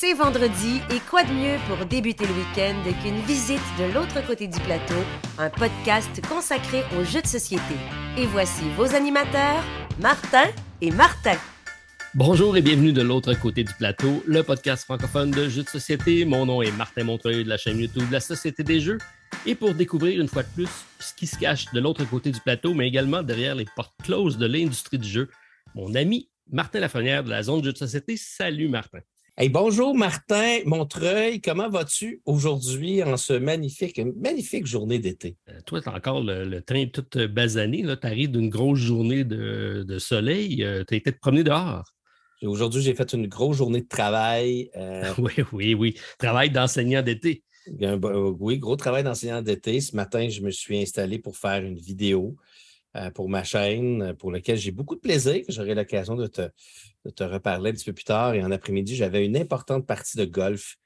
C'est vendredi et quoi de mieux pour débuter le week-end qu'une visite de l'autre côté du plateau, un podcast consacré aux jeux de société. Et voici vos animateurs, Martin et Martin. Bonjour et bienvenue de l'autre côté du plateau, le podcast francophone de jeux de société. Mon nom est Martin Montreuil de la chaîne YouTube de la Société des Jeux. Et pour découvrir une fois de plus ce qui se cache de l'autre côté du plateau, mais également derrière les portes closes de l'industrie du jeu, mon ami Martin Lafrenière de la zone de jeux de société. Salut Martin. Hey, bonjour Martin Montreuil, comment vas-tu aujourd'hui en ce magnifique, magnifique journée d'été? Euh, toi, tu as encore le, train tout basané. Tu arrives d'une grosse journée de, soleil. Euh, tu as été te promener dehors. Aujourd'hui, j'ai fait une grosse journée de travail. Euh, oui, oui, oui. Travail d'enseignant d'été. Oui, gros travail d'enseignant d'été. Ce matin, je me suis installé pour faire une vidéo euh, pour ma chaîne, pour laquelle j'ai beaucoup de plaisir. J'aurai l'occasion de te, reparler un petit peu plus tard. Et en après-midi, j'avais une importante partie de golf.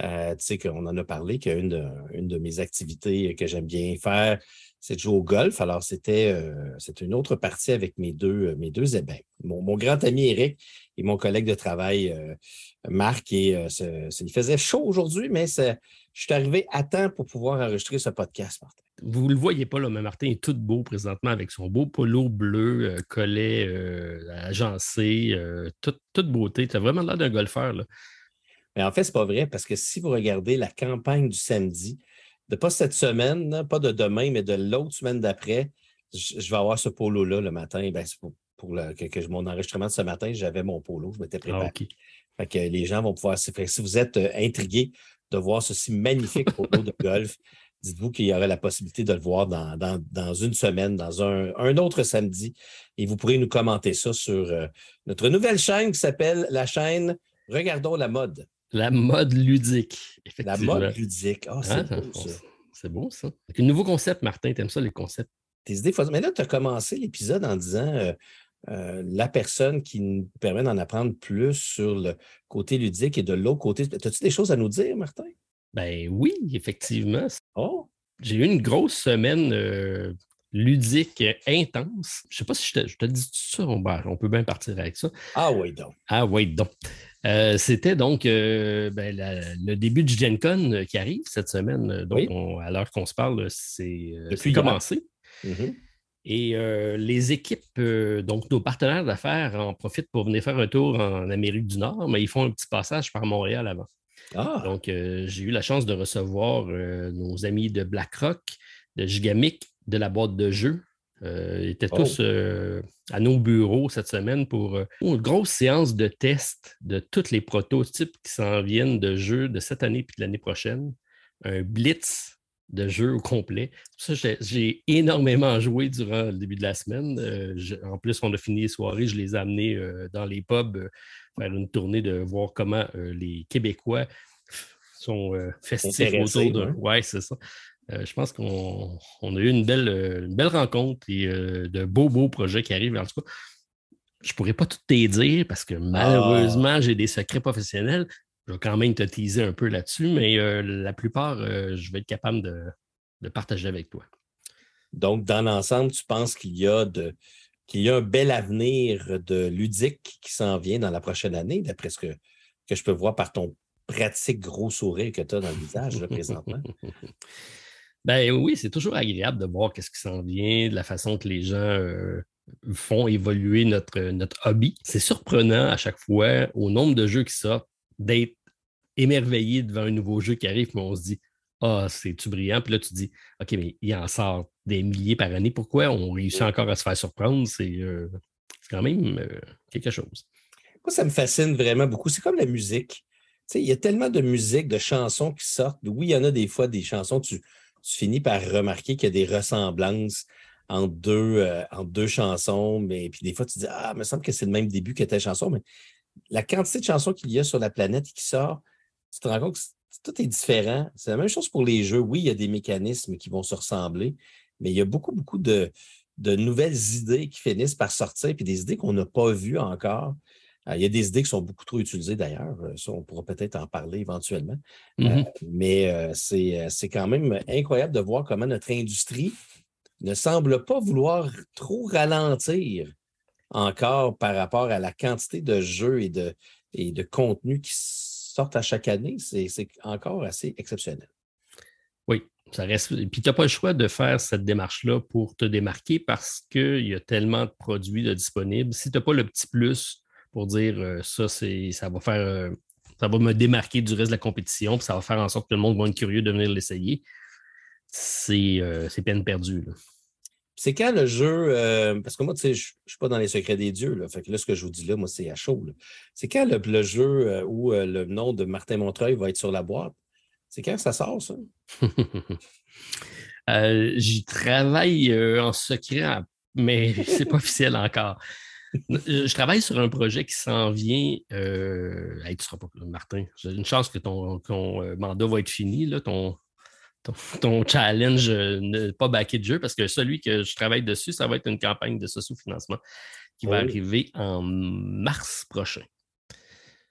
Euh, tu sais qu'on en a parlé, qu'une de, une de mes activités que j'aime bien faire, c'est de jouer au golf. Alors, c'était euh, une autre partie avec mes deux, mes deux. Mon, grand ami Eric et mon collègue de travail, Marc, et il faisait chaud aujourd'hui, mais je suis arrivé à temps pour pouvoir enregistrer ce podcast, Martin. Vous ne le voyez pas, là, mais Martin est tout beau présentement avec son beau polo bleu, euh, collet euh, agencé, euh, toute, beauté. Tu as vraiment l'air d'un golfeur. Là. Mais en fait, ce n'est pas vrai parce que si vous regardez la campagne du samedi, de pas cette semaine, pas de demain, mais de l'autre semaine d'après, je, vais avoir ce polo-là le matin. Ben, pour, pour que, mon enregistrement de ce matin, j'avais mon polo, je m'étais préparé. Ah, que les gens vont pouvoir. Si vous êtes intrigué de voir ceci magnifique polo de golf, dites-vous qu'il y aurait la possibilité de le voir dans, une semaine, dans un, autre samedi. Et vous pourrez nous commenter ça sur euh, notre nouvelle chaîne qui s'appelle la chaîne Regardons la mode. La mode ludique, La mode ludique. Ah, c'est ah, beau ça. C'est beau ça. Un nouveau concept, Martin, t'aimes ça les concepts? Tes idées Mais là, tu as commencé l'épisode en disant euh, euh, la personne qui nous permet d'en apprendre plus sur le côté ludique et de l'autre côté. As-tu des choses à nous dire, Martin? Ben oui, effectivement. Oh! J'ai eu une grosse semaine euh, ludique intense. Je ne sais pas si je te, je te dis ça, on, peut bien partir avec ça. Ah oui, donc. Ah oui, donc. Euh, c'était donc euh, ben, le début du Gen Con qui arrive cette semaine. Donc, à l'heure qu'on se parle, c'est commencé. Mm-hmm. Et les équipes, donc nos partenaires d'affaires, en profitent pour venir faire un tour en Amérique du Nord, mais ils font un petit passage par Montréal avant. Ah! Donc, euh, j'ai eu la chance de recevoir euh, nos amis de BlackRock, de Gigamic, de la boîte de jeux. Euh, ils étaient tous oh! à nos bureaux cette semaine pour une grosse séance de test de tous les prototypes qui s'en viennent de jeux de cette année et de l'année prochaine. Un blitz de jeux au complet. j'ai énormément joué durant le début de la semaine. en plus, on a fini les soirées, je les ai amenés dans les pubs faire une tournée de voir comment euh, les Québécois sont euh, festifs autour de. Oui, c'est ça. Euh, je pense qu'on a eu une belle, belle rencontre et de beaux, beaux projets qui arrivent. En tout cas, je ne pourrais pas tout te dire parce que malheureusement, ah. j'ai des secrets professionnels. Je vais quand même te teaser un peu là-dessus, mais la plupart, je vais être capable de, de, partager avec toi. Donc, dans l'ensemble, tu penses qu'il y a de, qu'il y a un bel avenir de ludique qui s'en vient dans la prochaine année, d'après ce que, que je peux voir par ton pratique gros sourire que tu as dans le visage présentement? Ben oui, c'est toujours agréable de voir qu'est-ce qui s'en vient, de la façon que les gens euh, font évoluer notre, notre hobby. C'est surprenant à chaque fois, au nombre de jeux qui sortent, d'être émerveillé devant un nouveau jeu qui arrive, mais on se dit Ah, c'est-tu brillant? Puis là, tu dis OK, mais il en sort des milliers par année. Pourquoi on réussit encore à se faire surprendre? C'est euh, quand même euh, quelque chose. Moi, ça me fascine vraiment beaucoup. C'est comme la musique. il y a tellement de musique, de chansons qui sortent. Oui, il y en a des fois des chansons, tu, tu finis par remarquer qu'il y a des ressemblances entre deux, euh, deux chansons, mais puis des fois, tu dis Ah, il me semble que c'est le même début que telle chanson, mais la quantité de chansons qu'il y a sur la planète qui sort, tu te rends compte que tout est différent. C'est la même chose pour les jeux. Oui, il y a des mécanismes qui vont se ressembler, mais il y a beaucoup, beaucoup de, nouvelles idées qui finissent par sortir, puis des idées qu'on n'a pas vues encore. Euh, il y a des idées qui sont beaucoup trop utilisées d'ailleurs. Euh, ça, on pourra peut-être en parler éventuellement. Euh, mm-hmm. mais c'est quand même incroyable de voir comment notre industrie ne semble pas vouloir trop ralentir encore par rapport à la quantité de jeux et de, et de contenus qui sortent à chaque année, c'est encore assez exceptionnel. Oui, ça reste. Puis tu n'as pas le choix de faire cette démarche-là pour te démarquer parce qu'il y a tellement de produits disponibles. Si tu n'as pas le petit plus pour dire euh, ça, ça va faire. Euh, ça va me démarquer du reste de la compétition, puis ça va faire en sorte que le monde va être curieux de venir l'essayer. C'est peine perdue. C'est quand le jeu, euh, parce que moi, tu sais, je ne suis pas dans les secrets des dieux, là, fait que là, ce que je vous dis là, moi, c'est à chaud. C'est quand le, jeu euh, où euh, le nom de Martin Montreuil va être sur la boîte? C'est quand ça sort, ça? J'y travaille en secret, mais c'est pas officiel encore. Je travaille sur un projet qui s'en vient. Hey, tu seras pas Martin. J'ai une chance que ton, ton mandat va être fini, là, ton, ton, challenge euh, ne pas backer de jeu parce que celui que je travaille dessus, ça va être une campagne de socio-financement qui va oh. arriver en mars prochain.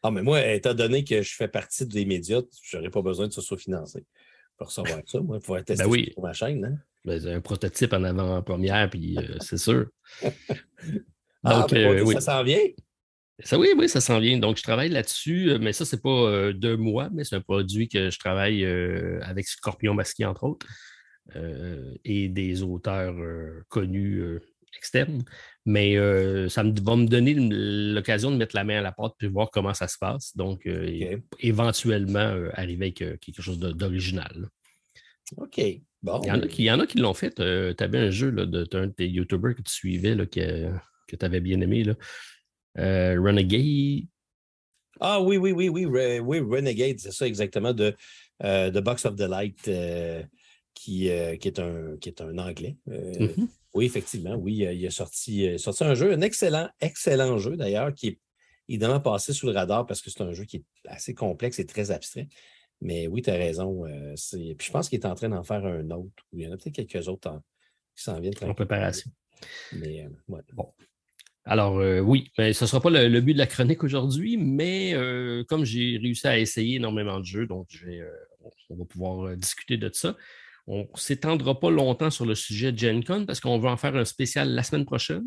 Ah, mais moi, étant donné que je fais partie des médias, je n'aurais pas besoin de socio-financer pour recevoir ça. Moi, faudrait tester ben sur ma chaîne. Hein? Ben, un prototype en avant-première, puis euh, c'est sûr. ah, Donc, ben, euh, ça s'en vient? Ça, oui, oui, ça s'en vient. Donc, je travaille là-dessus, euh, mais ça, ce n'est pas euh, deux mois, mais c'est un produit que je travaille euh, avec Scorpion Masqué, entre autres, et des auteurs connus externes. Mais ça va me donner l'occasion de mettre la main à la porte et voir comment ça se passe. Donc, éventuellement, arriver avec quelque chose d'original. OK. Bon. Il y en a qui, l'ont fait. tu avais un jeu là, de, un de tes YouTubers que tu suivais là, que, que tu avais bien aimé. Là. Euh, Renegade. Ah oui, oui, oui, oui, oui, Renegade, c'est ça exactement, de euh, The Box of the Light, euh, qui, qui, est un, qui est un anglais. Mm-hmm. Oui, effectivement, oui, il a sorti, sorti un jeu, un excellent, excellent jeu d'ailleurs, qui est évidemment passé sous le radar parce que c'est un jeu qui est assez complexe et très abstrait. Mais oui, tu as raison. puis je pense qu'il est en train d'en faire un autre. Il y en a peut-être quelques autres qui s'en viennent. En préparation. Mais bon. Alors, euh, oui, mais ce ne sera pas le, but de la chronique aujourd'hui, mais euh, comme j'ai réussi à essayer énormément de jeux, donc euh, on va pouvoir discuter de ça. On ne s'étendra pas longtemps sur le sujet de Gen Con parce qu'on va en faire un spécial la semaine prochaine,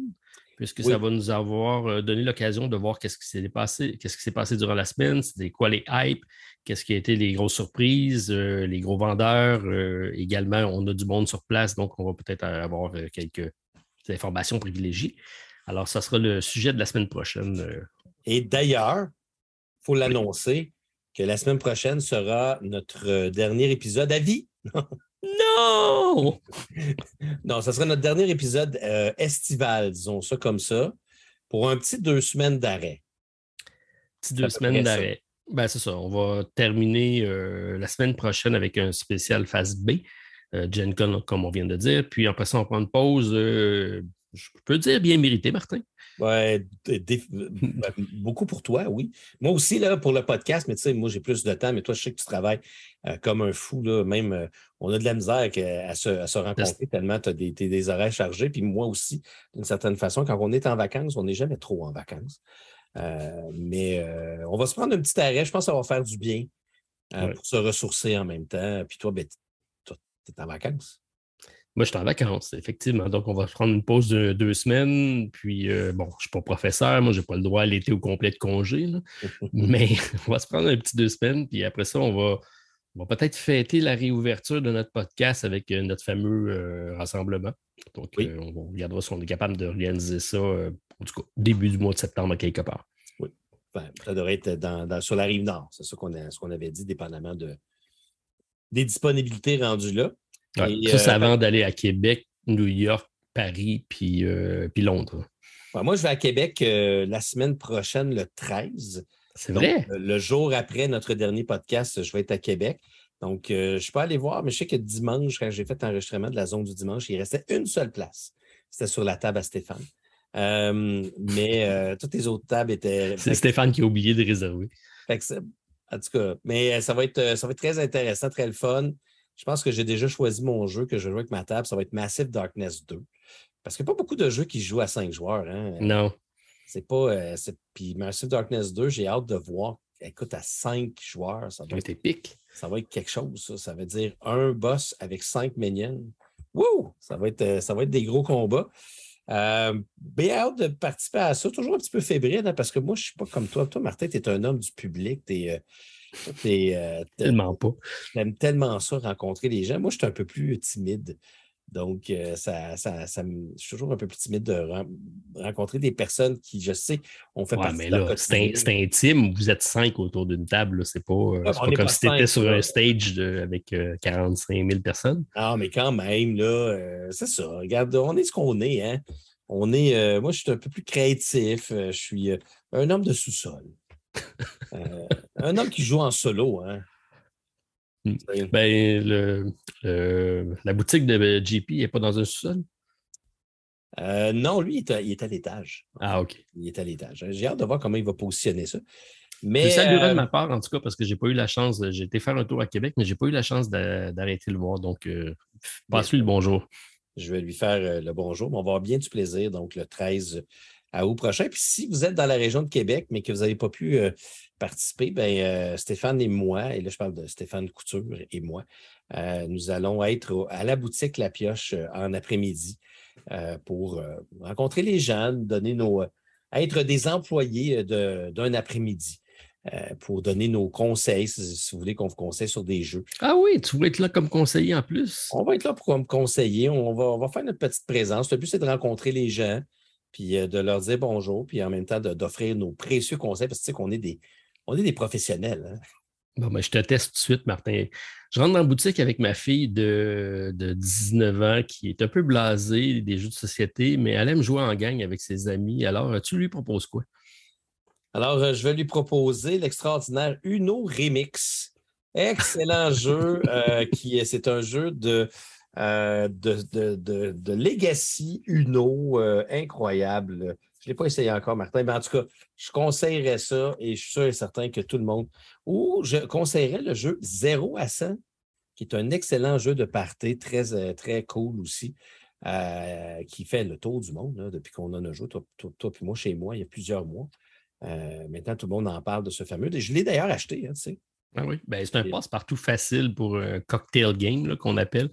puisque ça va nous avoir donné l'occasion de voir qu'est-ce qui s'est passé, qu'est-ce qui s'est passé durant la semaine, c'était quoi les hypes, qu'est-ce qui a été les grosses surprises, les gros vendeurs. également, on a du monde sur place, donc on va peut-être avoir quelques informations privilégiées. Alors, ça sera le sujet de la semaine prochaine. Euh. Et d'ailleurs, il faut l'annoncer que la semaine prochaine sera notre euh, dernier épisode à vie. non! non, ça sera notre dernier épisode euh, estival, disons ça comme ça, pour un petit deux semaines d'arrêt. Petit deux semaines d'arrêt. Ben, c'est ça. On va terminer la semaine prochaine avec un spécial phase B, Gen Con, comme on vient de dire. Puis après ça, on prend une pause je peux dire bien mérité, Martin. Oui, ben, beaucoup pour toi, oui. Moi aussi, là, pour le podcast, mais tu sais, moi, j'ai plus de temps, mais toi, je sais que tu travailles euh, comme un fou, là. Même, euh, on a de la misère à, se, rencontrer tellement tu as des, des, horaires chargés. Puis moi aussi, d'une certaine façon, quand on est en vacances, on n'est jamais trop en vacances. Euh, mais on va se prendre un petit arrêt. Je pense que ça va faire du bien pour se ressourcer en même temps. Puis toi, ben, tu es en vacances. Moi, je suis en vacances, effectivement. Donc, on va prendre une pause de deux semaines. Puis, euh, bon, je ne suis pas professeur. Moi, je n'ai pas le droit à l'été au complet de congé. mais on va se prendre un petit deux semaines. Puis après ça, on va, va peut-être fêter la réouverture de notre podcast avec euh, notre fameux euh, rassemblement. Donc, on regardera si on est capable d'organiser ça, en tout cas, début du mois de septembre, quelque part. Oui. ça devrait être sur la rive nord. C'est ça qu'on avait dit, dépendamment de, des disponibilités rendues là ça, c'est euh, avant d'aller à Québec, New York, Paris, puis, euh, puis Londres. moi, je vais à Québec euh, la semaine prochaine, le 13. C'est vrai? le jour après notre dernier podcast, je vais être à Québec. Donc, je ne suis pas allé voir, mais je sais que dimanche, quand j'ai fait l'enregistrement de la zone du dimanche, il restait une seule place. C'était sur la table à Stéphane. mais toutes les autres tables étaient. C'est Stéphane qui a oublié de réserver. en tout cas, mais ça va, être, ça va être très intéressant, très le fun. Je pense que j'ai déjà choisi mon jeu que je vais jouer avec ma table. Ça va être Massive Darkness 2. Parce qu'il n'y a pas beaucoup de jeux qui jouent à cinq joueurs. Hein. Non. C'est pas. Euh, puis Massive Darkness 2, j'ai hâte de voir. Écoute, à cinq joueurs, ça va être épique. Ça va être quelque chose, ça. Ça veut dire un boss avec cinq minions. Wouh! Ça va être, euh, ça va être des gros combats. Euh, bien hâte de participer à ça. Toujours un petit peu fébrile, hein, parce que moi, je ne suis pas comme toi. Toi, Martin, tu es un homme du public. Tu es, tellement pas. J'aime tellement ça, rencontrer les gens. Moi, je suis un peu plus timide. Donc, euh, ça, ça, ça je suis toujours un peu plus timide de rencontrer des personnes qui, je sais, ont fait partie mais là, c'est intime. Vous êtes cinq autour d'une table. C'est pas, euh, pas comme si tu étais sur un stage avec 45 euh, 000 personnes. Ah, mais quand même, là, c'est ça. Regarde, on est ce qu'on est. Hein? On est, moi, je suis un peu plus créatif. je suis un homme de sous-sol. Un homme qui joue en solo. Hein? Hmm. Ben, le, la boutique de JP n'est pas dans un sous-sol? Euh, non, lui, il est à, l'étage. Ah, OK. Il est à l'étage. J'ai hâte de voir comment il va positionner ça. Mais, ça de euh, ma part, en tout cas, parce que je n'ai pas eu la chance. J'ai été faire un tour à Québec, mais je n'ai pas eu la chance d'arrêter le voir. Donc, euh, passe-lui le bonjour. Je vais lui faire le bonjour. On va avoir bien du plaisir, donc le 13 août prochain. Puis si vous êtes dans la région de Québec, mais que vous n'avez pas pu participer, ben, euh, Stéphane et moi, et là je parle de Stéphane Couture et moi, euh, nous allons être à la boutique La Pioche euh, en après-midi pour rencontrer les gens, donner nos, être des employés d'un après-midi. pour donner nos conseils, si, vous voulez qu'on vous conseille sur des jeux. Ah oui, tu vas être là comme conseiller en plus. On va être là pour me conseiller. On va, on va faire notre petite présence. Le but, c'est de rencontrer les gens, puis de leur dire bonjour, puis en même temps d'offrir nos précieux conseils, parce que tu sais qu'on est des, on est des professionnels. Hein. Bon, ben, je te teste tout de suite, Martin. Je rentre dans la boutique avec ma fille de, 19 ans qui est un peu blasée des jeux de société, mais elle aime jouer en gang avec ses amis. Alors, tu lui proposes quoi? Alors, euh, je vais lui proposer l'extraordinaire Uno Remix. Excellent jeu. Euh, qui c'est un jeu de, euh, de, de, Legacy Uno incroyable. Je ne l'ai pas essayé encore, Martin, mais en tout cas, je conseillerais ça et je suis sûr et certain que tout le monde. Ou je conseillerais le jeu 0 à 100, qui est un excellent jeu de party, très, euh, très cool aussi, euh, qui fait le tour du monde depuis qu'on en a joué, toi, toi, puis moi, chez moi, il y a plusieurs mois. Euh, maintenant, tout le monde en parle de ce fameux. Je l'ai d'ailleurs acheté, hein, tu sais. Ah oui, ben, c'est un passe-partout facile pour un cocktail game qu'on appelle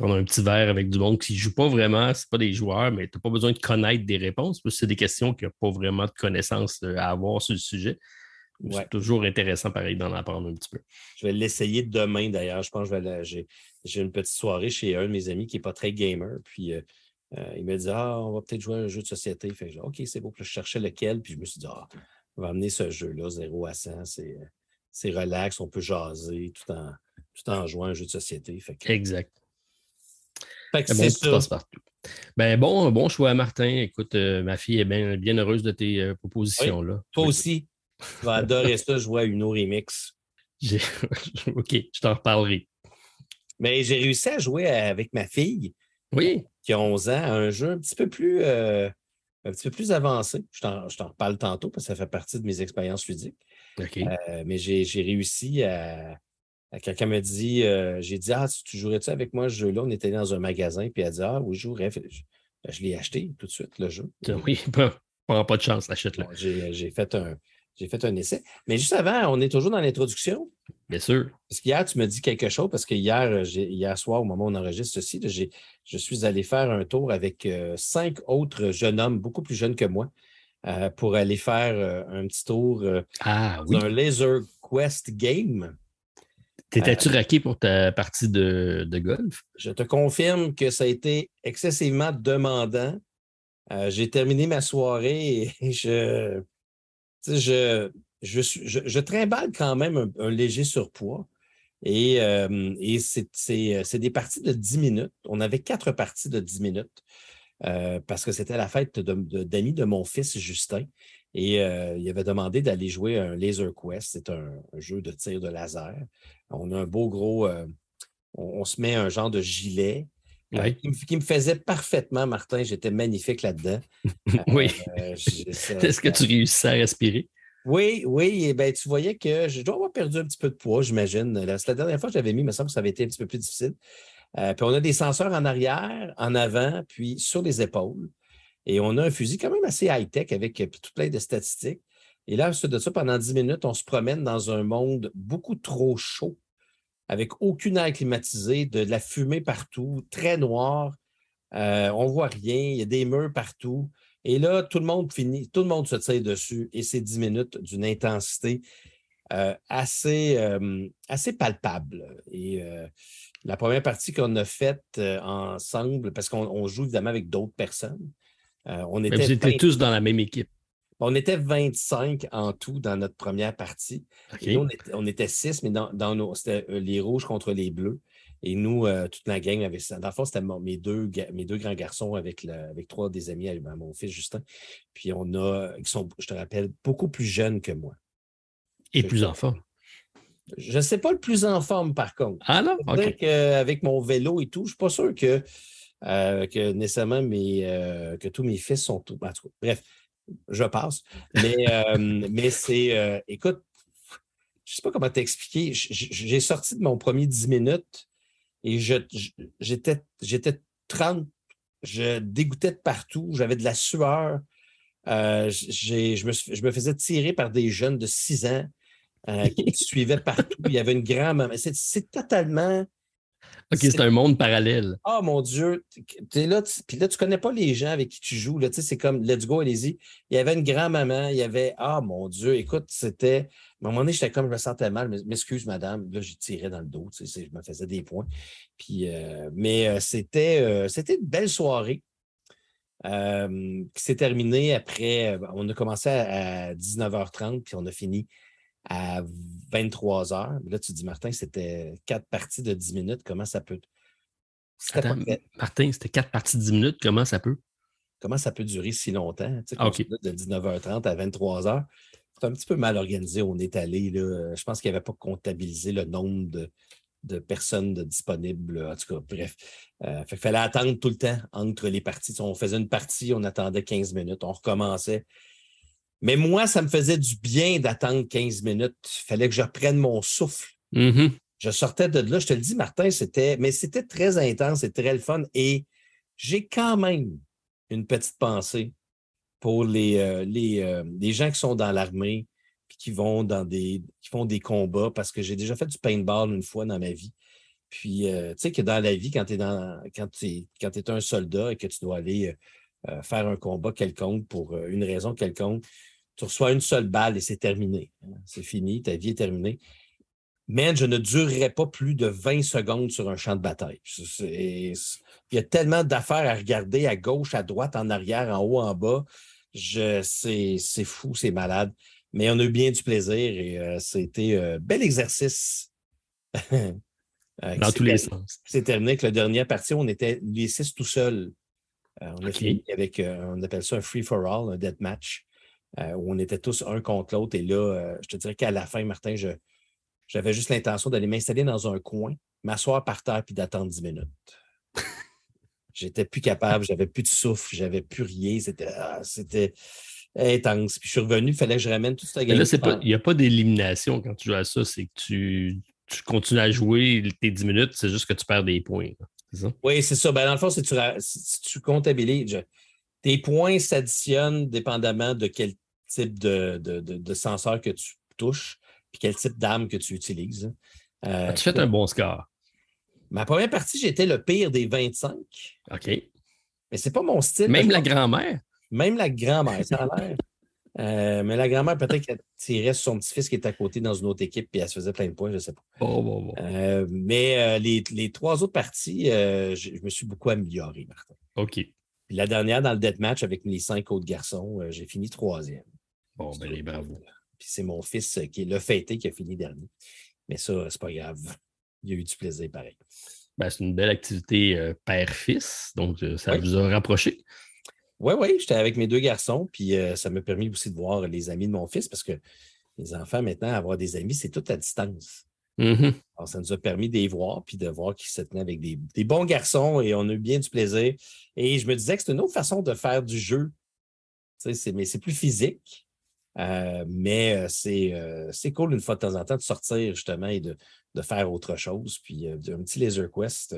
prendre un petit verre avec du monde qui ne joue pas vraiment, ce pas des joueurs, mais tu n'as pas besoin de connaître des réponses, parce que c'est des questions qui n'ont pas vraiment de connaissances euh, à avoir sur le sujet. C'est toujours intéressant, pareil, d'en apprendre un petit peu. Je vais l'essayer demain, d'ailleurs. Je pense que j'ai, une petite soirée chez un de mes amis qui n'est pas très gamer. Puis euh, euh, il me dit Ah, on va peut-être jouer à un jeu de société. Fait OK, c'est beau. Puis je cherchais lequel. Puis je me suis dit Ah, on va amener ce jeu-là, 0 à 100. C'est, c'est relax, on peut jaser tout en, tout en jouant à un jeu de société. Exact. Bon, Ben bon, bon choix, Martin. Écoute, euh, ma fille est bien, bien heureuse de tes euh, propositions-là. toi aussi. Tu vas adorer ça, jouer à une remix. OK, je t'en reparlerai. Mais j'ai réussi à jouer avec ma fille. Oui. Qui a 11 ans, à un jeu un petit peu plus, euh, un petit peu plus avancé. Je t'en reparle tantôt parce que ça fait partie de mes expériences ludiques. OK. mais j'ai réussi à, Quelqu'un m'a dit, euh, j'ai dit, ah, tu jouerais-tu avec moi ce jeu-là? On était dans un magasin, puis elle a dit, ah, oui, je jouerais. Ben, je, l'ai acheté tout de suite, le jeu. Oui, pas, pas de chance, achète-le. j'ai fait un. J'ai fait un essai. Mais juste avant, on est toujours dans l'introduction. Bien sûr. Parce qu'hier, tu me dis quelque chose, parce que hier, hier soir, au moment où on enregistre ceci, je suis allé faire un tour avec euh, cinq autres jeunes hommes, beaucoup plus jeunes que moi, euh, pour aller faire un petit tour ah, oui. un Laser Quest game. T'étais-tu euh, raqué pour ta partie de, golf? Je te confirme que ça a été excessivement demandant. Euh, j'ai terminé ma soirée et je, je, je, je, trimballe quand même un, léger surpoids. Et, euh, c'est des parties de 10 minutes. On avait quatre parties de 10 minutes parce que c'était la fête d'amis de, mon fils Justin. Et il avait demandé d'aller jouer un Laser Quest. C'est un, jeu de tir de laser. On a un beau gros. Euh, on, se met un genre de gilet. Euh, qui, me faisait parfaitement, Martin. J'étais magnifique là-dedans. oui. Euh, Est-ce que tu réussissais à respirer? Oui, oui. Et ben, tu voyais que je dois avoir perdu un petit peu de poids, j'imagine. La, la dernière fois que j'avais mis, il me semble que ça avait été un petit peu plus difficile. puis on a des senseurs en arrière, en avant, puis sur les épaules. Et on a un fusil quand même assez high-tech avec tout plein de statistiques. Et là, ensuite de ça, pendant 10 minutes, on se promène dans un monde beaucoup trop chaud, avec aucune air climatisé, de, la fumée partout, très noir. Euh, on ne voit rien, il y a des murs partout. Et là, tout le monde finit, tout le monde se tire dessus et c'est 10 minutes d'une intensité assez, assez palpable. Et la première partie qu'on a faite ensemble, parce qu'on joue évidemment avec d'autres personnes, on était. vous étiez tous dans la même équipe. On était 25 en tout dans notre première partie. on, était, 6, mais dans, nos, c'était les rouges contre les bleus. Et nous, euh, toute la gang avait ça. Dans le fond, c'était mes deux, mes deux grands garçons avec, avec trois des amis à mon fils Justin. Puis on a, qui sont, je te rappelle, beaucoup plus jeunes que moi. Et plus en forme. Je ne sais pas le plus en forme, par contre. Ah non? OK. Avec mon vélo et tout, je ne suis pas sûr que, euh, que nécessairement mes, euh, que tous mes fils sont tout. bref, je passe. Mais, mais c'est. écoute, je ne sais pas comment t'expliquer. J'ai sorti de mon premier 10 minutes et j'étais, j'étais 30, je dégoûtais de partout, j'avais de la sueur. Euh, je, me, je, me, faisais tirer par des jeunes de 6 ans euh, qui me suivaient partout. Il y avait une grande. C'est, c'est totalement OK, c'est un monde parallèle. Oh mon Dieu, là, puis là, tu connais pas les gens avec qui tu joues. Là, c'est comme let's go, allez-y. Il y avait une grand-maman, il y avait Ah mon Dieu, écoute, c'était. À un moment donné, j'étais comme je me sentais mal, m'excuse, madame. Là, j'y tirais dans le dos, tu sais, je me faisais des points. Puis, euh, mais euh, c'était, euh, c'était une belle soirée. qui s'est terminée après. On a commencé à 19h30, puis on a fini à 23 heures. Là, tu dis, Martin, c'était quatre parties de 10 minutes. Comment ça peut. Martin, c'était quatre parties de 10 minutes. Comment ça peut? Comment ça peut durer si longtemps? Tu sais, De 19h30 à 23h. C'est un petit peu mal organisé. On est allé. Là, je pense qu'il n'y avait pas comptabilisé le nombre de, personnes disponibles. En tout cas, bref. Euh, il fallait attendre tout le temps entre les parties. On faisait une partie, on attendait 15 minutes, on recommençait. Mais moi, ça me faisait du bien d'attendre 15 minutes. Il fallait que je reprenne mon souffle. Mm-hmm. Je sortais de là, je te le dis, Martin, c'était, mais c'était très intense, c'était très le fun. Et j'ai quand même une petite pensée pour les, euh, les, euh, les, gens qui sont dans l'armée puis qui vont dans des qui font des combats parce que j'ai déjà fait du paintball une fois dans ma vie. Puis euh, tu sais que dans la vie, quand tu es dans quand quand es un soldat et que tu dois aller faire un combat quelconque pour une raison quelconque, tu reçois une seule balle et c'est terminé. Hein. C'est fini, ta vie est terminée. Mais je ne durerai pas plus de 20 secondes sur un champ de bataille. il y a tellement d'affaires à regarder à gauche, à droite, en arrière, en haut, en bas. c'est, fou, c'est malade. Mais on a eu bien du plaisir et euh, c'était un euh, bel exercice. Euh, Dans tous les sens. C'est terminé avec la dernière partie. On était les six tout seuls. on a fini avec, on appelle ça un free for all, un death match. Euh, où on était tous un contre l'autre. Et là, euh, je te dirais qu'à la fin, Martin, j'avais juste l'intention d'aller m'installer dans un coin, m'asseoir par terre puis d'attendre 10 minutes. J'étais plus capable, j'avais plus de souffle, j'avais plus rien. C'était, ah, c'était intense. Puis je suis revenu, il fallait que je ramène tout ça. Là, il n'y a pas d'élimination quand tu joues à ça, c'est que tu, continues à jouer tes 10 minutes, c'est juste que tu perds des points. Oui, c'est ça. Ben, dans le fond, si tu, si tu comptabilises, tes points s'additionnent dépendamment de quel type de, de, senseur que tu touches puis quel type d'arme que tu utilises. Euh, tu fais un bon score? Ma première partie, j'étais le pire des 25. OK. Mais c'est pas mon style. Même la grand-mère? Même la grand-mère, ça a l'air. Euh, mais la grand-mère, peut-être qu'elle tirait sur son petit-fils qui était à côté dans une autre équipe puis elle se faisait plein de points, je ne sais pas. Bon, bon, bon. Euh, mais les, les, trois autres parties, je, me suis beaucoup amélioré, Martin. OK la dernière, dans le deathmatch avec les cinq autres garçons, euh, j'ai fini troisième. Bon, ben, les bravo. Puis c'est mon fils euh, qui est le fêté qui a fini dernier. Mais ça, c'est pas grave. Il a eu du plaisir pareil. Ben, c'est une belle activité euh, père-fils, donc ça vous a rapproché. Oui, oui, j'étais avec mes deux garçons, puis ça m'a permis aussi de voir les amis de mon fils parce que les enfants, maintenant, avoir des amis, c'est tout à distance. Mm-hmm. Alors, ça nous a permis d'y voir puis de voir qu'ils se tenaient avec des, bons garçons et on a eu bien du plaisir. Et je me disais que c'est une autre façon de faire du jeu. mais c'est plus physique. Euh, mais euh, euh, c'est, cool une fois de temps en temps de sortir justement et de, faire autre chose. Puis un petit laser quest,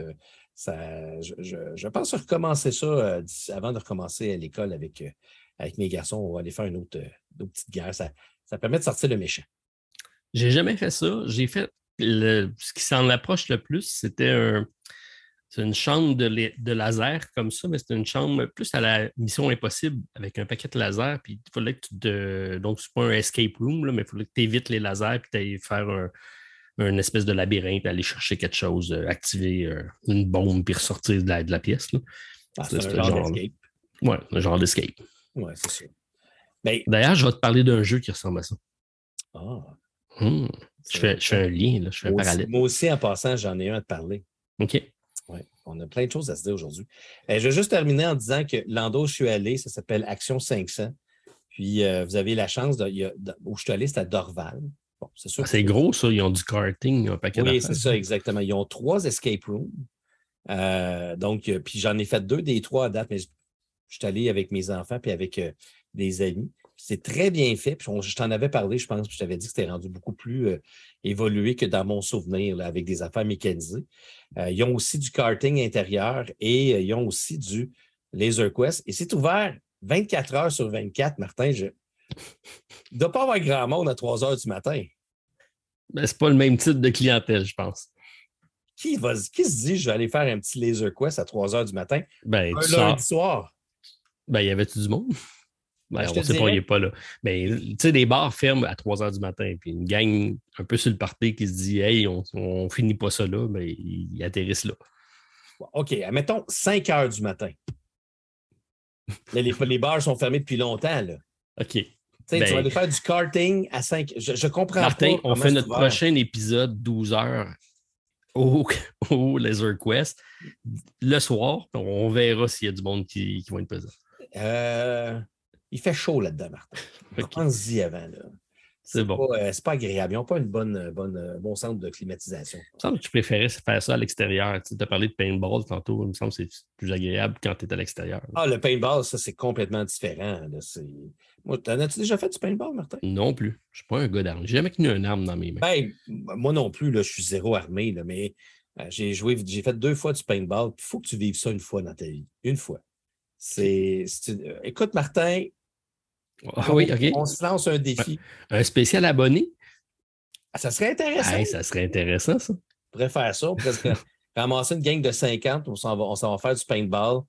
ça, je, pense recommencer ça avant de recommencer à l'école avec, avec mes garçons. On va aller faire une autre, petite guerre. Ça, ça permet de sortir le méchant. J'ai jamais fait ça. J'ai fait ce qui s'en approche le plus, c'était un. Une chambre de, laser comme ça, mais c'est une chambre plus à la mission impossible avec un paquet de laser. Puis il fallait que tu te. Donc, c'est pas un escape room, mais il fallait que tu évites les lasers puis tu ailles faire un, espèce de labyrinthe, aller chercher quelque chose, euh, activer euh, une bombe puis ressortir de la, pièce. Ah, c'est un genre d'escape. Ouais, un genre d'escape. Ouais, c'est ça. D'ailleurs, je vais te parler d'un jeu qui ressemble à ça. Ah. Hmm. Je, fais, un lien, je fais un parallèle. moi aussi, en passant, j'en ai un à te parler. OK. Oui, on a plein de choses à se dire aujourd'hui. Euh, je vais juste terminer en disant que l'endroit où je suis allé, ça s'appelle Action 500. Puis euh, vous avez la chance, de, où je suis allé, c'est à Dorval. Bon, c'est sûr. Ah, c'est gros, ça. Ils ont du karting, un paquet Oui, c'est ça, exactement. Ils ont trois escape rooms. Euh, donc, puis j'en ai fait deux des trois à date, mais je, je suis allé avec mes enfants puis avec des amis. C'est très bien fait. je t'en avais parlé, je pense, puis je t'avais dit que c'était rendu beaucoup plus euh, évolué que dans mon souvenir, avec des affaires mécanisées. Euh, ils ont aussi du karting intérieur et euh, ils ont aussi du Laser Quest. Et c'est ouvert 24 heures sur 24, Martin. Je... Il ne doit pas avoir grand monde à 3 heures du matin. Ben, c'est pas le même type de clientèle, je pense. Qui, va, qui se dit je vais aller faire un petit Laser Quest à 3 heures du matin? Ben, un lundi soir. Ben, il y avait-tu du monde? Ben, on ne sait pas, il n'est pas là. Mais tu sais, des bars ferment à 3 h du matin, puis une gang un peu sur le party qui se dit Hey, on, ne finit pas ça là, mais ils atterrissent là. OK, admettons 5 h du matin. les, les, bars sont fermés depuis longtemps. Là. OK. tu vas ben aller faire du karting à 5 Je, je comprends Martin, on fait notre prochain épisode 12 heures au, au, Laser Quest le soir. On verra s'il y a du monde qui, qui va être présent. Euh, il fait chaud là-dedans, Martin. Pense-y avant. C'est bon. Euh, c'est pas agréable. Ils n'ont pas une bonne, euh, bonne, euh, bon centre de climatisation. Il me semble que tu préférais faire ça à l'extérieur. Tu as parlé de paintball tantôt. Il me semble que c'est plus agréable quand tu es à l'extérieur. Ah, le paintball, ça, c'est complètement différent. Moi, as-tu déjà fait du paintball, Martin? Non plus. Je ne suis pas un gars d'armes. J'ai jamais tenu une arme dans mes mains. Ben, moi non plus, là, je suis zéro armé, là, mais j'ai joué, j'ai fait deux fois du paintball. Il faut que tu vives ça une fois dans ta vie. Une fois. C'est. Écoute, Martin, ah oui, OK. On se lance un défi. Un spécial abonné? Ah, ça serait intéressant. ça serait intéressant, ça. On pourrait faire ça. On pourrait ramasser une gang de 50, on s'en va, faire du paintball.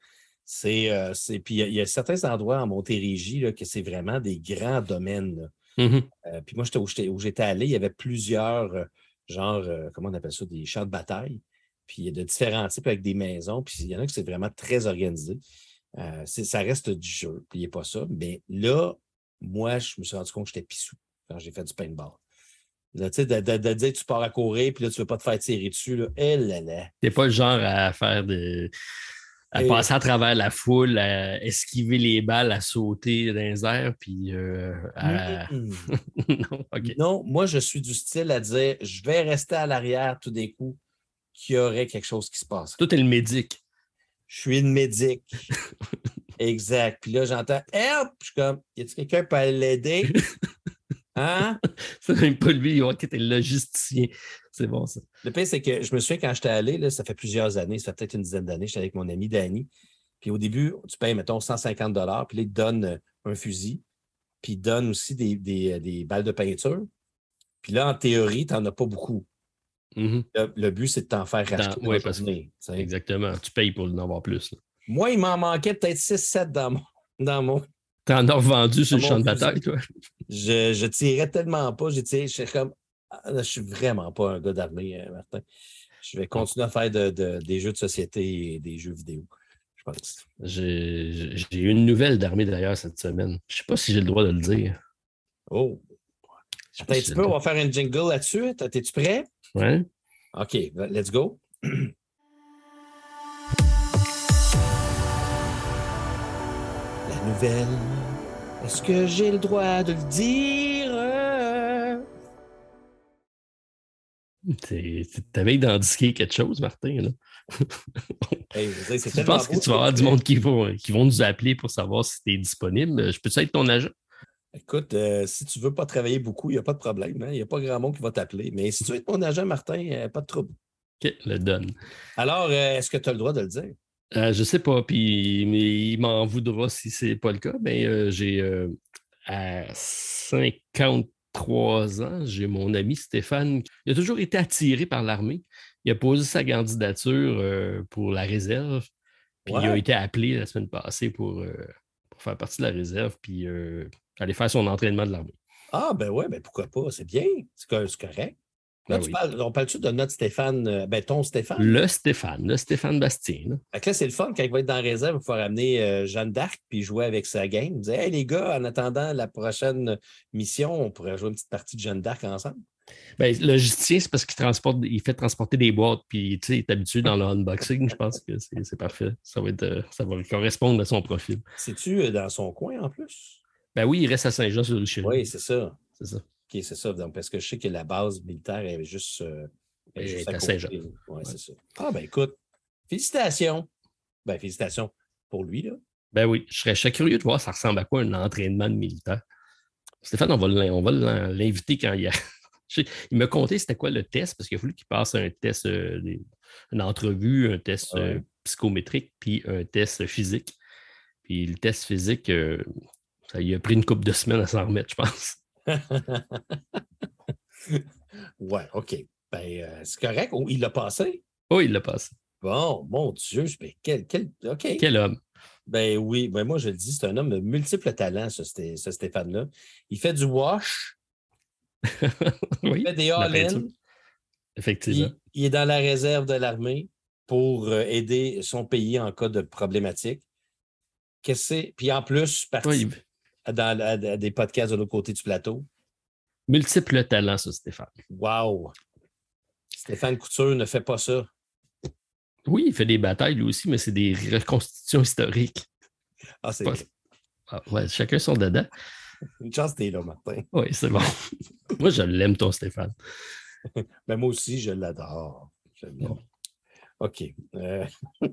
C'est, euh, puis il y, a certains endroits en Montérégie là, que c'est vraiment des grands domaines. Mm-hmm. Euh, puis moi, où j'étais allé, il y avait plusieurs, euh, genre, comment on appelle ça, des champs de bataille. Puis il y a de différents types avec des maisons. Puis il y en a qui c'est vraiment très organisé. ça reste du jeu, puis il n'y a pas ça. Mais là, moi, je me suis rendu compte que j'étais pissou quand j'ai fait du paintball. Là, tu sais, de, de, dire que tu pars à courir, puis là, tu ne veux pas te faire tirer dessus, là, eh là, là. T'es pas le genre à faire des. à passer à travers la foule, à esquiver les balles, à sauter dans les airs, puis euh, non, non, moi, je suis du style à dire je vais rester à l'arrière tout d'un coup qu'il y aurait quelque chose qui se passe. Toi, t'es le médic. Je suis une médic. Exact. Puis là, j'entends Help! je suis comme, y a-t-il quelqu'un qui peut l'aider? Hein? c'est même pas lui, qui était le logisticien. C'est bon, ça. Le pire, c'est que je me souviens quand j'étais allé, là, ça fait plusieurs années, ça fait peut-être une dizaine d'années, j'étais avec mon ami Danny. Puis au début, tu payes, mettons, 150 puis là, il te donne euh, un fusil, puis il te donne aussi des, des, balles de peinture. Puis là, en théorie, tu n'en as pas beaucoup. Mm-hmm. le, but, c'est de t'en faire racheter. Oui, parce que, exactement. Tu payes pour en avoir plus. Moi, il m'en manquait peut-être 6-7 dans mon. Dans mon... T'en as revendu sur le champ de bataille, toi? Je, je tirais tellement pas. Je, je suis comme. Ah, je suis vraiment pas un gars d'armée, euh, Martin. Je vais continuer à faire des jeux de société et des jeux vidéo. Je pense. J'ai eu une nouvelle d'armée d'ailleurs cette semaine. Je ne sais pas si j'ai le droit de le dire. Oh. Attends, tu peux, on va faire un jingle là-dessus. Es-tu prêt? Oui. OK, let's go. nouvelle. Est-ce que j'ai le droit de le dire? T'avais d'indiquer quelque chose, Martin. Là. je pense que tu vas avoir du monde qui, vont, qui vont nous appeler pour savoir si tu es disponible? Je peux-tu être ton agent? Écoute, euh, si tu ne veux pas travailler beaucoup, il n'y a pas de problème. Hein. Il n'y a pas grand monde qui va t'appeler. Mais si tu veux être mon agent, Martin, euh, pas de trouble. OK, le donne. Alors, euh, est-ce que tu as le droit de le dire? Euh, je sais pas, puis mais il m'en voudra si c'est pas le cas. Mais euh, j'ai euh, à 53 ans, j'ai mon ami Stéphane. Il a toujours été attiré par l'armée. il a posé sa candidature pour la réserve. Puis il a été appelé la semaine passée pour, pour faire partie de la réserve, puis aller faire son entraînement de l'armée. Ah, ben ouais, ben pourquoi pas? C'est bien. C'est correct. Là, ben tu parles, on parle-tu de notre Stéphane, euh, ben ton Stéphane? Le Stéphane, le Stéphane Bastien. Là. Fait que là, c'est le fun quand il va être dans la réserve, il faut ramener euh, Jeanne d'Arc puis jouer avec sa game. Dire, hey les gars, en attendant la prochaine mission, on pourrait jouer une petite partie de Jeanne d'Arc ensemble. Ben, le logicien, c'est parce qu'il transporte, il fait transporter des boîtes, puis tu sais, il est habitué dans le unboxing. Je pense que c'est parfait. Ça va, être, euh, ça va correspondre à son profil. C'est-tu dans son coin en plus? Ben oui, il reste à Saint-Jean-sur-Richelieu. Oui, c'est ça. C'est ça. OK, c'est ça. Donc, parce que je sais que la base militaire est juste, euh, juste à, Saint-Jean. Oui, c'est ça. Ah, ben écoute, félicitations. Ben, félicitations pour lui, là. Ben oui, je serais, curieux de voir ça ressemble à quoi un entraînement de militaire. Stéphane, on va l'inviter quand il y a. il m'a conté c'était quoi le test, parce qu'il a fallu qu'il passe un test, euh, une entrevue, un test euh, psychométrique, puis un test physique. Puis le test physique, ça lui a pris une couple de semaines à s'en remettre, je pense. ouais, OK. Ben, euh, c'est correct. Oh, il l'a passé? Oui, il l'a passé. Bon, mon Dieu, quel, quel, quel homme. Ben oui, ben moi je le dis, c'est un homme de multiples talents, ce, ce Stéphane-là. Il fait du wash. il fait des all-in. Effectivement. Il, est dans la réserve de l'armée pour euh, aider son pays en cas de problématique. Qu'est-ce Puis en plus, participe, dans, des podcasts de l'autre côté du plateau. Multiple talent, ça, Stéphane. Wow! Stéphane Couture ne fait pas ça. Oui, il fait des batailles lui aussi, mais c'est des reconstitutions historiques. Ah, c'est ah, ouais, chacun son dada. Une chance t'es là, Martin. Oui, c'est bon. moi, je l'aime, ton Stéphane. Mais moi aussi, je l'adore. Je l'aime. OK. Euh.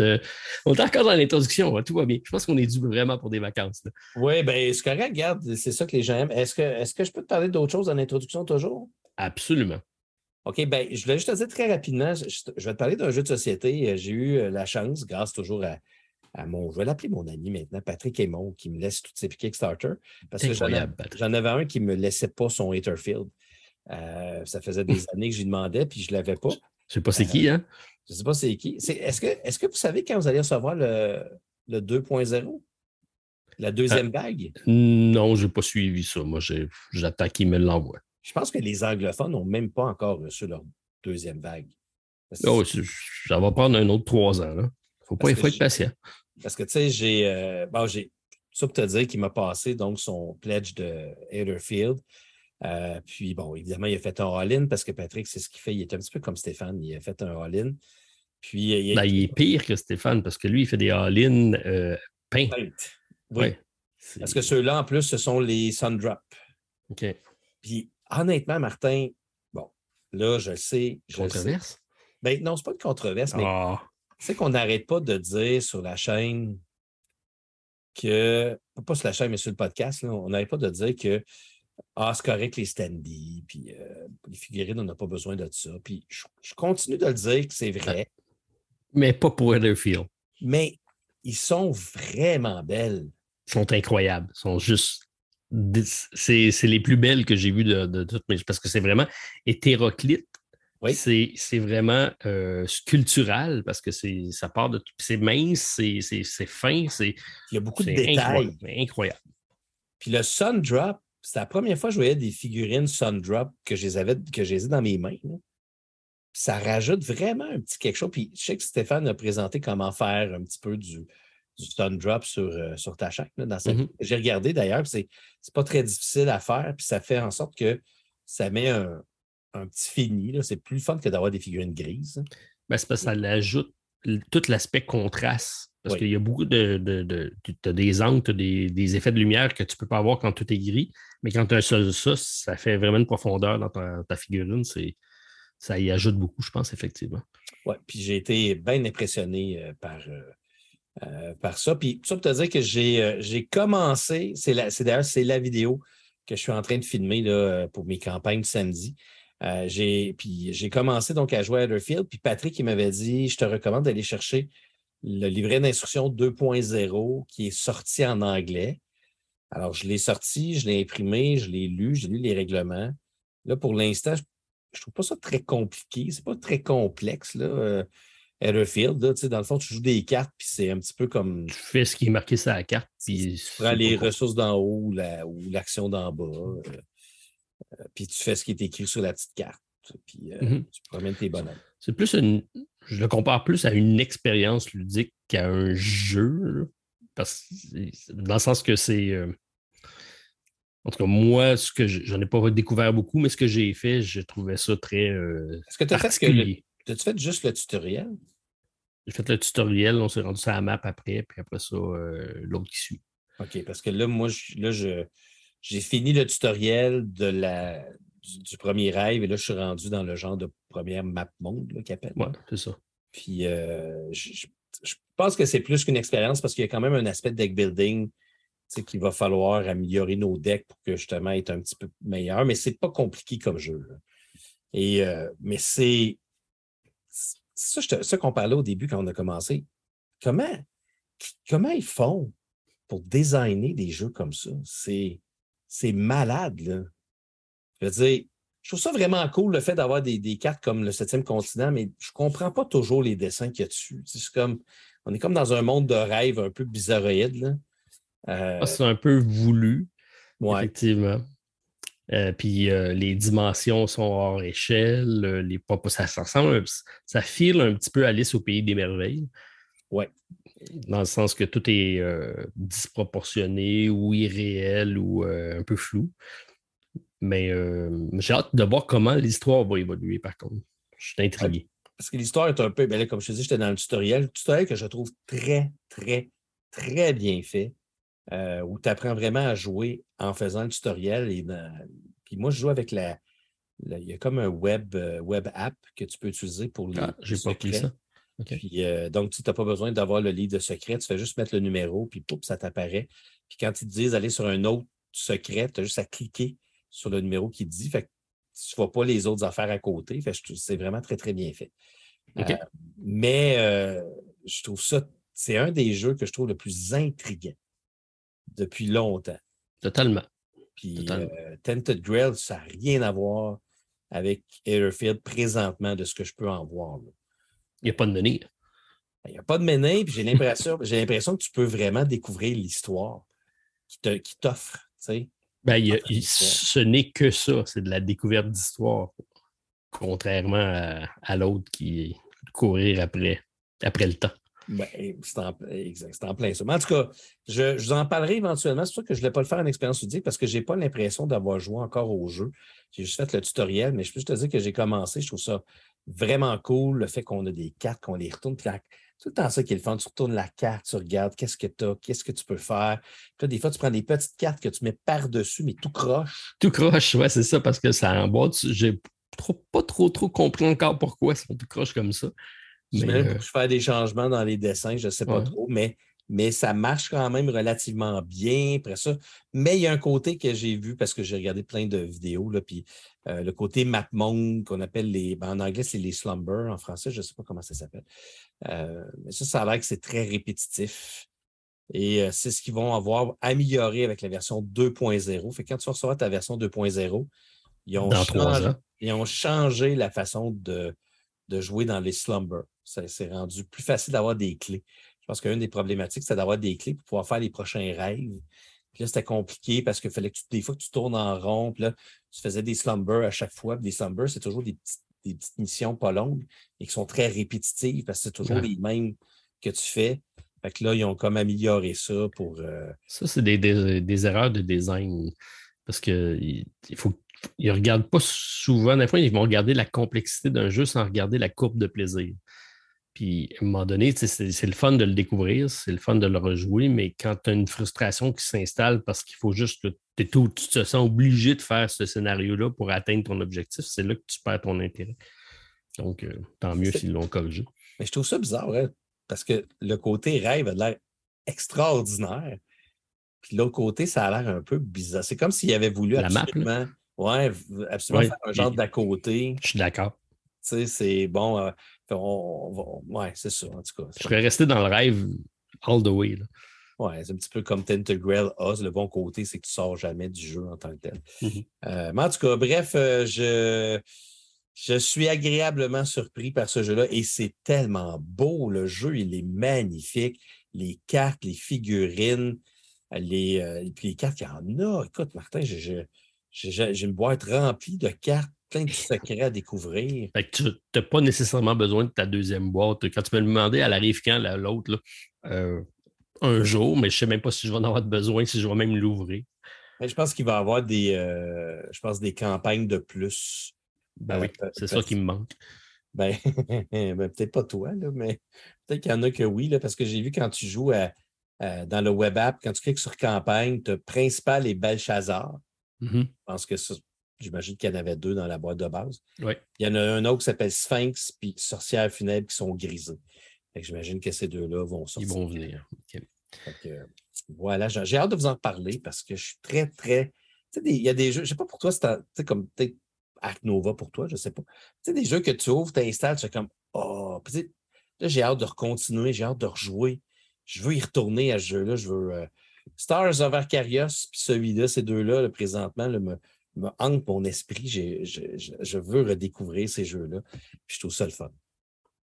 Euh, on est encore dans l'introduction, tout va bien. Je pense qu'on est dû vraiment pour des vacances. Oui, bien, c'est correct, regarde, c'est ça que les gens aiment. Est-ce que, est que je peux te parler d'autre chose dans l'introduction toujours? Absolument. OK, bien, je voulais juste te dire très rapidement, je, vais te parler d'un jeu de société. J'ai eu euh, la chance, grâce toujours à, mon, je vais l'appeler mon ami maintenant, Patrick Aymon, qui me laisse toutes ses Kickstarter. Parce que j'en avais un qui ne me laissait pas son Haterfield. Euh, ça faisait des années que j'y demandais, puis je ne l'avais pas. Je ne sais pas c'est qui, hein? Je ne sais pas c'est qui. Est-ce que, est que vous savez quand vous allez recevoir le, le 2.0? La deuxième euh, vague? Non, je n'ai pas suivi ça. Moi, j'attends qu'il me l'envoie. Je pense que les anglophones n'ont même pas encore reçu leur deuxième vague. Oh, ça va prendre un autre trois ans. Il faut, pas, faut être patient. Parce que, tu sais, j'ai. Euh, bon, j'ai ça pour te dire qu'il m'a passé donc son pledge de Haderfield. Euh, puis, bon, évidemment, il a fait un all-in parce que Patrick, c'est ce qu'il fait. Il est un petit peu comme Stéphane. Il a fait un all-in. Puis, il, ben, il, est pire que Stéphane parce que lui, il fait des all-in euh, peints. Oui. Parce que ceux-là, en plus, ce sont les Sundrop. OK. Puis, honnêtement, Martin, bon, là, je sais. controverse? Ben, non, c'est pas une controverse, mais ah. c'est qu'on n'arrête pas de dire sur la chaîne que, pas sur la chaîne, mais sur le podcast, on n'arrête pas de dire que ah, c'est correct les standees, puis euh, les figurines, on n'a pas besoin de ça. Puis je, continue de le dire que c'est vrai. Mais pas pour Weatherfield. Mais ils sont vraiment belles. Ils sont incroyables. Ils sont juste. C'est les plus belles que j'ai vues de, toutes mes. Parce que c'est vraiment hétéroclite. Oui. C'est vraiment euh, sculptural parce que ça part de. C'est mince, c'est fin. Il y a beaucoup de détails. incroyable. Puis le Sun Drop, c'est la première fois que je voyais des figurines Sundrop que je les avais que j'ai dans mes mains. Ça rajoute vraiment un petit quelque chose. Puis je sais que Stéphane a présenté comment faire un petit peu du, du Sundrop sur, euh, sur ta. Mm-hmm. J'ai regardé d'ailleurs, c'est pas très difficile à faire, puis ça fait en sorte que ça met un, petit fini. C'est plus fun que d'avoir des figurines grises. Ben, c'est parce que ça l'ajoute tout l'aspect contraste parce qu'il y a beaucoup de. de, tu as des angles, tu as des, effets de lumière que tu ne peux pas avoir quand tout est gris. Mais quand tu as un seul ça, ça fait vraiment une profondeur dans ta, figurine. Ça y ajoute beaucoup, je pense, effectivement. Oui, puis j'ai été bien impressionné euh, par, euh, euh, par ça. Puis ça pour te dire que j'ai commencé, c'est d'ailleurs c'est la vidéo que je suis en train de filmer là, pour mes campagnes samedi. j'ai, puis j'ai commencé donc à jouer à Etherfield. Puis Patrick, il m'avait dit Je te recommande d'aller chercher le livret d'instruction 2.0 qui est sorti en anglais. Alors, je l'ai sorti, je l'ai imprimé, je l'ai lu, j'ai lu les règlements. Là, pour l'instant, je trouve pas ça très compliqué. C'est pas très complexe. Là. Euh, Etherfield, dans le fond, tu joues des cartes, puis c'est un petit peu comme. Tu fais ce qui est marqué sur la carte. Puis tu prends les ressources d'en haut ou l'action d'en bas. Euh, euh, puis tu fais ce qui est écrit sur la petite carte. Puis mm-hmm. tu promènes tes bonhommes. C'est plus une. Je le compare plus à une expérience ludique qu'à un jeu. Parce dans le sens que c'est. En tout cas, moi, ce que j'en ai pas découvert beaucoup, mais ce que j'ai fait, j'ai trouvé ça très. Euh, Est-ce que tu as fait ce que. As-tu fait juste le tutoriel? J'ai fait le tutoriel, on s'est rendu sur la map après, puis après ça, euh, l'autre qui suit. OK, parce que là, moi, là, je, j'ai fini le tutoriel de la, du, premier rêve et là, je suis rendu dans le genre de première map monde qu'il appelle. Oui, c'est ça. Puis, euh, je, je, pense que c'est plus qu'une expérience parce qu'il y a quand même un aspect de deck building qu'il va falloir améliorer nos decks pour que justement être un petit peu meilleur, mais c'est pas compliqué comme jeu. Et, euh, mais c'est ça, qu'on parlait au début quand on a commencé. Comment, comment ils font pour designer des jeux comme ça? C'est, c'est malade, là. Je veux dire, je trouve ça vraiment cool le fait d'avoir des, des, cartes comme le septième continent, mais je ne comprends pas toujours les dessins qu'il y a dessus. C'est comme, on est comme dans un monde de rêve un peu bizarroïde. Euh, ah, c'est un peu voulu, effectivement. Euh, puis euh, les dimensions sont hors échelle, les ça, ça ressemble, ça file un petit peu Alice au pays des merveilles. Ouais. Dans le sens que tout est disproportionné ou irréel ou un peu flou. Mais j'ai hâte de voir comment l'histoire va évoluer, par contre. Je suis intrigué. Parce que l'histoire est un peu, ben comme je te dis, j'étais dans le tutoriel. Le tutoriel que je trouve très, très, très bien fait. Euh, où tu apprends vraiment à jouer en faisant le tutoriel. Et Puis moi, je joue avec la. Il y a comme un web, euh, web app que tu peux utiliser pour les. Ah, j'ai pas pris ça. Puis, euh, donc, tu n'as pas besoin d'avoir le livre de secret. Tu fais juste mettre le numéro, puis pouf, ça t'apparaît. Puis quand ils te disent d'aller sur un autre secret, tu as juste à cliquer sur le numéro qui dit. Fait que tu ne vois pas les autres affaires à côté. Fait c'est vraiment très, très bien fait. mais je trouve ça, c'est un des jeux que je trouve le plus intriguant depuis longtemps. Totalement. Puis euh, Tented Grail, ça n'a rien à voir avec Airfield présentement de ce que je peux en voir. Il n'y a pas de menée. Ben, il n'y a pas de menée, puis j'ai l'impression, j'ai l'impression que tu peux vraiment découvrir l'histoire qui t'offre. Ben, ce n'est que ça, c'est de la découverte d'histoire, contrairement à, à l'autre qui courir après, après le temps. Ben, c'est en, plein ça. Mais en tout cas, je, vous en parlerai éventuellement. C'est sûr que je ne voulais pas le faire en expérience ludique parce que je n'ai pas l'impression d'avoir joué encore au jeu. J'ai juste fait le tutoriel, mais je peux juste te dire que j'ai commencé. Je trouve ça vraiment cool, le fait qu'on a des cartes, qu'on les retourne. Tout le temps ça qui est le fun. Tu retournes la carte, tu regardes qu'est-ce que tu as, qu'est-ce que tu peux faire. Puis des fois, tu prends des petites cartes que tu mets par-dessus, mais tout croche. Tout croche, ouais, c'est ça, parce que ça emboîte. J'ai pas trop, trop compris encore pourquoi ça tout croche comme ça. Je euh... faire des changements dans les dessins, je ne sais pas trop, mais, mais ça marche quand même relativement bien après ça. Mais il y a un côté que j'ai vu parce que j'ai regardé plein de vidéos, là, puis euh, le côté monde qu'on appelle les. Ben, en anglais, c'est les slumber. En français, je ne sais pas comment ça s'appelle. Euh, mais ça, ça a l'air que c'est très répétitif. Et euh, c'est ce qu'ils vont avoir amélioré avec la version 2.0. Fait que quand tu vas recevoir ta version 2.0, ils, ils ont changé la façon de, de jouer dans les slumbers. Ça s'est rendu plus facile d'avoir des clés. Je pense qu'une des problématiques, c'est d'avoir des clés pour pouvoir faire les prochains rêves. Puis là, c'était compliqué parce qu'il fallait que des fois que tu tournes en rond, puis là, tu faisais des slumbers à chaque fois. des slumbers, c'est toujours des petites, missions pas longues et qui sont très répétitives parce que c'est toujours les mêmes que tu fais. Fait que là, ils ont comme amélioré ça pour. Euh, ça, c'est des, des, erreurs de design. Parce qu'il faut ils ne regardent pas souvent. Des fois, ils vont regarder la complexité d'un jeu sans regarder la courbe de plaisir. Puis, à un moment donné, c'est le fun de le découvrir, c'est le fun de le rejouer, mais quand tu as une frustration qui s'installe parce qu'il faut juste que tu te sens obligé de faire ce scénario-là pour atteindre ton objectif, c'est là que tu perds ton intérêt. Donc, euh, tant mieux s'ils l'ont corrigé. Mais je trouve ça bizarre, hein, parce que le côté rêve a l'air extraordinaire. Puis l'autre côté, ça a l'air un peu bizarre. C'est comme s'il avait voulu la absolument oui, absolument faire un genre d'à côté. Je suis d'accord. Tu sais, c'est bon. Euh, on, ouais, c'est ça, en tout cas. Je serais resté dans le rêve all the way. Oui, c'est un petit peu comme Tentegral Oz. Le bon côté, c'est que tu ne sors jamais du jeu en tant que tel. Mm-hmm. Euh, mais en tout cas, bref, euh, je. Je suis agréablement surpris par ce jeu-là et c'est tellement beau. Le jeu, il est magnifique. Les cartes, les figurines, les, euh, puis les cartes, il y en a. Écoute, Martin, j'ai une boîte remplie de cartes, plein de secrets à découvrir. tu n'as pas nécessairement besoin de ta deuxième boîte. Quand tu me demandais, elle arrive quand l'autre, euh, un jour, mais je ne sais même pas si je vais en avoir besoin, si je vais même l'ouvrir. Je pense qu'il va y avoir des, euh, je pense des campagnes de plus. Ben oui, c'est ça qui me manque. Ben, ben, peut-être pas toi, là, mais peut-être qu'il y en a que oui, là, parce que j'ai vu quand tu joues dans le web app, quand tu cliques sur campagne, tu as principal et Belshazzar. Mm-hmm. Je pense que j'imagine qu'il y en avait deux dans la boîte de base. Il y en a un autre qui s'appelle Sphinx puis Sorcière funèbre qui sont grisés. J'imagine que ces deux-là vont sortir. Ils vont venir. voilà, j'ai hâte de vous en parler parce que je suis très, très. Tu il y a des jeux, je ne sais pas pour toi, c'est comme peut-être Arc Nova pour toi, je ne sais pas. Tu sais, des jeux que tu ouvres, tu installes, tu es comme Oh, là, j'ai hâte de recontinuer, j'ai hâte de rejouer. Je veux y retourner à ce jeu-là. Je veux. Euh, Stars of Arcarios, puis celui-là, ces deux-là, présentement, me, me hantent mon esprit. Je, veux redécouvrir ces jeux-là. je trouve ça le fun.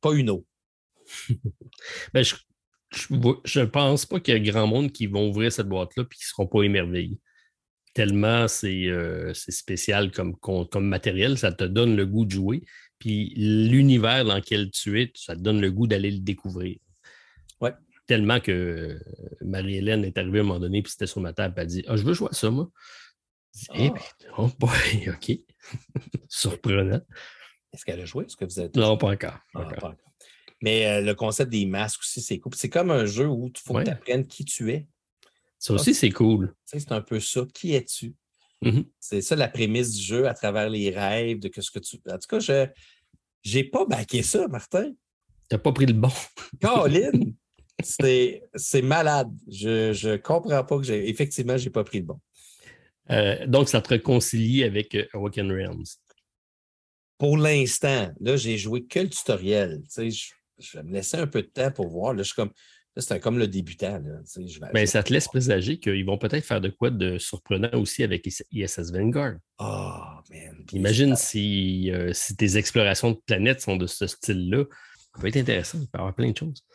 Pas une autre. ben, je ne pense pas qu'il y a grand monde qui vont ouvrir cette boîte-là et qui ne seront pas émerveillés. Tellement euh, c'est spécial comme, comme matériel, ça te donne le goût de jouer. Puis l'univers dans lequel tu es, ça te donne le goût d'aller le découvrir. Ouais. Tellement que euh, Marie-Hélène est arrivée à un moment donné, puis c'était sur ma table, elle a dit Ah, je veux jouer à ça, moi. Eh bien, oh boy, OK. Surprenant. Est-ce qu'elle a joué? Est-ce que vous êtes... Non, pas encore. Pas ah, encore. Mais euh, le concept des masques aussi, c'est cool. C'est comme un jeu où il faut que tu apprennes qui tu es. Ça aussi, c'est cool. C'est un peu ça. Qui es-tu? Mm-hmm. C'est ça la prémisse du jeu à travers les rêves, de ce que tu. En tout cas, je n'ai pas baqué ça, Martin. Tu n'as pas pris le bon. Colin! c'est malade. Je ne comprends pas que j'ai. Effectivement, je n'ai pas pris le bon. Euh, donc, ça te réconcilie avec euh, Awaken Realms. Pour l'instant, là, j'ai joué que le tutoriel. Tu sais, je vais me laisser un peu de temps pour voir. Là, je suis comme. C'est comme le débutant. Là. Ben, ça te laisse présager qu'ils vont peut-être faire de quoi de surprenant aussi avec ISS Vanguard. Oh, man. Imagine si, euh, si, tes explorations de planètes sont de ce style-là. Ça peut être intéressant. Il peut y avoir plein de choses.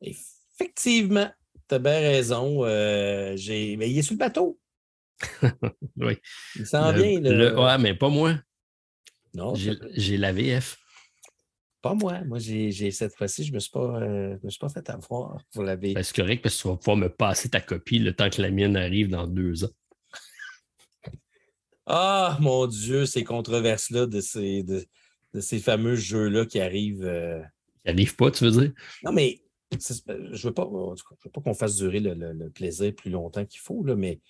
Effectivement, tu as bien raison. Euh, j'ai... Mais il est sur le bateau. oui. Il s'en vient. Le... Ouais, mais pas moi. Non. J'ai la VF. Pas moi. Moi, j'ai cette fois-ci, je ne me, suis pas, euh, me suis pas fait avoir pour la VF. Ben, c'est correct parce que tu vas pouvoir me passer ta copie le temps que la mienne arrive dans deux ans. Ah, mon Dieu, ces controverses-là de ces, de, ces fameux jeux-là qui arrivent. Euh, qui n'arrivent pas, tu veux dire? Non, mais je ne veux pas, pas qu'on fasse durer le, plaisir plus longtemps qu'il faut, là, mais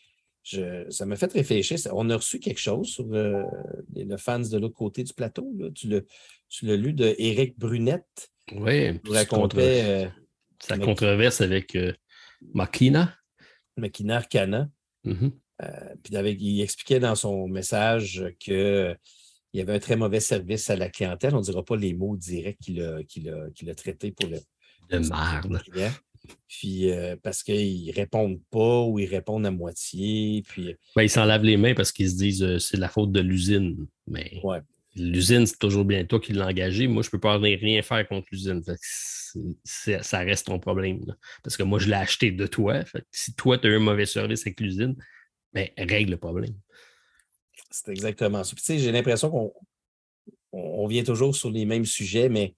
ça m'a fait réfléchir. On a reçu quelque chose sur le, le fans de l'autre côté du plateau. Tu l'as lu de Éric Brunette? Oui, euh, sa controverse avec euh, Makina. Makina Arcana. Mm-hmm. Euh, puis il expliquait dans son message qu'il y avait un très mauvais service à la clientèle. On ne dira pas les mots directs qu'il a, traités pour le. De merde. Puis euh, parce qu'ils répondent pas ou ils répondent à moitié. Puis... Ben, ils s'en lavent les mains parce qu'ils se disent euh, c'est la faute de l'usine. Mais ouais. l'usine, c'est toujours bien toi qui l'as engagé. Moi, je ne peux pas rien faire contre l'usine. Ça reste ton problème. Parce que moi, je l'ai acheté de toi. si toi, tu as eu un mauvais service avec l'usine, ben, règle le problème. C'est exactement ça. J'ai l'impression qu'on on vient toujours sur les mêmes sujets, mais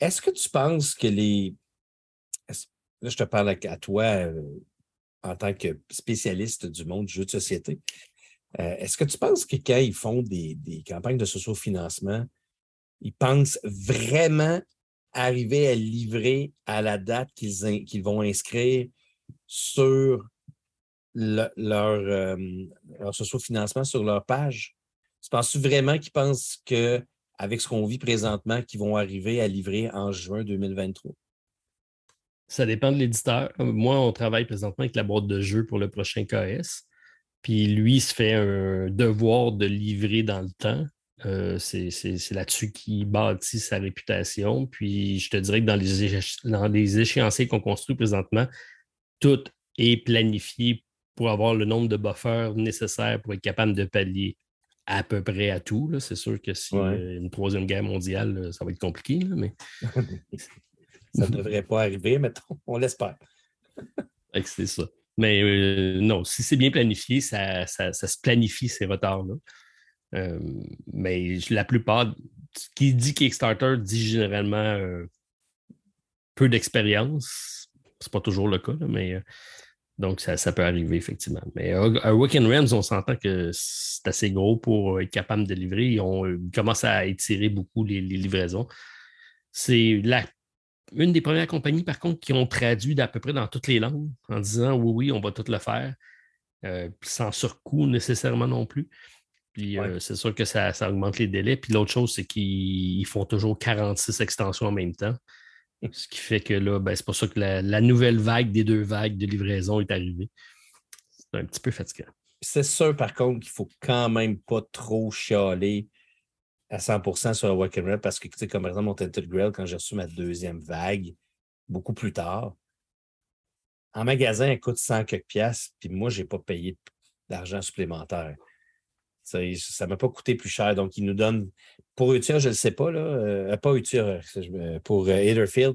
est-ce que tu penses que les Là, je te parle à, toi euh, en tant que spécialiste du monde du jeu de société. Euh, est-ce que tu penses que quand ils font des, campagnes de socio-financement, ils pensent vraiment arriver à livrer à la date qu'ils vont inscrire sur leur, euh, leur socio-financement sur leur page? Tu penses vraiment qu'ils pensent qu'avec ce qu'on vit présentement, qu'ils vont arriver à livrer en juin 2023? Ça dépend de l'éditeur. Moi, on travaille présentement avec la boîte de jeu pour le prochain KS. Puis lui, il se fait un devoir de livrer dans le temps. Euh, c'est là-dessus qu'il bâtit sa réputation. Puis je te dirais que dans les, dans les échéanciers qu'on construit présentement, tout est planifié pour avoir le nombre de buffers nécessaires pour être capable de pallier à peu près à tout. C'est sûr que si une troisième guerre mondiale, ça va être compliqué, mais. ça ne devrait pas arriver, mais on l'espère. c'est ça. Mais euh, non, si c'est bien planifié, ça, se planifie ces retards-là. Euh, mais la plupart, qui dit Kickstarter dit généralement euh, peu d'expérience. C'est pas toujours le cas, mais donc ça, peut arriver effectivement. Mais à Weekend Rams, on s'entend que c'est assez gros pour être capable de livrer. Ils, commencent à étirer beaucoup les, les livraisons. C'est la une des premières compagnies, par contre, qui ont traduit d'à peu près dans toutes les langues en disant oui, oui, on va tout le faire, euh, sans surcoût nécessairement non plus. Puis euh, c'est sûr que ça, augmente les délais. Puis l'autre chose, c'est qu'ils font toujours 46 extensions en même temps. Ce qui fait que là, ben, c'est pour ça que la, nouvelle vague des deux vagues de livraison est arrivée. C'est un petit peu fatigant. C'est sûr, par contre, qu'il ne faut quand même pas trop chialer à 100% sur le Walk and parce que, tu sais, comme par exemple, mon Tented Grill, quand j'ai reçu ma deuxième vague, beaucoup plus tard, en magasin, elle coûte 100 quelques piastres, puis moi, je n'ai pas payé d'argent supplémentaire. Ça ne m'a pas coûté plus cher. Donc, ils nous donnent, pour Utia, je ne le sais pas, là, euh, pas Utia, pour euh,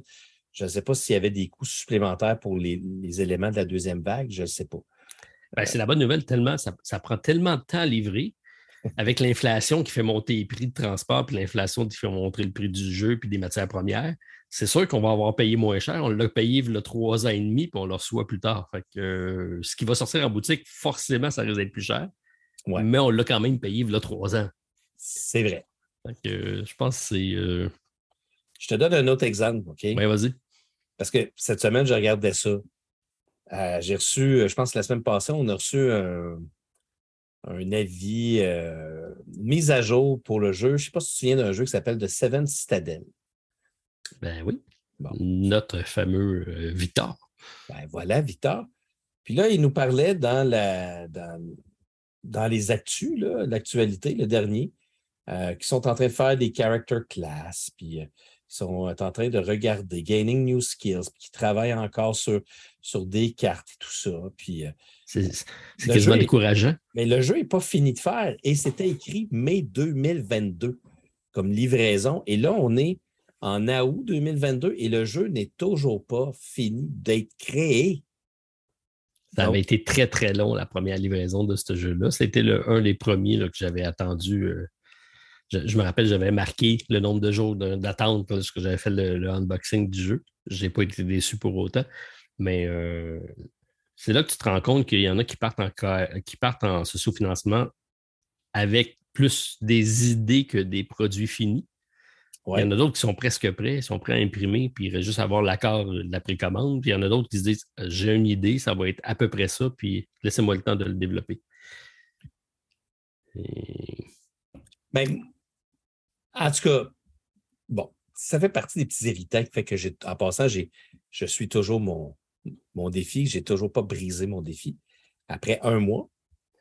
je ne sais pas s'il y avait des coûts supplémentaires pour les, éléments de la deuxième vague, je ne sais pas. Ben, c'est la bonne nouvelle, tellement, ça, ça, prend tellement de temps à livrer avec l'inflation qui fait monter les prix de transport, puis l'inflation qui fait monter le prix du jeu, puis des matières premières, c'est sûr qu'on va avoir payé moins cher. On l'a payé il y a trois ans et demi, puis on le reçoit plus tard. Fait que, euh, ce qui va sortir en boutique, forcément, ça risque d'être plus cher. Mais on l'a quand même payé il y a trois ans. C'est vrai. Euh, je pense que c'est. Euh, je te donne un autre exemple, OK? Oui, vas-y. Parce que cette semaine, je regardais ça. J'ai reçu, je pense que la semaine passée, on a reçu un, un avis, euh, mise à jour pour le jeu. Je ne sais pas si tu te souviens d'un jeu qui s'appelle The Seven Citadel. Ben oui. Notre fameux euh, Victor. Ben voilà, Victor. Puis là, il nous parlait dans, la, dans, les actus, l'actualité, le dernier, euh, qui sont en train de faire des character class, puis sont en train de regarder, gaining new skills, puis qui travaillent encore sur, sur des cartes et tout ça. Puis c'est quasiment décourageant. mais le jeu n'est pas fini de faire et c'était écrit mai 2022 comme livraison. Et là, on est en août 2022 et le jeu n'est toujours pas fini d'être créé. Ça avait été très, très long, la première livraison de ce jeu-là. C'était un des premiers que j'avais attendu. Euh, je, me rappelle, j'avais marqué le nombre de jours d'attente lorsque j'avais fait le, unboxing du jeu. Je n'ai pas été déçu pour autant. Mais euh, c'est là que tu te rends compte qu'il y en a qui partent en, qui partent en socio-financement avec plus des idées que des produits finis. Il y en a d'autres qui sont presque prêts, sont prêts à imprimer, puis il reste juste avoir l'accord de la précommande. Puis il y en a d'autres qui se disent J'ai une idée, ça va être à peu près ça, puis laissez-moi le temps de le développer. Ben, en tout cas, bon, ça fait partie des petits héritages qui fait que, en passant, je suis toujours mon, mon défi. J'ai toujours pas brisé mon défi. Après un mois.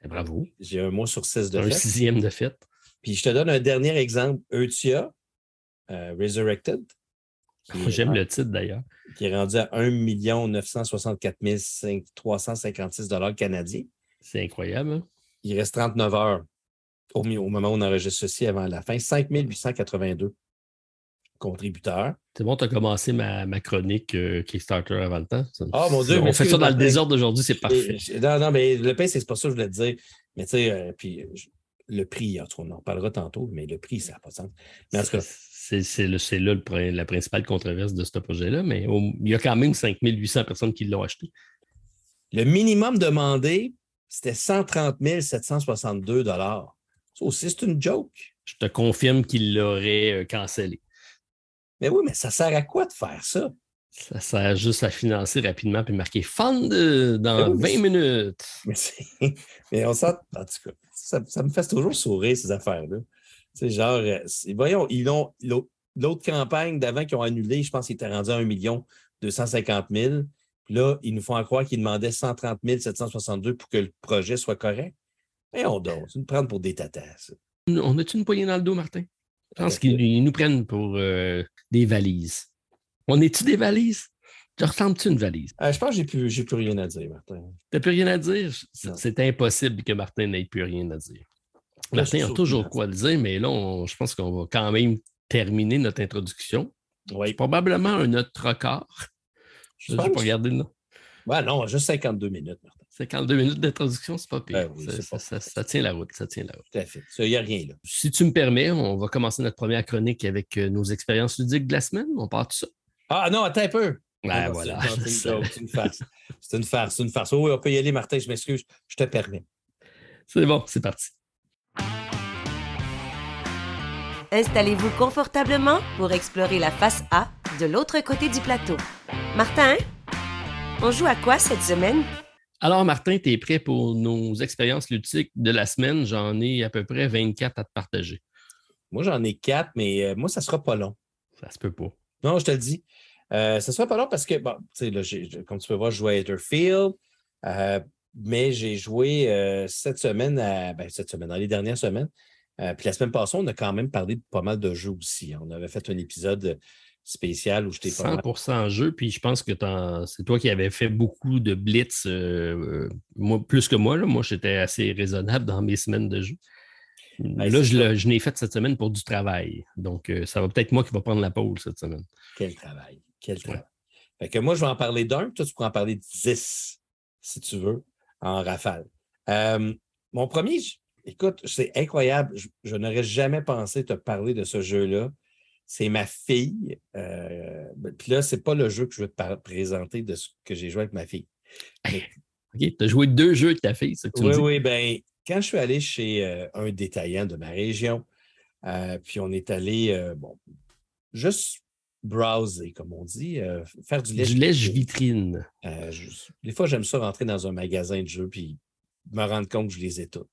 Eh, bravo. J'ai un mois sur six de un sixième de fête. Puis je te donne un dernier exemple. Eutia, euh, Resurrected. J'aime le titre d'ailleurs. Qui est rendu à 1 964 356 canadiens. C'est incroyable. Hein? Il reste 39 heures au, au, moment où on enregistre ceci avant la fin. 5 882 contributeur. C'est bon, tu as commencé ma, chronique euh, Kickstarter avant le temps. Ah, mon Dieu. On fait ça dans le désordre d'aujourd'hui, c'est parfait. Non, non, mais le pain, c'est pas ça que je voulais te dire. Mais tu sais, euh, puis le prix, on en parlera tantôt, mais le prix, ça n'a pas de sens. Mais en tout cas. C'est là la principale controverse de ce projet-là, mais il y a quand même 5800 personnes qui l'ont acheté. Le minimum demandé, c'était 130 762 Ça aussi, c'est une joke. Je te confirme qu'il l'aurait euh, cancellé. Mais oui, mais ça sert à quoi de faire ça? Ça sert juste à financer rapidement puis marquer fund dans 20 minutes. Mais, on sent, en tout cas, ça, me fait toujours sourire ces affaires-là. C'est genre, euh, voyons, ils ont l'autre campagne d'avant qu'ils ont annulé, je pense qu'ils étaient rendus à 1 250 000. Puis là, ils nous font croire qu'ils demandaient 130 762 pour que le projet soit correct. Mais on donne, c'est nous prendre pour des tatas. On a-tu une poignée dans le dos, Martin? Je pense qu'ils nous prennent pour euh, des valises. On est-tu des valises? Je ressemble-tu une valise? Euh, je pense que j'ai plus, plus rien à dire, Martin. Tu n'as plus rien à dire? C'est impossible que Martin n'ait plus rien à dire. Martin a toujours quoi dire, mais là, je pense qu'on va quand même terminer notre introduction. Oui. Probablement un autre record. Je ne vais pas regarder le nom. Ouais, non, juste 52 minutes, Martin. 52 minutes d'introduction, c'est pas pire. Ben ça, tient la route, ça tient la route. Tout à fait. Il n'y a rien là. Si tu me permets, on va commencer notre première chronique avec euh, nos expériences ludiques de la semaine. On part de ça. Ah non, attends un peu. Ben, voilà. C'est une, farce. C'est une farce. C'est une farce. Oh, oui, on peut y aller, Martin, je m'excuse. Je te permets. C'est bon, c'est parti. Installez-vous confortablement pour explorer la face A de l'autre côté du plateau. Martin, on joue à quoi cette semaine? Alors, Martin, tu es prêt pour nos expériences ludiques de la semaine? J'en ai à peu près 24 à te partager. Moi, j'en ai 4, mais euh, moi, ça ne sera pas long. Ça se peut pas. Non, je te le dis. Euh, ça ne sera pas long parce que, bon, sais, comme tu peux voir, je joue à Etherfield, euh, mais j'ai joué cette semaine, ben, cette semaine, dans les dernières semaines. puis la semaine passée, on a quand même parlé de pas mal de jeux aussi. On avait fait un épisode spécial où je t'ai 100% en jeu, puis je pense que c'est toi qui avais fait beaucoup de blitz, euh, moi, plus que moi. Là. Moi, j'étais assez raisonnable dans mes semaines de jeu. là, je, l'ai fait cette semaine pour du travail. Donc, euh, ça va peut-être moi qui va prendre la pause cette semaine. Quel travail. Quel travail. Fait que moi, je vais en parler d'un, toi, tu pourras en parler de dix, si tu veux, en rafale. Euh, mon premier, écoute, c'est incroyable. je n'aurais jamais pensé te parler de ce jeu-là c'est ma fille. Euh, ben, puis là, ce n'est pas le jeu que je veux te présenter de ce que j'ai joué avec ma fille. OK, tu as joué deux jeux avec ta fille, c'est que tu Oui, me dis? oui, bien, quand je suis allé chez euh, un détaillant de ma région, euh, puis on est allé, bon, juste browser, comme on dit, faire du lèche, du lèche vitrine. des fois, j'aime ça rentrer dans un magasin de jeux puis me rendre compte que je les ai toutes.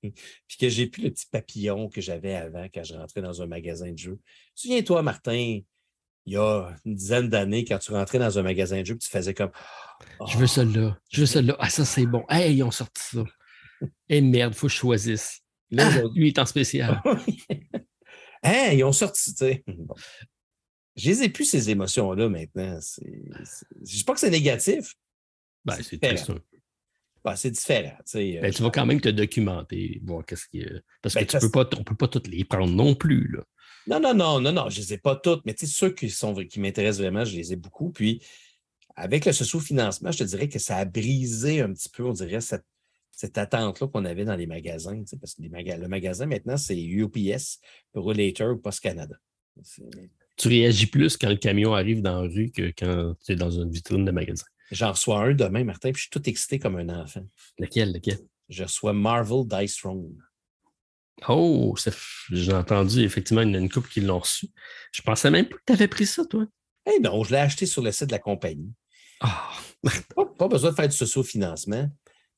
Puis que j'ai plus le petit papillon que j'avais avant quand je rentrais dans un magasin de jeux. Souviens-toi, Martin, il y a une dizaine d'années, quand tu rentrais dans un magasin de jeux, tu faisais comme Je veux celle-là, je veux celle-là. Ah, ça, c'est bon. Hey, ils ont sorti ça. Eh merde, il faut que je choisisse. Là, ah, lui est en spécial. hein, ils ont sorti, tu sais. Je les ai plus, ces émotions-là, maintenant. Je ne dis pas que c'est négatif. Ben, c'est très c'est différent. Euh, ben, tu vas quand même te documenter, voir qu'est-ce qui Parce que ben, tu peux pas, on ne peut pas toutes les prendre non plus. Là. Non, non, non, non, non, je ne les ai pas toutes, mais ceux qui, sont, qui m'intéressent vraiment, je les ai beaucoup. Puis, avec le socio-financement, je te dirais que ça a brisé un petit peu, on dirait, cette, cette attente-là qu'on avait dans les magasins. Parce que le magasin, maintenant, c'est UPS, Rollator ou Post Canada. Tu réagis plus quand le camion arrive dans la rue que quand tu es dans une vitrine de magasin. J'en reçois un demain, Martin, puis je suis tout excité comme un enfant. Lequel, lequel? Je reçois Marvel Dice Throne. Oh, j'ai entendu effectivement une, une couple qui l'ont reçu. Je pensais même pas que tu avais pris ça, toi. Eh non, je l'ai acheté sur le site de la compagnie. Ah! pas, besoin de faire du socio-financement.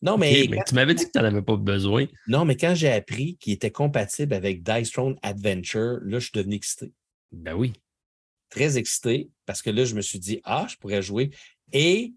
Non, mais, tu m'avais dit que tu n'en avais pas besoin. Non, mais quand j'ai appris qu'il était compatible avec Dice Throne Adventure, là, je suis devenu excité. Ben oui. Très excité parce que là, je me suis dit, ah, je pourrais jouer. Et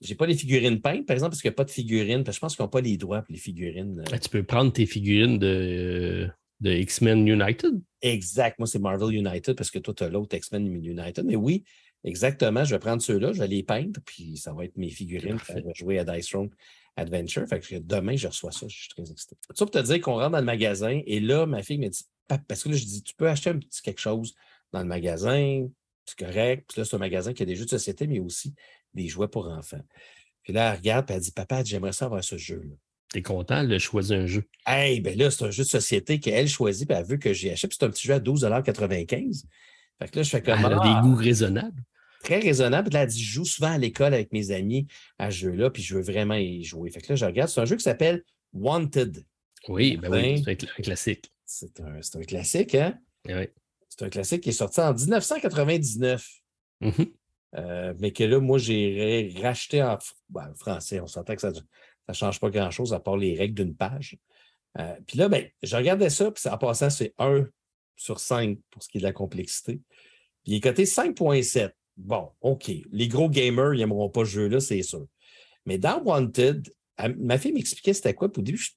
j'ai pas les figurines peintes, par exemple, parce qu'il n'y a pas de figurines. Parce que je pense qu'ils n'ont pas les droits pour les figurines. Euh. Ah, tu peux prendre tes figurines de, de X-Men United. Exact. Moi, c'est Marvel United parce que toi, tu as l'autre X-Men United. Mais oui, exactement. Je vais prendre ceux-là, je vais les peindre, puis ça va être mes figurines. Je vais jouer à Dice Throne Adventure. Fait que demain, je reçois ça. Je suis très excité. Ça pour te dire qu'on rentre dans le magasin et là, ma fille me dit, parce que là, je dis, tu peux acheter un petit quelque chose dans le magasin, c'est correct. Puis là, c'est un magasin qui a des jeux de société, mais aussi des jouets pour enfants. Puis là, elle regarde et elle dit Papa, j'aimerais ça avoir ce jeu-là. T'es content de choisir un jeu? Hey, ben là, c'est un jeu de société qu'elle choisit, puis elle veut que j'y achète. c'est un petit jeu à 12,95 Fait que là, je fais comme. Elle a des ah! goûts raisonnables. Très raisonnable. Puis là, elle dit Je joue souvent à l'école avec mes amis à ce jeu-là, puis je veux vraiment y jouer. Fait que là, je regarde. C'est un jeu qui s'appelle Wanted. Oui, ben oui, c'est un classique. C'est un, un, classique, hein? Eh oui. C'est un classique qui est sorti en 1999. Euh, mais que là, moi, j'ai racheté en ben, français. On s'entend que ça ne change pas grand-chose à part les règles d'une page. Euh, puis là, ben, je regardais ça, puis en passant, c'est 1 sur 5 pour ce qui est de la complexité. Puis il est coté 5.7. Bon, OK. Les gros gamers, ils n'aimeront pas ce jeu-là, c'est sûr. Mais dans Wanted, ma fille m'expliquait c'était quoi. Puis au début, je,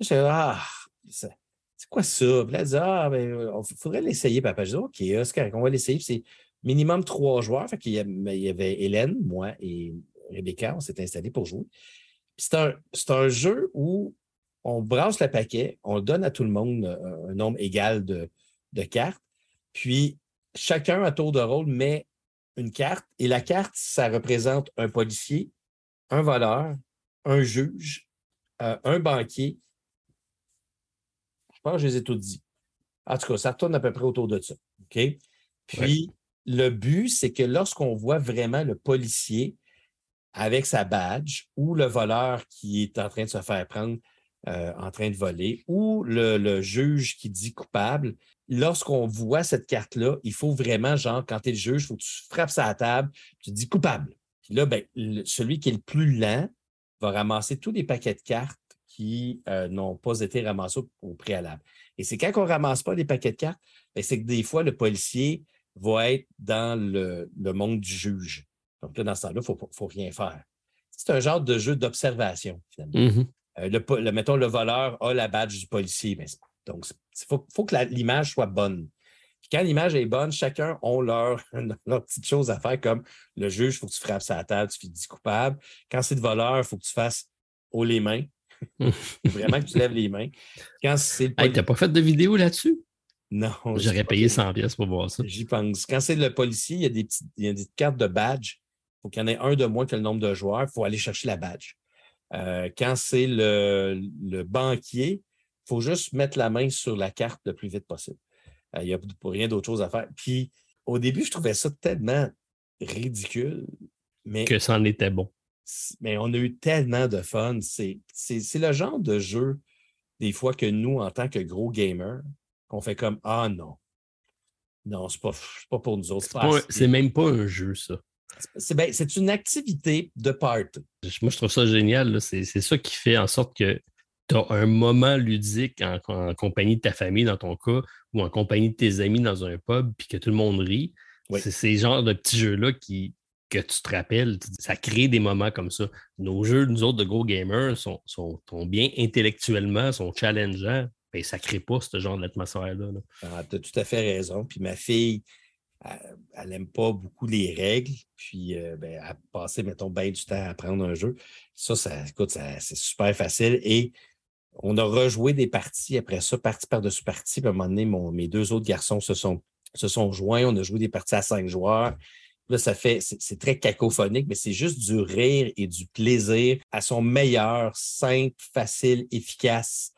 je ah, c'est quoi ça? Puis là, elle dit, ah, ben, il faudrait l'essayer, papa. Je dis, OK, on va l'essayer. c'est minimum trois joueurs. Fait y, avait Hélène, moi et Rebecca, on s'est installés pour jouer. C'est un, jeu où on brasse le paquet, on donne à tout le monde un, nombre égal de, cartes, puis chacun à tour de rôle met une carte et la carte, ça représente un policier, un voleur, un juge, euh, un banquier. Je pense que je les ai tous dit. En tout cas, ça tourne à peu près autour de ça. Puis, le but, c'est que lorsqu'on voit vraiment le policier avec sa badge ou le voleur qui est en train de se faire prendre euh, en train de voler ou le, juge qui dit coupable, lorsqu'on voit cette carte-là, il faut vraiment, genre, quand tu es le juge, il faut que tu frappes sa table, tu dis coupable. Puis là, ben, celui qui est le plus lent va ramasser tous les paquets de cartes qui euh, n'ont pas été ramassés au, préalable. Et c'est quand on ne ramasse pas les paquets de cartes, ben, c'est que des fois, le policier va être dans le, monde du juge. Donc là, dans ce temps-là, il ne faut, rien faire. C'est un genre de jeu d'observation, finalement. Mm-hmm. Euh, le, mettons, le voleur a la badge du policier. Mais donc, il faut, que l'image soit bonne. quand l'image est bonne, chacun a leur, leur petite chose à faire, comme le juge, il faut que tu frappes sa table, tu dis coupable. Quand c'est de voleur, il faut que tu fasses haut les mains. Vraiment que tu lèves les mains. Quand c'est hey, t'as pas fait de vidéo là-dessus? Non. J'aurais payé 100 pièces pour voir ça. J'y pense. Quand c'est le policier, il y a des, petites, il y a des cartes de badge. Il faut qu'il y en ait un de moins que le nombre de joueurs. Il faut aller chercher la badge. Euh, quand c'est le, banquier, il faut juste mettre la main sur la carte le plus vite possible. Euh, il n'y a rien d'autre chose à faire. Puis au début, je trouvais ça tellement ridicule. Mais, que ça en était bon. Mais on a eu tellement de fun. C'est le genre de jeu, des fois, que nous, en tant que gros gamers, qu'on fait comme Ah non. Non, c'est pas, pas pour nous autres. C'est même pas un jeu, ça. Ben, c'est une activité de party. Moi, je trouve ça génial. C'est ça qui fait en sorte que tu as un moment ludique en, compagnie de ta famille, dans ton cas, ou en compagnie de tes amis dans un pub, puis que tout le monde rit. C'est ces genres de petits jeux-là qui, que tu te rappelles. Ça crée des moments comme ça. Nos jeux, nous autres, de gros gamers, sont, sont, bien intellectuellement, sont challengeants. Ben, ça ne crée pas ce genre d'atmosphère-là. Ah, tu as tout à fait raison. Puis ma fille, elle n'aime pas beaucoup les règles, puis euh, ben, elle passé, mettons, bien du temps à apprendre un jeu. Ça, ça écoute, c'est super facile. Et on a rejoué des parties après ça, partie par-dessus partie. Puis à un moment donné, mes deux autres garçons se sont, se sont joints. On a joué des parties à cinq joueurs. Là, ça fait, c'est très cacophonique, mais c'est juste du rire et du plaisir à son meilleur, simple, facile, efficace.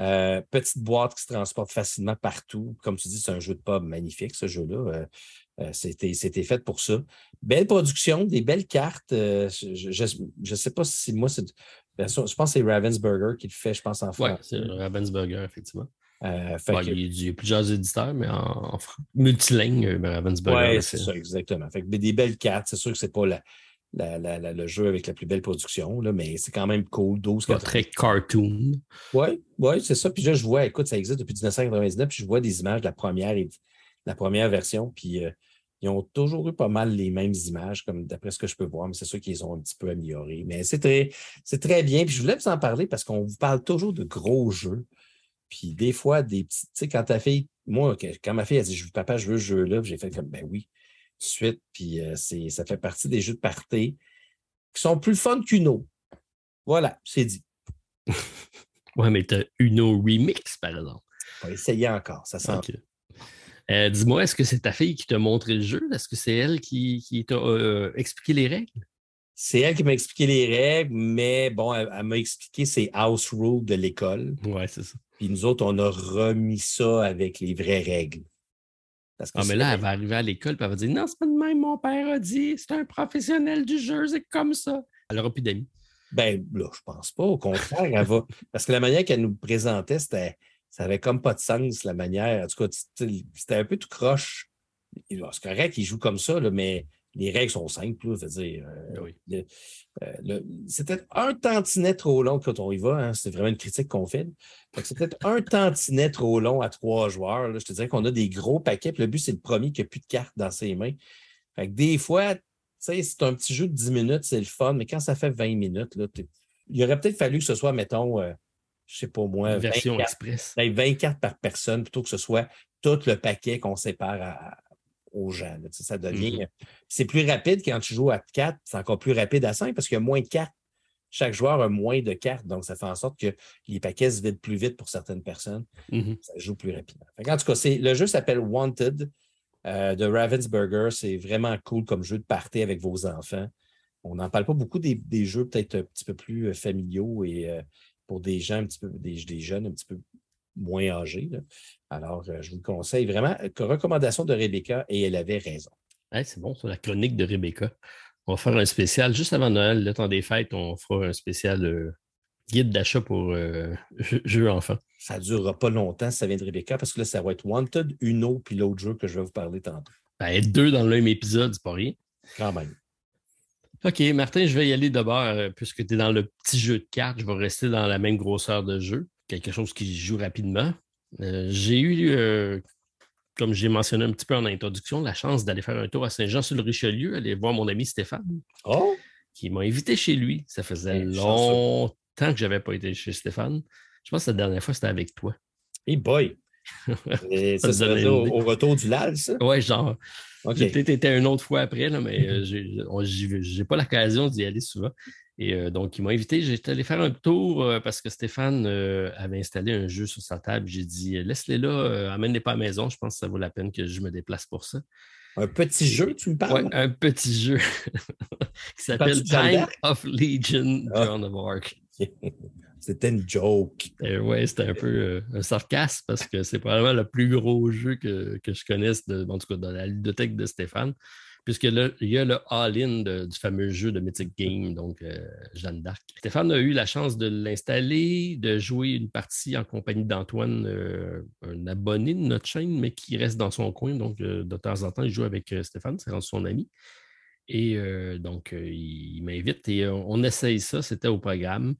Euh, petite boîte qui se transporte facilement partout. Comme tu dis, c'est un jeu de pub magnifique, ce jeu-là. Euh, euh, c'était fait pour ça. Belle production, des belles cartes. je ne sais pas si moi, c'est. Je pense que c'est Ravensburger qui le fait, je pense, en France. Oui, c'est Ravensburger, effectivement. il, y a plusieurs éditeurs, mais en, multilingue, Ravensburger. Oui, c'est ça, exactement. Fait des belles cartes. C'est sûr que c'est pas la, le jeu avec la plus belle production, là, mais c'est quand même cool. 12 Pas très cartoon. Oui, ouais, c'est ça. Puis là, je vois, écoute, ça existe depuis 1999, puis je vois des images de la première, la première version, puis euh, ils ont toujours eu pas mal les mêmes images, comme d'après ce que je peux voir, mais c'est sûr qu'ils ont un petit peu amélioré. Mais c'est très, très bien. Puis je voulais vous en parler parce qu'on vous parle toujours de gros jeux. Puis des fois, des petits, tu sais, quand ta fille, moi, quand ma fille a dit Papa, je veux ce jeu-là, j'ai fait comme ben oui suite. Puis euh, ça fait partie des jeux de party qui sont plus fun qu'Uno. Voilà, c'est dit. ouais, mais tu as Uno Remix, par exemple. On va essayer encore, ça sent. Euh, dis-moi, est-ce que c'est ta fille qui t'a montré le jeu? Est-ce que c'est elle qui, qui t'a euh, expliqué les règles? C'est elle qui m'a expliqué les règles, mais bon, elle, m'a expliqué ses house rules de l'école. Ouais, c'est ça. Puis nous autres, on a remis ça avec les vraies règles ah, mais là, elle va arriver à l'école et elle va dire Non, c'est pas de même, mon père a dit, c'est un professionnel du jeu, c'est comme ça. Elle n'aura plus d'amis. Ben là, je pense pas. Au contraire, elle va. Parce que la manière qu'elle nous présentait, c'était. Ça avait comme pas de sens, la manière. En tout cas, c'était un peu tout croche. C'est correct qu'il joue comme ça, là, mais les règles sont simples. Dire, euh, ben euh, c'était un tantinet trop long quand on y va. Hein, c'est vraiment une critique qu'on fait. C'était un tantinet trop long à trois joueurs. Je te dirais qu'on a des gros paquets. le but, c'est le premier qui n'a plus de cartes dans ses mains. Fait des fois, c'est un petit jeu de 10 minutes, c'est le fun, mais quand ça fait 20 minutes, là, il aurait peut-être fallu que ce soit, mettons, je euh, je sais pas moi, version express. 20 ben, cartes par personne plutôt que ce soit tout le paquet qu'on sépare à, aux gens. ça devient. Mm-hmm. C'est plus rapide quand tu joues à 4, c'est encore plus rapide à 5 parce qu'il y a moins de cartes. chaque joueur a moins de cartes, donc ça fait en sorte que les paquets se vident plus vite pour certaines personnes. Mm-hmm. Ça joue plus rapidement. en tout cas, le jeu s'appelle Wanted euh, de Ravensburger. C'est vraiment cool comme jeu de party avec vos enfants. On n'en parle pas beaucoup des, jeux peut-être un petit peu plus euh, familiaux et euh, pour des gens un petit peu, des, jeunes un petit peu moins âgés. Alors, je vous conseille vraiment. Recommandation de Rebecca et elle avait raison. c'est bon, c'est la chronique de Rebecca. On va faire un spécial juste avant Noël, le temps des fêtes, on fera un spécial euh, guide d'achat pour euh, jeux enfants. Ça ne durera pas longtemps ça vient de Rebecca parce que là, ça va être Wanted, Uno, puis l'autre jeu que je vais vous parler tantôt. Ben, être deux dans le même épisode, c'est pas rien. Quand même. OK, Martin, je vais y aller d'abord, euh, puisque tu es dans le petit jeu de cartes, je vais rester dans la même grosseur de jeu, quelque chose qui joue rapidement. J'ai eu comme j'ai mentionné un petit peu en introduction, la chance d'aller faire un tour à Saint-Jean-sur-le-Richelieu, aller voir mon ami Stéphane, oh! qui m'a invité chez lui. Ça faisait longtemps que je n'avais pas été chez Stéphane. Je pense que la dernière fois, c'était avec toi. Hey boy! ça, ça au, au, retour du LAL, ça? Oui, genre. J'ai peut-être été une autre fois après, là, mais euh, je n'ai pas l'occasion d'y aller souvent. Et euh, donc, il m'a invité. J'étais allé faire un tour euh, parce que Stéphane avait installé un jeu sur sa table. J'ai dit laisse-les là, amène-les pas à la maison. Je pense que ça vaut la peine que je me déplace pour ça. Un petit jeu, tu me parles? Oui, un petit jeu qui s'appelle Time of Legion, ah. John of Arc. C'était une joke. oui, c'était un peu un sarcasme parce que c'est probablement le plus gros jeu que, je connaisse, de, en tout cas dans la bibliothèque de Stéphane puisque il y a le all-in du fameux jeu de Mythic Game, donc euh, Jeanne d'Arc. Stéphane a eu la chance de l'installer, de jouer une partie en compagnie d'Antoine, euh, un abonné de notre chaîne, mais qui reste dans son coin. Donc, euh, de temps en temps, il joue avec Stéphane, c'est son ami. Et donc, il, m'invite et on essaye ça, c'était au programme.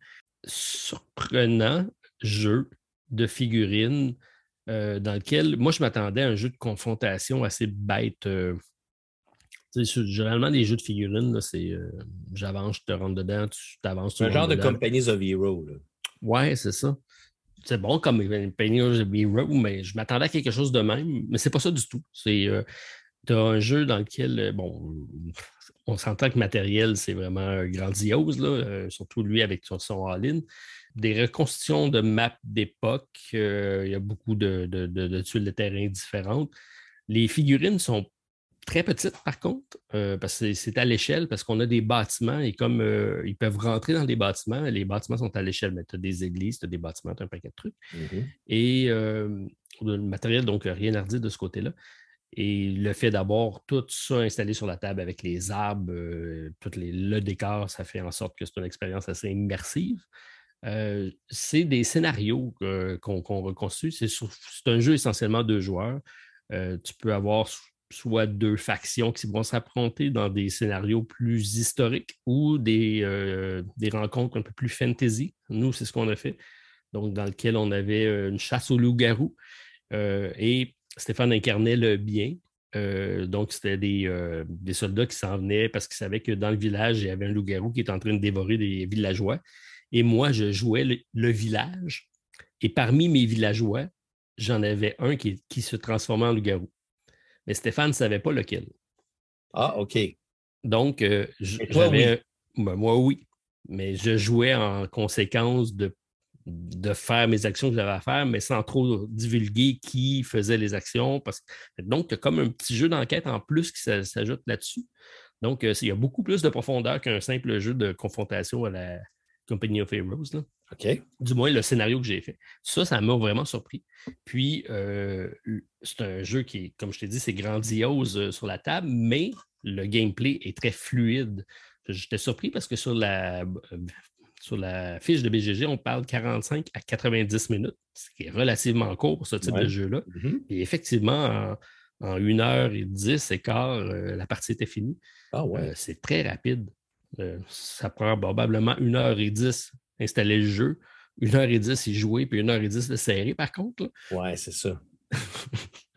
Surprenant jeu de figurines dans lequel, moi, je m'attendais à un jeu de confrontation assez bête généralement, les jeux de figurines, c'est euh, j'avance, je te rentre dedans, tu t'avances. C'est un genre de Companies of Hero. Ouais, c'est ça. C'est bon comme Companies of Hero, mais je m'attendais à quelque chose de même, mais c'est pas ça du tout. C'est euh, tu as un jeu dans lequel, euh, bon, on s'entend que matériel, c'est vraiment grandiose, là, surtout lui avec son, all-in. Des reconstitutions de maps d'époque, il y a beaucoup de, de, de tuiles de terrain différentes. Les figurines sont très petite, par contre, euh, parce que c'est à l'échelle, parce qu'on a des bâtiments et comme euh, ils peuvent rentrer dans des bâtiments, les bâtiments sont à l'échelle, mais tu as des églises, tu as des bâtiments, tu as un paquet de trucs. Mm-hmm. Et euh, le matériel, donc rien à redire de ce côté-là. Et le fait d'avoir tout ça installé sur la table avec les arbres, tout les, le décor, ça fait en sorte que c'est une expérience assez immersive. c'est des scénarios qu'on reconstruit. C'est un jeu essentiellement de joueurs. tu peux avoir soit deux factions qui vont s'affronter dans des scénarios plus historiques ou des, euh, des rencontres un peu plus fantasy. Nous, c'est ce qu'on a fait. Donc, dans lequel on avait euh, une chasse aux loups-garous. Euh, et Stéphane incarnait le bien. donc, c'était des, soldats qui s'en venaient parce qu'ils savaient que dans le village, il y avait un loup-garou qui était en train de dévorer des villageois. Et moi, je jouais le, village. Et parmi mes villageois, j'en avais un qui se transformait en loup-garou mais Stéphane ne savait pas lequel. Ah, OK. Donc, euh, j'avais. Ben, moi, oui. Mais je jouais en conséquence de, de faire mes actions que j'avais à faire, mais sans trop divulguer qui faisait les actions. Parce... Donc, il y a comme un petit jeu d'enquête en plus qui s'ajoute là-dessus. Donc, euh, il y a beaucoup plus de profondeur qu'un simple jeu de confrontation à la Company of Heroes. Là. Du moins, le scénario que j'ai fait. Ça, ça m'a vraiment surpris. Puis, euh, c'est un jeu qui, comme je t'ai dit, c'est grandiose euh, sur la table, mais le gameplay est très fluide. J'étais surpris parce que sur la, euh, sur la fiche de BGG, on parle 45 à 90 minutes, ce qui est relativement court pour ce type de jeu-là. Mm-hmm. Et effectivement, en, 1h10 et quart, la partie était finie. Ah ouais. c'est très rapide. ça prend probablement 1h10 installer le jeu. Une heure et dix, il jouer, puis une heure et dix de serrer, par contre. Ouais, c'est ça.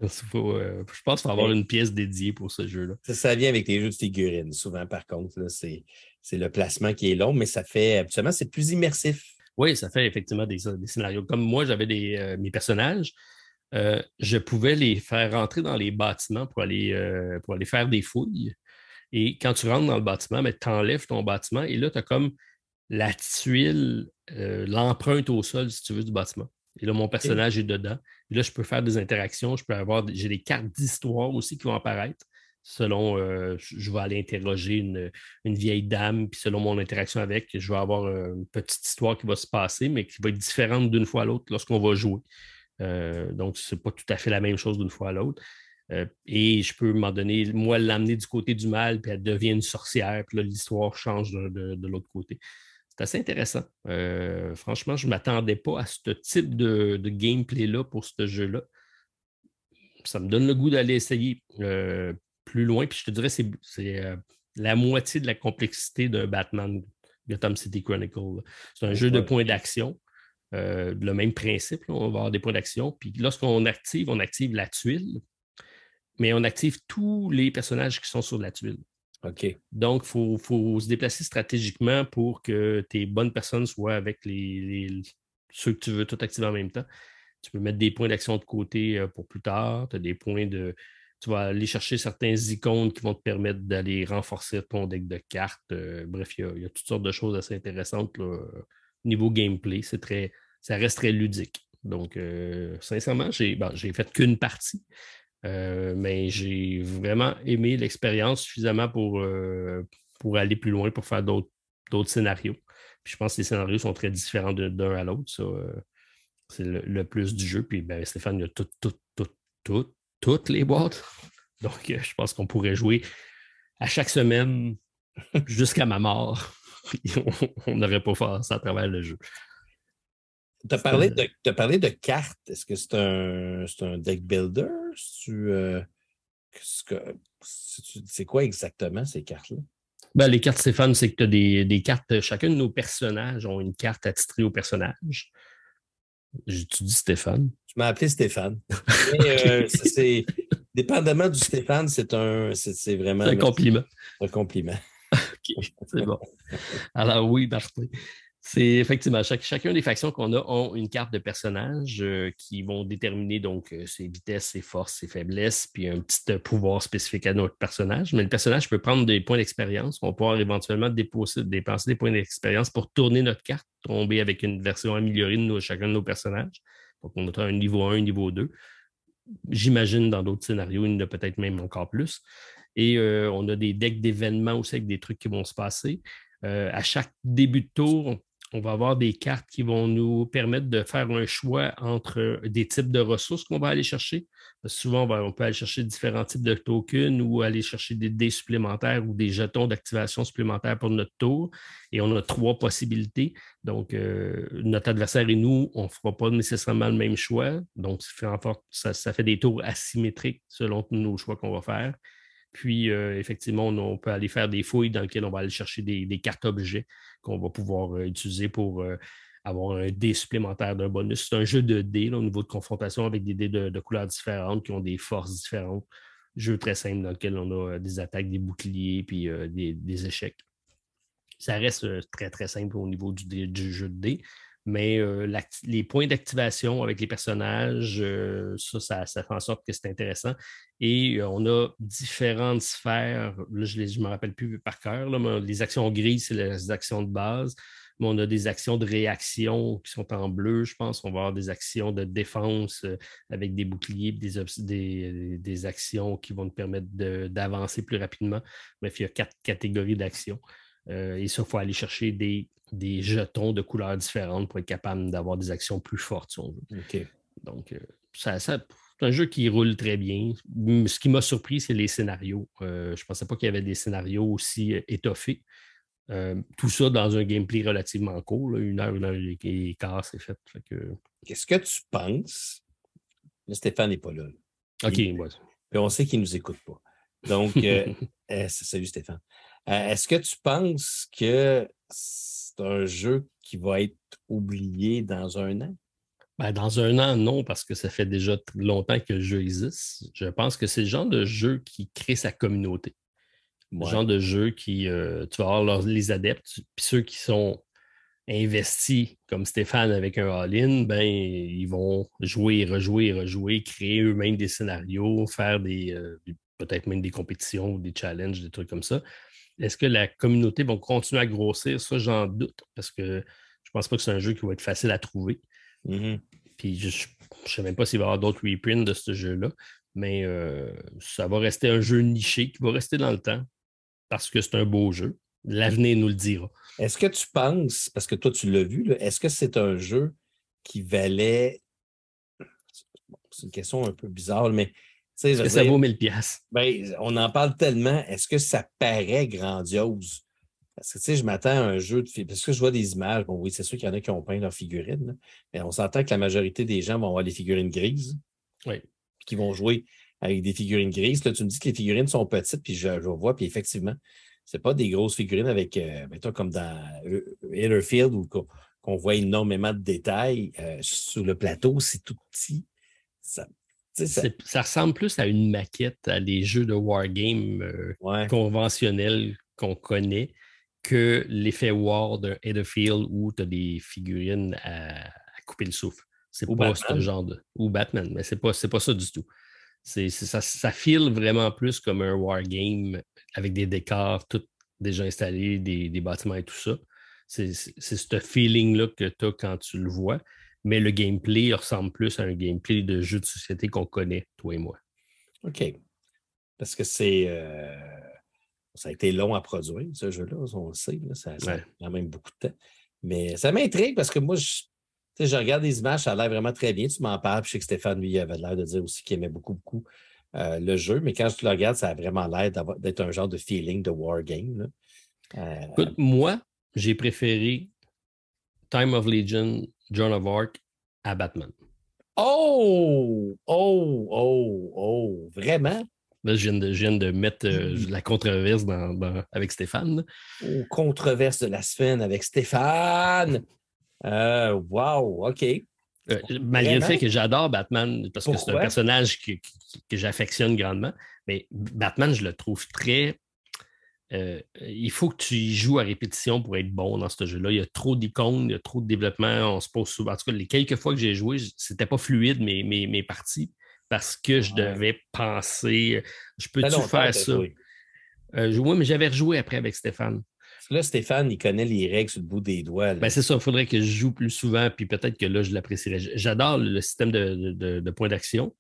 Euh, je pense qu'il faut avoir une pièce dédiée pour ce jeu-là. Ça, vient avec les jeux de figurines, souvent, par contre. C'est le placement qui est long, mais ça fait, habituellement, c'est plus immersif. Oui, ça fait effectivement des, scénarios. Comme moi, j'avais euh, mes personnages, euh, je pouvais les faire rentrer dans les bâtiments pour aller, pour aller faire des fouilles. Et quand tu rentres dans le bâtiment, ben, tu enlèves ton bâtiment et là, tu as comme la tuile, euh, l'empreinte au sol, si tu veux, du bâtiment. Et là, mon personnage est dedans. Et là, je peux faire des interactions. Je peux avoir, j'ai des cartes d'histoire aussi qui vont apparaître. Selon, euh, je vais aller interroger une, vieille dame, puis selon mon interaction avec, je vais avoir une petite histoire qui va se passer, mais qui va être différente d'une fois à l'autre lorsqu'on va jouer. Euh, donc, ce n'est pas tout à fait la même chose d'une fois à l'autre. Euh, et je peux, m'en donner, moi, l'amener du côté du mal, puis elle devient une sorcière, puis là, l'histoire change de, l'autre côté. C'est assez intéressant. Euh, franchement, je ne m'attendais pas à ce type de, gameplay-là pour ce jeu-là. Ça me donne le goût d'aller essayer plus loin, puis je te dirais, c'est, c'est la moitié de la complexité d'un Batman Gotham City Chronicle. C'est un jeu de points d'action. Euh, le même principe, on va avoir des points d'action. Puis lorsqu'on active, on active la tuile, mais on active tous les personnages qui sont sur la tuile. OK. Donc, il faut, se déplacer stratégiquement pour que tes bonnes personnes soient avec les, ceux que tu veux tout activer en même temps. Tu peux mettre des points d'action de côté euh, pour plus tard. Tu as des points de. Tu vas aller chercher certains icônes qui vont te permettre d'aller renforcer ton deck de cartes. Euh, bref, il y, a toutes sortes de choses assez intéressantes niveau gameplay. C'est très, ça reste très ludique. Donc, euh, sincèrement, j'ai fait qu'une partie, euh, mais j'ai vraiment aimé l'expérience suffisamment pour, euh, pour aller plus loin, pour faire d'autres scénarios. Puis je pense que les scénarios sont très différents d'un à l'autre. Ça, c'est le, plus du jeu. Puis ben, Stéphane, il a tout, tout, tout, tout, toutes les boîtes. Donc, je pense qu'on pourrait jouer à chaque semaine jusqu'à ma mort. on n'aurait pas fait ça à travers le jeu. Tu as, parlé de, parlé de cartes. Est-ce que c'est un, un, deck builder? Euh, c'est quoi exactement ces cartes-là? Ben, les cartes, Stéphane, c'est que tu as des, des, cartes. Chacun de nos personnages ont une carte attitrée au personnage. Tu dis Stéphane. Tu m'as appelé Stéphane. Euh, c'est, dépendamment du Stéphane, c'est un c'est, vraiment. un compliment. Un compliment. OK, c'est bon. Alors oui, Martin. C'est effectivement, chacun des factions qu'on a ont une carte de personnage euh, qui vont déterminer donc euh, ses vitesses, ses forces, ses faiblesses, puis un petit euh, pouvoir spécifique à notre personnage. Mais le personnage peut prendre des points d'expérience. On va pouvoir éventuellement dépenser des points d'expérience pour tourner notre carte, tomber avec une version améliorée de chacun de nos personnages. Donc, on a un niveau 1, un niveau 2. J'imagine dans d'autres scénarios, il y en a peut-être même encore plus. Et on a des decks d'événements aussi avec des trucs qui vont se passer. à chaque début de tour, va avoir des cartes qui vont nous permettre de faire un choix entre des types de ressources qu'on va aller chercher. souvent, on peut aller chercher différents types de tokens ou aller chercher des dés supplémentaires ou des jetons d'activation supplémentaires pour notre tour. Et on a trois possibilités. Donc, euh, notre adversaire et nous, on ne fera pas nécessairement le même choix. Donc, ça, ça fait des tours asymétriques selon nos choix qu'on va faire. Puis, euh, effectivement, on, peut aller faire des fouilles dans lesquelles on va aller chercher des, cartes objets qu'on va pouvoir euh, utiliser pour euh, avoir un dé supplémentaire d'un bonus. C'est un jeu de dés au niveau de confrontation avec des dés de, couleurs différentes qui ont des forces différentes. Jeu très simple dans lequel on a des attaques, des boucliers, puis des, échecs. Ça reste très, très simple au niveau du, du jeu de dés mais euh, les points d'activation avec les personnages, euh, ça, ça, fait en sorte que c'est intéressant. Et euh, on a différentes sphères, là, je ne me rappelle plus par cœur, mais les actions grises, c'est les actions de base, mais on a des actions de réaction qui sont en bleu, je pense. On va avoir des actions de défense avec des boucliers, des, des actions qui vont nous permettre d'avancer plus rapidement. Bref, il y a quatre catégories d'actions. et ça, il faut aller chercher des des jetons de couleurs différentes pour être capable d'avoir des actions plus fortes, si on veut. Donc, euh, ça, c'est un jeu qui roule très bien. Ce qui m'a surpris, c'est les scénarios. Euh, je ne pensais pas qu'il y avait des scénarios aussi euh, étoffés. tout ça dans un gameplay relativement court, une heure, une heure et quart, c'est fait. Qu'est-ce que tu penses? Stéphane n'est pas là. OK, on sait qu'il ne nous écoute pas. Donc, salut Stéphane. Est-ce que tu penses que c'est un jeu qui va être oublié dans un an? Ben, dans un an, non, parce que ça fait déjà longtemps que le jeu existe. Je pense que c'est le genre de jeu qui crée sa communauté. Le genre de jeu qui, euh, tu vas avoir les adeptes, puis ceux qui sont investis comme Stéphane avec un all-in, ben, ils vont jouer, rejouer, rejouer, créer eux-mêmes des scénarios, faire des, euh, peut-être même des compétitions ou des challenges, des trucs comme ça. Est-ce que la communauté va continuer à grossir? Ça, j'en doute, parce que je ne pense pas que c'est un jeu qui va être facile à trouver. Mm-hmm. Puis je ne sais même pas s'il va y avoir d'autres reprints de ce jeu-là, mais euh, ça va rester un jeu niché qui va rester dans le temps parce que c'est un beau jeu. L'avenir nous le dira. Est-ce que tu penses, parce que toi tu l'as vu, est-ce que c'est un jeu qui valait. C'est une question un peu bizarre, mais. Est-ce que ça vaut 1000 pièces ben, On en parle tellement. Est-ce que ça paraît grandiose? Parce que, tu sais, je m'attends à un jeu de Parce que je vois des images. Bon, oui, c'est sûr qu'il y en a qui ont peint leurs figurines. Mais on s'entend que la majorité des gens vont avoir des figurines grises. Oui. Puis qui vont jouer avec des figurines grises. Là, tu me dis que les figurines sont petites, puis je, vois, puis effectivement, c'est pas des grosses figurines avec, euh, mettons, comme dans Hitterfield où qu'on voit énormément de détails. Euh, sur le plateau, c'est tout petit. Ça, ça... ressemble plus à une maquette, à des jeux de wargame euh, conventionnels qu'on connaît que l'effet War d'un Field où tu as des figurines à, couper le souffle. C'est pas ce genre de. Ou Batman, mais c'est pas, pas ça du tout. Ça, ça file vraiment plus comme un wargame avec des décors tout déjà installés, des, bâtiments et tout ça. C'est, ce feeling-là que tu as quand tu le vois. Mais le gameplay ressemble plus à un gameplay de jeu de société qu'on connaît, toi et moi. OK. Parce que c'est. Euh, ça a été long à produire, ce jeu-là, on le sait. ça, a quand même beaucoup de temps. Mais ça m'intrigue parce que moi, je, je regarde les images, ça a l'air vraiment très bien. Tu m'en parles, puis je sais que Stéphane, lui, avait l'air de dire aussi qu'il aimait beaucoup, beaucoup euh, le jeu. Mais quand je le regarde, ça a vraiment l'air d'être un genre de feeling de wargame. Euh, Écoute, moi, j'ai préféré Time of Legion, John of Arc à Batman. Oh! Oh! Oh! Oh! Vraiment? je, viens de, mettre euh, mmh. la controverse avec Stéphane. Oh, controverse de la semaine avec Stéphane. Euh, wow, OK. Euh, malgré le fait que j'adore Batman, parce que c'est un personnage que, j'affectionne grandement, mais Batman, je le trouve très. Il faut que tu y joues à répétition pour être bon dans ce jeu-là. Il y a trop d'icônes, il y a trop de développement. On se pose souvent. En tout cas, les quelques fois que j'ai joué, c'était pas fluide mes, mes, mes parties parce que je devais penser, je peux-tu faire ça? Oui. Euh, mais j'avais rejoué après avec Stéphane. Là, Stéphane, il connaît les règles sur le bout des doigts. Ben, c'est ça, il faudrait que je joue plus souvent, puis peut-être que là, je l'apprécierais. J'adore le système de, de, points d'action.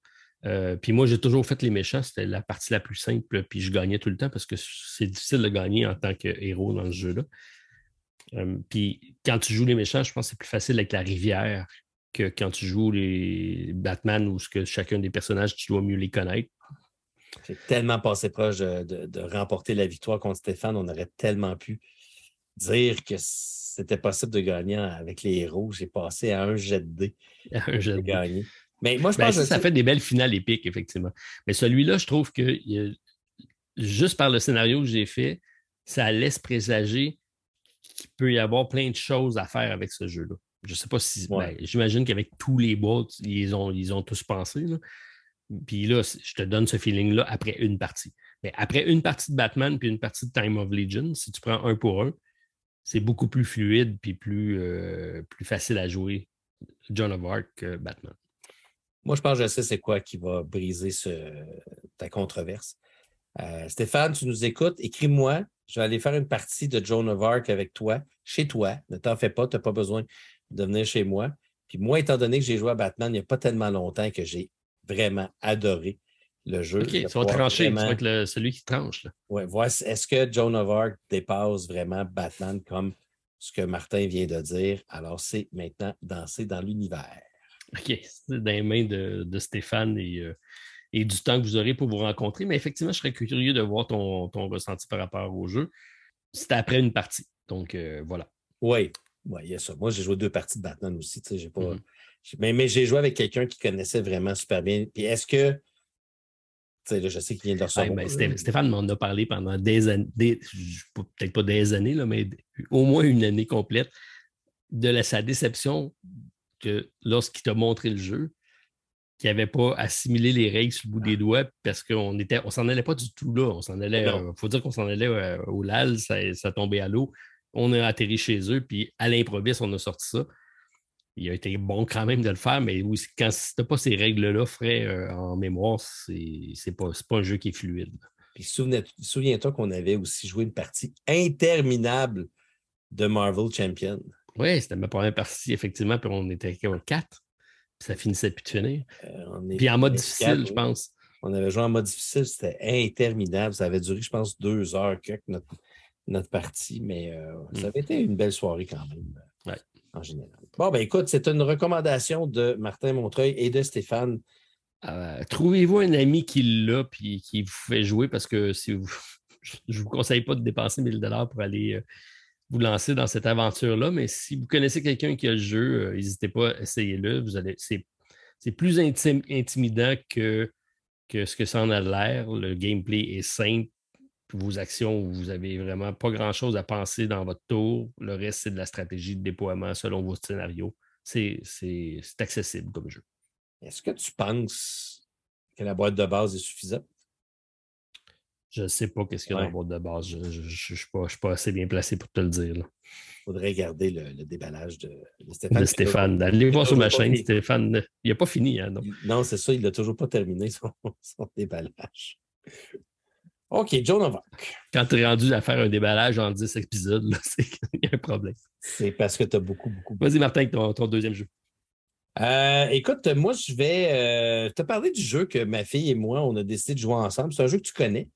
Euh, puis moi, j'ai toujours fait les méchants, c'était la partie la plus simple, puis je gagnais tout le temps parce que c'est difficile de gagner en tant que héros dans ce jeu-là. Euh, puis quand tu joues les méchants, je pense que c'est plus facile avec la rivière que quand tu joues les Batman ou ce que chacun des personnages, tu dois mieux les connaître. J'ai tellement passé proche de, remporter la victoire contre Stéphane. On aurait tellement pu dire que c'était possible de gagner avec les héros. J'ai passé à un jet de dés. Un jet de gagner. Mais moi, je ben, pense que ça, fait des belles finales épiques, effectivement. Mais celui-là, je trouve que juste par le scénario que j'ai fait, ça laisse présager qu'il peut y avoir plein de choses à faire avec ce jeu-là. Je ne sais pas si. Ben, j'imagine qu'avec tous les bots, ils ont, ils ont tous pensé. Puis là, je te donne ce feeling-là après une partie. Mais après une partie de Batman puis une partie de Time of Legion, si tu prends un pour un, c'est beaucoup plus fluide puis plus, euh, plus facile à jouer John of Arc que Batman. Moi, je pense que je sais c'est quoi qui va briser ta controverse. Euh, Stéphane, tu nous écoutes, écris-moi. Je vais aller faire une partie de John of Arc avec toi, chez toi. Ne t'en fais pas, tu n'as pas besoin de venir chez moi. Puis moi, étant donné que j'ai joué à Batman il n'y a pas tellement longtemps que j'ai vraiment adoré le jeu. OK, tu vas trancher, tu vas être celui qui tranche. Oui, est-ce que Joan of Arc dépasse vraiment Batman comme ce que Martin vient de dire? Alors, c'est maintenant danser dans l'univers. OK, c'est dans les mains de, Stéphane euh, et, du temps que vous aurez pour vous rencontrer. Mais effectivement, je serais curieux de voir ton, ressenti par rapport au jeu. C'était après une partie. Donc, euh, voilà. Oui, oui, il y a ça. Moi, j'ai joué deux parties de Batman aussi. J'ai pas... Mmh mais, j'ai joué avec quelqu'un qui connaissait vraiment super bien. Puis est-ce que. Là, je sais qu'il vient de recevoir. Ben, Stéphane m'en a parlé pendant des années, peut-être pas des années, là, mais au moins une année complète, de sa déception que lorsqu'il t'a montré le jeu, qu'il n'avait pas assimilé les règles sur le bout des ah. doigts parce qu'on était, on s'en allait pas du tout là. On s'en allait, il euh, faut dire qu'on s'en allait euh, au LAL, ça, ça tombait à l'eau on a atterri chez eux, puis à l'improviste, on a sorti ça. Il a été bon quand même de le faire, mais oui, quand tu n'as pas ces règles-là frais euh, en mémoire, c'est pas, pas un jeu qui est fluide. Puis souviens-toi qu'on avait aussi joué une partie interminable de Marvel Champion. Oui, c'était ma première partie, effectivement, puis on était au 4. Puis ça finissait plus de finir. Euh, puis en mode difficile, je pense. On avait joué en mode difficile, c'était interminable. Ça avait duré, je pense, deux heures que notre, notre partie, mais euh, ça mm. avait été une belle soirée quand même, euh, en général. Bon, ben écoute, c'est une recommandation de Martin Montreuil et de Stéphane. Trouvez-vous un ami qui l'a puis qui vous fait jouer? Parce que si vous, je ne vous conseille pas de dépenser 1000 dollars pour aller vous lancer dans cette aventure-là, mais si vous connaissez quelqu'un qui a le jeu, n'hésitez pas, essayez-le. C'est, plus intimidant que, que ce que ça en a l'air. Le gameplay est simple. Vos actions, vous n'avez vraiment pas grand-chose à penser dans votre tour. Le reste, c'est de la stratégie de déploiement selon vos scénarios. C'est accessible comme jeu. Est-ce que tu penses que la boîte de base est suffisante? Je ne sais pas qu'est-ce qu'il y a dans la boîte de base. Je ne suis, pas assez bien placé pour te le dire. Il faudrait garder le, déballage de, Stéphane. De Stéphane. Allez voir sur ma chaîne, Stéphane. Il n'a pas fini. Hein, non, c'est ça. Il n'a toujours pas terminé son, déballage. OK, Joe Novak. Quand tu es rendu à faire un déballage en 10 épisodes, c'est qu'il y a un problème. C'est parce que tu as beaucoup, beaucoup. Vas-y, Martin, avec ton, deuxième jeu. Euh, écoute, moi, je vais euh, te parler du jeu que ma fille et moi, on a décidé de jouer ensemble. C'est un jeu que tu connais.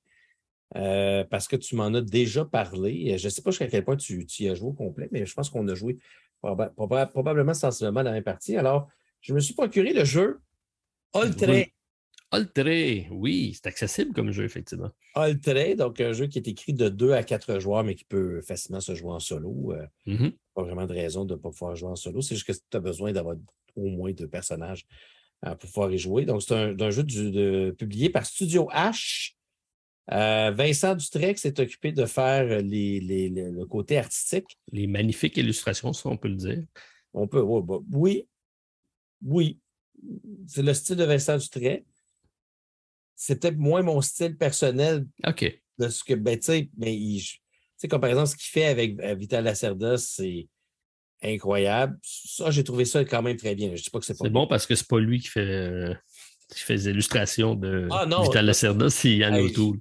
Euh, parce que tu m'en as déjà parlé. Je ne sais pas jusqu'à quel point tu, y as joué au complet, mais je pense qu'on a joué probablement sensiblement la même partie. Alors, je me suis procuré le jeu Oltré. Oltré, oui, c'est accessible comme jeu, effectivement. Oltré, donc un jeu qui est écrit de 2 à 4 joueurs, mais qui peut facilement se jouer en solo. Euh, mm-hmm. Pas vraiment de raison de ne pas pouvoir jouer en solo. C'est juste que tu as besoin d'avoir au moins deux personnages euh, pour pouvoir y jouer. Donc, c'est un, jeu de, publié par Studio H. Euh, Vincent Dutrec s'est occupé de faire le côté artistique. Les magnifiques illustrations, ça, on peut le dire. On peut, bah, oui. Oui. C'est le style de Vincent Dutrec. C'est peut-être moins mon style personnel. OK. De ce que, ben, tu sais, mais comme par exemple, ce qu'il fait avec euh, Vital Lacerda, c'est incroyable. Ça, j'ai trouvé ça quand même très bien. Je dis pas que c'est C'est bon parce que c'est pas lui qui fait. Euh, qui fait des illustrations de ah, Vital Lacerda, c'est Yann O'Toole.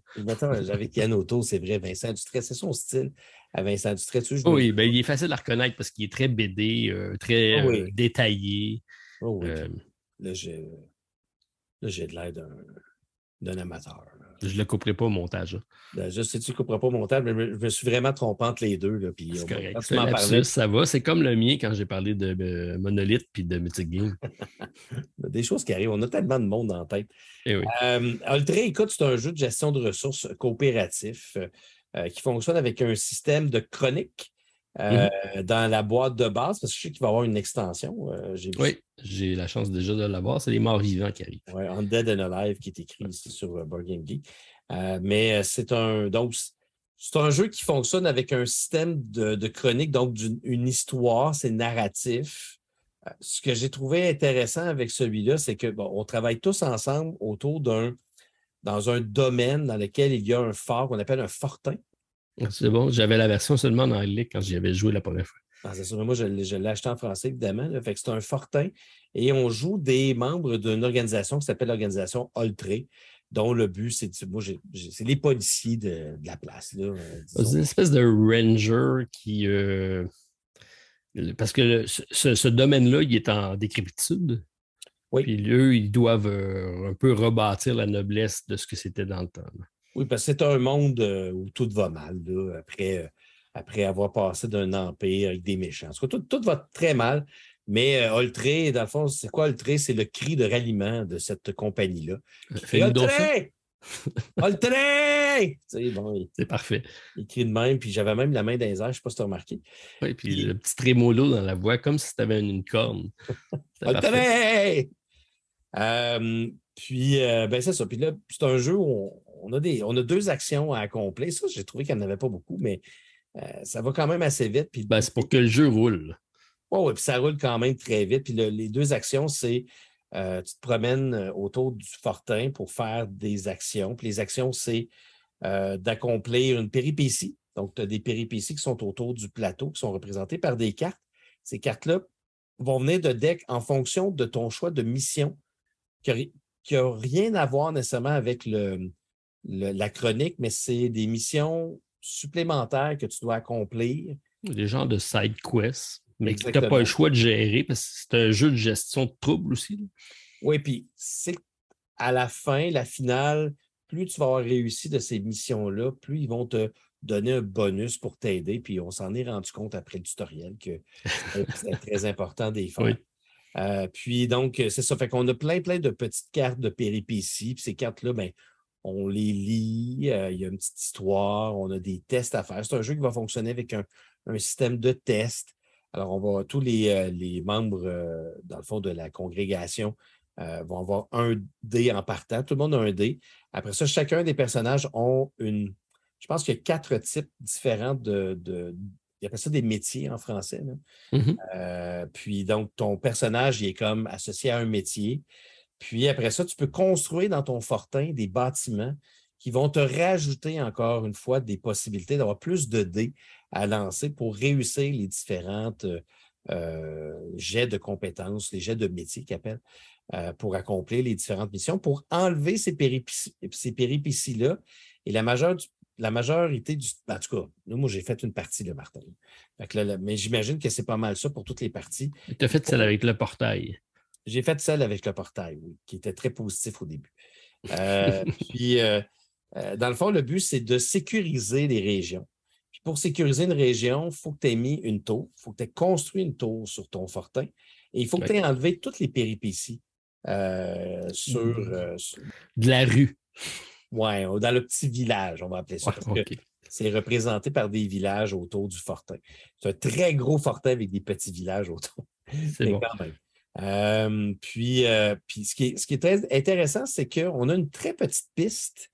J'avais Yann O'Toole, c'est vrai. Vincent Dutray, c'est son style à Vincent Dutray. oui, ben, il est facile à reconnaître parce qu'il est très BD, euh, très ah euh, détaillé. Oh, oui. Euh, là, j'ai de l'air d'un amateur. Je ne le couperai pas au montage. Ben, je sais que tu ne couperas pas au montage, mais je me suis vraiment trompé entre les deux. C'est correct. ça va. C'est comme le mien quand j'ai parlé de euh, Monolith puis de Mythic Game. Des choses qui arrivent. On a tellement de monde en tête. Eh oui. Euh, écoute, c'est un jeu de gestion de ressources coopératif euh, qui fonctionne avec un système de chronique. Euh, mm-hmm. dans la boîte de base, parce que je sais qu'il va y avoir une extension. oui, j'ai la chance déjà de l'avoir. C'est les morts vivants qui arrivent. Oui, Undead and Alive qui est écrit ici sur euh, Board Game Geek. Euh, mais c'est un. Donc, c'est un jeu qui fonctionne avec un système de, chronique, donc une histoire, c'est narratif. Ce que j'ai trouvé intéressant avec celui-là, c'est que bon, on travaille tous ensemble autour d'un dans un domaine dans lequel il y a un fort qu'on appelle un fortin. C'est bon, j'avais la version seulement en anglais quand j'y avais joué la première fois. Ah, c'est sûr, moi, je, l'ai acheté en français, évidemment. Fait que c'est un fortin. Et on joue des membres d'une organisation qui s'appelle l'organisation Oltré, dont le but, c'est c'est les policiers de, la place. Euh, c'est une espèce de ranger qui. Euh, parce que ce, domaine-là, il est en décrépitude. Oui. Puis eux, ils doivent euh, un peu rebâtir la noblesse de ce que c'était dans le temps. Oui, parce que c'est un monde euh, où tout va mal après, euh, après avoir passé d'un empire avec des méchants. Tout, tout va très mal. Mais euh, Oltré, dans le fond, c'est quoi Oltré? C'est le cri de ralliement de cette compagnie-là. Oltré! Oltré! c'est parfait. Il crie de même, puis j'avais même la main dans les airs, je ne sais pas si tu as remarqué. Oui, puis, le petit trémolo dans la voix, comme si tu avais une, corne. Oltré! puis, ben c'est ça. Puis là, c'est un jeu où on a, des, on a deux actions à accomplir. Ça, j'ai trouvé qu'il n'y en avait pas beaucoup, mais euh, ça va quand même assez vite. Puis, ben, c'est pour que le jeu roule. Oui, puis ça roule quand même très vite. Puis les deux actions, c'est euh, tu te promènes euh, autour du fortin pour faire des actions. Puis les actions, c'est d'accomplir une péripétie. Donc, tu as des péripéties qui sont autour du plateau, qui sont représentées par des cartes. Ces cartes-là vont venir de deck en fonction de ton choix de mission qui n'a rien à voir nécessairement avec le, la chronique, mais c'est des missions supplémentaires que tu dois accomplir. Des genres de side quests, mais que tu n'as pas le choix de gérer parce que c'est un jeu de gestion de troubles aussi. Oui, puis c'est à la fin, la finale, plus tu vas avoir réussi de ces missions-là, plus ils vont te donner un bonus pour t'aider. Puis on s'en est rendu compte après le tutoriel que c'est très important des fois. Euh, puis donc, c'est ça. Fait qu'on a plein, plein de petites cartes de péripéties. Puis ces cartes-là, ben, on les lit, euh, il y a une petite histoire, on a des tests à faire. C'est un jeu qui va fonctionner avec un, système de tests. Alors, on va, tous les, euh, les membres, dans le fond, de la congrégation vont avoir un dé en partant. Tout le monde a un dé. Après ça, chacun des personnages ont une. Je pense qu'il y a quatre types différents de. de il appelle ça des métiers en français. Mmh euh, puis donc, ton personnage, il est comme associé à un métier. Puis après ça, tu peux construire dans ton fortin des bâtiments qui vont te rajouter encore une fois des possibilités d'avoir plus de dés à lancer pour réussir les différentes euh, jets de compétences, les jets de métier qu'ils appellent. Euh, pour accomplir les différentes missions, pour enlever ces, péripéties-là. Et la, majeure, la majorité du. En tout cas, moi, j'ai fait une partie, de Martin. mais j'imagine que c'est pas mal ça pour toutes les parties. Tu as fait celle avec le portail. J'ai fait celle avec le portail, oui, qui était très positif au début. Euh, puis, euh, dans le fond, le but, c'est de sécuriser les régions. Puis pour sécuriser une région, il faut que tu aies mis une tour, il faut que tu aies construit une tour sur ton fortin et il faut que tu aies enlevé toutes les péripéties. Euh, sur, mmh. euh, De la rue. Oui, dans le petit village, on va appeler ça. C'est représenté par des villages autour du fortin. C'est un très gros fortin avec des petits villages autour. C'est bon. Euh, puis, puis ce, qui est, ce qui est très intéressant, c'est qu'on a une très petite piste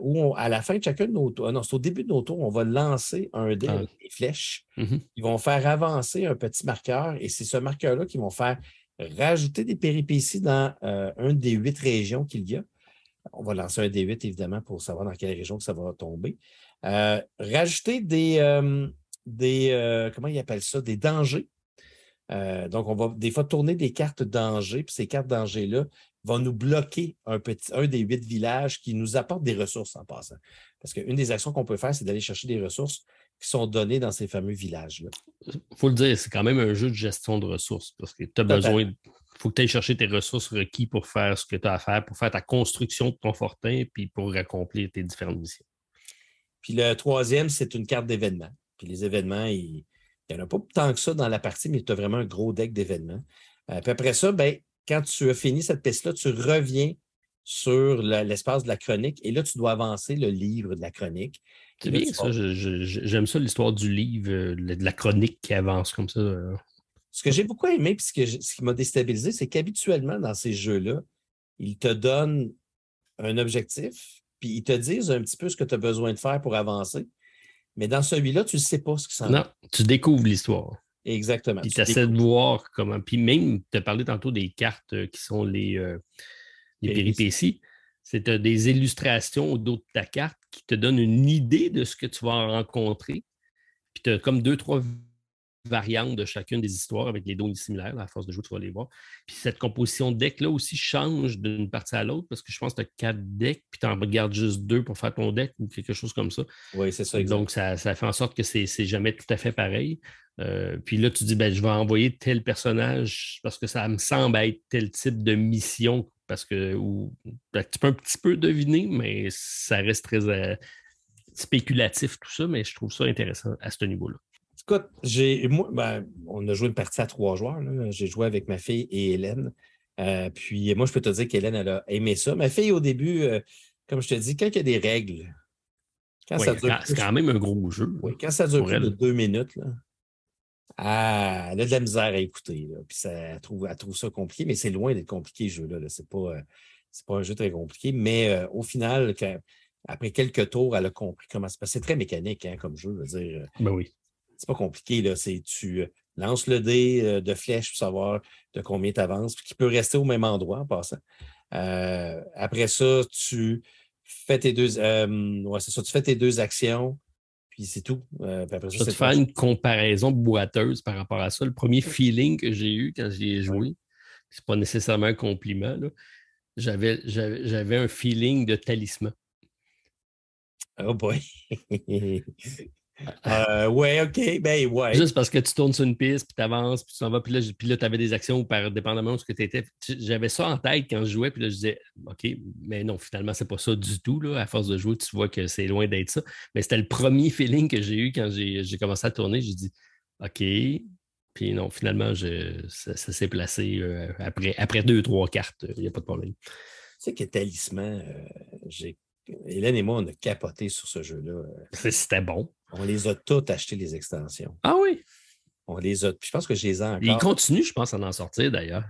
où, à la fin de chacun de nos tours, non, c'est au début de nos tours, on va lancer un dé ah. avec des flèches. Mmh Ils vont faire avancer un petit marqueur et c'est ce marqueur-là qui vont faire rajouter des péripéties dans euh, une des huit régions qu'il y a. On va lancer un des huit, évidemment, pour savoir dans quelle région que ça va tomber. Euh, rajouter des, euh, des comment ils appellent ça, des dangers. Donc, on va des fois tourner des cartes dangers, puis ces cartes dangers-là vont nous bloquer un, petit, un des huit villages qui nous apportent des ressources en passant. Parce qu'une des actions qu'on peut faire, c'est d'aller chercher des ressources qui sont donnés dans ces fameux villages-là. Il faut le dire, c'est quand même un jeu de gestion de ressources parce que tu as besoin. Il faut que tu ailles chercher tes ressources requises pour faire ce que tu as à faire, pour faire ta construction de ton fortin, puis pour accomplir tes différentes missions. Puis le troisième, c'est une carte d'événements. Puis les événements, il n'y en a pas tant que ça dans la partie, mais tu as vraiment un gros deck d'événements. Euh, puis après ça, ben, quand tu as fini cette piste-là, tu reviens sur l'espace de la chronique et là, tu dois avancer le livre de la chronique. C'est bien ça. J'aime ça, l'histoire du livre, euh, de la chronique qui avance comme ça. Euh. Ce que j'ai beaucoup aimé, puis ce, qui m'a déstabilisé, c'est qu'habituellement, dans ces jeux-là, ils te donnent un objectif, puis ils te disent un petit peu ce que tu as besoin de faire pour avancer. Mais dans celui-là, tu ne sais pas ce qui s'en Non, tu découvres l'histoire. Exactement. Puis tu essaies de voir comment. Puis même, tu as parlé tantôt des cartes euh, qui sont les, les péripéties c'est des illustrations au dos de ta carte qui te donnent une idée de ce que tu vas rencontrer. Puis tu as comme deux, trois variantes de chacune des histoires avec les données similaires. À force de jouer, tu vas les voir. Puis cette composition de deck-là aussi change d'une partie à l'autre parce que je pense que tu as quatre decks, puis tu en regardes juste deux pour faire ton deck ou quelque chose comme ça. Oui, c'est ça. Donc, ça, fait en sorte que c'est jamais tout à fait pareil. Euh, puis là, tu dis, ben, je vais envoyer tel personnage parce que ça me semble être tel type de mission parce que ben, tu peux un petit peu deviner, mais ça reste très euh, spéculatif tout ça, mais je trouve ça intéressant à ce niveau-là. Écoute, j'ai, moi, ben, on a joué une partie à trois joueurs. J'ai joué avec ma fille et Hélène. Euh, puis moi, je peux te dire qu'Hélène, elle a aimé ça. Ma fille, au début, euh, comme je te dis, quand il y a des règles, quand ça dure. C'est quand même un gros jeu. Oui, quand ça dure plus de deux minutes, là, ah, elle a de la misère à écouter. Puis ça, elle, trouve, trouve ça compliqué, mais c'est loin d'être compliqué, ce jeu-là. Ce n'est pas, euh, pas un jeu très compliqué. Mais euh, au final, après quelques tours, elle a compris comment se passe. C'est très mécanique hein, comme jeu. Je veux dire. Ben oui. C'est pas compliqué. Là. Tu lances le dé de flèche pour savoir de combien tu avances, puis qui peut rester au même endroit en passant. après ça, tu fais tes deux. ouais, c'est ça, tu fais tes deux actions puis c'est tout. Euh, je vais te faire une comparaison boiteuse par rapport à ça. Le premier feeling que j'ai eu quand j'y ai joué, c'est pas nécessairement un compliment. J'avais, j'avais un feeling de talisman. Oh boy. Euh, ouais, OK, ben ouais. Juste parce que tu tournes sur une piste, puis tu avances, puis tu t'en vas, puis là, puis là tu avais des actions par dépendamment de ce que tu étais. J'avais ça en tête quand je jouais, puis là, je disais, OK, mais non, finalement, c'est pas ça du tout. Là. À force de jouer, tu vois que c'est loin d'être ça. Mais c'était le premier feeling que j'ai eu quand j'ai commencé à tourner. J'ai dit, OK. Puis non, finalement, je, ça, s'est placé euh, après, après deux, trois cartes. Il n'y a pas de problème. Tu sais que Talisman, euh, j'ai Hélène et moi, on a capoté sur ce jeu-là. C'était bon. On les a toutes achetés, les extensions. Ah oui? On les a. je pense que je les ai encore. Ils continuent, je pense, à en sortir d'ailleurs.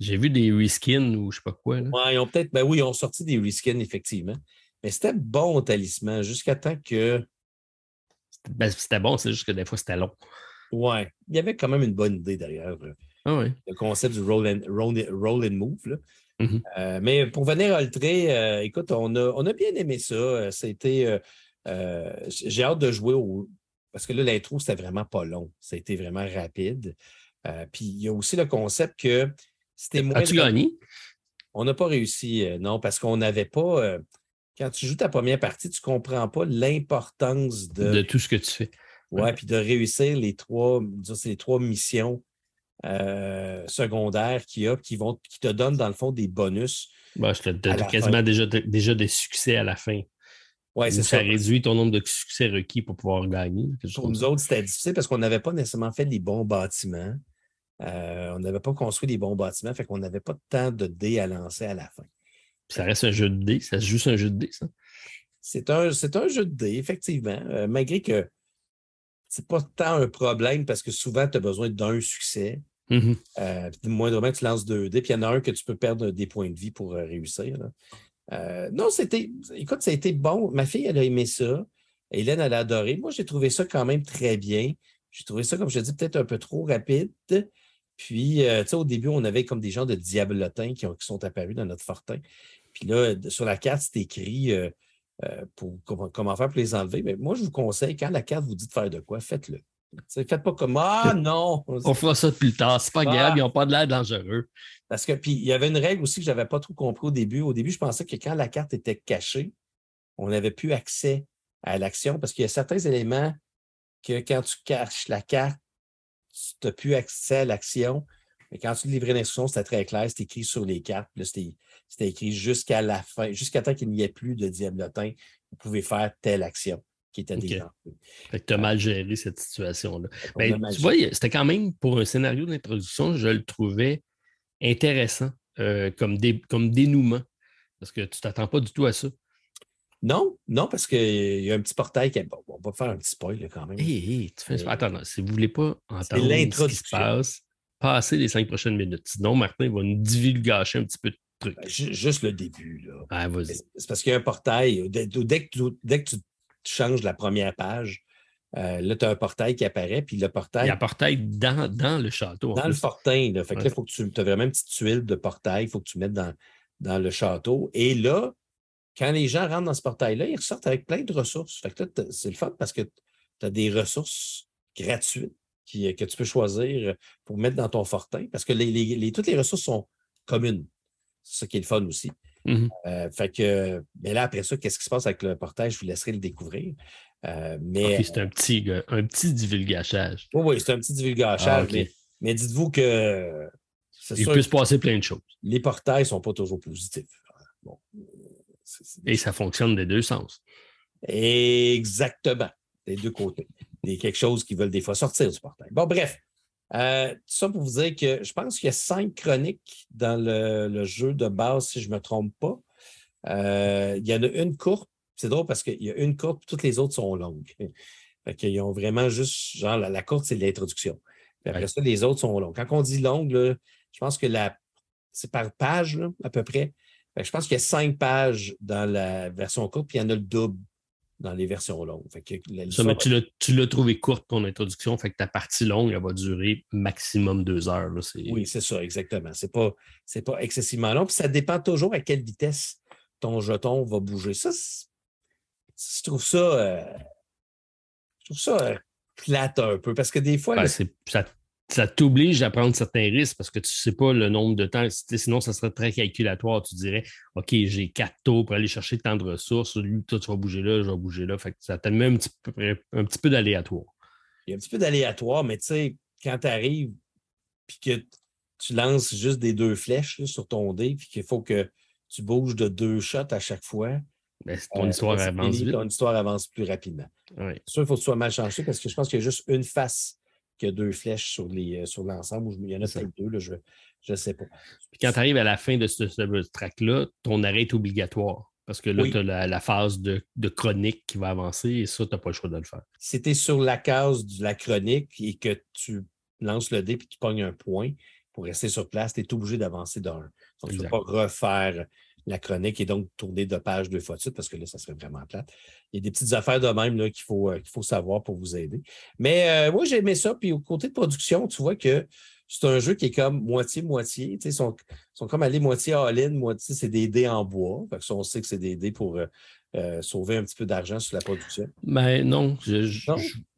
J'ai vu des reskins ou je sais pas quoi. Ouais, ils ont peut-être. Ben oui, ils ont sorti des reskins, effectivement. Mais c'était bon, talisman, jusqu'à temps que. Ben, c'était bon, c'est juste que des fois, c'était long. Ouais. Il y avait quand même une bonne idée derrière. Euh, ah oui. Le concept du roll and, roll and move. Là. Mm-hmm. Euh, mais pour venir à le euh, écoute, on a, on a, bien aimé ça. C'était, euh, j'ai hâte de jouer au. Parce que là, l'intro, c'était vraiment pas long. Ça a été vraiment rapide. puis il y a aussi le concept que c'était moins. As-tu gagné? On n'a pas réussi, non, parce qu'on n'avait pas. quand tu joues ta première partie, tu ne comprends pas l'importance de. De tout ce que tu fais. Oui, puis de réussir les trois, les trois missions euh, secondaires qu'il y a, qui, vont, qui te donnent dans le fond des bonus. Bah, je te quasiment déjà, déjà des succès à la fin. Ouais, c'est ça. réduit ton nombre de succès requis pour pouvoir gagner. Pour nous autres, c'était difficile parce qu'on n'avait pas nécessairement fait les bons bâtiments. Euh, on n'avait pas construit les bons bâtiments, fait qu'on n'avait pas temps de dés à lancer à la fin. ça reste un jeu de dés, ça se joue un jeu de dés, ça? C'est un, un, jeu de dés, effectivement, euh, malgré que c'est pas tant un problème parce que souvent, tu as besoin d'un succès. Mm-hmm. Euh, moindrement, tu lances deux dés, puis il y en a un que tu peux perdre des points de vie pour réussir. Euh, non, c'était. Écoute, ça a été bon. Ma fille, elle a aimé ça. Hélène, elle a adoré. Moi, j'ai trouvé ça quand même très bien. J'ai trouvé ça, comme je dis, peut-être un peu trop rapide. Puis, tu sais, au début, on avait comme des gens de diablotins qui, qui, sont apparus dans notre fortin. Puis là, sur la carte, c'est écrit euh, pour comment, faire pour les enlever. Mais moi, je vous conseille, quand la carte vous dit de faire de quoi, faites-le. Faites pas comme Ah non! On fera ça plus tard. C'est pas grave, ils n'ont pas de l'air dangereux. Parce que puis il y avait une règle aussi que je n'avais pas trop compris au début. Au début, je pensais que quand la carte était cachée, on n'avait plus accès à l'action parce qu'il y a certains éléments que quand tu caches la carte, tu n'as plus accès à l'action. Mais quand tu livrais l'instruction, c'était très clair, c'était écrit sur les cartes. C'était c'était écrit jusqu'à la fin, jusqu'à temps qu'il n'y ait plus de diablotin, vous pouvez faire telle action qui était. Fait que tu as mal géré cette situation-là. Ben, tu vois, c'était quand même pour un scénario d'introduction, je le trouvais intéressant euh, comme, comme dénouement. Parce que tu ne t'attends pas du tout à ça. Non, non, parce qu'il y a un petit portail qui. Bon, on va faire un petit spoil quand même. tu fais... Attends, si vous ne voulez pas entendre ce qui se passe, passez les cinq prochaines minutes. Sinon, Martin va nous divulgacher un petit peu ben, juste le début. Là. Ah, c'est parce qu'il y a un portail. Dès, que, tu, changes la première page, euh, là, tu as un portail qui apparaît, puis le portail. Il y a un portail dans, le château. Dans le fortin. Là. Fait que là, faut que tu as vraiment une petite tuile de portail, il faut que tu mettes dans, dans le château. Et là, quand les gens rentrent dans ce portail-là, ils ressortent avec plein de ressources. Fait que c'est le fun parce que tu as des ressources gratuites qui, que tu peux choisir pour mettre dans ton fortin parce que les, toutes les ressources sont communes. C'est ça qui est le fun aussi. Mm-hmm. Euh, fait que, mais là, après ça, qu'est-ce qui se passe avec le portail? Je vous laisserai le découvrir. Euh, mais, c'est un petit, un petit divulgachage. Oui, oui, c'est un petit divulgachage. Ah, mais, dites-vous que. Il peut se passer plein de choses. Les portails ne sont pas toujours positifs. Et ça fonctionne des deux sens. Exactement. Des deux côtés. Il y a quelque chose qui veulent des fois sortir du portail. Bon, bref. Euh, tout ça pour vous dire que je pense qu'il y a cinq chroniques dans le, jeu de base, si je ne me trompe pas. Euh, il y en a une courte. C'est drôle parce qu'il y a une courte, toutes les autres sont longues. Fait qu'ils ont vraiment juste, genre, la, courte, c'est l'introduction. Après ça, les autres sont longues. Quand on dit longue, je pense que la, c'est par page, à peu près. je pense qu'il y a cinq pages dans la version courte, puis il y en a le double dans les versions longues. tu l'as trouvé courte, ton introduction, fait que ta partie longue, elle va durer maximum deux heures. oui, c'est ça, exactement. Ce n'est pas, pas excessivement long. Puis ça dépend toujours à quelle vitesse ton jeton va bouger. Ça, je trouve ça. Euh, je trouve ça euh, plate un peu. Parce que des fois. Ben, ça, ça t'oblige à prendre certains risques parce que tu ne sais pas le nombre de temps. Sinon, ça serait très calculatoire. Tu dirais, OK, j'ai quatre tours pour aller chercher tant de ressources. Lui, toi, tu vas bouger là, je vais bouger là. Fait que ça te met un petit peu, un petit peu d'aléatoire. Il y a un petit peu d'aléatoire, mais tu sais, quand tu arrives puis que tu lances juste des deux flèches sur ton dé, puis qu'il faut que tu bouges de deux shots à chaque fois. Ben, ton euh, histoire avance vite. Ton histoire avance plus rapidement. C'est sûr, il faut que tu sois mal changé parce que je pense qu'il y a juste une face qui a deux flèches sur, euh, sur l'ensemble. Il y en a peut-être deux, là, je ne sais pas. Puis quand tu arrives à la fin de ce, track-là, ton arrêt est obligatoire. Parce que là, tu as la, phase de, chronique qui va avancer et ça, tu n'as pas le choix de le faire. Si tu es sur la case de la chronique et que tu lances le dé et tu pognes un point pour rester sur place, tu es obligé d'avancer d'un. Donc, tu ne peux pas refaire la chronique et donc tourner de page deux fois de suite parce que là, ça serait vraiment plate. Il y a des petites affaires de même qu'il faut, euh, qu'il faut savoir pour vous aider. Mais euh, moi, j'ai aimé ça. Puis au côté de production, tu vois que c'est un jeu qui est comme moitié-moitié. Ils sont, sont comme allés moitié all-in, moitié, c'est des dés en bois. Fait que on sait que c'est des dés pour euh, sauver un petit peu d'argent sur la production. Ben non.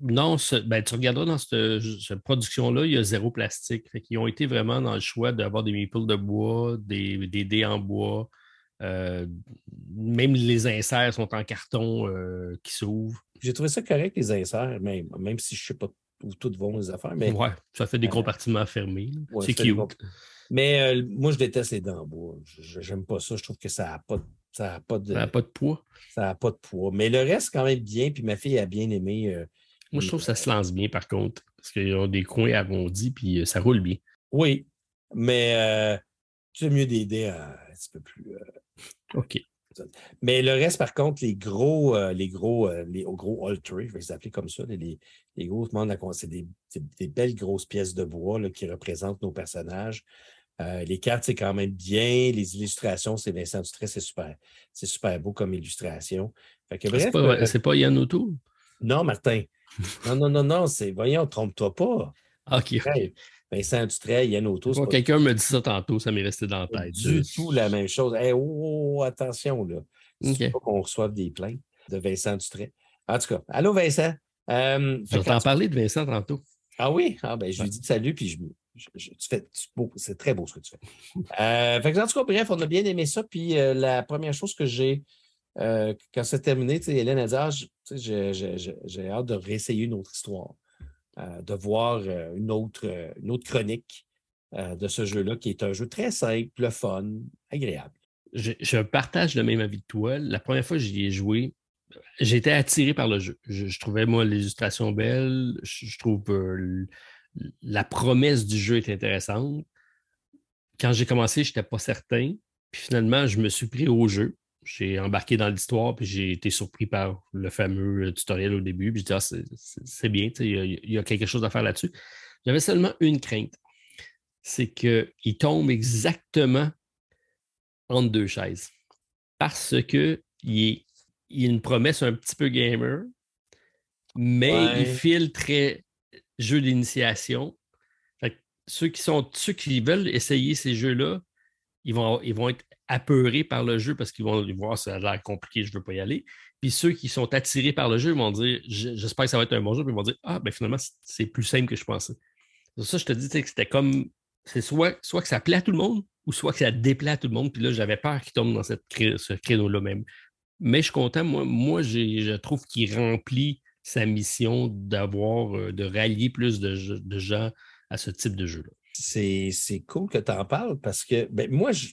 non, ben, tu regarderas dans cette, production-là, il y a zéro plastique. Fait qu'ils ont été vraiment dans le choix d'avoir des meeples de bois, des, des dés en bois. Euh, même les inserts sont en carton euh, qui s'ouvrent. J'ai trouvé ça correct, les inserts, même, même si je ne sais pas où toutes vont les affaires. Mais, ouais, ça fait des euh, compartiments fermés. c'est cute. Mais moi, je déteste les dents en bois. J'aime pas ça. Je trouve que ça n'a pas, ça pas de. pas de poids. Ça n'a pas de poids. Mais le reste, quand même bien. Puis ma fille a bien aimé. moi, je trouve que ça se lance bien, par contre. Parce qu'ils ont des coins arrondis, puis ça roule bien. Oui. Mais c'est mieux d'aider un petit peu plus. OK. Mais le reste, par contre, les gros, euh, les gros, euh, les gros je vais les appeler comme ça, les, les gros c'est des, des, belles grosses pièces de bois là, qui représentent nos personnages. Euh, les cartes, c'est quand même bien. Les illustrations, c'est Vincent Dutray, c'est super. C'est super beau comme illustration. c'est pas, pas Yann O'Toole? Non, Martin. non, non, non, non. C'est, voyons, trompe-toi pas. OK. Vincent Dutray, Yann Auto. Quelqu'un me dit ça tantôt, ça m'est resté dans la tête. Du tout la même chose. Oh, oh, oh, attention, là. C'est pas qu'on reçoive des plaintes de Vincent Dutray. En tout cas, allô Vincent. Euh, je vais t'en parler de Vincent tantôt. Ah oui? Ah ben, je lui dis salut, puis je, tu fais, c'est très beau ce que tu fais. Euh, fait en tout cas, bref, on a bien aimé ça. Puis euh, la première chose que j'ai, euh, quand c'est terminé, Hélène a dit ah, j'ai hâte de réessayer une autre histoire. Euh, de voir euh, une autre, euh, une autre chronique de ce jeu-là, qui est un jeu très simple, fun, agréable. Je, partage le même avis que toi. La première fois que j'y ai joué, j'étais attiré par le jeu. Je, trouvais, moi, l'illustration belle. Je, trouve la promesse du jeu est intéressante. Quand j'ai commencé, je n'étais pas certain. Puis finalement, je me suis pris au jeu j'ai embarqué dans l'histoire, puis j'ai été surpris par le fameux euh, tutoriel au début. Puis je dit, ah, c'est bien, il y, a quelque chose à faire là-dessus. J'avais seulement une crainte c'est qu'il tombe exactement entre deux chaises. Parce qu'il il a une promesse un petit peu gamer, mais il file très jeu d'initiation. Ceux qui sont ceux qui veulent essayer ces jeux-là, ils vont, ils vont être apeurés par le jeu parce qu'ils vont voir ça a l'air compliqué, je ne veux pas y aller. Puis ceux qui sont attirés par le jeu vont dire j'espère que ça va être un bon jeu, puis ils vont dire Ah, ben finalement, c'est plus simple que je pensais. Ça, je te dis que c'était comme c'est soit, soit que ça plaît à tout le monde ou soit que ça déplaît à tout le monde. Puis là, j'avais peur qu'il tombe dans cette, ce créneau-là même. Mais je suis content, moi, moi je trouve qu'il remplit sa mission d'avoir, euh, de rallier plus de, de gens à ce type de jeu-là. C'est cool que tu en parles parce que ben, moi, je,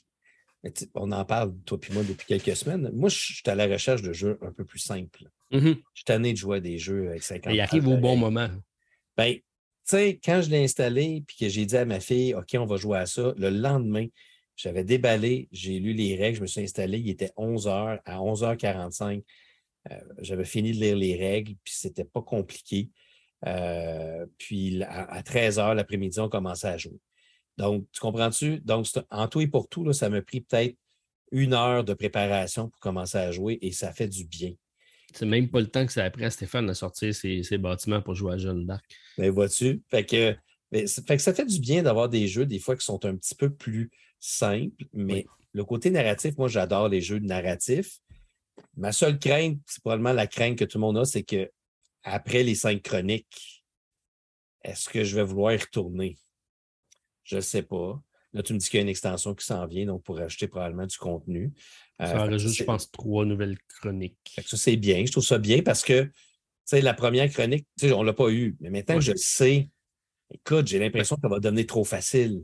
on en parle, toi et moi, depuis quelques semaines. Moi, je suis à la recherche de jeux un peu plus simples. Mm-hmm. Je suis tanné de jouer à des jeux avec 50 Il arrive au bon moment. Ben, tu sais, quand je l'ai installé puis que j'ai dit à ma fille, OK, on va jouer à ça, le lendemain, j'avais déballé, j'ai lu les règles, je me suis installé, il était 11 h à 11h45. Euh, j'avais fini de lire les règles, puis c'était pas compliqué. Euh, puis à, 13 h l'après-midi, on commençait à jouer. Donc, tu comprends-tu? Donc, en tout et pour tout, là, ça m'a pris peut-être une heure de préparation pour commencer à jouer et ça fait du bien. C'est même pas le temps que ça a pris à Stéphane de sortir ses, bâtiments pour jouer à Jeanne d'Arc. Mais ben, vois-tu? Fait que, fait que ça fait du bien d'avoir des jeux, des fois, qui sont un petit peu plus simples, mais le côté narratif, moi, j'adore les jeux narratifs. Ma seule crainte, c'est probablement la crainte que tout le monde a, c'est que après les cinq chroniques, Est-ce que je vais vouloir y retourner? Je ne sais pas. Là, tu me dis qu'il y a une extension qui s'en vient, donc pour acheter probablement du contenu. Ça euh, rajoute, je pense, trois nouvelles chroniques. Ça, c'est bien. Je trouve ça bien parce que la première chronique, on ne l'a pas eu. Mais maintenant que je le sais, écoute, j'ai l'impression que ça va devenir trop facile.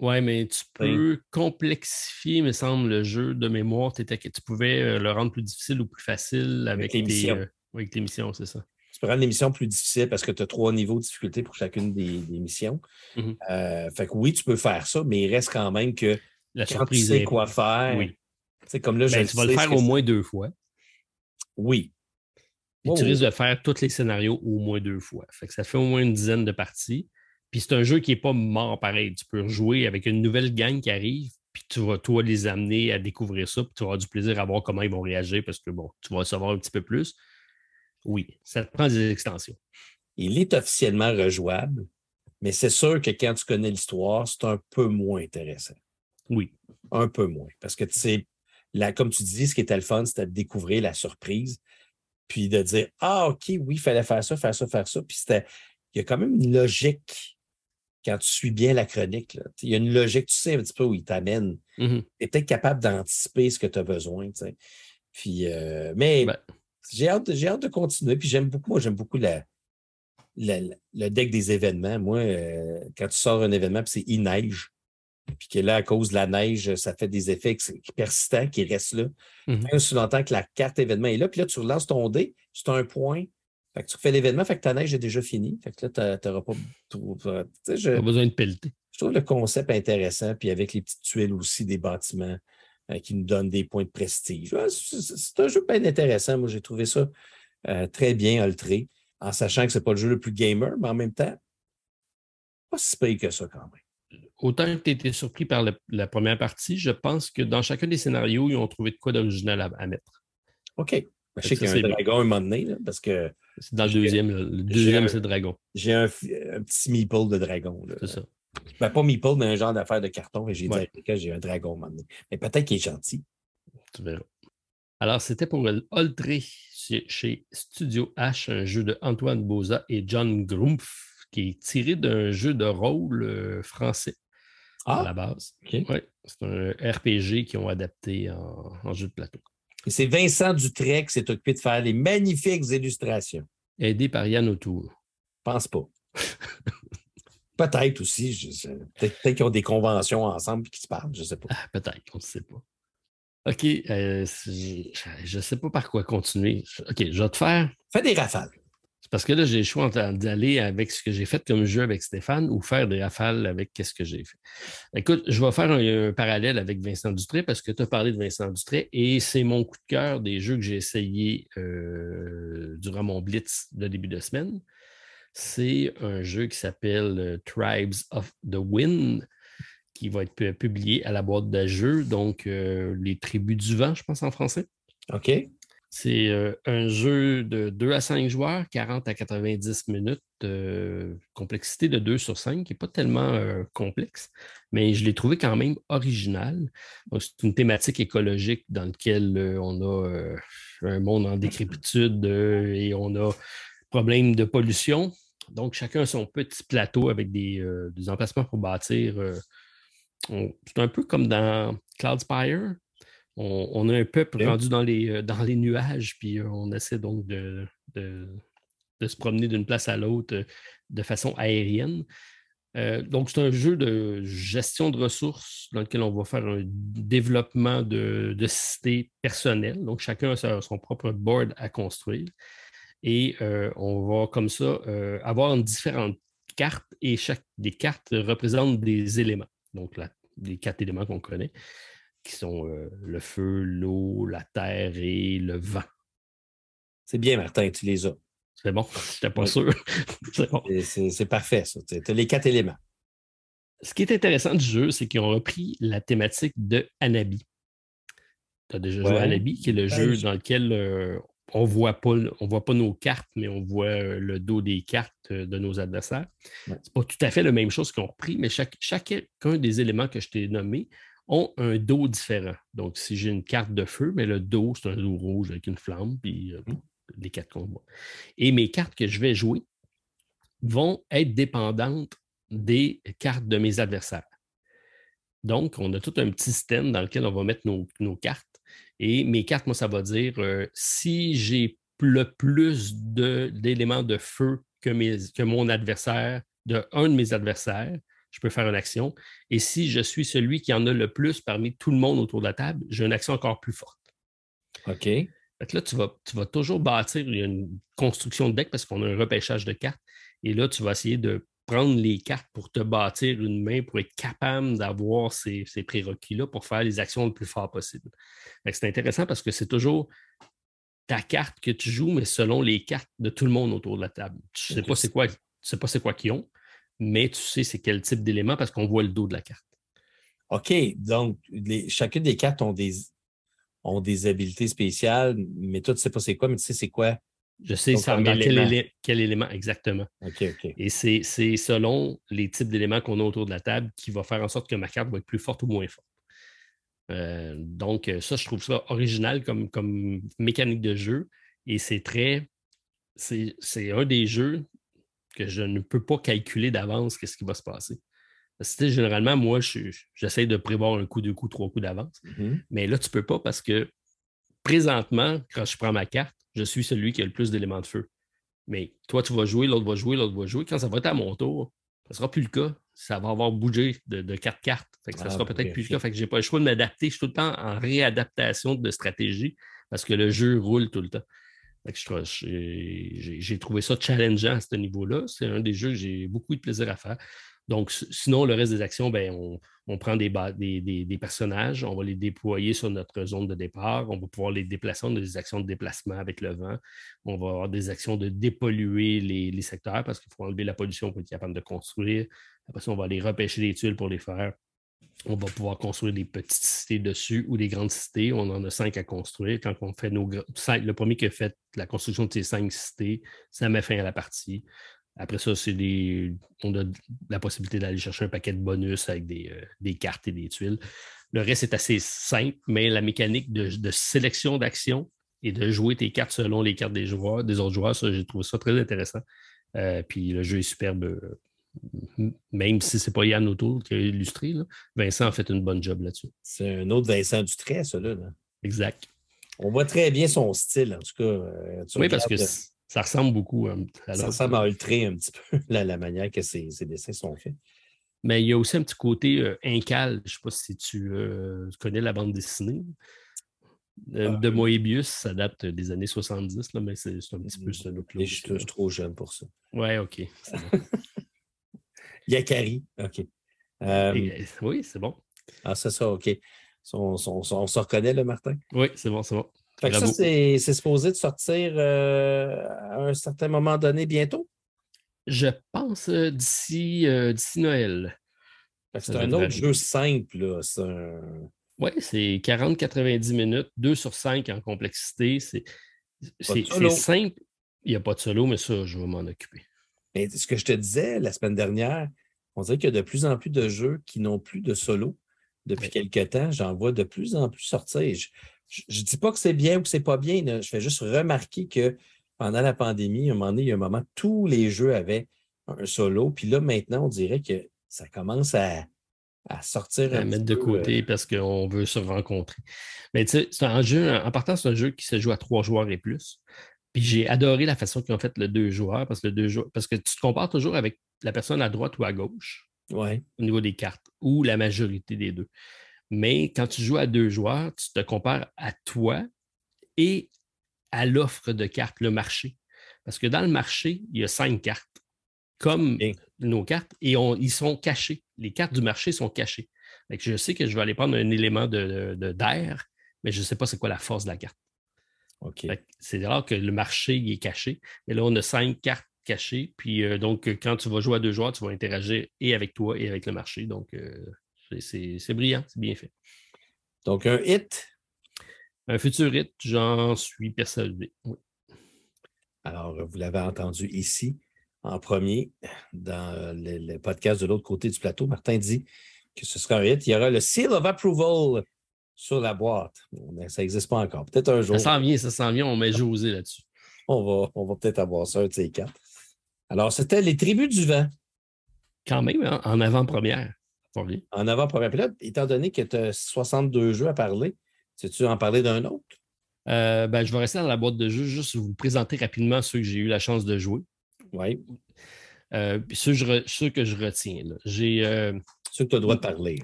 Oui, mais tu peux complexifier, me semble, le jeu de mémoire. tu pouvais euh, le rendre plus difficile ou plus facile avec, avec l'émission. Euh, oui, avec l'émission, c'est ça. Rendre l'émission plus difficile parce que tu as trois niveaux de difficulté pour chacune des, missions. Mmh euh, fait que oui, tu peux faire ça, mais il reste quand même que La quand surprise tu sais quoi faire. Oui. C'est comme là, ben, tu vas le faire au moins deux fois. Oui. Et tu risques de faire tous les scénarios au moins deux fois. Fait que ça fait au moins une dizaine de parties. Puis c'est un jeu qui n'est pas mort pareil. Tu peux jouer avec une nouvelle gang qui arrive, puis tu vas, toi, les amener à découvrir ça, puis tu auras du plaisir à voir comment ils vont réagir parce que, bon, tu vas savoir un petit peu plus. Oui, ça te prend des extensions. Il est officiellement rejouable, mais c'est sûr que quand tu connais l'histoire, c'est un peu moins intéressant. Oui. Un peu moins. Parce que tu sais, là, comme tu dis, ce qui était le fun, c'était de découvrir la surprise, puis de dire Ah, OK, oui, il fallait faire ça, faire ça, faire ça. Puis c'était. Il y a quand même une logique quand tu suis bien la chronique. Il y a une logique, tu sais un petit peu où il t'amène. Mm-hmm. Tu es peut-être capable d'anticiper ce que tu as besoin. Puis, euh, mais ben, j'ai hâte, hâte, de continuer. Puis j'aime beaucoup, moi, j'aime beaucoup la, le deck des événements. Moi, euh, quand tu sors un événement, puis c'est il neige, puis que là, à cause de la neige, ça fait des effets persistants qui restent là. Mm -hmm. longtemps que la carte événement est là, puis là, tu relances ton dé, c'est un point. Fait que tu refais l'événement, fait que ta neige est déjà finie. Fait que là, tu n'auras pas, pas besoin de pelleter. Je trouve le concept intéressant, puis avec les petites tuiles aussi des bâtiments. Euh, qui nous donne des points de prestige. C'est un jeu bien intéressant. Moi, j'ai trouvé ça euh, très bien altré, en sachant que ce n'est pas le jeu le plus gamer, mais en même temps, pas si pire que ça quand même. Autant que tu étais surpris par la première partie, je pense que dans chacun des scénarios, ils ont trouvé de quoi d'original à, mettre. OK. Ben, je sais qu'il y a un dragon à un moment donné, parce que. C'est dans le deuxième. Le deuxième, c'est le dragon. J'ai un, petit meeple de dragon. C'est ça. Ben, pas Meeple, mais un genre d'affaire de carton. Et j'ai dit que j'ai un dragon maintenant. Mais peut-être qu'il est gentil. Tu verras. Alors, c'était pour le Oltré chez Studio H, un jeu de Antoine Boza et John Grumpf, qui est tiré d'un jeu de rôle euh, français à ah! la base. c'est un RPG qu'ils ont adapté en, jeu de plateau. Et c'est Vincent Dutrec qui s'est occupé de faire les magnifiques illustrations. Aidé par Yann Autour. Pense pas. Peut-être aussi. Peut-être qu'ils ont des conventions ensemble et qu'ils se parlent, je ne sais pas. Ah, peut-être, on ne sait pas. OK, euh, je ne sais pas par quoi continuer. OK, je vais te faire. Fais des rafales. C'est parce que là, j'ai le choix d'aller avec ce que j'ai fait comme jeu avec Stéphane ou faire des rafales avec ce que j'ai fait. Écoute, je vais faire un, parallèle avec Vincent Dutré parce que tu as parlé de Vincent Dutré et c'est mon coup de cœur des jeux que j'ai essayés euh, durant mon blitz de début de semaine c'est un jeu qui s'appelle euh, Tribes of the Wind, qui va être publié à la boîte de jeu, donc euh, les tribus du vent, je pense en français. OK. C'est euh, un jeu de 2 à 5 joueurs, 40 à 90 minutes, complexité de 2 sur 5, qui n'est pas tellement complexe, mais je l'ai trouvé quand même original. C'est une thématique écologique dans laquelle on a un monde en décrépitude et on a problème de pollution. Donc, chacun a son petit plateau avec des, euh, emplacements pour bâtir. Euh, c'est un peu comme dans Cloudspire. On, on a un peuple rendu dans les, euh, dans les nuages, puis on essaie donc de, de, se promener d'une place à l'autre de façon aérienne. donc, c'est un jeu de gestion de ressources dans lequel on va faire un développement de, de cité personnelle. Donc, chacun a son propre board à construire. Et euh, on va comme ça euh, avoir différentes cartes et chaque des cartes représentent des éléments. Donc, les quatre éléments qu'on connaît, qui sont euh, le feu, l'eau, la terre et le vent. C'est bien, Martin, tu les as. C'est bon, je pas sûr. c'est parfait, ça. Tu as les quatre éléments. Ce qui est intéressant du jeu, c'est qu'ils ont repris la thématique de Anabi. Tu as déjà joué à Anabi, qui est le ben, jeu dans lequel on voit pas, voit pas nos cartes, mais on voit euh, le dos des cartes euh, de nos adversaires. Ce n'est pas tout à fait la même chose qu'ils ont repris, mais chacun des éléments que je t'ai nommés ont un dos différent. Donc, si j'ai une carte de feu, mais le dos, c'est un dos rouge avec une flamme, puis euh, mmh. les cartes qu'on voit. Et mes cartes que je vais jouer vont être dépendantes des cartes de mes adversaires. Donc, on a tout un petit système dans lequel on va mettre nos, cartes. Et mes cartes, moi, ça va dire euh, si j'ai le plus d'éléments de, feu que, que mon adversaire, de un de mes adversaires, je peux faire une action. Et si je suis celui qui en a le plus parmi tout le monde autour de la table, j'ai une action encore plus forte. OK. là, tu vas, tu vas toujours bâtir une construction de deck parce qu'on a un repêchage de cartes. Et là, tu vas essayer de prendre les cartes pour te bâtir une main, pour être capable d'avoir ces, prérequis-là pour faire les actions le plus fort possible. C'est intéressant parce que c'est toujours ta carte que tu joues, mais selon les cartes de tout le monde autour de la table. Tu ne sais pas c'est quoi, sais pas c'est quoi qu'ils ont, mais tu sais c'est quel type d'élément parce qu'on voit le dos de la carte. OK. Donc, chacune des cartes ont des, ont des habiletés spéciales, mais toi, tu ne sais pas c'est quoi, mais tu sais c'est quoi je sais ça, quel, quel, élément exactement. OK, OK. Et c'est selon les types d'éléments qu'on a autour de la table qui va faire en sorte que ma carte va être plus forte ou moins forte. Euh, donc, ça, je trouve ça original comme, comme mécanique de jeu. Et c'est très. C'est un des jeux que je ne peux pas calculer d'avance qu'est-ce qui va se passer. Parce que, généralement, moi, j'essaie de prévoir un coup, deux coups, trois coups d'avance. Mm-hmm. Mais là, tu ne peux pas parce que présentement, quand je prends ma carte, je suis celui qui a le plus d'éléments de feu. Mais toi, tu vas jouer, l'autre va jouer, l'autre va jouer. Quand ça va être à mon tour, ça ne sera plus le cas. Ça va avoir bougé de, quatre cartes. ça ne sera ah, peut-être plus le cas. je n'ai pas le choix de m'adapter. Je suis tout le temps en réadaptation de stratégie parce que le jeu roule tout le temps. J'ai trouvé ça challengeant à ce niveau-là. C'est un des jeux que j'ai beaucoup de plaisir à faire. Donc, sinon, le reste des actions, ben, on, prend des, personnages, on va les déployer sur notre zone de départ, on va pouvoir les déplacer, on a des actions de déplacement avec le vent, on va avoir des actions de dépolluer les, secteurs parce qu'il faut enlever la pollution pour être capable de construire. Après ça, on va aller repêcher des tuiles pour les faire. On va pouvoir construire des petites cités dessus ou des grandes cités. On en a cinq à construire. Quand on fait nos le premier qui a fait la construction de ces cinq cités, ça met fin à la partie. Après ça, c'est des, on a la possibilité d'aller chercher un paquet de bonus avec euh, des, cartes et des tuiles. Le reste est assez simple, mais la mécanique de, sélection d'actions et de jouer tes cartes selon les cartes des joueurs, des autres joueurs, ça, j'ai trouvé ça très intéressant. Euh, puis le jeu est superbe, euh, même si ce n'est pas Yann O'Toole qui a illustré. Vincent a fait une bonne job là-dessus. C'est un autre Vincent Dutray, ça, là. Exact. On voit très bien son style, en tout cas. oui, parce que ça ressemble beaucoup à, Ça ressemble à Ultra un petit peu, la, manière que ces, dessins sont faits. Mais il y a aussi un petit côté euh, incal. Je ne sais pas si tu euh, connais la bande dessinée. Euh, de Moebius, ça date des années 70, là, mais c'est un petit peu ce look-là. Je suis trop jeune pour ça. Ouais, OK. Yakari, OK. oui, c'est bon. Ah, c'est ça, OK. On, se reconnaît, le Martin? Oui, c'est bon, c'est bon ça, c'est supposé de sortir euh, à un certain moment donné bientôt? Je pense euh, euh, d'ici Noël. C'est un autre jeu simple. Oui, c'est 40-90 minutes, 2 sur 5 en complexité. C'est simple. Il n'y a pas de solo, mais ça, je vais m'en occuper. Mais ce que je te disais la semaine dernière, on dirait qu'il y a de plus en plus de jeux qui n'ont plus de solo. Depuis quelques temps, j'en vois de plus en plus sortir je ne dis pas que c'est bien ou que c'est pas bien. Je fais juste remarquer que pendant la pandémie, à un moment donné, il y a un moment, tous les jeux avaient un solo. Puis là, maintenant, on dirait que ça commence à, sortir. À mettre de côté euh, parce qu'on veut se rencontrer. Mais tu sais, c'est un jeu, en partant, c'est un jeu qui se joue à trois joueurs et plus. Puis j'ai adoré la façon qu'ils ont fait le deux joueurs parce que, le deux joueurs, parce que tu te compares toujours avec la personne à droite ou à gauche ouais. au niveau des cartes ou la majorité des deux. Mais quand tu joues à deux joueurs, tu te compares à toi et à l'offre de cartes, le marché. Parce que dans le marché, il y a cinq cartes, comme nos cartes, et ils sont cachés. Les cartes du marché sont cachées. je sais que je vais aller prendre un élément d'air, de, mais je ne sais pas c'est quoi la force de la carte. C'est rare que le marché est caché. Mais là, on a cinq cartes cachées. Puis euh, donc, quand tu vas jouer à deux joueurs, tu vas interagir et avec toi et avec le marché. Donc, euh, c'est brillant, c'est bien fait. Donc, un hit? Un futur hit, j'en suis persuadé. Alors, vous l'avez entendu ici, en premier, dans le, podcast de l'autre côté du plateau. Martin dit que ce sera un hit. Il y aura le Seal of Approval sur la boîte. ça n'existe pas encore. Peut-être un jour. Ça s'en vient, ça s'en vient. On met José là-dessus. On va, on va peut-être avoir ça, un de ces quatre. Alors, c'était les tribus du vent. Quand même, hein, en avant-première. En avant-première. Là, étant donné que tu as 62 jeux à parler, sais-tu en parler d'un autre? Euh, ben, je vais rester dans la boîte de jeux, juste vous présenter rapidement ceux que j'ai eu la chance de jouer. Oui. Euh, ceux, que je retiens. J'ai. Euh, ceux que tu as le droit de parler.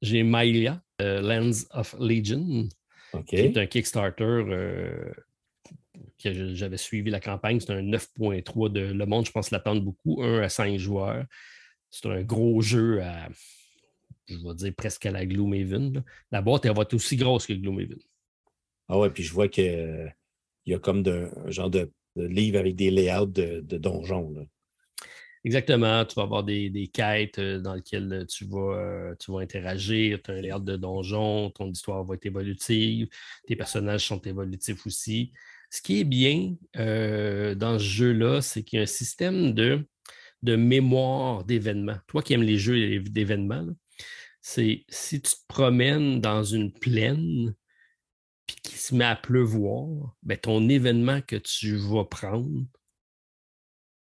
J'ai Mylia, Lands of Legion, qui est un Kickstarter que j'avais suivi la campagne. C'est un 9.3 de Le Monde, je pense l'attendre beaucoup, 1 à 5 joueurs. C'est un gros jeu à, je vais dire presque à la Gloomhaven. La boîte, elle va être aussi grosse que Gloomhaven. Ah ouais, puis je vois qu'il y a comme un genre de, livre avec des layouts de, donjons. Exactement. Tu vas avoir des, quêtes euh, dans lesquelles tu vas, euh, tu vas interagir. Tu as un layout de donjon, ton histoire va être évolutive, tes personnages sont évolutifs aussi. Ce qui est bien euh, dans ce jeu-là, c'est qu'il y a un système de, de mémoire d'événements. Toi qui aimes les jeux d'événements, c'est si tu te promènes dans une plaine puis qu'il se met à pleuvoir, ben, ton événement que tu vas prendre,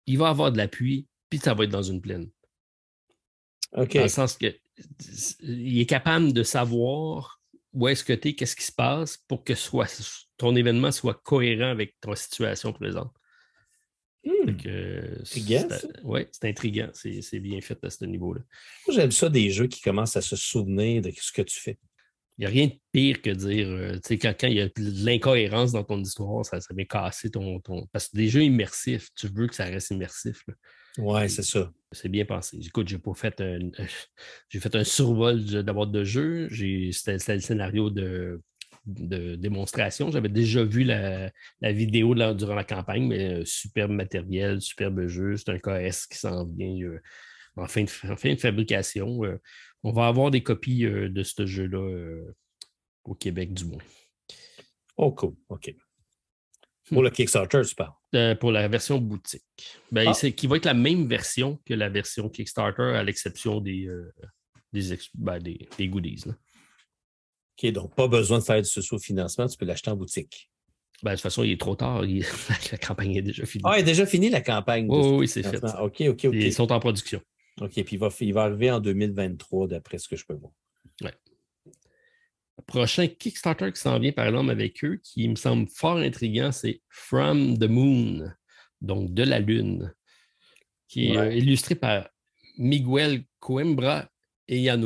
il va avoir de la pluie, puis ça va être dans une plaine. Dans le sens que il est capable de savoir où est-ce que tu es, qu'est-ce qui se passe pour que soit, ton événement soit cohérent avec ta situation présente. Oui, c'est intriguant. C'est bien fait à ce niveau-là. Moi, j'aime ça des jeux qui commencent à se souvenir de ce que tu fais. Il n'y a rien de pire que dire, euh, quand, quand, il y a de l'incohérence dans ton histoire, ça, ça vient casser ton, ton, Parce que des jeux immersifs, tu veux que ça reste immersif. Oui, c'est ça. C'est bien pensé. Écoute, j'ai pas fait un. J'ai fait un survol d'abord de jeu. C'était le scénario de de démonstration. J'avais déjà vu la, vidéo durant la campagne, mais euh, superbe matériel, superbe jeu. C'est un KS qui s'en vient euh, en, fin de, fabrication. Euh, on va avoir des copies de ce jeu-là au Québec, du moins. Oh, cool. OK. Pour le Kickstarter, tu parles? pour la version boutique. Ben, ah. c'est Qui va être la même version que la version Kickstarter, à l'exception des, ben, des, des, goodies. OK, donc pas besoin de faire du sous-financement, tu peux l'acheter en boutique. Ben, de toute façon, il est trop tard. la campagne est déjà finie. Ah, elle est déjà finie, la campagne. oui, oui, c'est fait. OK, OK, OK. Ils sont en production. OK, puis il va, il va arriver en 2023, d'après ce que je peux voir. Oui. Le prochain Kickstarter qui s'en vient, par exemple, avec eux, qui me semble fort intriguant, c'est From the Moon, donc de la Lune, qui est illustré par Miguel Coimbra et Yann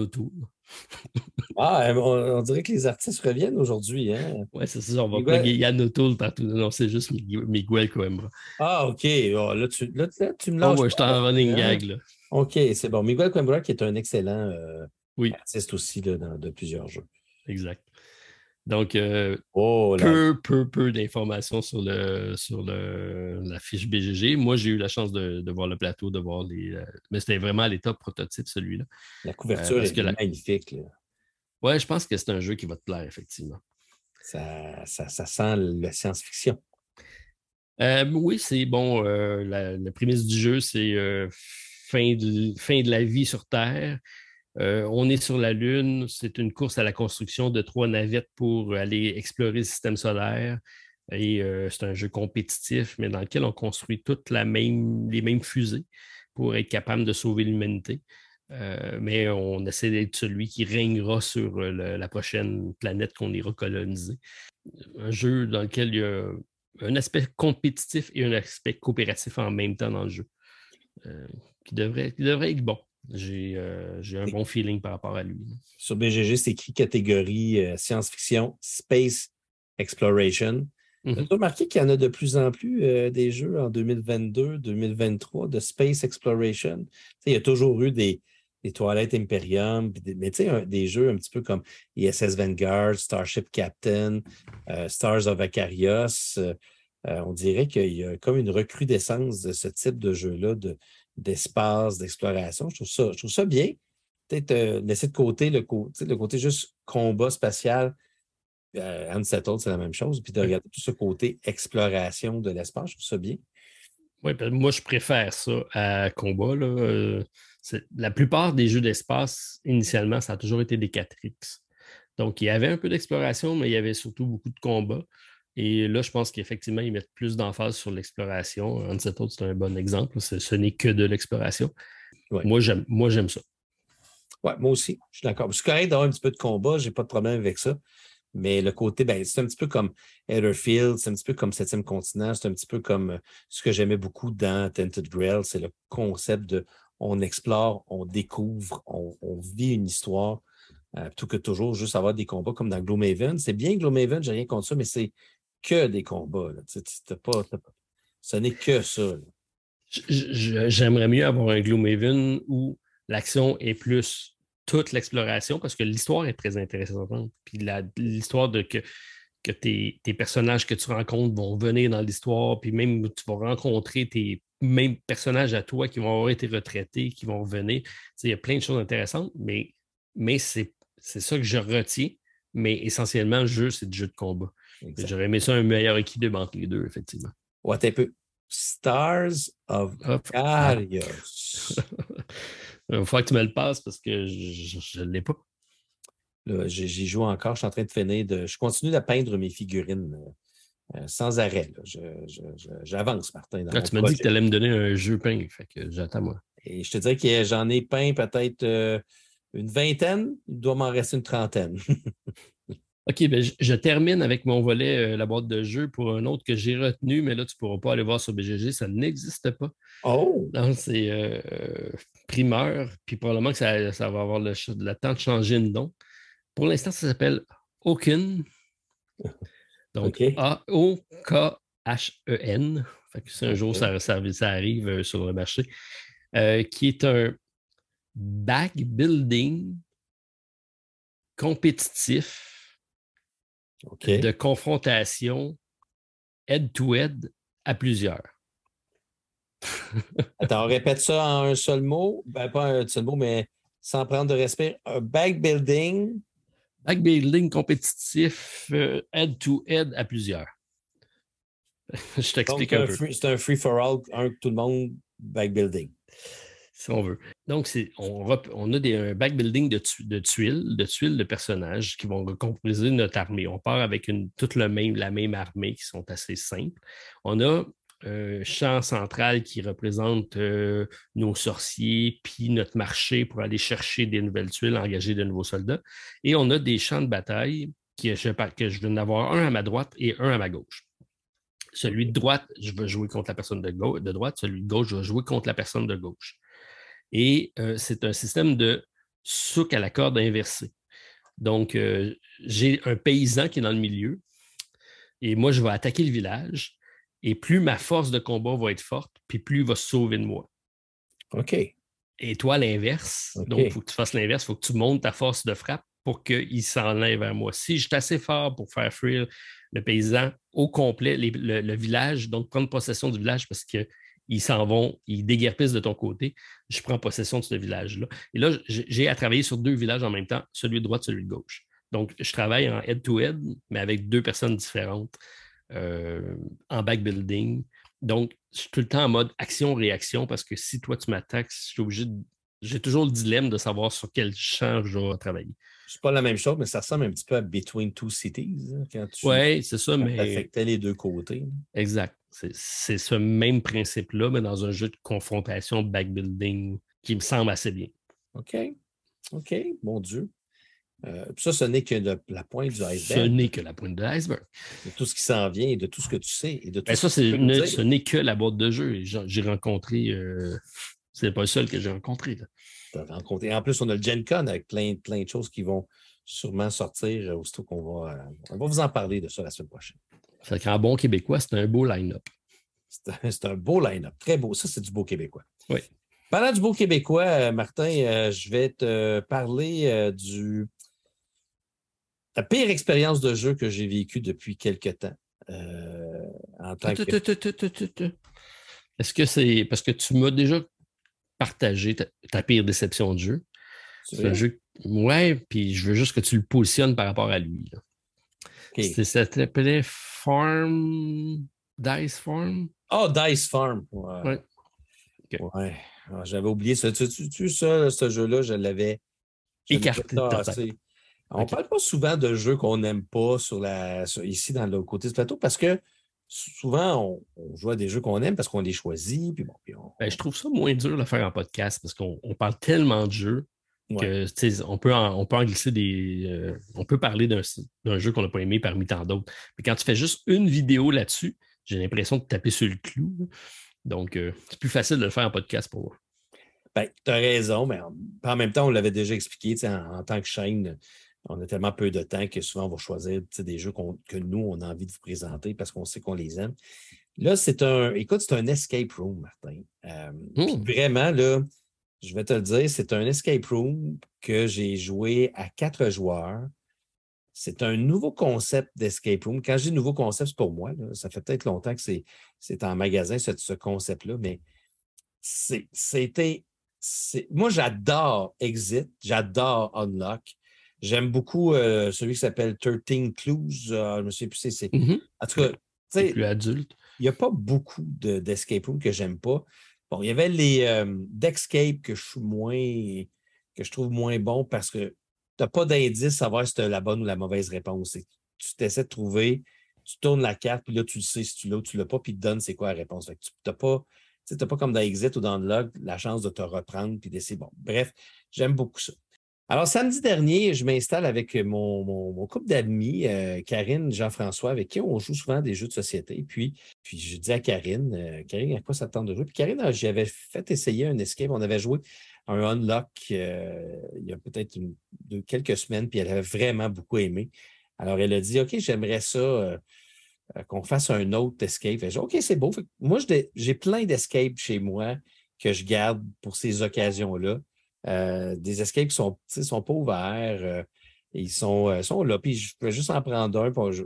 ah, euh, on, dirait que les artistes reviennent aujourd'hui. Hein? Oui, c'est ça. On va pas Yann O'Toole partout. Non, c'est juste Miguel Coimbra. Ah, OK. Oh, là, tu, là, tu me lances. Oh, ouais, je suis en running hein? gag. Là. OK, c'est bon. Miguel Coimbra, qui est un excellent euh, artiste aussi là, dans, de plusieurs jeux. Exact. Donc, euh, oh, peu, peu, peu d'informations sur, le, sur le, la fiche BGG. Moi, j'ai eu la chance de, de, voir le plateau, de voir les. mais c'était vraiment à l'état prototype, celui-là. La couverture est magnifique. Ouais, je pense que c'est un jeu qui va te plaire, effectivement. Ça, ça, sent la science-fiction. Euh, oui, c'est bon. Euh, la, prémisse du jeu, c'est euh, fin, de, fin de la vie sur Terre. On est sur la Lune. C'est une course à la construction de trois navettes pour aller explorer le système solaire. Et c'est un jeu compétitif, mais dans lequel on construit toutes les mêmes fusées pour être capable de sauver l'humanité. Euh, mais on essaie d'être celui qui régnera sur euh, la prochaine planète qu'on ira coloniser. Un jeu dans lequel il y a un aspect compétitif et un aspect coopératif en même temps dans le jeu, euh, qui, devrait être bon. J'ai un bon feeling par rapport à lui. Sur BGG, c'est écrit catégorie science-fiction, space exploration. Mm -hmm. Tu as remarqué qu'il y en a de plus en plus des jeux en 2022, 2023 de space exploration? il y a toujours eu des, les toilettes Imperium, mais tu sais, des jeux un petit peu comme ISS Vanguard, Starship Captain, euh, Stars of Acarios. Euh, euh, on dirait qu'il y a comme une recrudescence de ce type de jeu-là, d'espace, d'exploration. Je, trouve ça, je trouve ça bien. Peut-être laisser de côté le, le côté juste combat spatial. Unsettled, c'est la même chose. Puis de regarder tout ce côté exploration de l'espace, je trouve ça bien. Oui, ben, moi, je préfère ça à combat. Là la plupart des jeux d'espace, initialement, ça a toujours été des 4X. Donc, il y avait un peu d'exploration, mais il y avait surtout beaucoup de combats. Et là, je pense qu'effectivement, ils mettent plus d'emphase sur l'exploration. Unsettled, c'est un bon exemple. Ce n'est que de l'exploration. Moi, j'aime ça. Ouais, moi aussi, je suis d'accord. C'est correct d'avoir un petit peu de combat, je n'ai pas de problème avec ça. Mais le côté, ben, c'est un petit peu comme Etherfield, c'est un petit peu comme Septième Continent, c'est un petit peu comme euh, ce que j'aimais beaucoup dans Tented Grail, c'est le concept de on explore, on découvre, on, vit une histoire, euh, plutôt que toujours juste avoir des combats comme dans Gloomhaven. C'est bien Gloomhaven, j'ai rien contre ça, mais c'est que des combats. pas, ce n'est que ça. J'aimerais mieux avoir un Gloomhaven où l'action est plus toute l'exploration parce que l'histoire est très intéressante. Puis l'histoire de que, que tes, personnages que tu rencontres vont venir dans l'histoire, puis même tu vas rencontrer tes mêmes personnages à toi qui vont avoir été retraités, qui vont revenir. Il y a plein de choses intéressantes, mais, mais c'est ça que je retiens. Mais essentiellement, le jeu, c'est du jeu de combat. J'aurais aimé ça un meilleur équilibre entre les deux, effectivement. Ouais, un peu. Stars of Arios. Il va falloir que tu me le passes parce que je ne l'ai pas. J'y joue encore. Je suis en train de finir de. Je continue de peindre mes figurines euh, euh, sans arrêt. J'avance, Martin. tu m'as dit que tu allais me donner un jeu peint. Fait que j'attends moi. Et je te dirais que j'en ai peint peut-être euh, une vingtaine. Il doit m'en rester une trentaine. OK, ben, je, termine avec mon volet, la boîte de jeu, pour un autre que j'ai retenu, mais là, tu ne pourras pas aller voir sur BGG, ça n'existe pas. Oh! c'est primeur, puis probablement que ça, va avoir le, temps de changer de nom. Pour l'instant, ça s'appelle Oken. Donc, A-O-K-H-E-N. Si un jour ça, ça, arrive euh, sur le marché, euh, qui est un back building compétitif de confrontation head-to-head à plusieurs. Attends, on répète ça en un seul mot? Ben, pas un seul mot, mais sans prendre de respect. Un backbuilding. Backbuilding compétitif, euh, head-to-head à plusieurs. Je t'explique un, peu. C'est un free-for-all, un tout le monde, backbuilding. Si on veut. Donc, on, a un backbuilding de, de, tuiles, de tuiles de personnages qui vont recomposer notre armée. On part avec toute la même armée qui sont assez simples. On a un champ central qui représente euh, nos sorciers, puis notre marché pour aller chercher des nouvelles tuiles, engager de nouveaux soldats. Et on a des champs de bataille je, que je viens d'avoir un à ma droite et un à ma gauche. Celui de droite, je veux jouer contre la personne de, de droite. Celui de gauche, je vais jouer contre la personne de gauche. Et euh, c'est un système de souk à la corde inversée. Donc, euh, j'ai un paysan qui est dans le milieu et moi, je vais attaquer le village et plus ma force de combat va être forte, puis plus il va se sauver de moi. OK. Et toi, l'inverse. Donc, il faut que tu fasses l'inverse. Il faut que tu montes ta force de frappe pour qu'il s'enlève vers moi. Si je suis assez fort pour faire fuir le paysan au complet, le, village, donc prendre possession du village parce qu'ils s'en vont, ils déguerpissent de ton côté, je prends possession de ce village-là. Et là, j'ai à travailler sur deux villages en même temps, celui de droite, celui de gauche. Donc, je travaille en head-to-head, mais avec deux personnes différentes. Euh, en backbuilding. Donc, je suis tout le temps en mode action-réaction parce que si toi, tu m'attaques, J'ai toujours le dilemme de savoir sur quel champ je dois travailler. C'est pas la même chose, mais ça ressemble un petit peu à Between Two Cities. Hein, oui, c'est ça, mais. affectait les deux côtés. Exact. C'est ce même principe-là, mais dans un jeu de confrontation backbuilding qui me semble assez bien. OK. OK, mon Dieu. Euh, ça, ce n'est que la pointe du iceberg. Ce n'est que la pointe de l'iceberg. De tout ce qui s'en vient et de tout ce que tu sais. Et de tout ben, ça, ce n'est que la boîte de jeu. J'ai rencontré. Euh, c'est pas le seul que j'ai rencontré. rencontré. En plus, on a le Gen Con avec plein, plein de choses qui vont sûrement sortir aussitôt qu'on va. Euh, on va vous en parler de ça la semaine prochaine. Fait qu'en bon québécois, c'est un beau line-up. C'est un, beau line-up. Très beau. Ça, c'est du beau québécois. Oui. Parlant du beau québécois, Martin, je vais te parler du la pire expérience de jeu que j'ai vécue depuis quelque temps. Euh, en tant que... Est-ce que c'est parce que tu m'as déjà partagé ta, pire déception de jeu? C'est un jeu. Ouais, puis je veux juste que tu le positionnes par rapport à lui. Ça s'appelait Farm. Dice Farm? Oh, Dice Farm. Ouais. ouais. Ah, j'avais oublié ça. Tu, tu, ça, ce jeu-là, je l'avais écarté. On ne parle pas souvent de jeux qu'on n'aime pas sur la, ici dans le côté du plateau parce que souvent, on, joue à des jeux qu'on aime parce qu'on les choisit. Puis bon, ben, je trouve ça moins dur de faire en podcast parce qu'on parle tellement de jeux que on peut, en, on peut en glisser des. Euh, on peut parler d'un jeu qu'on n'a pas aimé parmi tant d'autres. Mais quand tu fais juste une vidéo là-dessus, j'ai l'impression de taper sur le clou. Donc, euh, c'est plus facile de le faire en podcast pour moi. Ben, tu as raison, mais en, même temps, on l'avait déjà expliqué en, en, tant que chaîne on a tellement peu de temps que souvent on va choisir des jeux que nous, on a envie de vous présenter parce qu'on sait qu'on les aime. Là, c'est un, écoute, c'est un escape room, Martin. Euh, mmh. Vraiment, là, je vais te le dire, c'est un escape room que j'ai joué à quatre joueurs. C'est un nouveau concept d'escape room. Quand je dis nouveau concept, c'est pour moi. Ça fait peut-être longtemps que c'est en magasin, ce, ce concept-là, mais c'était. Moi, j'adore Exit, j'adore Unlock. J'aime beaucoup euh, celui qui s'appelle 13 Clues. Euh, je me souviens plus, c'est. Mm-hmm. En tout cas, c'est plus adulte. Il n'y a pas beaucoup d'escape rooms que j'aime pas. Bon, il y avait les euh, d'escape que je suis moins que je trouve moins bon parce que tu n'as pas d'indice à savoir si tu as la bonne ou la mauvaise réponse. Tu t'essaies de trouver, tu tournes la carte, puis là, tu le sais si tu l'as ou tu ne l'as pas, puis te donne c'est quoi la réponse. tu n'as pas, pas comme dans Exit ou dans le log la chance de te reprendre puis d'essayer. Bon, bref, j'aime beaucoup ça. Alors, samedi dernier, je m'installe avec mon, couple d'amis, euh, Karine, Jean-François, avec qui on joue souvent des jeux de société. Puis, puis je dis à Karine, euh, Karine, à quoi ça tente de jouer? Puis Karine, j'avais fait essayer un escape. On avait joué un unlock euh, il y a peut-être quelques semaines, puis elle avait vraiment beaucoup aimé. Alors, elle a dit, OK, j'aimerais ça qu'on fasse un autre escape. Dit, OK, c'est beau. moi, j'ai plein d'escapes chez moi que je garde pour ces occasions-là. Euh, des escapes qui sont, sont pas ouverts. Euh, ils sont, euh, sont là. Puis je peux juste en prendre un. Pour, je,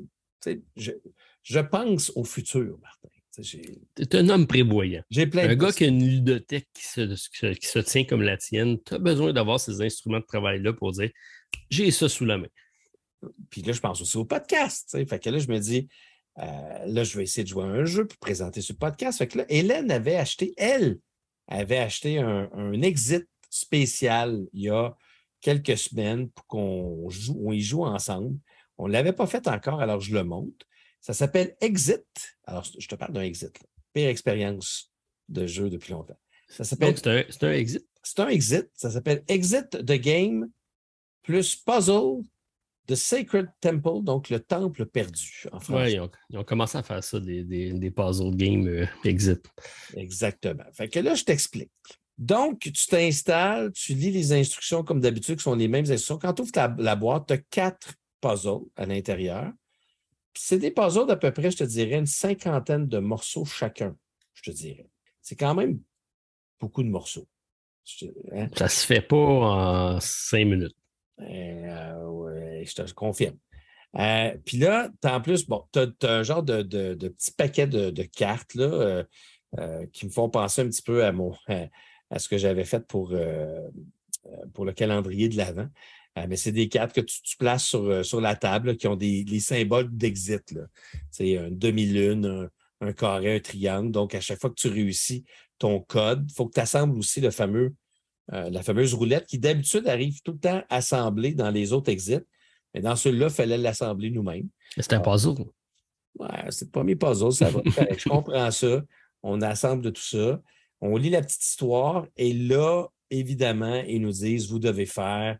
je, pense au futur, Martin. Tu es un homme prévoyant. J'ai plein un gars qui a une ludothèque qui se, qui se tient comme la tienne. Tu as besoin d'avoir ces instruments de travail-là pour dire j'ai ça sous la main. Puis là, je pense aussi au podcast. Fait que là, je me dis, là, je vais essayer de jouer à un jeu pour présenter ce podcast. Fait que là, Hélène avait acheté, elle, avait acheté un, un exit spécial il y a quelques semaines pour qu'on joue, on y joue ensemble. On ne l'avait pas fait encore, alors je le montre. Ça s'appelle Exit. Alors, je te parle d'un Exit. Pire expérience de jeu depuis longtemps. Ça s'appelle. C'est un, un, Exit? C'est un Exit. Ça s'appelle Exit the Game plus Puzzle The Sacred Temple, donc le temple perdu en français. Oui, ils, ont, commencé à faire ça, des, des, puzzle games euh, Exit. Exactement. Fait que là, je t'explique. Donc, tu t'installes, tu lis les instructions comme d'habitude, qui sont les mêmes instructions. Quand tu ouvres la boîte, tu as quatre puzzles à l'intérieur. C'est des puzzles d'à peu près, je te dirais, une cinquantaine de morceaux chacun, je te dirais. C'est quand même beaucoup de morceaux. Hein? Ça se fait pas en cinq minutes. Ben, euh, oui, je te confirme. Euh, puis là, en plus, bon, tu as, un genre de, de, petit paquet de, cartes là, euh, qui me font penser un petit peu à mon, à ce que j'avais fait pour, euh, euh, pour le calendrier de l'Avent. Euh, mais c'est des cartes que tu, places sur, sur, la table qui ont des les symboles d'exit. C'est une demi-lune, un, carré, un triangle. Donc, à chaque fois que tu réussis ton code, il faut que tu assembles aussi le fameux, la fameuse roulette qui d'habitude arrive tout le temps assemblée dans les autres exits. Mais dans celui-là, il fallait l'assembler nous-mêmes. C'est un puzzle. Ouais, c'est le premier puzzle, ça va. je comprends ça. On assemble de tout ça. On lit la petite histoire et là, évidemment, ils nous disent, vous devez faire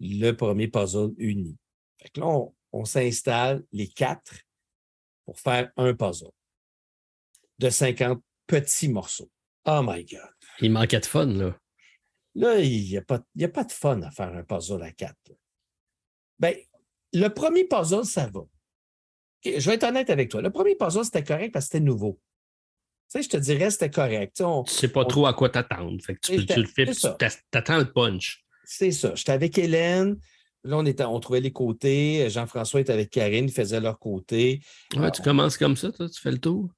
le premier puzzle uni. Fait là, on, s'installe les quatre pour faire un puzzle de 50 petits morceaux. Oh my God. Il manquait de fun, là. Là, il n'y a, pas, a pas de fun à faire un puzzle à quatre. Bien, le premier puzzle, ça va. je vais être honnête avec toi. Le premier puzzle, c'était correct parce que c'était nouveau sais, je te dirais c'était correct. Tu ne sais pas trop à quoi t'attendre. tu, le fais, tu attends le punch. C'est ça. J'étais avec Hélène. Là, on, était, on trouvait les côtés. Jean-François était avec Karine, ils faisaient leur côté. Ouais, tu commences comme ça, toi, tu fais le tour?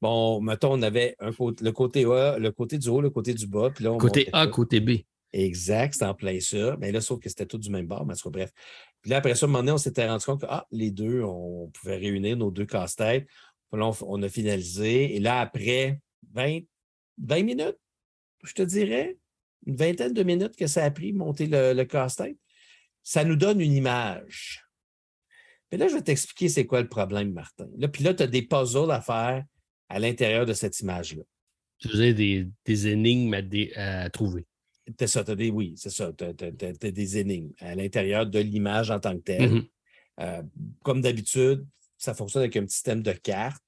Bon, mettons, on avait un le côté A, le côté du haut, le côté du bas. Puis là, côté A, côté B. Exact, c'est en plein ça. Mais là, sauf que c'était tout du même bord, mais bref. Puis là, après ça, à un moment donné, on s'était rendu compte que ah, les deux, on pouvait réunir nos deux casse-têtes on, a finalisé. Et là, après 20, 20 minutes, je te dirais, une vingtaine de minutes que ça a pris monter le, casse-tête, ça nous donne une image. Mais là, je vais t'expliquer c'est quoi le problème, Martin. Là, puis là, tu as des puzzles à faire à l'intérieur de cette image-là. Tu faisais des, des énigmes à, trouver. C'est ça, des, oui, c'est ça. Tu as, des énigmes à l'intérieur de l'image en tant que telle. Mm-hmm. Euh, comme d'habitude, ça fonctionne avec un petit système de cartes.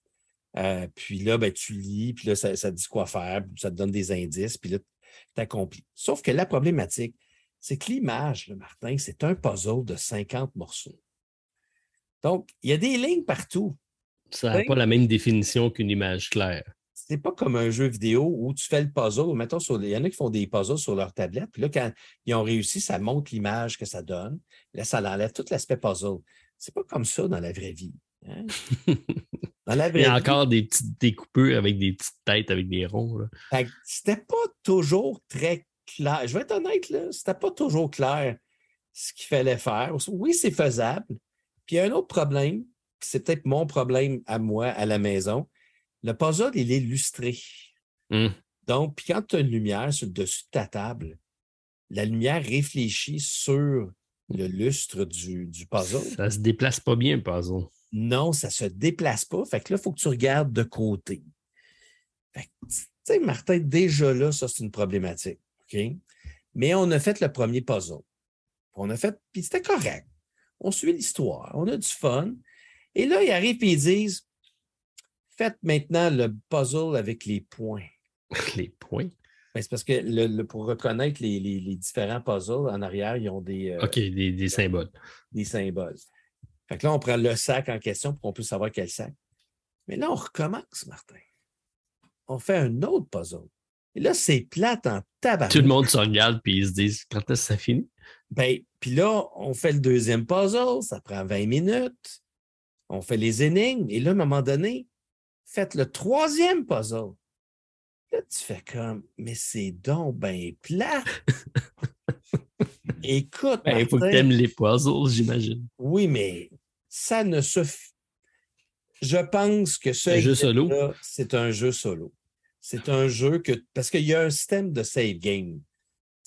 Euh, puis là, ben, tu lis, puis là, ça, ça, te dit quoi faire, ça te donne des indices, puis là, tu accomplis. Sauf que la problématique, c'est que l'image, Martin, c'est un puzzle de 50 morceaux. Donc, il y a des lignes partout. Ça n'a pas la même définition qu'une image claire. C'est pas comme un jeu vidéo où tu fais le puzzle. Mettons, sur, il y en a qui font des puzzles sur leur tablette. Puis là, quand ils ont réussi, ça montre l'image que ça donne. Là, ça enlève tout l'aspect puzzle. C'est pas comme ça dans la vraie vie. Hein? Dans la vraie il y a encore des petites découpures avec des petites têtes avec des ronds. C'était pas toujours très clair. Je vais être honnête, c'était pas toujours clair ce qu'il fallait faire. Oui, c'est faisable. Puis il y a un autre problème, c'est peut-être mon problème à moi à la maison. Le puzzle, il est lustré. Hmm. Donc, puis quand tu as une lumière sur le dessus de ta table, la lumière réfléchit sur le lustre du, du puzzle. Ça se déplace pas bien, le puzzle. Non, ça ne se déplace pas. Fait que là, il faut que tu regardes de côté. tu sais, Martin, déjà là, ça, c'est une problématique. OK? Mais on a fait le premier puzzle. On a fait, puis c'était correct. On suit l'histoire, on a du fun. Et là, ils arrivent et ils disent Faites maintenant le puzzle avec les points. les points? Ben, c'est parce que le, pour reconnaître les, différents puzzles, en arrière, ils ont des. Euh, OK, des, symboles. Des symboles. Fait que là, on prend le sac en question pour qu'on puisse savoir quel sac. Mais là, on recommence, Martin. On fait un autre puzzle. Et là, c'est plate en tabac. Tout le monde se regarde puis ils se disent quand est-ce que ça finit? Ben, puis là, on fait le deuxième puzzle, ça prend 20 minutes. On fait les énigmes. Et là, à un moment donné, faites le troisième puzzle. Là, tu fais comme, mais c'est donc ben plat. Écoute. Ben, il faut que tu aimes les puzzles, j'imagine. Oui, mais ça ne se. Je pense que ce jeu solo? C'est un jeu solo. C'est un jeu que. Parce qu'il y a un système de save game.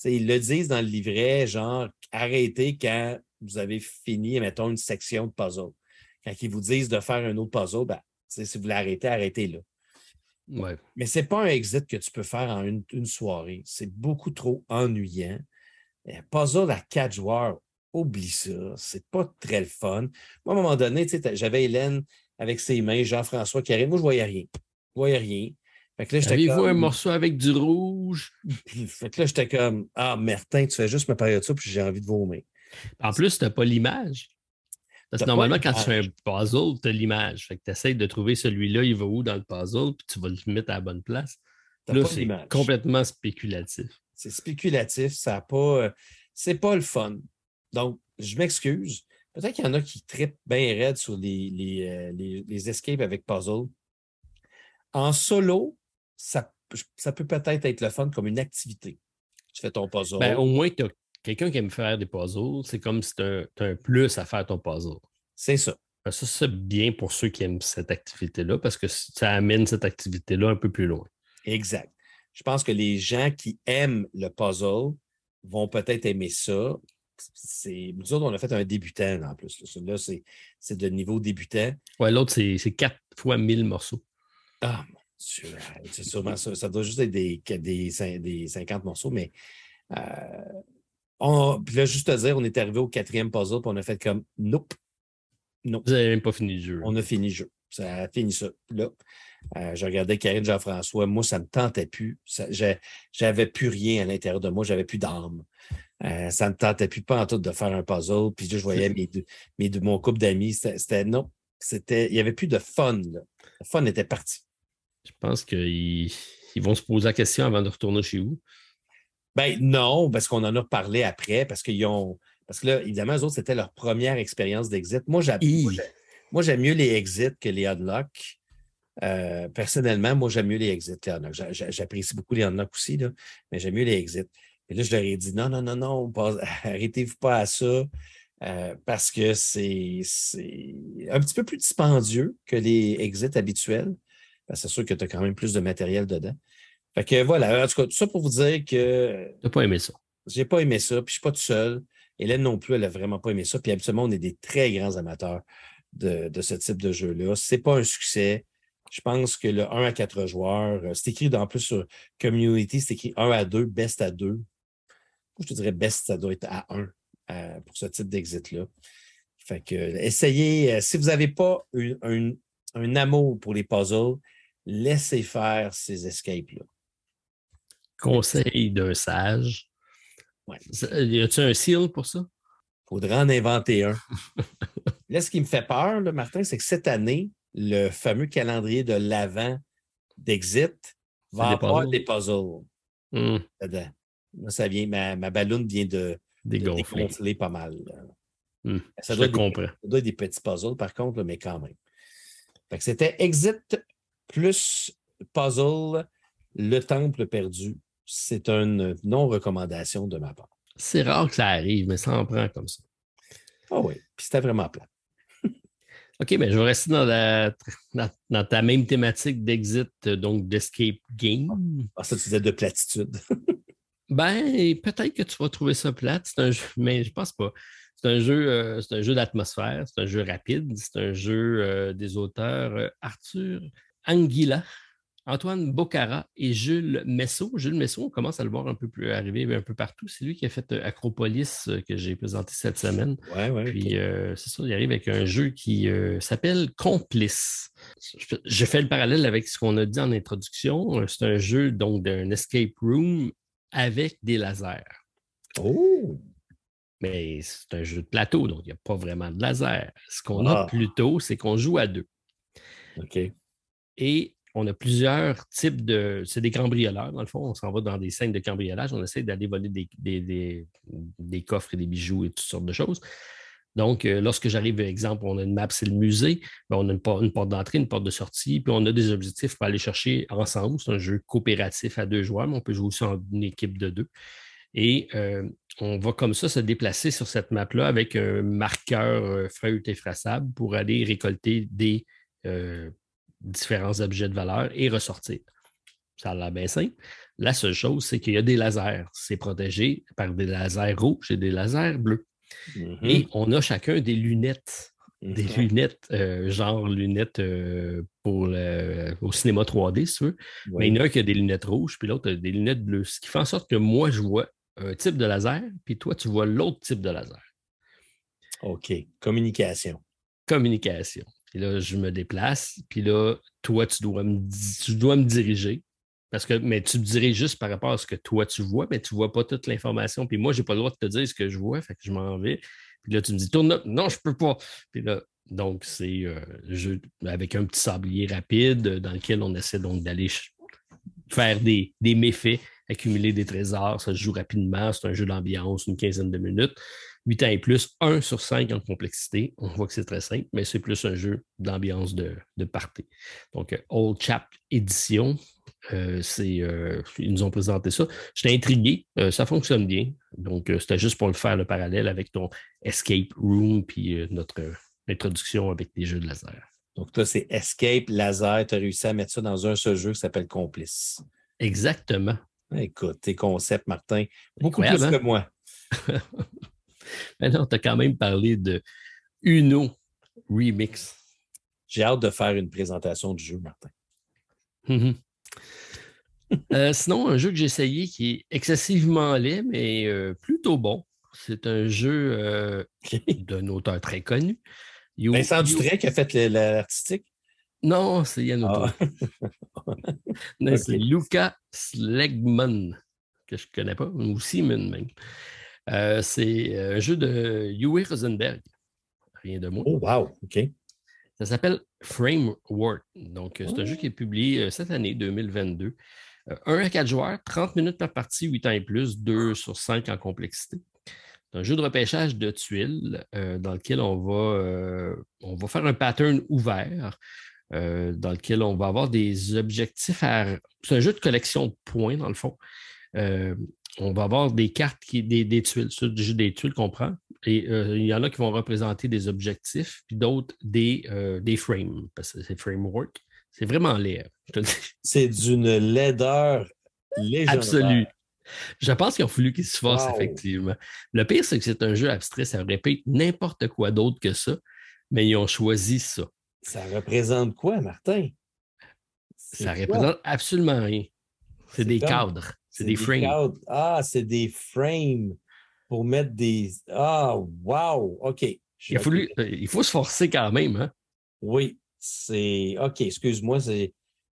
ils le disent dans le livret, genre, arrêtez quand vous avez fini, mettons, une section de puzzle. Quand ils vous disent de faire un autre puzzle, ben, si vous l'arrêtez, arrêtez-le. Ouais. Mais ce n'est pas un exit que tu peux faire en une, une soirée. C'est beaucoup trop ennuyant. Puzzle à quatre joueurs, oublie ça. C'est pas très le fun. Moi, à un moment donné, j'avais Hélène avec ses mains, Jean-François qui arrive. Moi, je voyais rien. Je voyais rien. Avez-vous un morceau avec du rouge? Fait que là, j'étais comme Ah, Martin, tu fais juste me parler de ça, puis j'ai envie de vomir. En plus, tu n'as pas l'image. Parce que normalement, quand tu fais un puzzle, tu as l'image. Fait que tu essaies de trouver celui-là, il va où dans le puzzle, puis tu vas le mettre à la bonne place. Là, c'est complètement spéculatif. C'est spéculatif, ça n'a pas. Euh, c'est pas le fun. Donc, je m'excuse. Peut-être qu'il y en a qui trippent bien raide sur les, les, euh, les, escapes avec puzzle. En solo, ça, ça peut peut-être être le fun comme une activité. Tu fais ton puzzle. Ben, au moins, tu as quelqu'un qui aime faire des puzzles. C'est comme si tu as, un plus à faire ton puzzle. C'est ça. Ben, ça, c'est bien pour ceux qui aiment cette activité-là parce que ça amène cette activité-là un peu plus loin. Exact. Je pense que les gens qui aiment le puzzle vont peut-être aimer ça. Nous autres, on a fait un débutant en plus. Là, c'est de niveau débutant. Oui, l'autre, c'est 4 fois 1000 morceaux. Ah, mon Dieu, c'est sûrement ça. Ça doit juste être des, des, 50 morceaux, mais euh, puis là, juste à dire, on est arrivé au quatrième puzzle, puis on a fait comme Nope. Vous n'avez même pas fini le jeu. On a fini le jeu. Ça a fini ça. Là, euh, je regardais Karine Jean-François. Moi, ça ne me tentait plus. J'avais plus rien à l'intérieur de moi. J'avais plus d'âme. Euh, ça ne me tentait plus pas en tout de faire un puzzle. Puis là, je voyais mes mes mon couple d'amis. C'était non. C'était, il n'y avait plus de fun. Le fun était parti. Je pense qu'ils ils vont se poser la question avant de retourner chez vous. Ben non, parce qu'on en a parlé après, parce qu'ils ont. Parce que là, évidemment, eux autres, c'était leur première expérience d'exit. Moi, j'aime moi, j'aime mieux les exits que les unlocks. Euh, personnellement, moi, j'aime mieux les exits que les unlocks. J'apprécie beaucoup les unlocks aussi, là, mais j'aime mieux les exits. Et là, je leur ai dit non, non, non, non, arrêtez-vous pas à ça. Euh, parce que c'est un petit peu plus dispendieux que les exits habituels. C'est sûr que tu as quand même plus de matériel dedans. Fait que voilà, en tout cas, tout ça pour vous dire que. Tu n'as pas aimé ça. J'ai pas aimé ça, puis je ne suis pas tout seul. Hélène non plus, elle n'a vraiment pas aimé ça. Puis absolument, on est des très grands amateurs de, ce type de jeu-là. Ce n'est pas un succès. Je pense que le 1 à 4 joueurs, euh, c'est écrit en plus sur Community, c'est écrit 1 à 2, best à 2. Je te dirais best, ça doit être à 1 euh, pour ce type d'exit-là. Fait que, essayez, si vous n'avez pas un amour pour les puzzles, laissez faire ces escapes-là. Conseil d'un sage. Ouais. Y a-t-il un seal pour ça? Faudrait en inventer un. Là, ce qui me fait peur, Martin, c'est que cette année, le fameux calendrier de l'avant d'Exit va avoir des puzzles. Hmm. Ça vient, ma, ma ballonne vient de, dégonfler pas mal. Hmm. Ça, doit être des, des petits puzzles, par contre, mais quand même. C'était Exit plus puzzle, le temple perdu. C'est une non-recommandation de ma part. C'est rare que ça arrive, mais ça en prend comme ça. Ah oui, puis c'était vraiment plat. OK, mais je vais rester dans, dans, ta même thématique d'exit, donc d'escape game. Ah, ça, tu disais de platitude. ben, peut-être que tu vas trouver ça plate, un jeu, mais je pense pas. C'est un jeu, euh, c'est un jeu d'atmosphère, c'est un jeu rapide, c'est un jeu euh, des auteurs euh, Arthur Anguilla, Antoine Bocara et Jules Messot. Jules Messot, on commence à le voir un peu plus arriver un peu partout. C'est lui qui a fait Acropolis que j'ai présenté cette semaine. Ouais, ouais, Puis euh, c'est ça, il arrive avec un jeu qui s'appelle Complice. Je fais le parallèle avec ce qu'on a dit en introduction. C'est un jeu donc d'un escape room avec des lasers. Oh! Mais c'est un jeu de plateau, donc il n'y a pas vraiment de laser. Ce qu'on a ah. plutôt, c'est qu'on joue à deux. OK. Et on a plusieurs types de. C'est des cambrioleurs, dans le fond. On s'en va dans des scènes de cambriolage. On essaie d'aller voler des, coffres et des bijoux et toutes sortes de choses. Donc, euh, lorsque j'arrive, exemple, on a une map, c'est le musée, ben, on a une, porte d'entrée, une porte de sortie, puis on a des objectifs pour aller chercher ensemble. C'est un jeu coopératif à deux joueurs, mais on peut jouer aussi en équipe de deux. Et euh, on va comme ça se déplacer sur cette map-là avec un marqueur euh, feuille pour aller récolter des différents objets de valeur et ressortir. Ça a l'air bien simple. La seule chose, c'est qu'il y a des lasers. C'est protégé par des lasers rouges et des lasers bleus. Mm-hmm. Et on a chacun des lunettes. Des mm-hmm. lunettes, euh, genre lunettes euh, pour le, au cinéma 3D, si tu veux. Mais il y en a un qui a des lunettes rouges, puis l'autre a des lunettes bleues. Ce qui fait en sorte que moi, je vois un type de laser, puis toi, tu vois l'autre type de laser. OK. Communication. Communication. Puis là, je me déplace. Puis là, toi, tu dois me, tu dois me diriger. Parce que, mais tu me diriges juste par rapport à ce que toi, tu vois, mais tu ne vois pas toute l'information. Puis moi, je n'ai pas le droit de te dire ce que je vois, fait que je m'en vais. Puis là, tu me dis, tourne. Non, je ne peux pas. Puis là, donc, c'est euh, jeu avec un petit sablier rapide dans lequel on essaie donc d'aller faire des, des méfaits, accumuler des trésors. Ça se joue rapidement. C'est un jeu d'ambiance, une quinzaine de minutes. 8 ans et plus, 1 sur 5 en complexité. On voit que c'est très simple, mais c'est plus un jeu d'ambiance de, de. Donc, euh, Old Chap Edition, euh, euh, ils nous ont présenté ça. J'étais intrigué, ça fonctionne bien. Donc, c'était juste pour le faire le parallèle avec ton Escape Room puis notre introduction avec des jeux de laser. Donc, toi, c'est Escape, laser. Tu as réussi à mettre ça dans un seul jeu qui s'appelle Complice. Exactement. Écoute, tes concepts, Martin, beaucoup plus que hein? moi. Maintenant, tu as quand même parlé de Uno Remix. J'ai hâte de faire une présentation du jeu, Martin. Mm-hmm. Euh, sinon, un jeu que j'ai essayé qui est excessivement laid, mais euh, plutôt bon. C'est un jeu euh, d'un auteur très connu. Vincent Dutray qui a fait l'artistique? Non, c'est Yann ah. C'est Luca Slegman, que je ne connais pas, ou Simon même. C'est un jeu de Uwe Rosenberg. Rien de moi. Oh, wow, OK. Ça s'appelle Framework. Donc, c'est un jeu qui est publié euh, cette année, 2022. 1 à 4 joueurs, 30 minutes par partie, 8 ans et plus, 2 sur 5 en complexité. C'est un jeu de repêchage de tuiles dans lequel on va, on va faire un pattern ouvert. dans lequel on va avoir des objectifs à. C'est un jeu de collection de points, dans le fond on va avoir des cartes, qui, des, des tuiles, des tuiles qu'on prend. Et euh, il y en a qui vont représenter des objectifs, puis d'autres des, euh, des frames, parce que c'est framework. C'est vraiment laid. C'est d'une laideur légendaire. Absolue. Je pense qu'il a fallu qu'il se force, effectivement. Le pire, c'est que c'est un jeu abstrait, ça répète n'importe quoi d'autre que ça, mais ils ont choisi ça. Ça représente quoi, Martin? Ça représente absolument rien. C'est des cadres, c'est des, frames. Ah, c'est des frames pour mettre des. Ah, wow! OK. Il, euh, il faut se forcer quand même. Hein? Oui, c'est. OK, excuse-moi.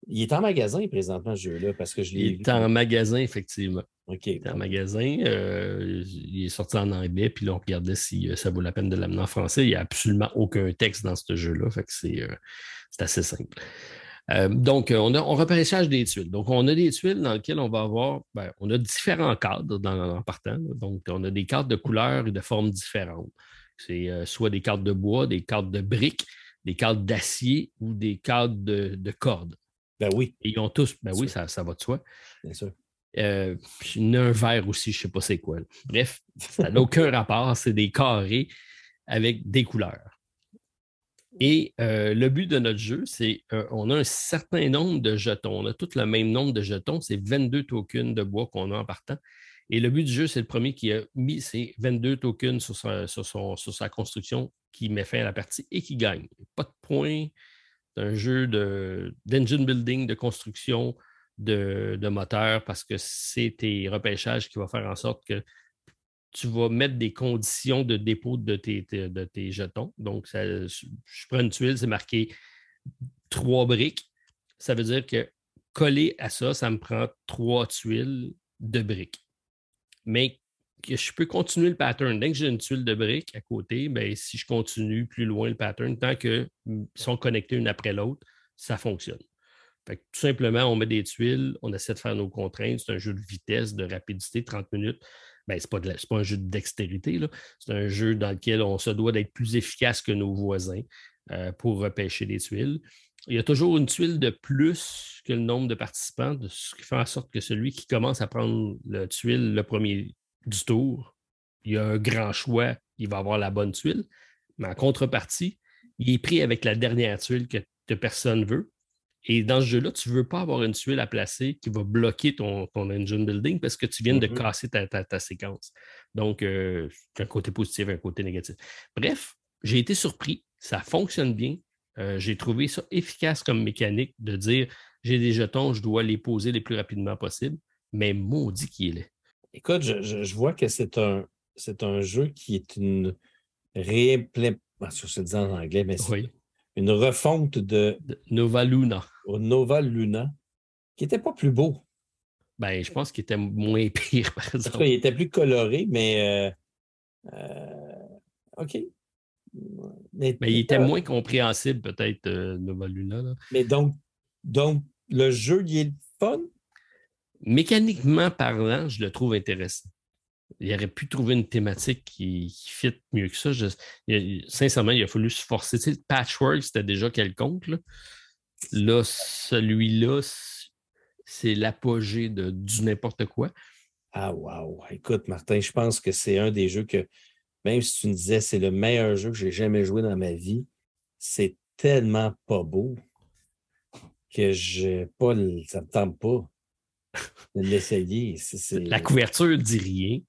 Il est en magasin présentement, ce jeu-là, parce que je l'ai. Il est en magasin, effectivement. OK. Il est en magasin. Euh, il est sorti en anglais, puis là, on regardait si euh, ça vaut la peine de l'amener en français. Il n'y a absolument aucun texte dans ce jeu-là. Fait que c'est assez simple. Donc, on a on repérage des tuiles. Donc, on a des tuiles dans lesquelles on va avoir, ben, on a différents cadres dans, en partant. Donc, on a des cadres de couleurs et de formes différentes. C'est soit des cartes de bois, des cartes de briques, des cadres d'acier ou des cadres de, cordes. Ben oui. ils ont tous, ben oui, ça, va de soi. Bien sûr. Euh, il y a un vert aussi, je ne sais pas c'est quoi. Bref, ça n'a aucun rapport, c'est des carrés avec des couleurs. Et euh, le but de notre jeu, c'est qu'on a un certain nombre de jetons. On a tout le même nombre de jetons. C'est 22 tokens de bois qu'on a en partant. Et le but du jeu, c'est le premier qui a mis ses 22 tokens sur sa, construction, qui met fin à la partie et qui gagne. Pas de points. C'est un jeu d'engine building, de construction, de, de moteur, parce que c'est tes repêchages qui vont faire en sorte que tu vas mettre des conditions de dépôt de tes, de tes jetons. Donc, je prends une tuile, c'est marqué trois briques. Ça veut dire que collé à ça, ça me prend trois tuiles de briques mais je peux continuer le pattern. Dès que j'ai une tuile de briques à côté, bien, si je continue plus loin le pattern, tant qu'ils sont connectés une après l'autre, ça fonctionne. tout simplement, on met des tuiles, on essaie de faire nos contraintes. C'est un jeu de vitesse, de rapidité, 30 minutes. Ben, ce n'est pas, un jeu de dextérité. C'est un jeu dans lequel on se doit d'être plus efficace que nos voisins euh, pour repêcher des tuiles. Il y a toujours une tuile de plus que le nombre de participants, ce qui fait en sorte que celui qui commence à prendre la tuile le premier du tour, il a un grand choix, il va avoir la bonne tuile. Mais en contrepartie, il est pris avec la dernière tuile que, personne veut. Et dans ce jeu-là, tu ne veux pas avoir une tuile à placer qui va bloquer ton, engine building parce que tu viens de mm-hmm. casser ta, séquence. Donc, euh, un côté positif, un côté négatif. Bref, j'ai été surpris. Ça fonctionne bien. Euh, j'ai trouvé ça efficace comme mécanique de dire j'ai des jetons, je dois les poser le plus rapidement possible, mais maudit qu'il est. Écoute, je, vois que c'est un, c'est un jeu qui est une réimplémentation, je dis en anglais, mais c'est une refonte de, Nova Luna. Nova Luna, qui n'était pas plus beau. Ben, je pense qu'il était moins pire, par exemple. il était plus coloré, mais euh, euh, OK. Mais, il était moins compréhensible, peut-être, euh, Nova Luna. Mais donc, donc, le jeu, il est fun? Mécaniquement parlant, je le trouve intéressant. Il aurait pu trouver une thématique qui, fit mieux que ça. sincèrement, il a fallu se forcer. Tu sais, Patchwork, c'était déjà quelconque. Là, celui-là, c'est l'apogée de du n'importe quoi. Ah, wow. Écoute, Martin, je pense que c'est un des jeux que même si tu me disais c'est le meilleur jeu que j'ai jamais joué dans ma vie, c'est tellement pas beau que je pas ça me tente pas de l'essayer. La couverture dit rien.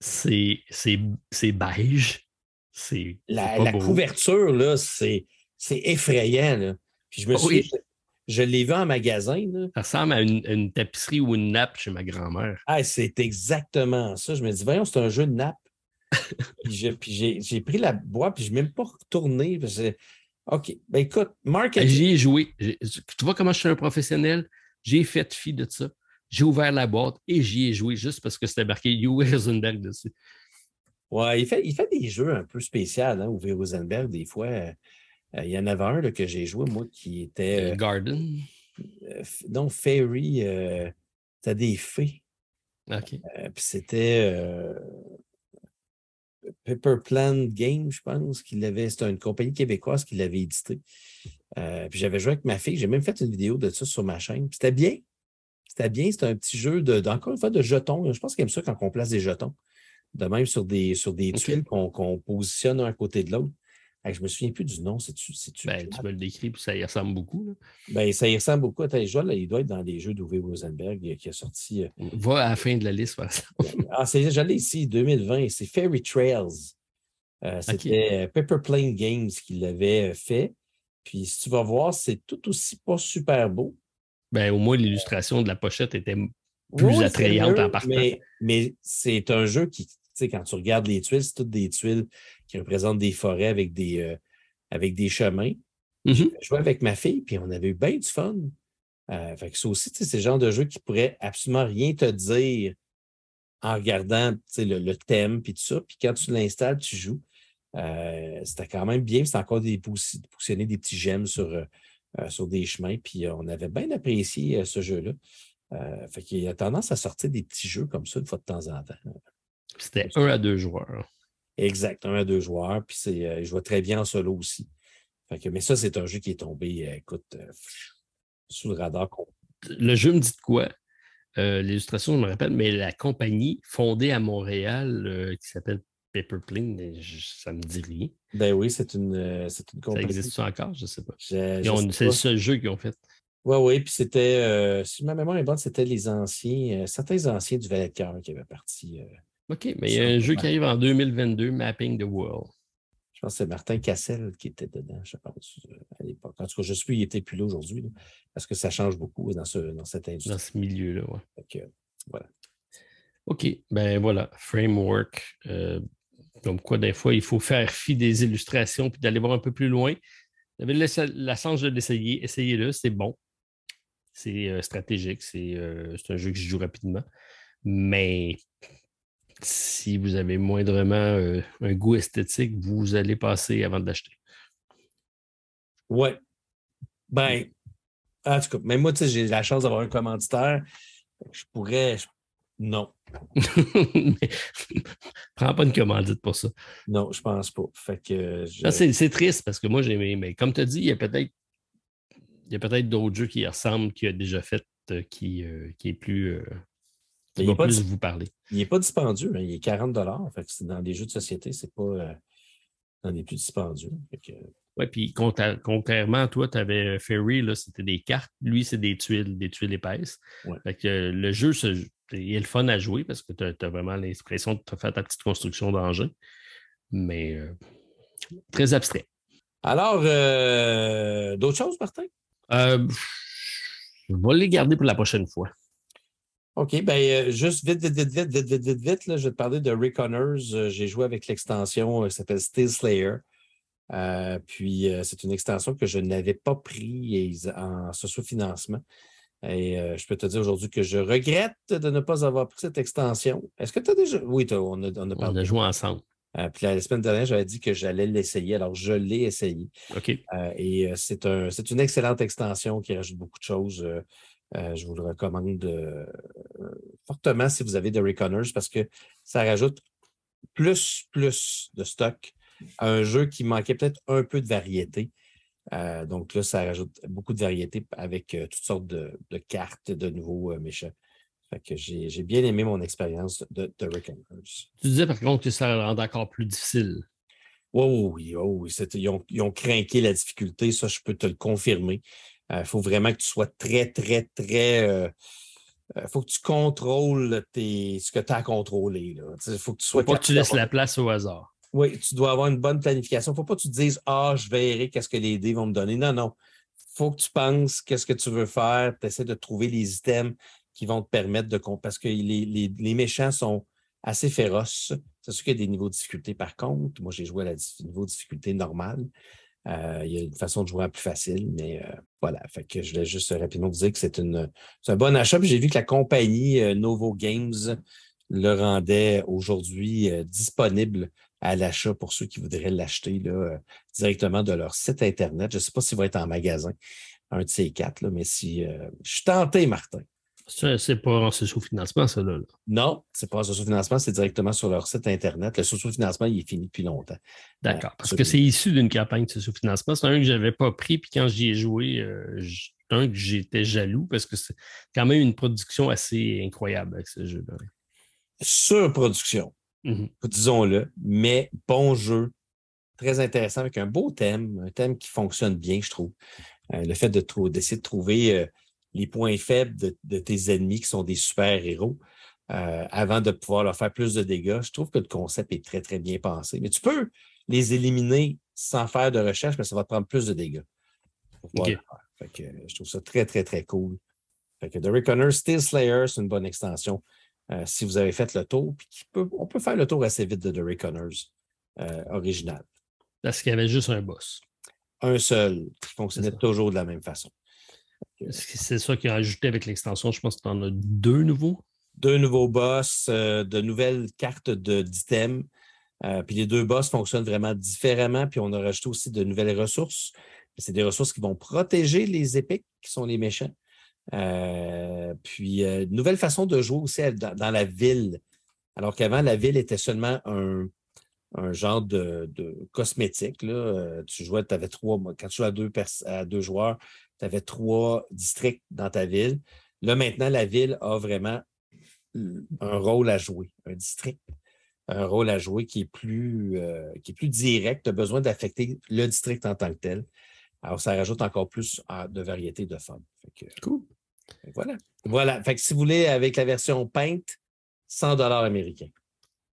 C'est beige. C'est la, couverture, là, c'est effrayant. Puis je me suis je l'ai vu en magasin. Ça ressemble à une, tapisserie ou une nappe chez ma grand-mère. Ah, c'est exactement ça. Je me dis, voyons, c'est un jeu de nappe puis j'ai pris la boîte, puis je n'ai même pas retourné. OK. Ben écoute, Marc. J'y ai joué. Tu vois comment je suis un professionnel? J'ai fait fi de ça. J'ai ouvert la boîte et j'y ai joué juste parce que c'était marqué You Rosenberg dessus. Ouais, il fait, il fait des jeux un peu spéciaux, hein, Uwe Rosenberg, des fois. Euh, il y en avait un que j'ai joué, moi, qui était. Euh, Garden. Euh, non, Fairy. C'était des fées. OK. puis c'était. Pepper Plan Game, je pense, qu'il avait. C'était une compagnie québécoise qui l'avait édité. Euh, puis j'avais joué avec ma fille. J'ai même fait une vidéo de ça sur ma chaîne. C'était bien. C'était bien. C'était un petit jeu de, encore une fois, de jetons. Je pense qu'il aime ça quand on place des jetons. De même sur des, sur des tuiles qu'on positionne un à côté de l'autre. je me souviens plus du nom. C'est-tu, ben, tu me le décris, puis ça y ressemble beaucoup. Ben, ça y ressemble beaucoup. Attends, je vois, il doit être dans les jeux d'Uwe Rosenberg qui a sorti. Euh, Va à la fin de la liste, exemple. ah, c'est, j'allais ici, 2020. C'est Fairy Trails. Euh, c'était Pepper Plane Games qui l'avait fait. Puis si tu vas voir, c'est tout aussi pas super beau. Ben, au moins, l'illustration de la pochette était plus attrayante en partant. Mais, c'est un jeu qui, tu sais, quand tu regardes les tuiles, c'est toutes des tuiles qui représentent des forêts avec des, euh, avec des chemins. Je mm-hmm. jouais avec ma fille, puis on avait eu bien du fun. Euh, fait que ça aussi, c'est le genre de jeu qui pourrait absolument rien te dire en regardant le, le thème, puis tout ça. Puis quand tu l'installes, tu joues. Euh, c'était quand même bien. C'était encore des positionner des petits gemmes sur, euh, sur des chemins. Puis on avait bien apprécié ce jeu-là. fait qu'il a tendance à sortir des petits jeux comme ça une fois de temps en temps. C'était un à deux joueurs. Exact, un à deux joueurs. Puis je vois très bien en solo aussi. Fait que, mais ça, c'est un jeu qui est tombé, écoute, sous le radar. Le jeu me dit de quoi? L'illustration, je me rappelle, mais la compagnie fondée à Montréal qui s'appelle Paper Plane, ça me dit rien. Ben oui, c'est une, euh, c'est une compagnie. Ça existe encore? Je ne sais pas. c'est le seul jeu qu'ils ont fait. Oui, oui, puis c'était, euh, si ma mémoire est bonne, c'était les anciens, euh, certains anciens du Valet de cœur qui avaient parti. OK, mais il y a un jeu qui arrive en 2022, Mapping the World. Je pense que c'est Martin Cassel qui était dedans, je pense, à l'époque. En tout cas, je suis, il n'était plus là aujourd'hui, parce que ça change beaucoup dans, ce, dans cette industrie. Dans ce milieu-là, oui. voilà. OK, ben voilà, framework. Comme quoi, des fois, il faut faire fi des illustrations puis d'aller voir un peu plus loin. Vous avez la chance de l'essayer. Essayez-le, c'est bon. C'est euh, stratégique. Euh, c'est un jeu qui se joue rapidement. Mais si vous avez moindrement euh, un goût esthétique, vous allez passer avant de l'acheter. Ouais. Ben, en tout cas, même moi, j'ai la chance d'avoir un commanditaire. Je pourrais, non. Prends pas une commandite pour ça. Non, je pense pas. Fait que c'est triste parce que moi, j'ai mais comme tu as dit, il y a peut-être il y a peut-être d'autres jeux qui ressemblent, qui a déjà fait, euh, qui, euh, qui est plus. Euh, qui va plus vous parler. Il n'est pas dispendieux, hein, il est 40 fait que dans les jeux de société, c'est pas dans les plus dispendieux. Oui, puis contrairement à toi, tu avais Ferry, c'était des cartes. Lui, c'est des tuiles, des tuiles épaisses. Fait que le jeu se, il est le fun à jouer parce que tu as, vraiment l'impression de faire ta petite construction d'engin, mais euh, très abstrait. Alors, euh, d'autres choses, Martin? Euh, je vais les garder pour la prochaine fois. OK, bien, juste vite, vite, vite, vite, vite, vite, vite, vite, là, je vais te parler de Reconners. J'ai joué avec l'extension qui s'appelle Steel Slayer. puis, c'est une extension que je n'avais pas prise en socio-financement. Et euh, je peux te dire aujourd'hui que je regrette de ne pas avoir pris cette extension. Est-ce que tu as déjà. Oui, on, a, on, a parlé. On a joué ensemble. Euh, puis la, semaine dernière, j'avais dit que j'allais l'essayer. Alors, je l'ai essayé. OK. Euh, et c'est un, une excellente extension qui rajoute beaucoup de choses. je vous le recommande fortement si vous avez des Reconners parce que ça rajoute plus, plus de stock à un jeu qui manquait peut-être un peu de variété. Euh, donc là, ça rajoute beaucoup de variété avec euh, toutes sortes de, cartes de nouveaux euh, méchants. Fait que j'ai bien aimé mon expérience de, de Rick Tu disais par contre que ça le rend encore plus difficile. Oh, oui, oh, oui. Ils ont, ils, ont, craqué la difficulté, ça, je peux te le confirmer. Il faut vraiment que tu sois très, très, très. Il faut que tu contrôles tes, ce que tu as à contrôler. Il faut que tu sois. Faut pas que tu laisses la place au hasard. Oui, tu dois avoir une bonne planification. Il ne faut pas que tu te dises Ah, je verrai qu'est-ce que les dés vont me donner. Non, non. Il faut que tu penses qu'est-ce que tu veux faire. Tu essaies de trouver les items qui vont te permettre de. Parce que les, méchants sont assez féroces. C'est sûr qu'il y a des niveaux de difficulté par contre. Moi, j'ai joué à la niveau de difficulté normale. Euh, il y a une façon de jouer plus facile, mais euh, voilà. Fait que je voulais juste rapidement vous dire que c'est un bon achat. J'ai vu que la compagnie euh, Novo Games le rendait aujourd'hui disponible à l'achat pour ceux qui voudraient l'acheter euh, directement de leur site Internet. Je ne sais pas s'il va être en magasin, un de ces quatre, là, mais si euh, je suis tenté, Martin. C'est pas en sous-financement, ça, là. Non, c'est pas en sous-financement, c'est directement sur leur site Internet. Le sous-financement, il est fini depuis longtemps. D'accord. parce que c'est issu d'une campagne de sous-financement. C'est un que je n'avais pas pris, puis quand j'y ai joué, euh, un que j'étais jaloux parce que c'est quand même une production assez incroyable avec ce jeu-là. Surproduction. Mhm. Disons-le, mais bon jeu, très intéressant avec un beau thème, un thème qui fonctionne bien, je trouve. Euh, le fait d'essayer de, trouver euh, les points faibles de, tes ennemis qui sont des super-héros avant de pouvoir leur faire plus de dégâts. Je trouve que le concept est très, très bien pensé. Mais tu peux les éliminer sans faire de recherche, mais ça va te prendre plus de dégâts. je trouve ça très, très, très cool. Fait que The Reckoner, Steel Slayer, c'est une bonne extension. Euh, si vous avez fait le tour, puis on peut faire le tour assez vite de The Reckoners euh, original. Parce qu'il y avait juste un boss. Un seul, qui fonctionnait toujours de la même façon. C'est ça qui a ajouté avec l'extension? Je pense que tu en as deux nouveaux. Deux nouveaux boss, euh, de nouvelles cartes d'items. puis les deux boss fonctionnent vraiment différemment. Puis on a rajouté aussi de nouvelles ressources. C'est des ressources qui vont protéger les épiques, qui sont les méchants. Euh, puis, euh, nouvelle façon de jouer aussi dans, la ville. Alors qu'avant, la ville était seulement un, genre de, cosmétique. Là. Euh, tu jouais, tu avais trois, quand tu jouais à deux, à deux joueurs, tu avais trois districts dans ta ville. Là, maintenant, la ville a vraiment un rôle à jouer, un district, un rôle à jouer qui est plus, qui est plus direct. Tu as besoin d'affecter le district en tant que tel. Alors, ça rajoute encore plus de variété de femmes. cool. Voilà. Voilà. Fait que si vous voulez, avec la version Paint, 100 dollars américains.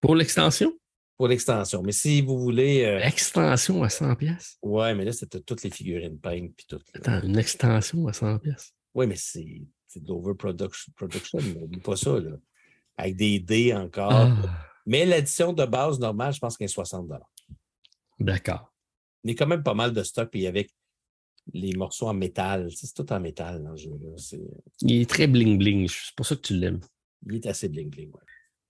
Pour l'extension? Pour l'extension. Mais si vous voulez. Euh, extension à 100 pièces. Ouais, mais là, c'était toutes les figurines Paint puis tout. Attends, une extension à 100 pièces. Oui, mais c'est de l'overproduction. Production, pas ça, là. Avec des dés encore. Ah. Mais l'édition de base normale, je pense qu'elle est 60 D'accord. Il y a quand même pas mal de stock. Puis avec les morceaux en métal. C'est tout en métal dans le jeu. Il est très bling-bling. C'est pour ça que tu l'aimes. Il est assez bling-bling, oui.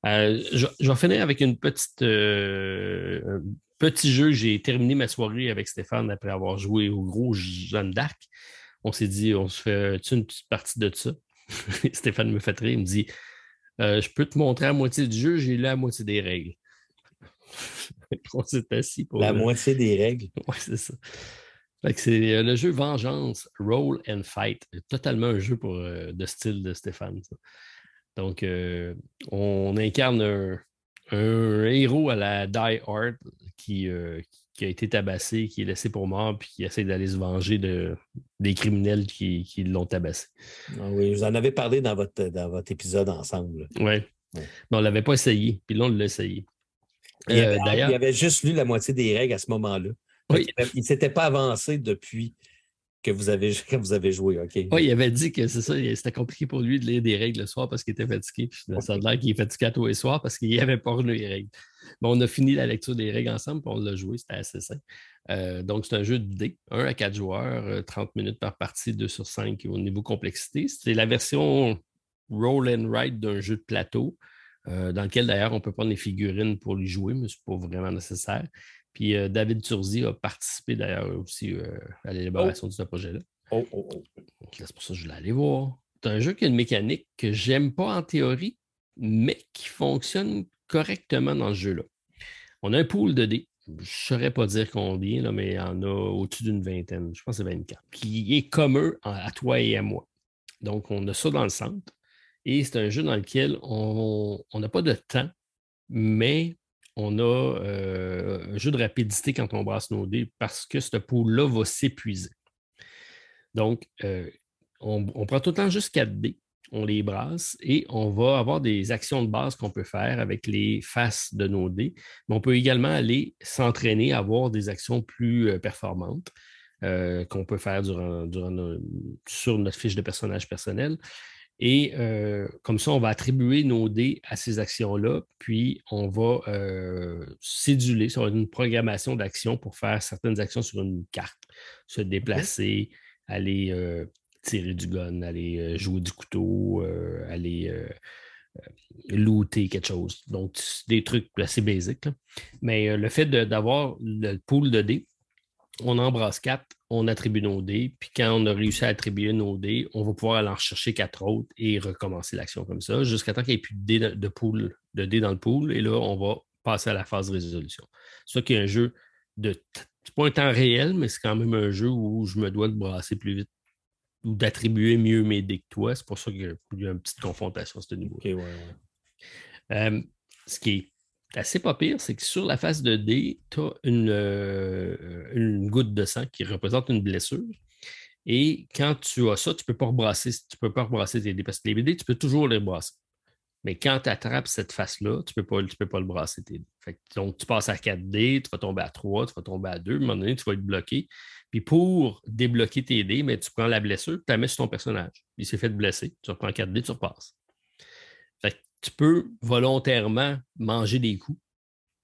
Euh, je, vais finir avec une petite euh, un petit jeu. J'ai terminé ma soirée avec Stéphane après avoir joué au gros Jeanne d'Arc. On s'est dit, on se fait une petite partie de ça. Stéphane me fait rire, il me dit euh, Je peux te montrer la moitié du jeu, j'ai la moitié des règles. on s'est assis pour. La moitié des règles? Oui, c'est ça c'est euh, le jeu Vengeance, Roll and Fight. Totalement un jeu pour, euh, de style de Stéphane. Donc, euh, on incarne un, héros à la Die Hard qui, qui, a été tabassé, qui est laissé pour mort, puis qui essaie d'aller se venger de, des criminels qui, qui l'ont tabassé. Ah oui, vous en avez parlé dans votre, dans votre épisode ensemble. Oui. Ouais. Mais on ne l'avait pas essayé, puis là, on l'a essayé. Il, il avait juste lu la moitié des règles à ce moment-là. Il ne s'était pas avancé depuis que vous avez, vous avez joué. Oui, il avait dit que c'est ça, c'était compliqué pour lui de lire des règles le soir parce qu'il était fatigué. Ça a l'air qu'il est fatigué tous les soirs parce qu'il avait pas lu les règles. Bon, on a fini la lecture des règles ensemble puis on l'a joué, c'était assez simple. Euh, donc, c'est un jeu de dés, 1 à 4 joueurs, 30 euh, minutes par partie, 2 sur 5 au niveau complexité. C'est la version roll and write d'un jeu de plateau. Euh, dans lequel d'ailleurs on peut prendre les figurines pour les jouer, mais ce n'est pas vraiment nécessaire. Puis euh, David Turzi a participé d'ailleurs aussi euh, à l'élaboration de ce projet-là. Oh, oh, oh. C'est pour ça que je voulais aller voir. C'est un jeu qui a une mécanique que j'aime pas en théorie, mais qui fonctionne correctement dans ce jeu-là. On a un pool de dés. Je ne saurais pas dire combien, là, mais il y en a au-dessus d'une vingtaine. Je pense que c'est 24. Qui est commun à toi et à moi. Donc, on a ça dans le centre. Et c'est un jeu dans lequel on n'a pas de temps, mais on a euh, un jeu de rapidité quand on brasse nos dés parce que ce pool-là va s'épuiser. Donc, euh, on, prend tout le temps juste 4 dés, on les brasse et on va avoir des actions de base qu'on peut faire avec les faces de nos dés. Mais on peut également aller s'entraîner à avoir des actions plus euh, performantes. qu'on peut faire sur notre fiche de personnage personnel. Et euh, comme ça, on va attribuer nos dés à ces actions-là, puis on va euh, céduler sur une programmation d'action pour faire certaines actions sur une carte. Se déplacer, aller euh, tirer du gun, aller jouer du couteau, aller looter quelque chose. Donc, des trucs assez basiques. Mais le fait d'avoir le pool de dés, on embrasse quatre, on attribue nos dés, puis quand on a réussi à attribuer nos dés, on va pouvoir aller en chercher quatre autres et recommencer l'action comme ça, jusqu'à temps qu'il n'y ait plus de dés, de, de dés dans le pool, et là, on va passer à la phase de résolution. C'est ça qui est un jeu de. C'est pas un temps réel, mais c'est quand même un jeu où je me dois de brasser plus vite ou d'attribuer mieux mes dés que toi. C'est pour ça qu'il y a une petite confrontation à ce niveau. Euh, ce qui est assez pas pire, c'est que sur la face de D, tu as une, une, goutte de sang qui représente une blessure. Et quand tu as ça, tu ne peux pas rebrasser, tu peux pas tes dés. Parce que les BD, tu peux toujours les brasser. Mais quand tu attrapes cette face-là, tu ne peux, pas, peux pas le brasser. Tes dés. donc, tu passes à 4D, tu vas tomber à 3, tu vas tomber à 2. À un moment donné, tu vas être bloqué. Puis pour débloquer tes dés, mais tu prends la blessure, tu la mets sur ton personnage. Il s'est fait blesser. Tu reprends 4D, tu repasses. Tu peux volontairement manger des coups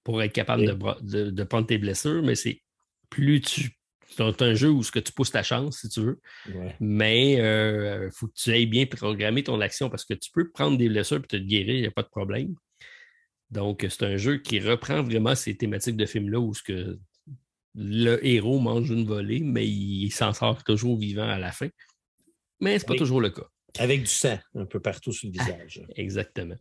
pour être capable de, de, prendre tes blessures, mais c'est plus tu c'est un jeu où ce que tu pousses ta chance, si tu veux. Mais il euh, faut que tu ailles bien programmer ton action parce que tu peux prendre des blessures et te guérir, il n'y a pas de problème. Donc, c'est un jeu qui reprend vraiment ces thématiques de film-là où ce que le héros mange une volée, mais il s'en sort toujours vivant à la fin. Mais ce n'est pas toujours le cas. Avec du sang un peu partout sur le ah, visage. exactement.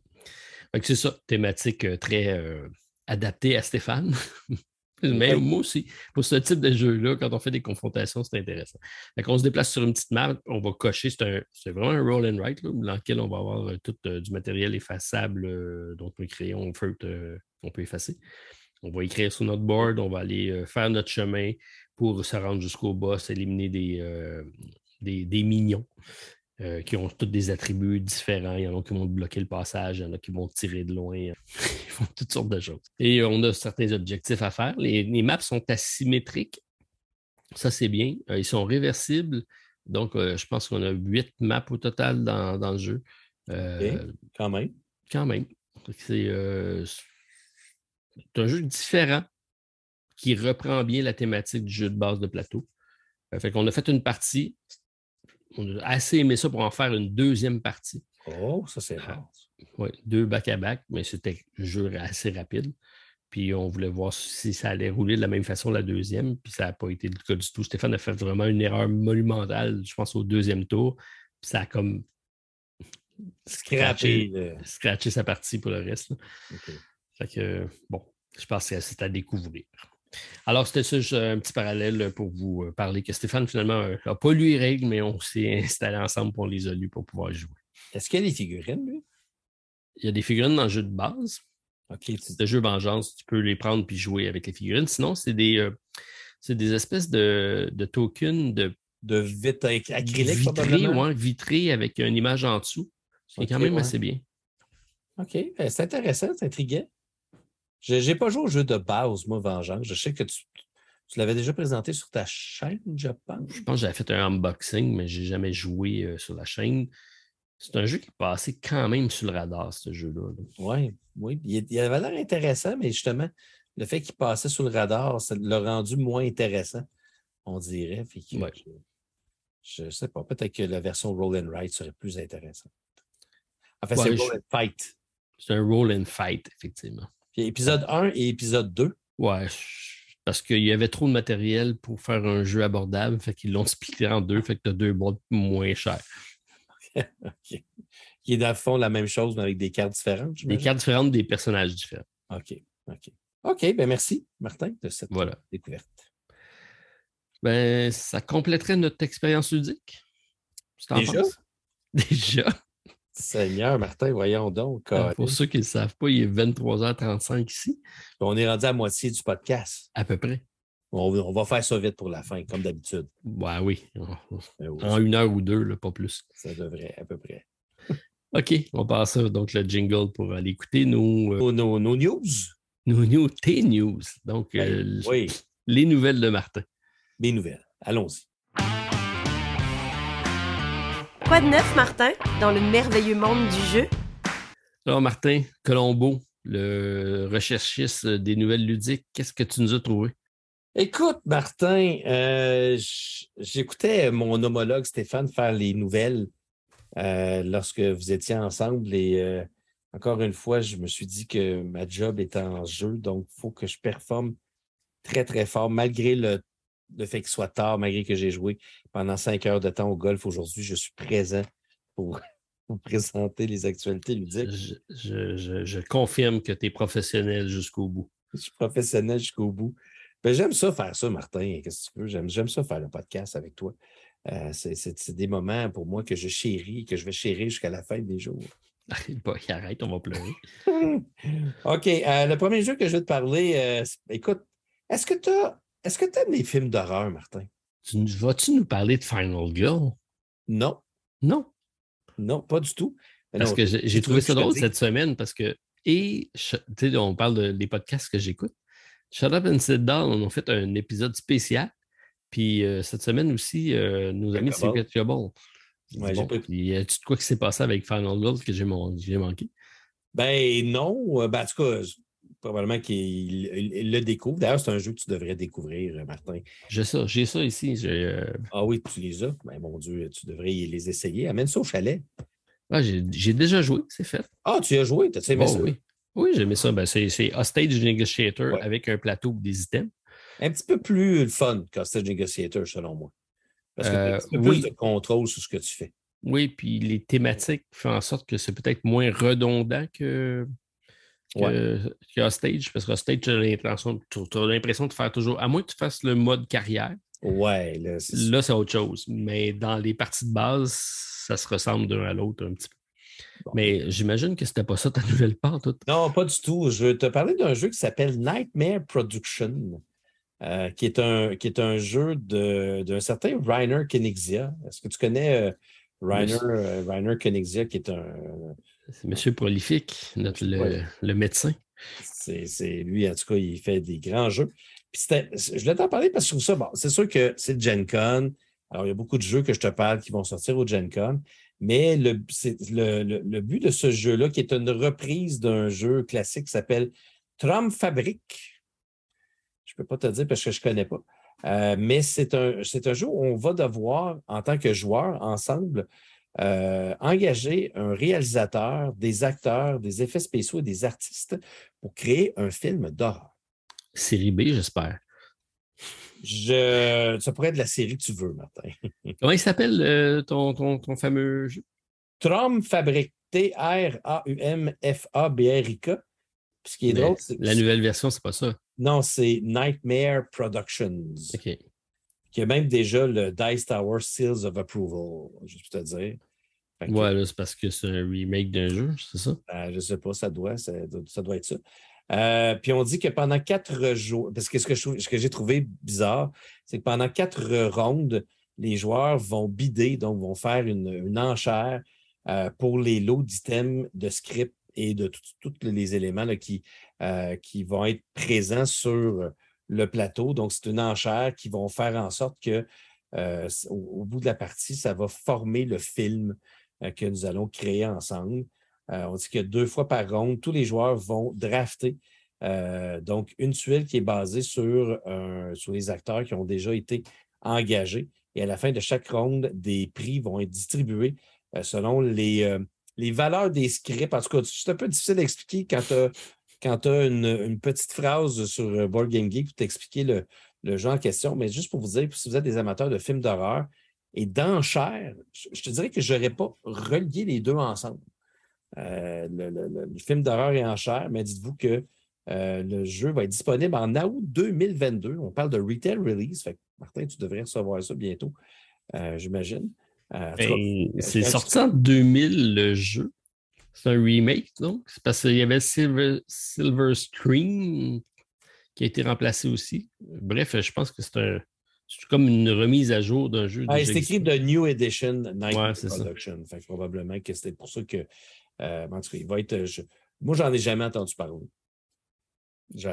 C'est ça, thématique euh, très euh, adaptée à Stéphane. Mais moi aussi, pour ce type de jeu-là, quand on fait des confrontations, c'est intéressant. on se déplace sur une petite map, on va cocher, c'est vraiment un roll and write, dans lequel on va avoir euh, tout euh, du matériel effaçable euh, dont on peut créer, on peut, effacer. On va écrire sur notre board, on va aller faire notre chemin pour se rendre jusqu'au boss, éliminer des, des, des minions. Euh, qui ont tous des attributs différents. Il y en a qui vont bloquer le passage, il y en a qui vont tirer de loin. Ils font toutes sortes de choses. Et on a certains objectifs à faire. Les, maps sont asymétriques. Ça, c'est bien. Euh, ils sont réversibles. Donc, euh, je pense qu'on a huit maps au total dans, le jeu. Quand même. Quand même. C'est un jeu différent qui reprend bien la thématique du jeu de base de plateau. fait qu'on a fait une partie, on a assez aimé ça pour en faire une deuxième partie. Oh, ça c'est rare. oui, deux back-à-back, mais c'était un jeu assez rapide. Puis on voulait voir si ça allait rouler de la même façon la deuxième, puis ça n'a pas été le cas du tout. Stéphane a fait vraiment une erreur monumentale, je pense, au deuxième tour. Puis ça a comme scratché, sa partie pour le reste. Fait que, bon, je pense que c'est à découvrir. Alors, c'était ça, un petit parallèle pour vous euh, parler que Stéphane, finalement, n'a euh, pas lu les règles, mais on s'est installé ensemble pour les a pour pouvoir jouer. Est-ce qu'il y a des figurines, lui? Il y a des figurines dans le jeu de base. OK. C'est le jeu Vengeance, tu peux les prendre puis jouer avec les figurines. Sinon, c'est des, euh, des espèces de, de tokens de. De vitre acrylique, vitré, vitré avec une image en dessous. C'est quand même assez bien. OK. Ben, c'est intéressant, c'est intriguant. Je n'ai pas joué au jeu de base, moi, Vengeance. Je sais que tu, l'avais déjà présenté sur ta chaîne, je pense. Je pense que j'avais fait un unboxing, mais je n'ai jamais joué euh, sur la chaîne. C'est un jeu qui est passé quand même sur le radar, ce jeu-là. Oui, oui. Il, avait l'air intéressant, mais justement, le fait qu'il passait sur le radar, ça l'a rendu moins intéressant, on dirait. Je ne sais pas, peut-être que la version Roll and Ride serait plus intéressante. En fait, c'est Roll and Fight. C'est un Roll and Fight, effectivement épisode 1 et épisode 2. Ouais, parce qu'il y avait trop de matériel pour faire un jeu abordable, fait qu'ils l'ont splitté en deux, fait que tu as deux boîtes moins chères. OK. Qui est dans le fond la même chose, mais avec des cartes différentes. Des cartes différentes, des personnages différents. OK. OK. OK, ben merci, Martin, de cette découverte. Ben, ça compléterait notre expérience ludique. Déjà? Déjà. Seigneur Martin, voyons donc. Ah, pour ceux qui ne le savent pas, il est 23h35 ici. On est rendu à moitié du podcast. À peu près. On, va faire ça vite pour la fin, comme d'habitude. Ben oui. Ben en une heure ou deux, pas plus. Ça devrait, à peu près. OK, on passe donc le jingle pour aller écouter nos, euh, nos, news. Nos news, tes news. Donc, ben euh, les nouvelles de Martin. Mes nouvelles. Allons-y. Quoi de neuf, Martin, dans le merveilleux monde du jeu? Alors, Martin Colombo, le recherchiste des nouvelles ludiques, qu'est-ce que tu nous as trouvé? Écoute, Martin, euh, j'écoutais mon homologue Stéphane faire les nouvelles euh, lorsque vous étiez ensemble et euh, encore une fois, je me suis dit que ma job est en jeu, donc il faut que je performe très, très fort malgré le le fait qu'il soit tard, malgré que j'ai joué pendant cinq heures de temps au golf aujourd'hui, je suis présent pour vous présenter les actualités ludiques. Je, confirme que tu es professionnel jusqu'au bout. Je suis professionnel jusqu'au bout. Ben, j'aime ça faire ça, Martin. Qu'est-ce que tu veux? J'aime, ça faire le podcast avec toi. Euh, c'est, des moments pour moi que je chéris, que je vais chérir jusqu'à la fin des jours. arrête, on va pleurer. OK. Euh, le premier jeu que je vais te parler, euh, écoute, est-ce que tu est-ce que tu aimes les films d'horreur, Martin? vas-tu nous parler de Final Girl? Non. Non. Non, pas du tout. parce que j'ai trouvé ça drôle cette semaine parce que, et, tu sais, on parle des podcasts que j'écoute. Shut Up and Sit Down, on a fait un épisode spécial. Puis euh, cette semaine aussi, nos amis de Secret Trouble Ouais, bon, y a-tu de quoi qui s'est passé avec Final Girl que j'ai manqué? Ben non. Euh, ben, en tout cas, probablement qu'il le découvre. D'ailleurs, c'est un jeu que tu devrais découvrir, euh, Martin. J'ai ça, j'ai ça ici. Euh, ah oui, tu les as. Ben, mon Dieu, tu devrais les essayer. Amène ça au chalet. Ah, j'ai déjà joué, c'est fait. Ah, tu as joué? T'as aimé oh, ça? Oui, oui j'ai aimé ça. Ben, c'est Hostage Negotiator avec un plateau des items. Un petit peu plus fun qu'Hostage Negotiator, selon moi. Parce que tu as un peu plus de contrôle sur ce que tu fais. Oui, puis les thématiques font en sorte que c'est peut-être moins redondant que, que, Stage, parce que Stage, tu as l'impression de faire toujours, à moins que tu fasses le mode carrière. Ouais, là, c'est autre chose. Mais dans les parties de base, ça se ressemble d'un à l'autre un petit peu. Mais j'imagine que c'était pas ça ta nouvelle part. Toute. Non, pas du tout. Je vais te parler d'un jeu qui s'appelle Nightmare Production. Euh, qui, est un, qui est un jeu d'un certain Rainer Kenigsia. Est-ce que tu connais euh, Rainer, euh, Rainer qui est un. C'est Monsieur Prolifique, notre, le, médecin. C'est lui, en tout cas, il fait des grands jeux. je voulais t'en parler parce que je trouve ça, bon, c'est sûr que c'est Gen Con. Alors, il y a beaucoup de jeux que je te parle qui vont sortir au Gen Con. Mais le, le, le but de ce jeu-là, qui est une reprise d'un jeu classique qui s'appelle Tram Fabric. Je ne peux pas te dire parce que je ne connais pas. Euh, mais c'est un, un jeu où on va devoir, en tant que joueur, ensemble, euh, engager un réalisateur, des acteurs, des effets spéciaux et des artistes pour créer un film d'horreur. Série B, j'espère. Je... Ça pourrait être la série que tu veux, Martin. Comment il s'appelle euh, ton, ton, ton, fameux jeu? Trom Fabric. T-R-A-U-M-F-A-B-R-I-K. Ce qui est drôle, c'est. La nouvelle version, c'est pas ça. Non, c'est Nightmare Productions. OK. Qui a même déjà le Dice Tower Seals of Approval, je peux te dire. ouais, c'est parce que c'est un remake d'un jeu, c'est ça? Ben, je ne sais pas, ça doit, ça, doit être ça. Euh, puis on dit que pendant quatre jours, parce que ce que, ce que j'ai trouvé bizarre, c'est que pendant quatre rondes, les joueurs vont bider, donc vont faire une, enchère euh, pour les lots d'items de script et de tous les éléments qui, euh, qui vont être présents sur le plateau. Donc, c'est une enchère qui vont faire en sorte que euh, au, bout de la partie, ça va former le film euh, que nous allons créer ensemble. on dit que deux fois par ronde, tous les joueurs vont drafter donc une tuile qui est basée sur, sur les acteurs qui ont déjà été engagés. Et à la fin de chaque ronde, des prix vont être distribués selon les, les valeurs des scripts. En tout cas, c'est un peu difficile d'expliquer quand tu as, une, petite phrase sur euh, Board Game Geek pour t'expliquer le, le jeu en question. Mais juste pour vous dire, si vous êtes des amateurs de films d'horreur et d'enchères, je te dirais que je n'aurais pas relié les deux ensemble. Euh, le, film d'horreur et enchères, mais dites-vous que euh, le jeu va être disponible en août 2022. On parle de retail release. Martin, tu devrais recevoir ça bientôt, j'imagine. Euh, ben, c'est sorti en 2000 le jeu. C'est un remake, donc. C'est parce qu'il y avait Silver, Silver Screen qui a été remplacé aussi. Bref, je pense que c'est un. comme une remise à jour d'un jeu. c'est écrit de New Edition Night Production. Fait probablement que c'était pour ça que. Euh, en tout cas, il va être. Je... Moi, j'en ai jamais entendu parler.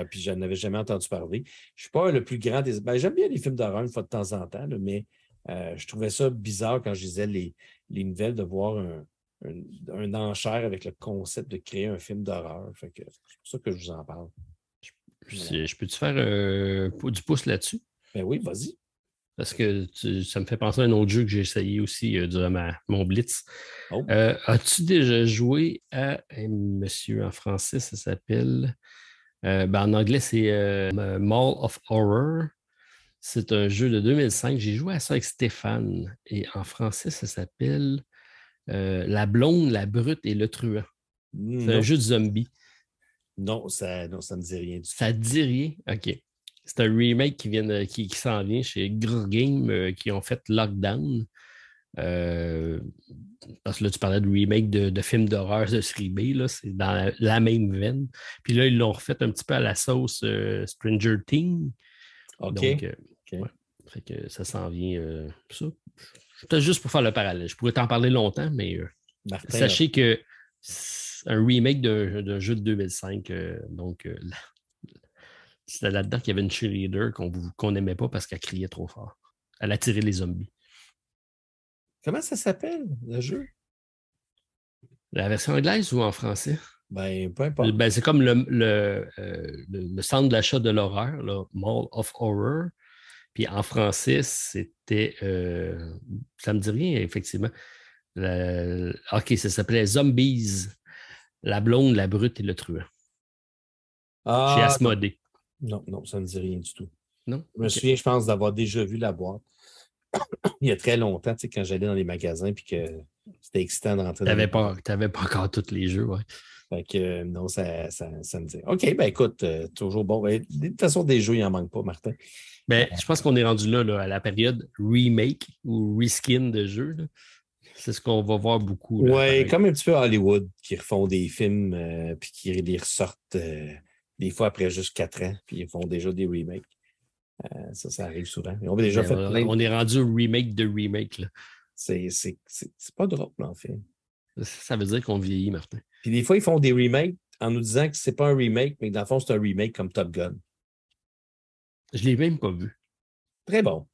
Puis je n'avais jamais entendu parler. Je ne suis pas le plus grand des. Ben, J'aime bien les films d'horreur une fois de temps en temps, mais euh, je trouvais ça bizarre quand je lisais les, nouvelles de voir un, enchère avec le concept de créer un film d'horreur. C'est pour ça que je vous en parle. Je, peux-tu faire euh, du pouce là-dessus? Ben oui, vas-y. Parce que ça me fait penser à un autre jeu que j'ai essayé aussi euh, durant mon Blitz. Oh. As-tu déjà joué à, monsieur, en français, ça s'appelle, ben, en anglais, c'est Mall of Horror. C'est un jeu de 2005. J'ai joué à ça avec Stéphane. Et en français, ça s'appelle euh, La blonde, la brute et le truand. C'est un jeu de zombie. Non, ça ne ça me dit rien du tout. Ça ne dit rien? OK. C'est un remake qui, vient qui, qui s'en vient chez Grr Game euh, qui ont fait Lockdown. parce que là, tu parlais de remake de, films d'horreur de série B, c'est dans la, même veine. Puis là, ils l'ont refait un petit peu à la sauce Stranger Things. OK. fait que ça s'en vient. ça. C'était juste pour faire le parallèle. Je pourrais t'en parler longtemps, mais sachez que un remake d'un jeu de 2005. donc, c'était là-dedans qu'il y avait une cheerleader qu'on n'aimait pas parce qu'elle criait trop fort. Elle attirait les zombies. Comment ça s'appelle, le jeu? La version anglaise ou en français? Ben, peu importe. Ben, c'est comme le, le, euh, centre d'achat de l'horreur, le Mall of Horror. Puis en français, c'était. Euh, ça me dit rien, effectivement. OK, ça s'appelait Zombies, la blonde, la brute et le truand. Ah, Chez Asmodée. Non, non, ça ne dit rien du tout. Non? Je me souviens, je pense, d'avoir déjà vu la boîte. Il y a très longtemps, tu sais, quand j'allais dans les magasins puis que c'était excitant d'entrer. Tu n'avais pas, pas encore tous les jeux, oui. Fait que euh, non, ça, ça, ça, me dit. OK, ben écoute, euh, toujours bon. Ben, de toute façon, des jeux, il n'en manque pas, Martin. Ben, je pense qu'on est rendu là, à la période remake ou reskin de jeux. C'est ce qu'on va voir beaucoup. Oui, comme un petit peu Hollywood qui refont des films euh, puis qui les ressortent des fois après juste quatre ans, puis ils font déjà des remakes. Euh, ça, ça arrive souvent. On, déjà fait on est rendu remake de remake. C'est pas drôle, en fait. Ça veut dire qu'on vieillit, Martin. Puis des fois, ils font des remakes en nous disant que c'est pas un remake, mais que dans le fond, c'est un remake comme Top Gun. Je l'ai même pas vu. Très bon.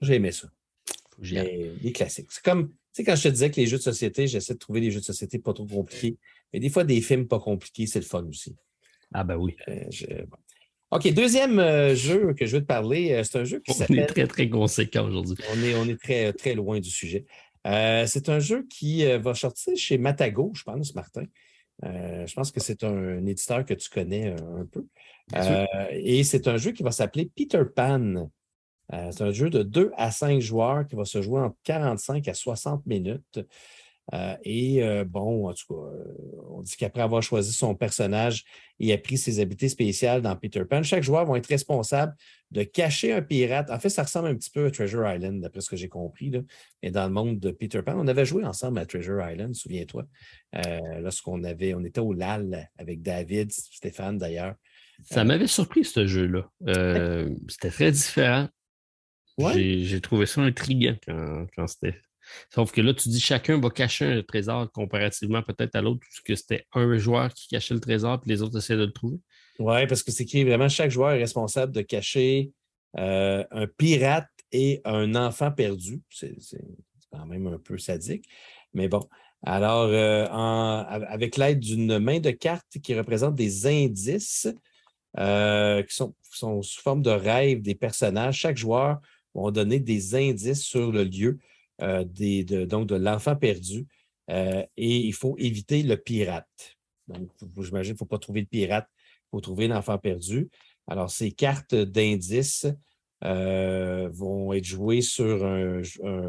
J'ai aimé ça. Les classiques. C'est comme, tu sais, quand je te disais que les jeux de société, j'essaie de trouver des jeux de société pas trop compliqués. Mais des fois, des films pas compliqués, c'est le fun aussi. Ah ben oui. Euh, OK, deuxième euh, jeu que je veux te parler, euh, c'est un jeu qui s'appelle... On est très, très conséquent aujourd'hui. On est, on est très, très loin du sujet. C'est un jeu qui va sortir chez Matago, je pense, Martin. je pense que c'est un, éditeur que tu connais un peu. et c'est un jeu qui va s'appeler Peter Pan. c'est un jeu de 2 à 5 joueurs qui va se jouer en 45 à 60 minutes. Euh, et euh, bon, en tout cas, euh, on dit qu'après avoir choisi son personnage et appris ses habiletés spéciales dans Peter Pan, chaque joueur va être responsable de cacher un pirate. En fait, ça ressemble un petit peu à Treasure Island, d'après ce que j'ai compris. Là. Et dans le monde de Peter Pan, on avait joué ensemble à Treasure Island, souviens-toi, lorsqu'on avait, on était au LAL avec David, Stéphane d'ailleurs. Ça m'avait surpris ce jeu-là. c'était très différent. J'ai trouvé ça intriguant quand c'était Sauf que là, tu dis chacun va cacher un trésor comparativement peut-être à l'autre, puisque c'était un joueur qui cachait le trésor et les autres essaient de le trouver. Oui, parce que c'est écrit vraiment chaque joueur est responsable de cacher euh, un pirate et un enfant perdu. C'est quand même un peu sadique. Mais bon. Alors, euh, avec l'aide d'une main de cartes qui représente des indices euh, qui sont, sont, sous forme de rêve des personnages, chaque joueur va donner des indices sur le lieu euh, des, de, donc de l'enfant perdu. Euh, et il faut éviter le pirate. Donc, j'imagine qu'il ne faut pas trouver le pirate, il faut trouver l'enfant perdu. Alors, ces cartes d'indices euh, vont être jouées sur, un,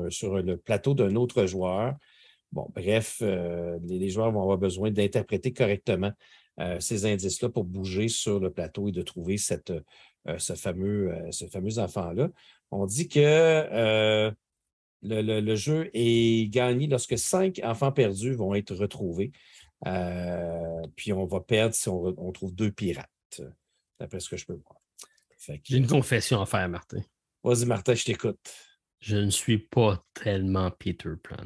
sur le plateau d'un autre joueur. Bon, bref, les, joueurs vont avoir besoin d'interpréter correctement ces indices-là pour bouger sur le plateau et de trouver cette, ce fameux, ce fameux enfant-là. On dit que le, jeu est gagné lorsque cinq enfants perdus vont être retrouvés. Euh, puis on va perdre si on, trouve deux pirates, d'après ce que je peux voir. J'ai une confession à faire, Martin. Vas-y, Martin, je t'écoute. Je ne suis pas tellement Peter Pan.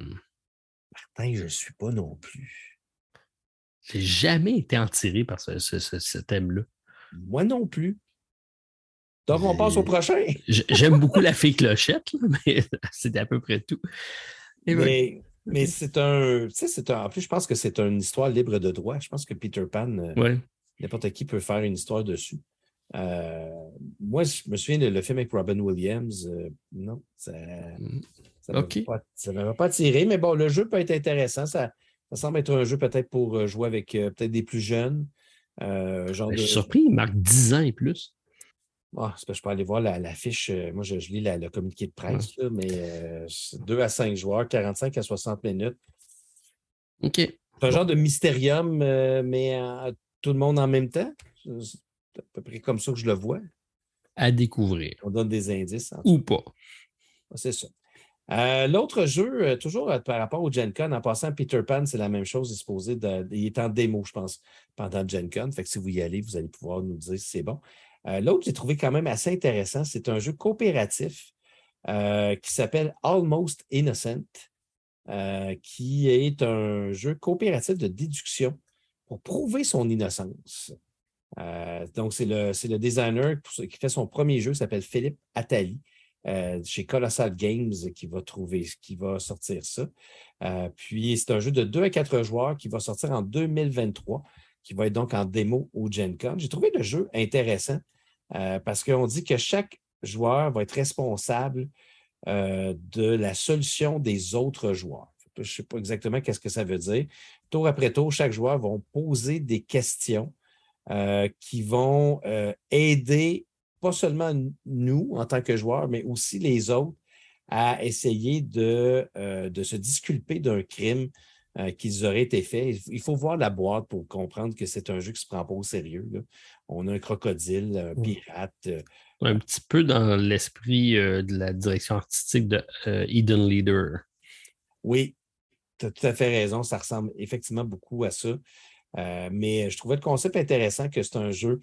Martin, je ne suis pas non plus. J'ai jamais été attiré par ce thème-là. Moi non plus. Donc, on passe au prochain. J'aime beaucoup la fée clochette, mais c'est à peu près tout. mais, mais c'est un, c'est un. En plus, je pense que c'est une histoire libre de droit. Je pense que Peter Pan, euh, n'importe qui peut faire une histoire dessus. Euh, moi, je me souviens de le film avec Robin Williams. Euh, non, ça ne m'a pas, attiré, mais bon, le jeu peut être intéressant. Ça, ça semble être un jeu peut-être pour jouer avec peut-être des plus jeunes. genre ben, Je suis surpris, il marque 10 ans et plus. Ah, je peux aller voir la, fiche. Euh, moi, je, lis le communiqué de presse, mais 2 euh, à 5 joueurs, 45 à 60 minutes. OK. C'est un genre de mystérium, euh, mais tout le monde en même temps. C'est à peu près comme ça que je le vois. À découvrir. On donne des indices. Ou pas. C'est ça. L'autre jeu, toujours par rapport au Gen Con, en passant Peter Pan, c'est la même chose. Il est supposé il est en démo, je pense, pendant Gen Con. Fait que si vous y allez, vous allez pouvoir nous dire si c'est bon. L'autre, j'ai trouvé quand même assez intéressant. C'est un jeu coopératif qui s'appelle Almost Innocent, qui est un jeu coopératif de déduction pour prouver son innocence. Euh, donc, c'est le, le, designer qui fait son premier jeu, s'appelle Philippe Attali, euh, chez Colossal Games, qui va trouver, qui va sortir ça. Euh, puis, c'est un jeu de 2 à 4 joueurs qui va sortir en 2023, qui va être donc en démo au Gen Con. J'ai trouvé le jeu intéressant parce qu'on dit que chaque joueur va être responsable de la solution des autres joueurs. Je ne sais pas exactement qu'est-ce que ça veut dire. Tour après tour, chaque joueur va poser des questions euh, qui vont euh, aider pas seulement nous en tant que joueurs, mais aussi les autres à essayer euh, de se disculper d'un crime qu'ils auraient été fait. Il faut voir la boîte pour comprendre que c'est un jeu qui ne se prend pas au sérieux. On a un crocodile, un pirate. Un petit peu dans l'esprit de la direction artistique de Eden Leader. Oui, tu as tout à fait raison. Ça ressemble effectivement beaucoup à ça. Euh, mais je trouvais le concept intéressant que c'est un jeu.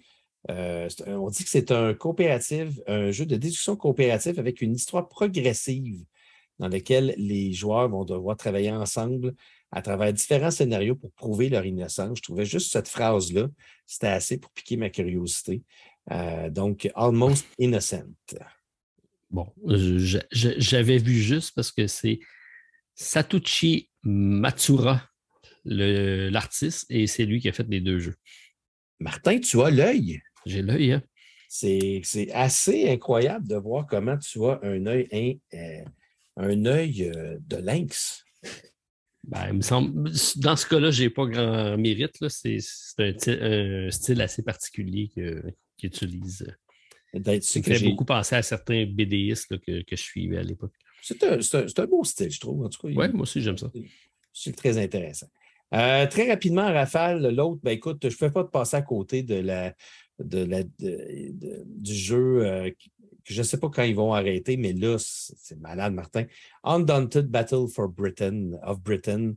Euh, on dit que c'est un coopératif, un jeu de déduction coopérative avec une histoire progressive dans laquelle les joueurs vont devoir travailler ensemble à travers différents scénarios pour prouver leur innocence. Je trouvais juste cette phrase-là, c'était assez pour piquer ma curiosité. Euh, donc, Almost Innocent. Bon, j'avais vu juste parce que c'est Satuchi Matsura l'artiste et c'est lui qui a fait les deux jeux. Martin, tu as l'œil. J'ai l'œil, hein? C'est assez incroyable de voir comment tu as un œil, un, un œil euh, de lynx. Ben, il me semble, dans ce cas-là, je n'ai pas grand mérite. C'est un, style assez particulier qu'il utilise. Ça fait beaucoup penser à certains BDistes que, que, je suivais à l'époque. C'est un, un, beau style, je trouve. En tout cas, oui, moi aussi, j'aime ça. C'est très intéressant. Euh, très rapidement, Rafale, l'autre, ben écoute, je ne fais pas de passer à côté de la, de la, du jeu euh, je ne sais pas quand ils vont arrêter, mais là, c'est malade, Martin. Undaunted Battle for Britain, of Britain,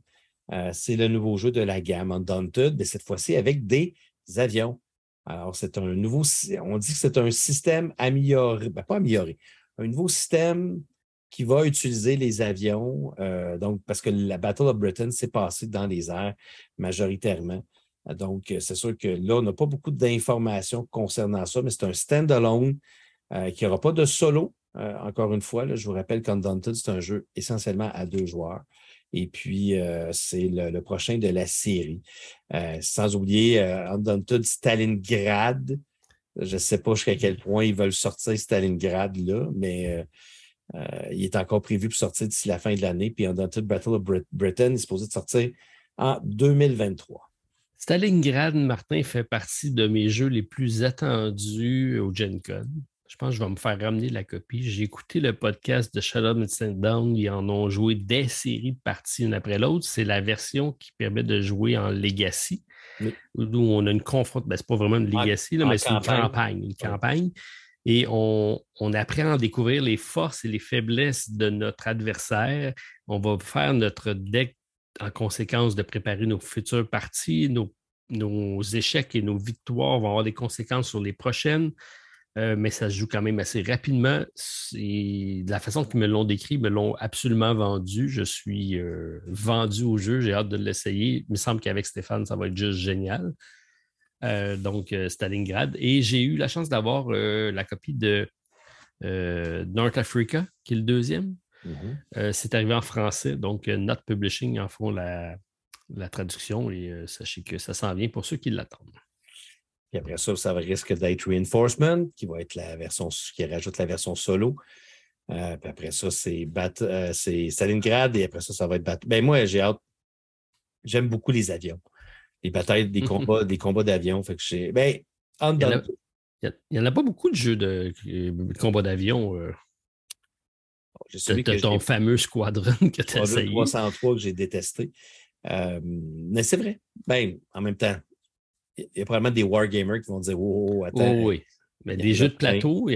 euh, c'est le nouveau jeu de la gamme Undaunted, mais cette fois-ci avec des avions. Alors, c'est un nouveau, on dit que c'est un système amélioré, ben pas amélioré, un nouveau système qui va utiliser les avions, euh, donc, parce que la Battle of Britain s'est passée dans les airs majoritairement. Donc, c'est sûr que là, on n'a pas beaucoup d'informations concernant ça, mais c'est un standalone euh, qui n'aura pas de solo. encore une fois, je vous rappelle qu'Undaunted, c'est un jeu essentiellement à deux joueurs. Et puis, c'est le, prochain de la série. sans oublier Undaunted Stalingrad. Je ne sais pas jusqu'à quel point ils veulent sortir Stalingrad là, mais euh, il est encore prévu pour sortir d'ici la fin de l'année. Puis Undaunted Battle of Britain est supposé sortir en 2023. Stalingrad, Martin, fait partie de mes jeux les plus attendus au Gen Con. Je pense que je vais me faire ramener la copie. J'ai écouté le podcast de Shadow and Down. Ils en ont joué des séries de parties une après l'autre. C'est la version qui permet de jouer en Legacy, où on a une confrontation. Ben, Ce n'est pas vraiment une Legacy, mais c'est une campagne. Une campagne et on, apprend à découvrir les forces et les faiblesses de notre adversaire. On va faire notre deck en conséquence de préparer nos futures parties, nos, échecs et nos victoires vont avoir des conséquences sur les prochaines. Euh, mais ça se joue quand même assez rapidement. De la façon qu'ils me l'ont décrit, ils me l'ont absolument vendu. Je suis euh, vendu au jeu. J'ai hâte de l'essayer. Il me semble qu'avec Stéphane, ça va être juste génial. Euh, donc Stalingrad. Et j'ai eu la chance d'avoir la copie de North Africa, qui est le deuxième. Mm-hmm. c'est arrivé en français, donc Not Publishing en font la, traduction et sachez que ça s'en vient pour ceux qui l'attendent. Après ça, ça risque d'être Reinforcement, qui va être la version qui rajoute la version solo. puis après ça, c'est Stalingrad et après ça, ça va être Ben moi, j'ai hâte. J'aime beaucoup les avions des batailles, des combats, des combats d'avion. Fait que Ben, il n'y en, a pas beaucoup de jeux de, combats d'avion. Euh, ton fameux squadron que tu as essayé. 303 que j'ai détesté. Euh, mais c'est vrai. Ben, en même temps, il y a probablement des wargamers qui vont dire Oh, attends. Oh, oui. Mais des jeux de plateau,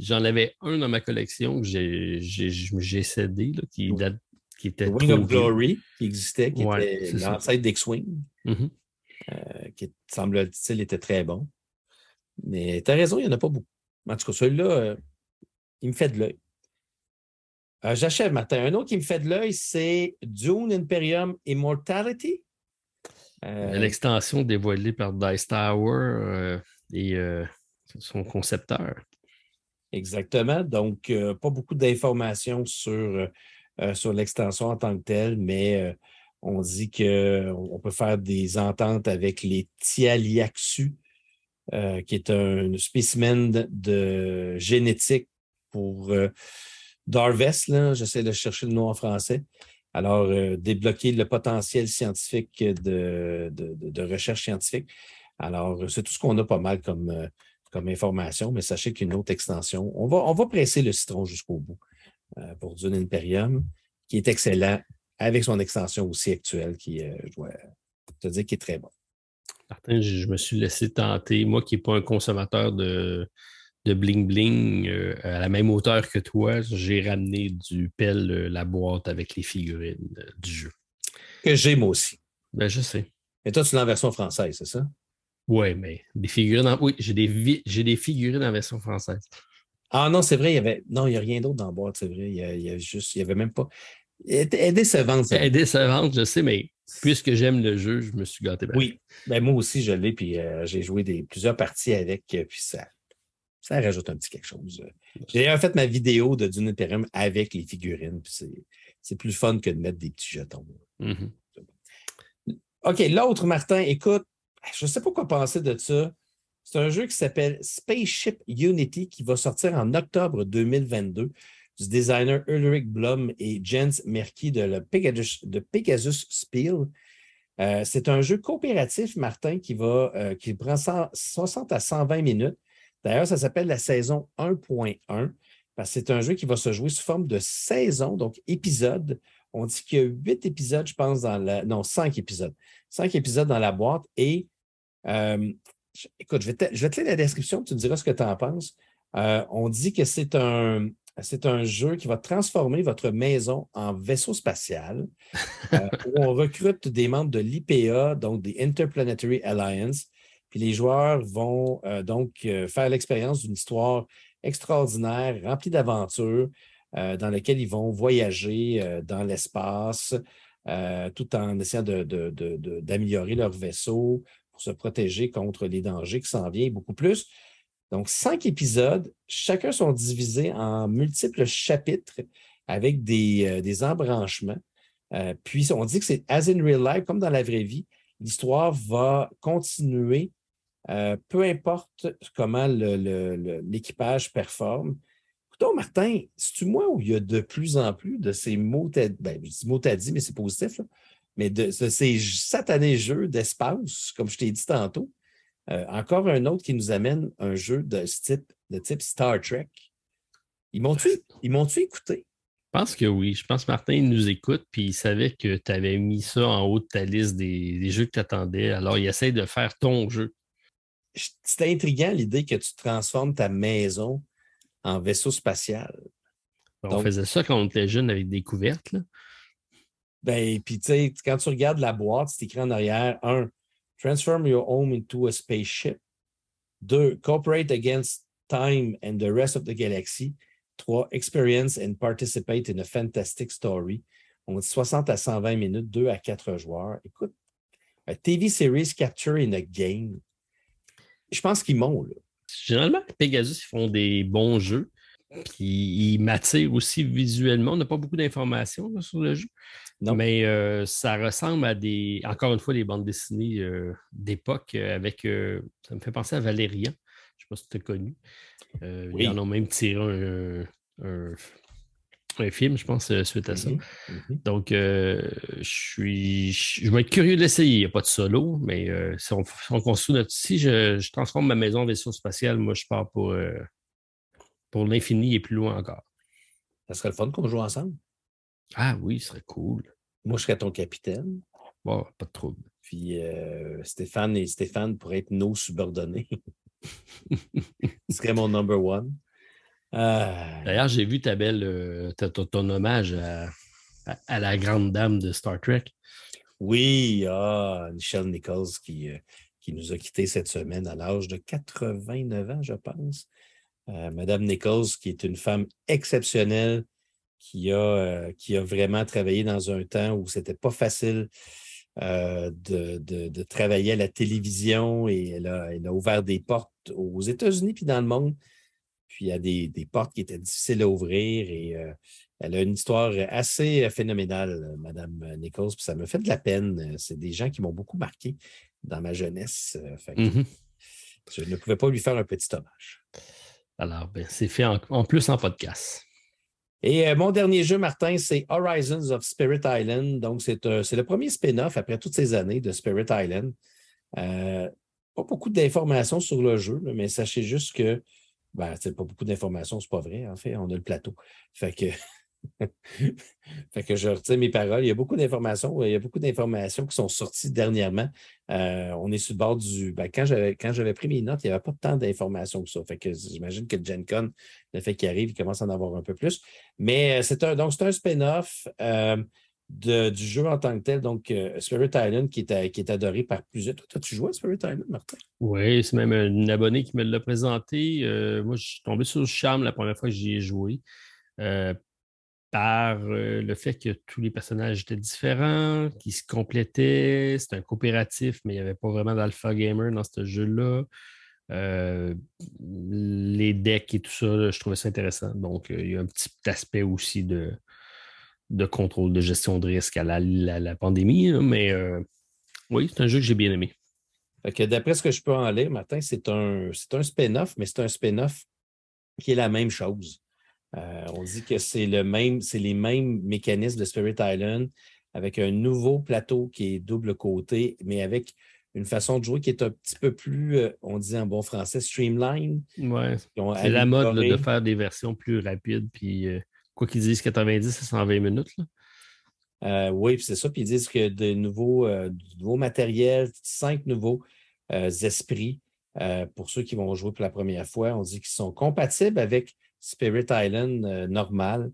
j'en avais un dans ma collection que j'ai cédé, qui, date, qui était. Wing of Glory, qui existait, qui était l'ancêtre d'X-Wing, mm-hmm. euh, qui semble-t-il était très bon. Mais tu as raison, il n'y en a pas beaucoup. En tout cas, celui-là, euh, il me fait de l'œil. Euh, j'achève, Martin. Un autre qui me fait de l'œil, c'est Dune Imperium Immortality. L'extension dévoilée par Dice Tower et son concepteur. Exactement. Donc, euh, pas beaucoup d'informations sur, euh, euh, sur l'extension en tant que telle, mais on dit qu'on peut faire des ententes avec les Tialiaxu, qui est un spécimen de, génétique pour Darvest. J'essaie de chercher le nom en français. Alors, débloquer le potentiel scientifique de, recherche scientifique. Alors, c'est tout ce qu'on a pas mal comme, comme information, mais sachez qu'une autre extension, on va, presser le citron jusqu'au bout euh, pour Dune Imperium, qui est excellent avec son extension aussi actuelle, qui, euh, je dois te dire, est très bon. Martin, je, me suis laissé tenter, moi qui n'ai pas un consommateur de, de bling bling euh, à la même hauteur que toi, j'ai ramené du pelle la boîte avec les figurines du jeu. Que j'ai moi aussi. Ben, je sais. Et toi, tu l'as en version française, c'est ça? Oui, mais des figurines en... Oui, j'ai des, j'ai des figurines en version française. Ah non, c'est vrai, il y avait. Non, il n'y a rien d'autre dans la boîte, c'est vrai. Il y, a, juste. Il n'y avait même pas. Elle est décevante. Elle est décevante, je sais, mais puisque j'aime le jeu, je me suis gâté. Oui, ben, moi aussi, je l'ai, puis euh, j'ai joué des, plusieurs parties avec, euh, puis ça, ça rajoute un petit quelque chose. J'ai en fait ma vidéo de Dune Imperium avec les figurines, puis c'est plus fun que de mettre des petits jetons. Mm-hmm. OK, l'autre, Martin, écoute, je ne sais pas quoi penser de ça. C'est un jeu qui s'appelle Spaceship Unity qui va sortir en octobre 2022 du designer Ulrich Blum et Jens Merki de, Pegasus, de Pegasus Spiel. Euh, c'est un jeu coopératif, Martin, qui, va, euh, qui prend 60 à 120 minutes. D'ailleurs, ça s'appelle la saison 1.1 parce que c'est un jeu qui va se jouer sous forme de saison, donc épisode. On dit qu'il y a huit épisodes, je pense, dans la. Non, cinq épisodes. Cinq épisodes dans la boîte et euh, écoute, je vais, te, je lire la description, tu me diras ce que tu en penses. Euh, on dit que c'est un, c'est un jeu qui va transformer votre maison en vaisseau spatial euh, où on recrute des membres de l'IPA, donc des Interplanetary Alliance. Puis les joueurs vont donc faire l'expérience d'une histoire extraordinaire, remplie d'aventures, dans laquelle ils vont voyager dans l'espace tout en essayant d'améliorer leur vaisseau, pour se protéger contre les dangers qui s'en viennent beaucoup plus. Donc, cinq épisodes, chacun sont divisés en multiples chapitres avec des, euh, embranchements. Euh, puis, on dit que c'est as in real life, comme dans la vraie vie. L'histoire va continuer, euh, peu importe comment l'équipage performe. Écoutons, Martin, c'est-tu moi où il y a de plus en plus de ces mots, ben, mots dit, mais c'est positif, mais de, ces satanés jeux d'espace, comme je t'ai dit tantôt, euh, encore un autre qui nous amène un jeu de type, de type Star Trek. Ils m'ont-tu écouté? Je pense que oui. Je pense que Martin nous écoute, puis il savait que tu avais mis ça en haut de ta liste des, jeux que tu attendais. Alors, il essaie de faire ton jeu. C'était intriguant l'idée que tu transformes ta maison en vaisseau spatial. On faisait ça quand on était jeune avec des couvertes. Là. Ben, puis tu sais, quand tu regardes la boîte, c'est écrit en arrière, un, transform your home into a spaceship. Deux, cooperate against time and the rest of the galaxy. Trois, experience and participate in a fantastic story. On dit 60 à 120 minutes, 2 à 4 joueurs. Écoute, a TV series capture in a game. Je pense qu'ils m'ont. Généralement, Pegasus, ils font des bons jeux. Puis ils m'attirent aussi visuellement. On n'a pas beaucoup d'informations sur le jeu. Mais euh, ça ressemble à des, encore une fois, des bandes dessinées euh, d'époque euh, avec. ça me fait penser à Valérian. Je ne sais pas si tu as connu. Ils en ont même tiré un, film, je pense, suite à ça. Mm-hmm. Mm-hmm. Donc, je suis. Je vais être curieux d'essayer. Il n'y a pas de solo, mais si on, construit notre. Si je, transforme ma maison en vaisseau spatial, moi, je pars pour, pour l'infini et plus loin encore. Ça serait le fun qu'on joue ensemble. Ah oui, ce serait cool. Moi, je serais ton capitaine. Bon, pas de trouble. Puis euh, Stéphane et Stéphane pourraient être nos subordonnés. serait mon number one. D'ailleurs, j'ai vu ta belle, ton, hommage à, la grande dame de Star Trek. Oui, ah, Michelle Nichols qui, qui nous a quittés cette semaine à l'âge de 89 ans, je pense. Madame Nichols, qui est une femme exceptionnelle, qui a, euh, qui a vraiment travaillé dans un temps où ce n'était pas facile euh, de, travailler à la télévision et elle a, ouvert des portes aux États-Unis puis dans le monde. Puis il y a des, portes qui étaient difficiles à ouvrir et euh, elle a une histoire assez phénoménale, Madame Nichols, puis ça me fait de la peine. C'est des gens qui m'ont beaucoup marqué dans ma jeunesse. Mm-hmm. Je ne pouvais pas lui faire un petit hommage. Alors, ben, c'est fait en plus en podcast. Et euh, mon dernier jeu, Martin, c'est Horizons of Spirit Island. Donc, c'est euh, le premier spin-off après toutes ces années de Spirit Island. Euh, pas beaucoup d'informations sur le jeu, mais sachez juste que, ben, c'est pas beaucoup d'informations, c'est pas vrai, en fait, on a le plateau. Fait que fait que je retiens mes paroles. Il y a beaucoup d'informations. Il y a beaucoup d'informations qui sont sorties dernièrement. Euh, on est sur le bord du. Ben, quand j'avais pris mes notes, il n'y avait pas tant d'informations que ça. Fait que j'imagine que Gen Con, le fait qu'il arrive, il commence à en avoir un peu plus. Mais euh, c'est un, donc c'est un spin-off euh, du jeu en tant que tel, donc Spirit Island, qui est, qui est adoré par plusieurs. Toi, as-tu joué à Spirit Island, Martin? Oui, c'est même un abonné qui me l'a présenté. moi, je suis tombé sur le charme la première fois que j'y ai joué par euh, le fait que tous les personnages étaient différents, qu'ils se complétaient. C'était un coopératif, mais il n'y avait pas vraiment d'alpha gamer dans ce jeu-là. Euh, les decks et tout ça, je trouvais ça intéressant. Donc, euh, il y a un petit aspect aussi de, de contrôle, de gestion de risque à la, pandémie. mais oui, c'est un jeu que j'ai bien aimé. D'après ce que je peux en lire, Martin, c'est un, un spin-off, mais c'est un spin-off qui est la même chose. Euh, on dit que c'est le même, c'est les mêmes mécanismes de Spirit Island avec un nouveau plateau qui est double côté, mais avec une façon de jouer qui est un petit peu plus, euh, on dit en bon français, streamline. Ouais. C'est la mode de faire des versions plus rapides, puis euh, quoi qu'ils disent 90 à 120 minutes. oui, c'est ça. Puis ils disent que de nouveaux, du nouveau matériel, cinq nouveaux esprits pour ceux qui vont jouer pour la première fois. On dit qu'ils sont compatibles avec Spirit Island euh, normal.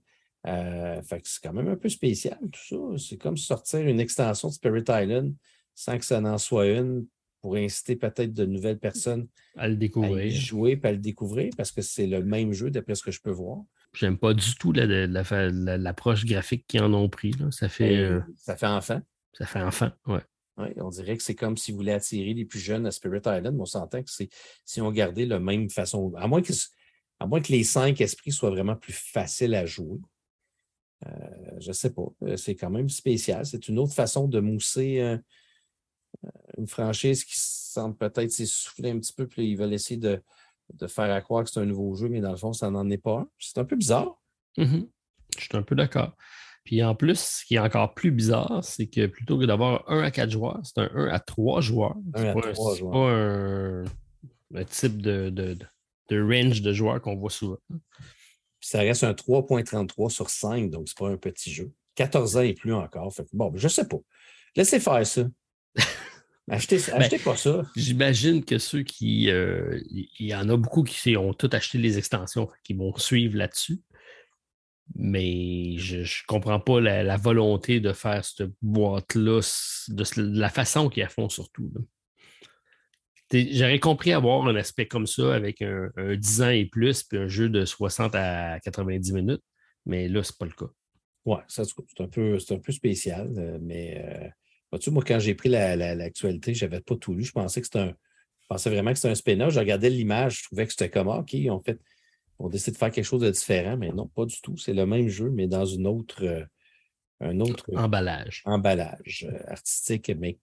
Euh, c'est quand même un peu spécial tout ça. C'est comme sortir une extension de Spirit Island sans que ça n'en soit une pour inciter peut-être de nouvelles personnes à le découvrir. y jouer et à le découvrir parce que c'est le même jeu d'après ce que je peux voir. J'aime pas du tout l'approche graphique qu'ils en ont pris. Ça fait. Ben, euh, ça fait enfant. Ça fait enfant, ouais. on dirait que c'est comme si vous voulez attirer les plus jeunes à Spirit Island, mais on s'entend que c'est si on gardait la même façon. À moins que à moins que les cinq esprits soient vraiment plus faciles à jouer. Euh, je ne sais pas. Euh, c'est quand même spécial. C'est une autre façon de mousser euh, une franchise qui semble peut-être s'essouffler un petit peu, puis ils veulent essayer de, faire à croire que c'est un nouveau jeu, mais dans le fond, ça n'en est pas un. C'est un peu bizarre. Mm-hmm. Je suis un peu d'accord. Puis en plus, ce qui est encore plus bizarre, c'est que plutôt que d'avoir un à quatre joueurs, c'est un 1 à trois joueurs. Un à trois joueurs. pas un, type de de range de joueurs qu'on voit souvent. ça reste un 3.33 sur 5, donc c'est pas un petit jeu. 14 ans et plus encore. bon, je sais pas. Laissez faire ça. Achetez, ben, pas ça. J'imagine que ceux qui. Euh, il y en a beaucoup qui ont tout acheté les extensions, qui vont suivre là-dessus. Mais je ne comprends pas la, volonté de faire cette boîte-là de, la façon qu'ils la font surtout. J'aurais compris avoir un aspect comme ça avec un, 10 ans et plus, puis un jeu de 60 à 90 minutes, mais là, c'est pas le cas. Oui, c'est un, peu, un peu spécial, euh, mais euh, moi, quand j'ai pris l'actualité, la, je n'avais pas tout lu. Je pensais que c'était un. Je pensais vraiment que c'était un spin-off. Je regardais l'image, je trouvais que c'était comme ah, OK, en fait, on décide de faire quelque chose de différent, mais non, pas du tout. C'est le même jeu, mais dans une autre, euh, un autre emballage. Emballage artistique, mais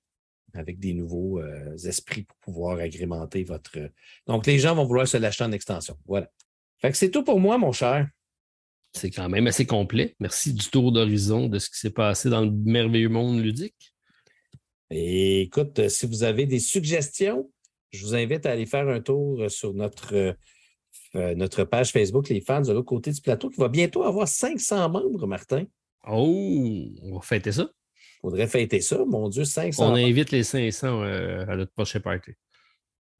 avec des nouveaux euh, esprits pour pouvoir agrémenter votre. Donc, les gens vont vouloir se l'acheter en extension. Voilà. Fait que c'est tout pour moi, mon cher. C'est quand même assez complet. Merci du tour d'horizon de ce qui s'est passé dans le merveilleux monde ludique. Écoute, si vous avez des suggestions, je vous invite à aller faire un tour sur notre, euh, notre page Facebook, les fans de l'autre côté du plateau, qui va bientôt avoir 500 membres, Martin. Oh, on va fêter ça faudrait fêter ça. Mon Dieu, 500. On invite les 500 euh, à notre prochain party.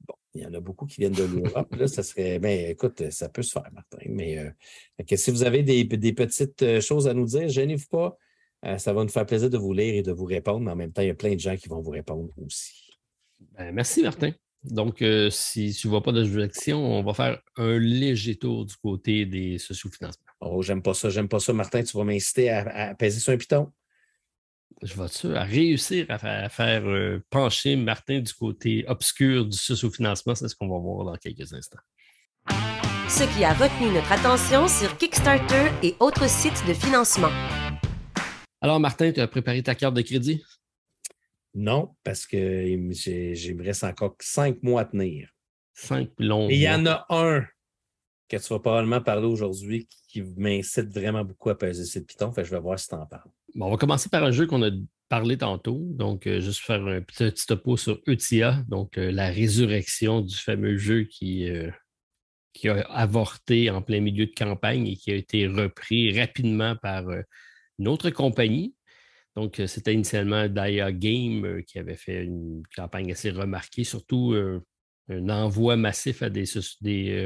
Bon, Il y en a beaucoup qui viennent de l'Europe. là, ça serait. Ben, écoute, ça peut se faire, Martin. Mais euh, si vous avez des, petites euh, choses à nous dire, gênez-vous pas. Euh, ça va nous faire plaisir de vous lire et de vous répondre. Mais en même temps, il y a plein de gens qui vont vous répondre aussi. Ben, merci, Martin. Donc, si tu ne vois pas d'objection, on va faire un léger tour du côté des sociofinancements. Oh, j'aime pas ça, j'aime pas ça. Martin, tu vas m'inciter à, à, peser sur un piton je vais à réussir à faire, euh, pencher Martin du côté obscur du sous-financement? C'est ce qu'on va voir dans quelques instants. Ce qui a retenu notre attention sur Kickstarter et autres sites de financement. Alors, Martin, tu as préparé ta carte de crédit? Non, parce que j'ai me reste encore cinq mois à tenir. Cinq longs. Et il y en a un que tu vas probablement parler aujourd'hui qui m'incite vraiment beaucoup à peser cette piton. Fait je vais voir si tu en parles. on va commencer par un jeu qu'on a parlé tantôt. Donc, euh, juste faire un petit topo sur Eutia, donc euh, la résurrection du fameux jeu qui, euh, qui a avorté en plein milieu de campagne et qui a été repris rapidement par une autre compagnie. Donc, c'était initialement Dia Game qui avait fait une campagne assez remarquée, surtout un envoi massif à des,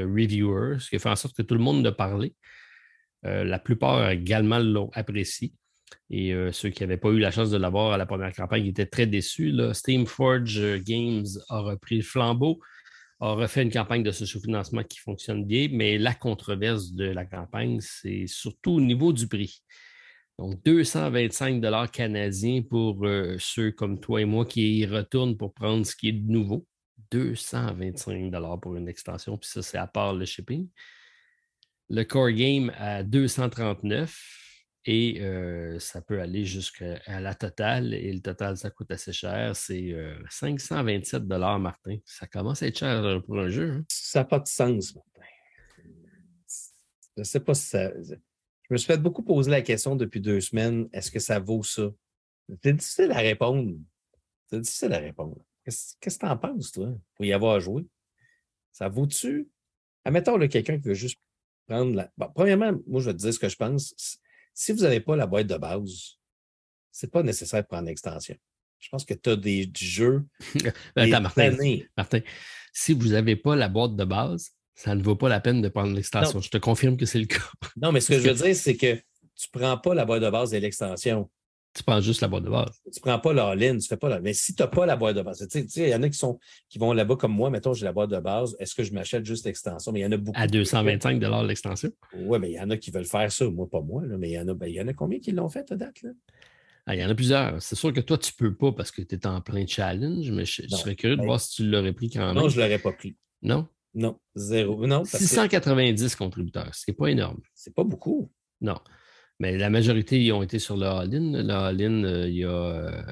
reviewers, ce qui fait en sorte que tout le monde a parlé. Euh, la plupart également l'ont apprécié. Et euh, ceux qui n'avaient pas eu la chance de l'avoir à la première campagne étaient très déçus. Steamforge euh, Games a repris le flambeau, a refait une campagne de sous-financement qui fonctionne bien, mais la controverse de la campagne, c'est surtout au niveau du prix. Donc, 225 canadiens pour ceux comme toi et moi qui y retournent pour prendre ce qui est de nouveau. 225 pour une extension, puis ça, c'est à part le shipping. Le core game à 239 et euh, ça peut aller jusqu'à la totale. Et le total, ça coûte assez cher. C'est 527 euh, Martin. Ça commence à être cher euh, pour un jeu. Hein? Ça n'a pas de sens, Martin. Je ne sais pas si ça. Je me suis fait beaucoup poser la question depuis deux semaines est-ce que ça vaut ça? C'est difficile à répondre. C'est difficile à répondre. Qu'est-ce que tu en penses, toi, pour y avoir joué? Ça vaut-tu? Admettons, quelqu'un qui veut juste prendre la. premièrement, moi, je vais te dire ce que je pense. Si vous n'avez pas la boîte de base, ce n'est pas nécessaire de prendre l'extension. Je pense que tu as des jeux. Attends, Martin, Martin, si vous n'avez pas la boîte de base, ça ne vaut pas la peine de prendre l'extension. Je te confirme que c'est le cas. Non, mais ce que je veux dire, c'est que tu ne prends pas la boîte de base et l'extension. Tu prends juste la boîte de base. Tu ne prends pas l'all-in, tu fais pas la. Mais si tu n'as pas la boîte de base, il y en a qui sont qui vont là-bas comme moi, mettons, j'ai la boîte de base, est-ce que je m'achète juste l'extension? Mais il y en a beaucoup. À 225 l'extension? Oui, mais il y en a qui veulent faire ça, moi, pas moi, là, mais il y en a, ben, il y en a combien qui l'ont fait à date? Là? Ah, il y en a plusieurs. C'est sûr que toi, tu ne peux pas parce que tu es en plein challenge, mais je, serais curieux de ben voir si tu l'aurais pris quand même. Non, je ne l'aurais pas pris. Non? Non, zéro. Non, 690 contributeurs, ce n'est pas énorme. C'est pas beaucoup. Non. Mais la majorité, ils ont été sur le All-In. Le All-In, euh, il y a euh,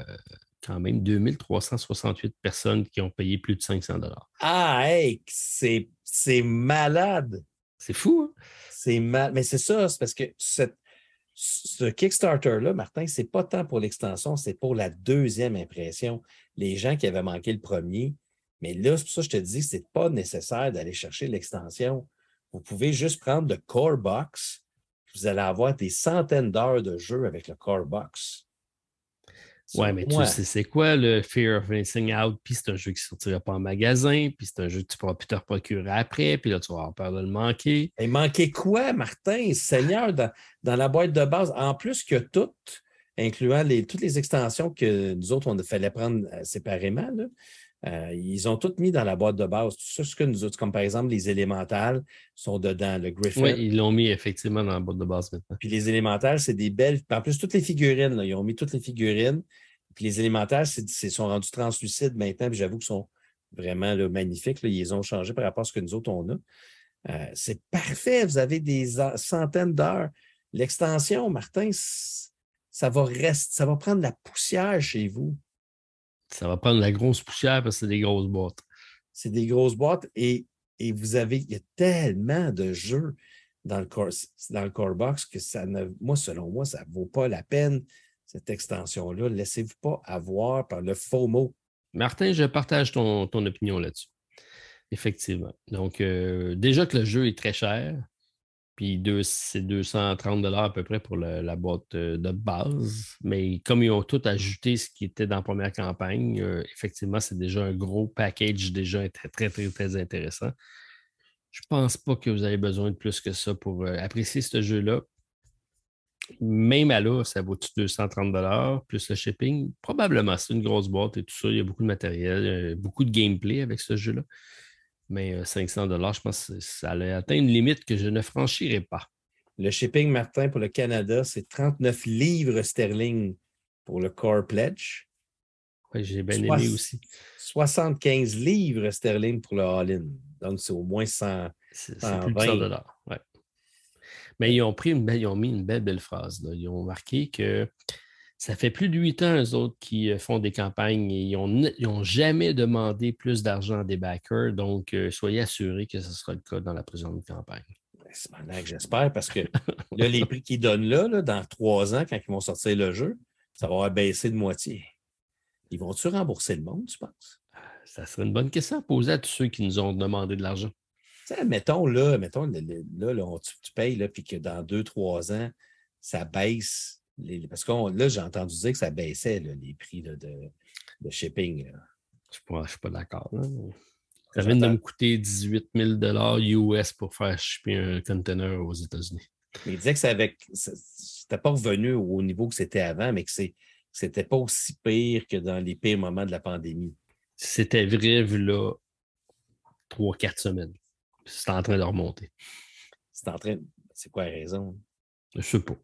quand même 2368 personnes qui ont payé plus de 500 Ah, hey, c'est malade. C'est fou, hein? C'est mal. Mais c'est ça, c'est parce que ce Kickstarter-là, Martin, c'est pas tant pour l'extension, c'est pour la deuxième impression. Les gens qui avaient manqué le premier. Mais là, c'est pour ça que je te dis, c'est pas nécessaire d'aller chercher l'extension. Vous pouvez juste prendre le core box vous allez avoir des centaines d'heures de jeu avec le Core Box. Ouais, mais tu sais, c'est quoi le Fear of Missing Out? Puis c'est un jeu qui ne sortira pas en magasin, puis c'est un jeu que tu pourras plus te procurer après, puis là, tu vas avoir peur de le manquer. Et manquer quoi, Martin? Seigneur, dans, la boîte de base, en plus que tout, incluant les, toutes les extensions que nous autres, on fallait prendre euh, séparément, là, euh, ils ont tout mis dans la boîte de base. Tout ce que nous autres, comme par exemple les élémentales, sont dedans. Le Griffin. Oui, ils l'ont mis effectivement dans la boîte de base maintenant. Puis les élémentales, c'est des belles. En plus, toutes les figurines, ils ont mis toutes les figurines. Puis les élémentales, c'est, sont rendus translucides maintenant. Puis j'avoue qu'ils sont vraiment magnifiques. Ils les ont changés par rapport à ce que nous autres, on a. Euh, c'est parfait. Vous avez des centaines d'heures. L'extension, Martin, ça va, rester, ça va prendre la poussière chez vous. Ça va prendre la grosse poussière parce que c'est des grosses boîtes. C'est des grosses boîtes et, vous avez, il y a tellement de jeux dans le core, dans le core box que ça ne, moi, selon moi, ça ne vaut pas la peine, cette extension-là. Laissez-vous pas avoir par le faux mot. Martin, je partage ton, opinion là-dessus. Effectivement. Donc, euh, déjà que le jeu est très cher, Puis c'est 230 à peu près pour la boîte euh, de base. Mais comme ils ont tout ajouté ce qui était dans la première campagne, euh, effectivement, c'est déjà un gros package déjà très, très, très, intéressant. Je pense pas que vous avez besoin de plus que ça pour euh, apprécier ce jeu-là. Même à là, ça vaut 230 plus le shipping? Probablement, c'est une grosse boîte et tout ça. Il y a beaucoup de matériel, beaucoup de gameplay avec ce jeu-là. Mais 500 euh, je pense que ça allait atteindre une limite que je ne franchirai pas. Le shipping, Martin, pour le Canada, c'est 39 livres sterling pour le Core Pledge. Oui, j'ai bien aimé aussi. 75 livres sterling pour le All-In. Donc, c'est au moins 100. C'est plus de 100 dollars. Ouais. Mais ils ont, pris une belle, ils ont mis une belle, belle phrase. Ils ont marqué que ça fait plus de huit ans, eux autres, qui euh, font des campagnes et ils n'ont jamais demandé plus d'argent à des backers. Donc, euh, soyez assurés que ce sera le cas dans la présente campagne. C'est j'espère parce que les prix qu'ils donnent là, dans trois ans, quand ils vont sortir le jeu, ça va baisser de moitié. Ils vont-tu rembourser le monde, tu penses? Ça serait une bonne question à poser à tous ceux qui nous ont demandé de l'argent. mettons là, mettons là, tu, payes là, puis que dans deux, trois ans, ça baisse parce que là, j'ai entendu dire que ça baissait les prix de, de, shipping. Je ne suis pas, d'accord. Ça vient de me coûter 18 000 US pour faire shipper un container aux États-Unis. Mais il disait que ça n'était pas revenu au niveau que c'était avant, mais que c'était pas aussi pire que dans les pires moments de la pandémie. C'était vrai, vu là, trois, quatre semaines. C'est en train de remonter. C'est en train. C'est quoi la raison? Je sais pas.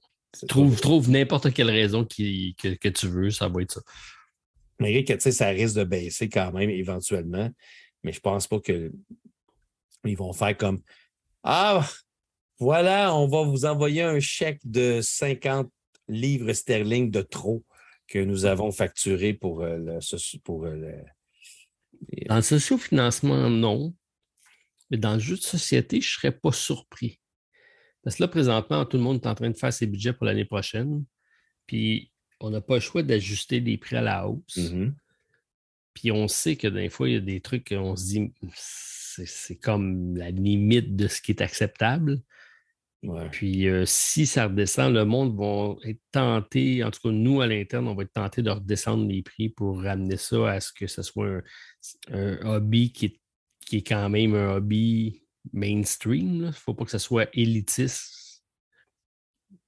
Trouve, trouve n'importe quelle raison que, tu veux, ça va être ça. Mais que ça risque de baisser quand même éventuellement, mais je pense pas qu'ils vont faire comme Ah, voilà, on va vous envoyer un chèque de 50 livres sterling de trop que nous avons facturé pour, euh, le, pour euh, le, Dans le sociofinancement, non. Mais dans le jeu de société, je ne serais pas surpris. Parce que là, présentement, tout le monde est en train de faire ses budgets pour l'année prochaine. Puis, on n'a pas le choix d'ajuster les prix à la hausse. Mm-hmm. Puis, on sait que des fois, il y a des trucs qu'on se dit, c'est comme la limite de ce qui est acceptable. Puis, euh, si ça redescend, le monde va être tenté, en tout cas, nous, à l'interne, on va être tenté de redescendre les prix pour ramener ça à ce que ce soit un, hobby qui qui est quand même un hobby mainstream. Il ne faut pas que ce soit élitiste.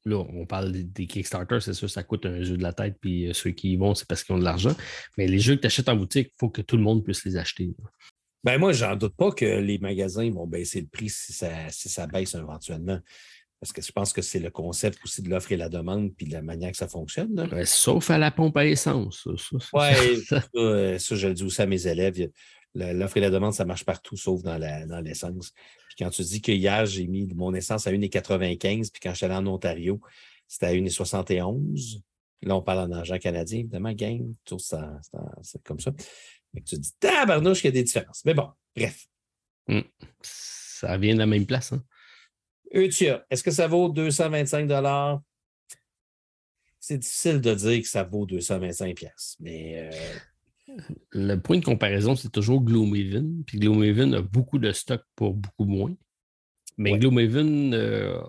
Là, on parle des, Kickstarter, c'est sûr, ça coûte un jeu de la tête, puis euh, ceux qui y vont, c'est parce qu'ils ont de l'argent. Mais les jeux que tu achètes en boutique, il faut que tout le monde puisse les acheter. Ben moi, j'en doute pas que les magasins vont baisser le prix si ça, si ça baisse éventuellement. Parce que je pense que c'est le concept aussi de l'offre et la demande, puis de la manière que ça fonctionne. sauf à la pompe à essence. Oui, ça, ça, je le dis aussi à mes élèves. L'offre et la demande, ça marche partout, sauf dans l'essence. puis quand tu dis que hier, j'ai mis mon essence à 1,95, puis quand je suis allé en Ontario, c'était à 1,71. Là, on parle en argent canadien, évidemment, gain, c'est comme ça. Mais tu dis, tabarnouche qu'il y a des différences. Mais bon, bref. Hum, ça vient de la même place. Hein? Eutia, est-ce que ça vaut 225 C'est difficile de dire que ça vaut 225 mais euh, le point de comparaison, c'est toujours Gloomhaven. Puis Gloomhaven a beaucoup de stock pour beaucoup moins. Mais Gloomhaven, euh,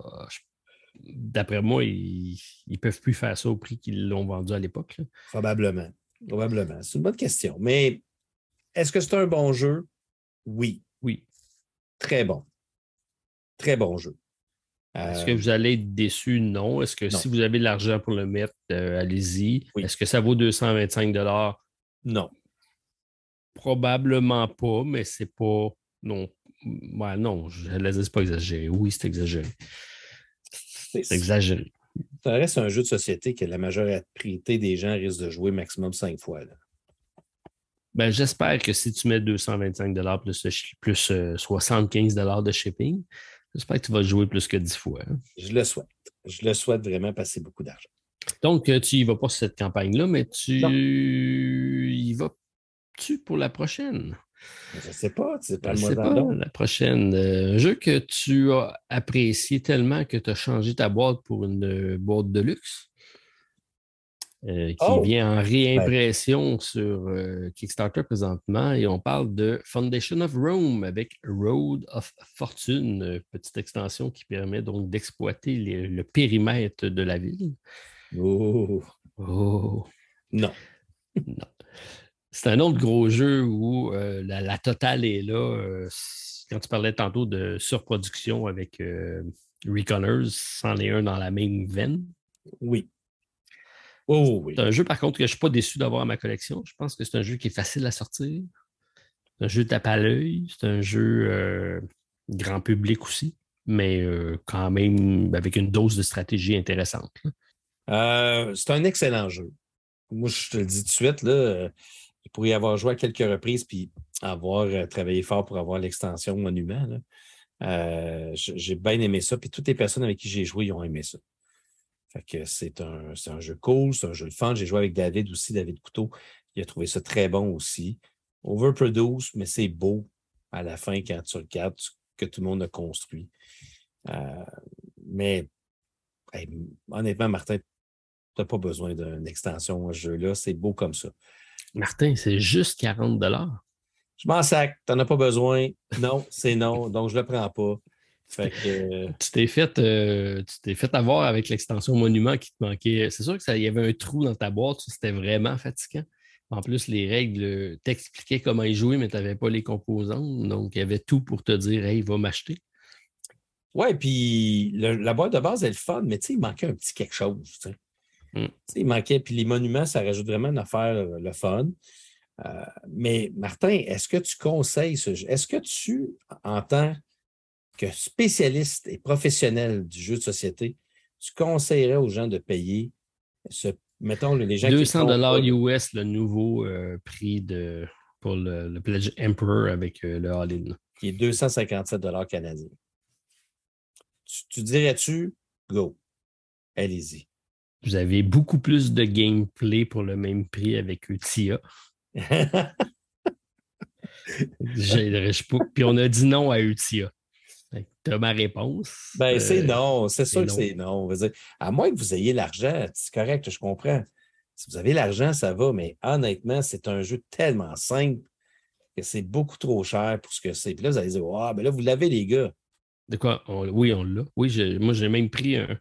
d'après moi, ils ne peuvent plus faire ça au prix qu'ils l'ont vendu à l'époque. Probablement. Probablement. C'est une bonne question. Mais est-ce que c'est un bon jeu? Oui. Oui. Très bon. Très bon jeu. Est-ce que euh, vous allez être déçu? Non. Est-ce que si vous avez de l'argent pour le mettre, euh, allez-y. Est-ce que ça vaut 225 non. Probablement pas, mais c'est pas. Non. Ouais, non, je ne laisse pas exagérer. Oui, c'est exagéré. C'est exagéré. Ça reste un jeu de société que la majorité des gens risquent de jouer maximum cinq fois. Ben, J'espère que si tu mets 225 plus, plus 75 euh, de shipping, j'espère que tu vas jouer plus que 10 fois. Hein. Je le souhaite. Je le souhaite vraiment passer beaucoup d'argent. Donc, euh, tu n'y vas pas sur cette campagne-là, mais tu y vas-tu pour la prochaine? Je ne sais pas, c'est pas le pas, La prochaine. Euh, un jeu que tu as apprécié tellement que tu as changé ta boîte pour une euh, boîte de luxe? euh, qui oh! vient en réimpression sur euh, Kickstarter présentement. Et on parle de Foundation of Rome avec Road of Fortune, petite extension qui permet donc d'exploiter le périmètre de la ville. Oh! Oh! Non. non. C'est un autre gros jeu où la, totale est là. quand tu parlais tantôt de surproduction avec Reconners, c'en est un dans la même veine. Oui. Oh, c'est un jeu, par contre, que je ne suis pas déçu d'avoir à ma collection. Je pense que c'est un jeu qui est facile à sortir. C'est un jeu tape à l'œil. C'est un jeu euh, grand public aussi, mais euh, quand même avec une dose de stratégie intéressante. Euh, c'est un excellent jeu. Moi, je te le dis tout de suite, là, il pourrait y avoir joué à quelques reprises puis avoir travaillé fort pour avoir l'extension Monument. j'ai bien aimé ça. Puis toutes les personnes avec qui j'ai joué, ils ont aimé ça. C'est un, un, jeu cool, c'est un jeu de fun. J'ai joué avec David aussi, David Couteau. Il a trouvé ça très bon aussi. Overproduce, mais c'est beau à la fin quand tu regardes ce que tout le monde a construit. Euh, mais honnêtement, Martin, tu n'as pas besoin d'une extension à ce jeu-là. C'est beau comme ça. Martin, c'est juste 40 Je m'en sac. Tu n'en as pas besoin. Non, c'est non. Donc, je ne le prends pas. Euh, tu t'es fait, euh, fait avoir avec l'extension monument qui te manquait. C'est sûr que ça, il y avait un trou dans ta boîte, c'était vraiment fatigant. En plus, les règles t'expliquaient comment y jouer, mais tu n'avais pas les composantes. Donc, il y avait tout pour te dire Hey, va m'acheter. Ouais, puis la boîte de base, elle est fun, mais il manquait un petit quelque chose. Hmm. Il manquait, puis les monuments, ça rajoute vraiment une affaire euh, le fun. mais Martin, est-ce que tu conseilles ce jeu? Est-ce que tu entends que spécialiste et professionnel du jeu de société, tu conseillerais aux gens de payer ce, mettons, les gens 200 dollars US, le nouveau euh, prix de, pour le, Pledge Emperor avec euh, le All-In. Qui est 257 dollars canadiens. Tu, dirais-tu, go, allez-y. Vous avez beaucoup plus de gameplay pour le même prix avec Utia. Puis on a dit non à Utia. Tu as ma réponse. Ben, c'est euh, non. C'est sûr que c'est non. à moins que vous ayez l'argent, c'est correct, je comprends. Si vous avez l'argent, ça va, mais honnêtement, c'est un jeu tellement simple que c'est beaucoup trop cher pour ce que c'est. Puis là, vous allez dire, ah, ben là, vous l'avez, les gars. De quoi? oui, on l'a. Oui, moi, j'ai même pris un.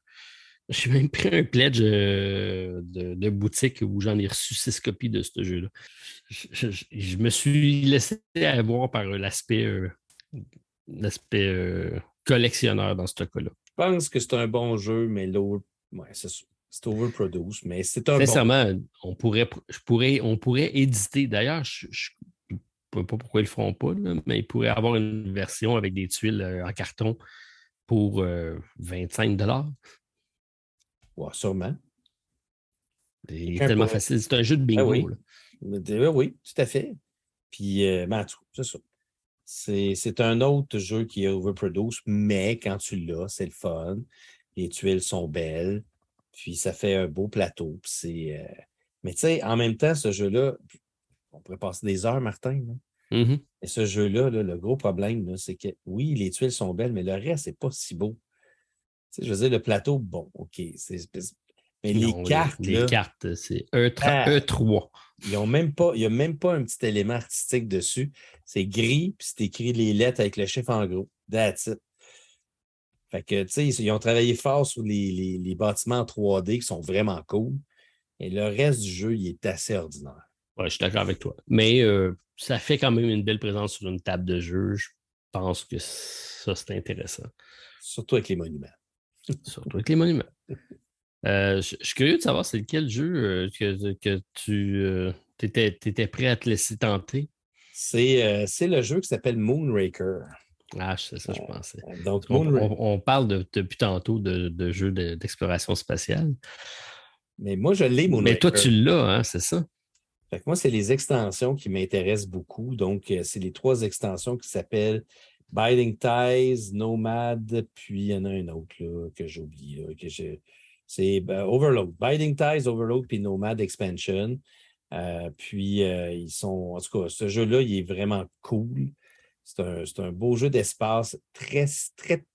J'ai même pris un pledge euh, de, boutique où j'en ai reçu six copies de ce jeu-là. Je, me suis laissé avoir par l'aspect euh, euh, collectionneur dans ce cas-là. Je pense que c'est un bon jeu, mais l'autre, ouais, c'est overproduce, mais c'est un Sincèrement, on, pourrait, je pourrais, on pourrait éditer. D'ailleurs, je ne sais pas pourquoi ils ne le feront pas, mais ils pourraient avoir une version avec des tuiles en carton pour 25 euh, Ouais, sûrement. C'est tellement facile. C'est un jeu de bingo. oui. oui. tout à fait. Puis, ben, c'est ça. C'est un autre jeu qui est overproduce, mais quand tu l'as, c'est le fun. Les tuiles sont belles, puis ça fait un beau plateau. Euh, mais tu sais, en même temps, ce jeu-là, on pourrait passer des heures, Martin. Mm-hmm. Et ce jeu-là, le gros problème, c'est que oui, les tuiles sont belles, mais le reste, c'est pas si beau. Je veux dire, le plateau, bon, OK, mais les cartes. Les, cartes, c'est E3. E ils ont même pas, il n'y a même pas un petit élément artistique dessus. C'est gris, puis c'est écrit les lettres avec le chiffre en gros. That's it. Fait que, tu sais, ils ont travaillé fort sur les, bâtiments en 3D qui sont vraiment cool. Et le reste du jeu, il est assez ordinaire. Ouais, je suis d'accord avec toi. Mais euh, ça fait quand même une belle présence sur une table de jeu. Je pense que ça, c'est intéressant. Surtout avec les monuments. Surtout avec les monuments. Euh, je, suis curieux de savoir c'est lequel jeu euh, que, que, tu euh, étais, prêt à te laisser tenter? C'est le jeu qui s'appelle Moonraker. Ah, c'est ça, je pensais. Donc, on, parle depuis tantôt de, jeux d'exploration spatiale. Mais moi, je l'ai, Moonraker. Mais toi, tu l'as, hein, c'est ça? Fait moi, c'est les extensions qui m'intéressent beaucoup. Donc, c'est les trois extensions qui s'appellent Binding Ties, Nomad, puis il y en a un autre là, que j'ai oublié, que j'ai c'est ben, Overload, Binding Ties, Overload, puis Nomad Expansion. Euh, puis, euh, ils sont, en tout cas, ce jeu-là, il est vraiment cool. C'est un, beau jeu d'espace très, très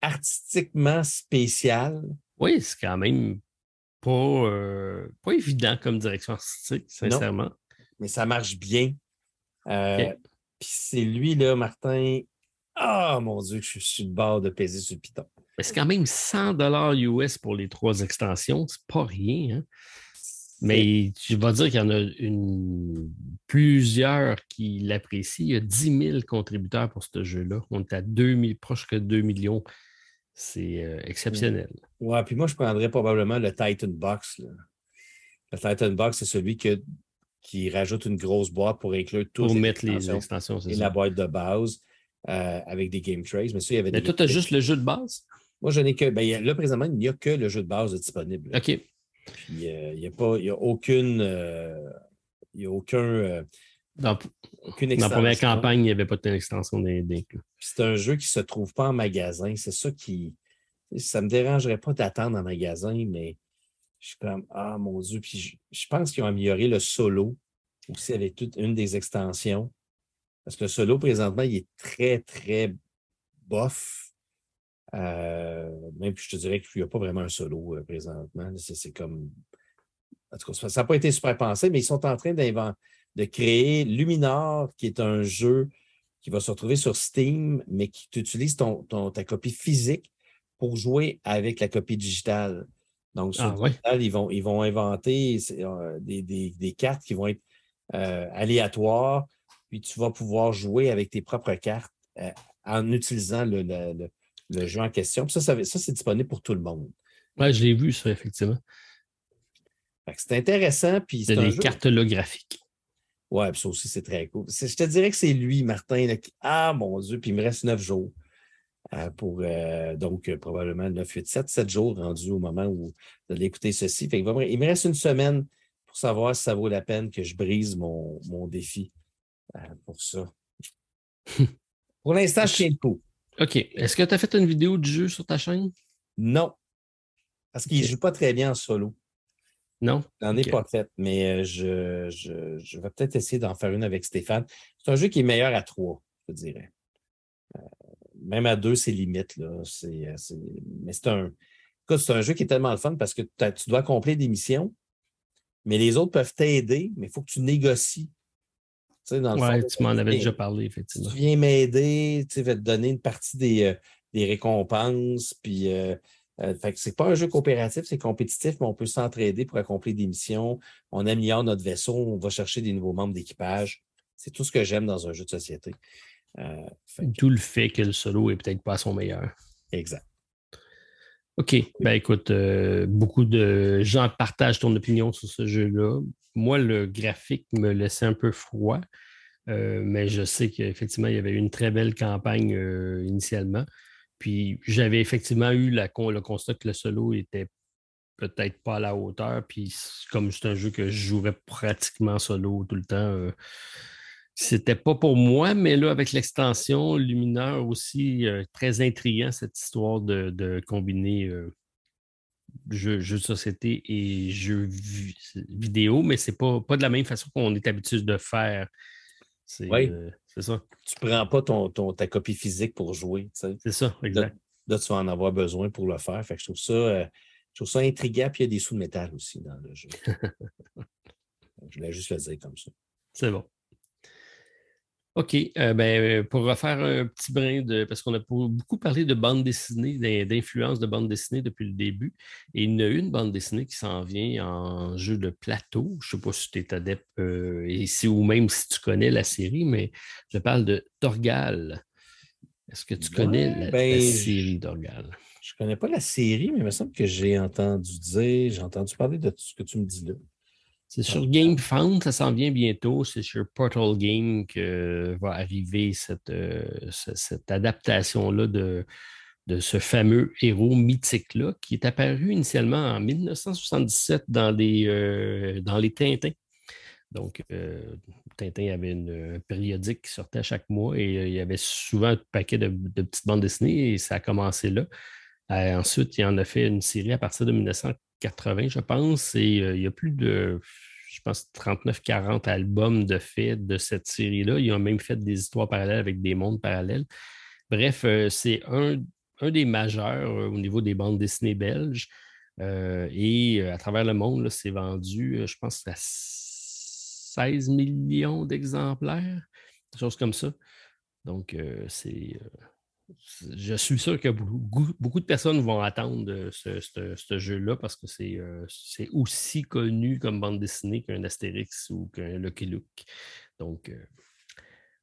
artistiquement spécial. Oui, c'est quand même pas, pas évident comme direction artistique, sincèrement. mais ça marche bien. Puis c'est lui, là, Martin. Ah, mon Dieu, je suis le bord de peser sur le piton. C'est quand même 100 US pour les trois extensions. C'est pas rien. Hein? Mais je vais dire qu'il y en a une, plusieurs qui l'apprécient. Il y a 10 000 contributeurs pour ce jeu-là. On est à 2 proche que 2 millions. C'est euh, exceptionnel. Ouais, puis moi, je prendrais probablement le Titan Box. Le Titan Box, c'est celui qui rajoute une grosse boîte pour inclure toutes pour mettre les extensions. Et la boîte de base euh, avec des game trays. Mais ça, il y avait Mais toi, tu as juste le jeu de base? Moi, je n'ai que. Ben, là, présentement, il n'y a que le jeu de base disponible. OK. Puis, euh, il n'y a, pas, il a aucune. Euh, il n'y a aucun. Dans, aucune dans la première campagne, il n'y avait pas d'extension d'inclus. C'est un jeu qui ne se trouve pas en magasin. C'est ça qui. Ça ne me dérangerait pas d'attendre en magasin, mais je suis comme Ah mon Dieu. Puis je, pense qu'ils ont amélioré le solo aussi avec toute une des extensions. Parce que le solo, présentement, il est très, très bof. Euh, même je te dirais qu'il n'y a pas vraiment un solo euh, présentement. C'est comme. En tout cas, ça n'a pas été super pensé, mais ils sont en train de créer Luminar, qui est un jeu qui va se retrouver sur Steam, mais qui utilise ton, ta copie physique pour jouer avec la copie digitale. Donc, sur ah, ils, vont, ils vont inventer euh, des, cartes qui vont être aléatoires, puis tu vas pouvoir jouer avec tes propres cartes en utilisant le, le jeu en question. ça, ça, c'est disponible pour tout le monde. Oui, je l'ai vu, ça, effectivement. C'est intéressant. Puis c'est des cartes holographiques. Oui, puis ça aussi, c'est très cool. Je te dirais que c'est lui, Martin. Ah, mon Dieu, puis il me reste neuf jours. Euh, pour euh, donc euh, probablement 9, 8, 7, 7 jours rendus au moment où vous allez écouter ceci. Fait il me reste une semaine pour savoir si ça vaut la peine que je brise mon, mon défi pour ça. pour l'instant, je tiens le coup. OK. Est-ce que tu as fait une vidéo du jeu sur ta chaîne? Non. Parce qu'il ne joue pas très bien en solo. Non? n'en ai pas fait, mais euh, je, vais peut-être essayer d'en faire une avec Stéphane. C'est un jeu qui est meilleur à trois, je dirais. Même à deux, c'est limite. Là. Euh, mais c'est un. c'est un jeu qui est tellement le fun parce que tu dois accomplir des missions, mais les autres peuvent t'aider, mais il faut que tu négocies tu m'en avais déjà parlé, effectivement. Tu viens m'aider, tu vas te donner une partie des, euh, récompenses. Puis, euh, euh, c'est pas un jeu coopératif, c'est compétitif, mais on peut s'entraider pour accomplir des missions. On améliore notre vaisseau, on va chercher des nouveaux membres d'équipage. C'est tout ce que j'aime dans un jeu de société. Tout le fait que le solo est peut-être pas son meilleur. Exact. OK. Ben écoute, beaucoup de gens partagent ton opinion sur ce jeu-là moi, le graphique me laissait un peu froid, euh, mais je sais qu'effectivement, il y avait eu une très belle campagne euh, initialement. Puis j'avais effectivement eu la, le constat que le solo était peut-être pas à la hauteur. Puis comme c'est un jeu que je jouerais pratiquement solo tout le temps, euh, c'était pas pour moi, mais là, avec l'extension Lumineur aussi, très intriguant cette histoire de, de combiner jeux, de société et jeux vidéo, mais c'est pas, pas de la même façon qu'on est habitué de faire. Oui. Euh, c'est ça. Tu prends pas ton, ta copie physique pour jouer. C'est ça, exact. Là, tu vas en avoir besoin pour le faire. Fait je trouve ça, euh, je trouve ça intriguant. Puis il y a des sous de métal aussi dans le jeu. je voulais juste le dire comme ça. C'est bon. OK. Euh, ben, euh, pour refaire un petit brin de. Parce qu'on a beaucoup parlé de bande dessinée, d'influence de bande dessinée depuis le début. Et il y a une bande dessinée qui s'en vient en jeu de plateau. Je ne sais pas si tu es adepte euh, ici ou même si tu connais la série, mais je parle de Torgal. Est-ce que tu connais la, ben, série Torgal? Je ne connais pas la série, mais il me semble que j'ai entendu dire, j'ai entendu parler de ce que tu me dis là. C'est sur GameFound, ça s'en vient bientôt. C'est sur Portal Game que va arriver cette, euh, cette adaptation-là de, de ce fameux héros mythique-là, qui est apparu initialement en 1977 dans les, euh, dans les Tintins. Donc, euh, Tintin avait une périodique qui sortait à chaque mois et il y avait souvent un paquet de, de, petites bandes dessinées et ça a commencé là. ensuite, il en a fait une série à partir de 1900 80, je pense, et euh, il y a plus de, je pense, 39-40 albums de fait de cette série-là. Ils ont même fait des histoires parallèles avec des mondes parallèles. Bref, euh, c'est un, des majeurs euh, au niveau des bandes dessinées belges. et à travers le monde, c'est vendu, je pense, à 16 millions d'exemplaires, des choses comme ça. Donc, c'est je suis sûr que beaucoup, de personnes vont attendre ce, jeu-là parce que euh, c'est aussi connu comme bande dessinée qu'un Astérix ou qu'un Lucky Luke. Donc, euh,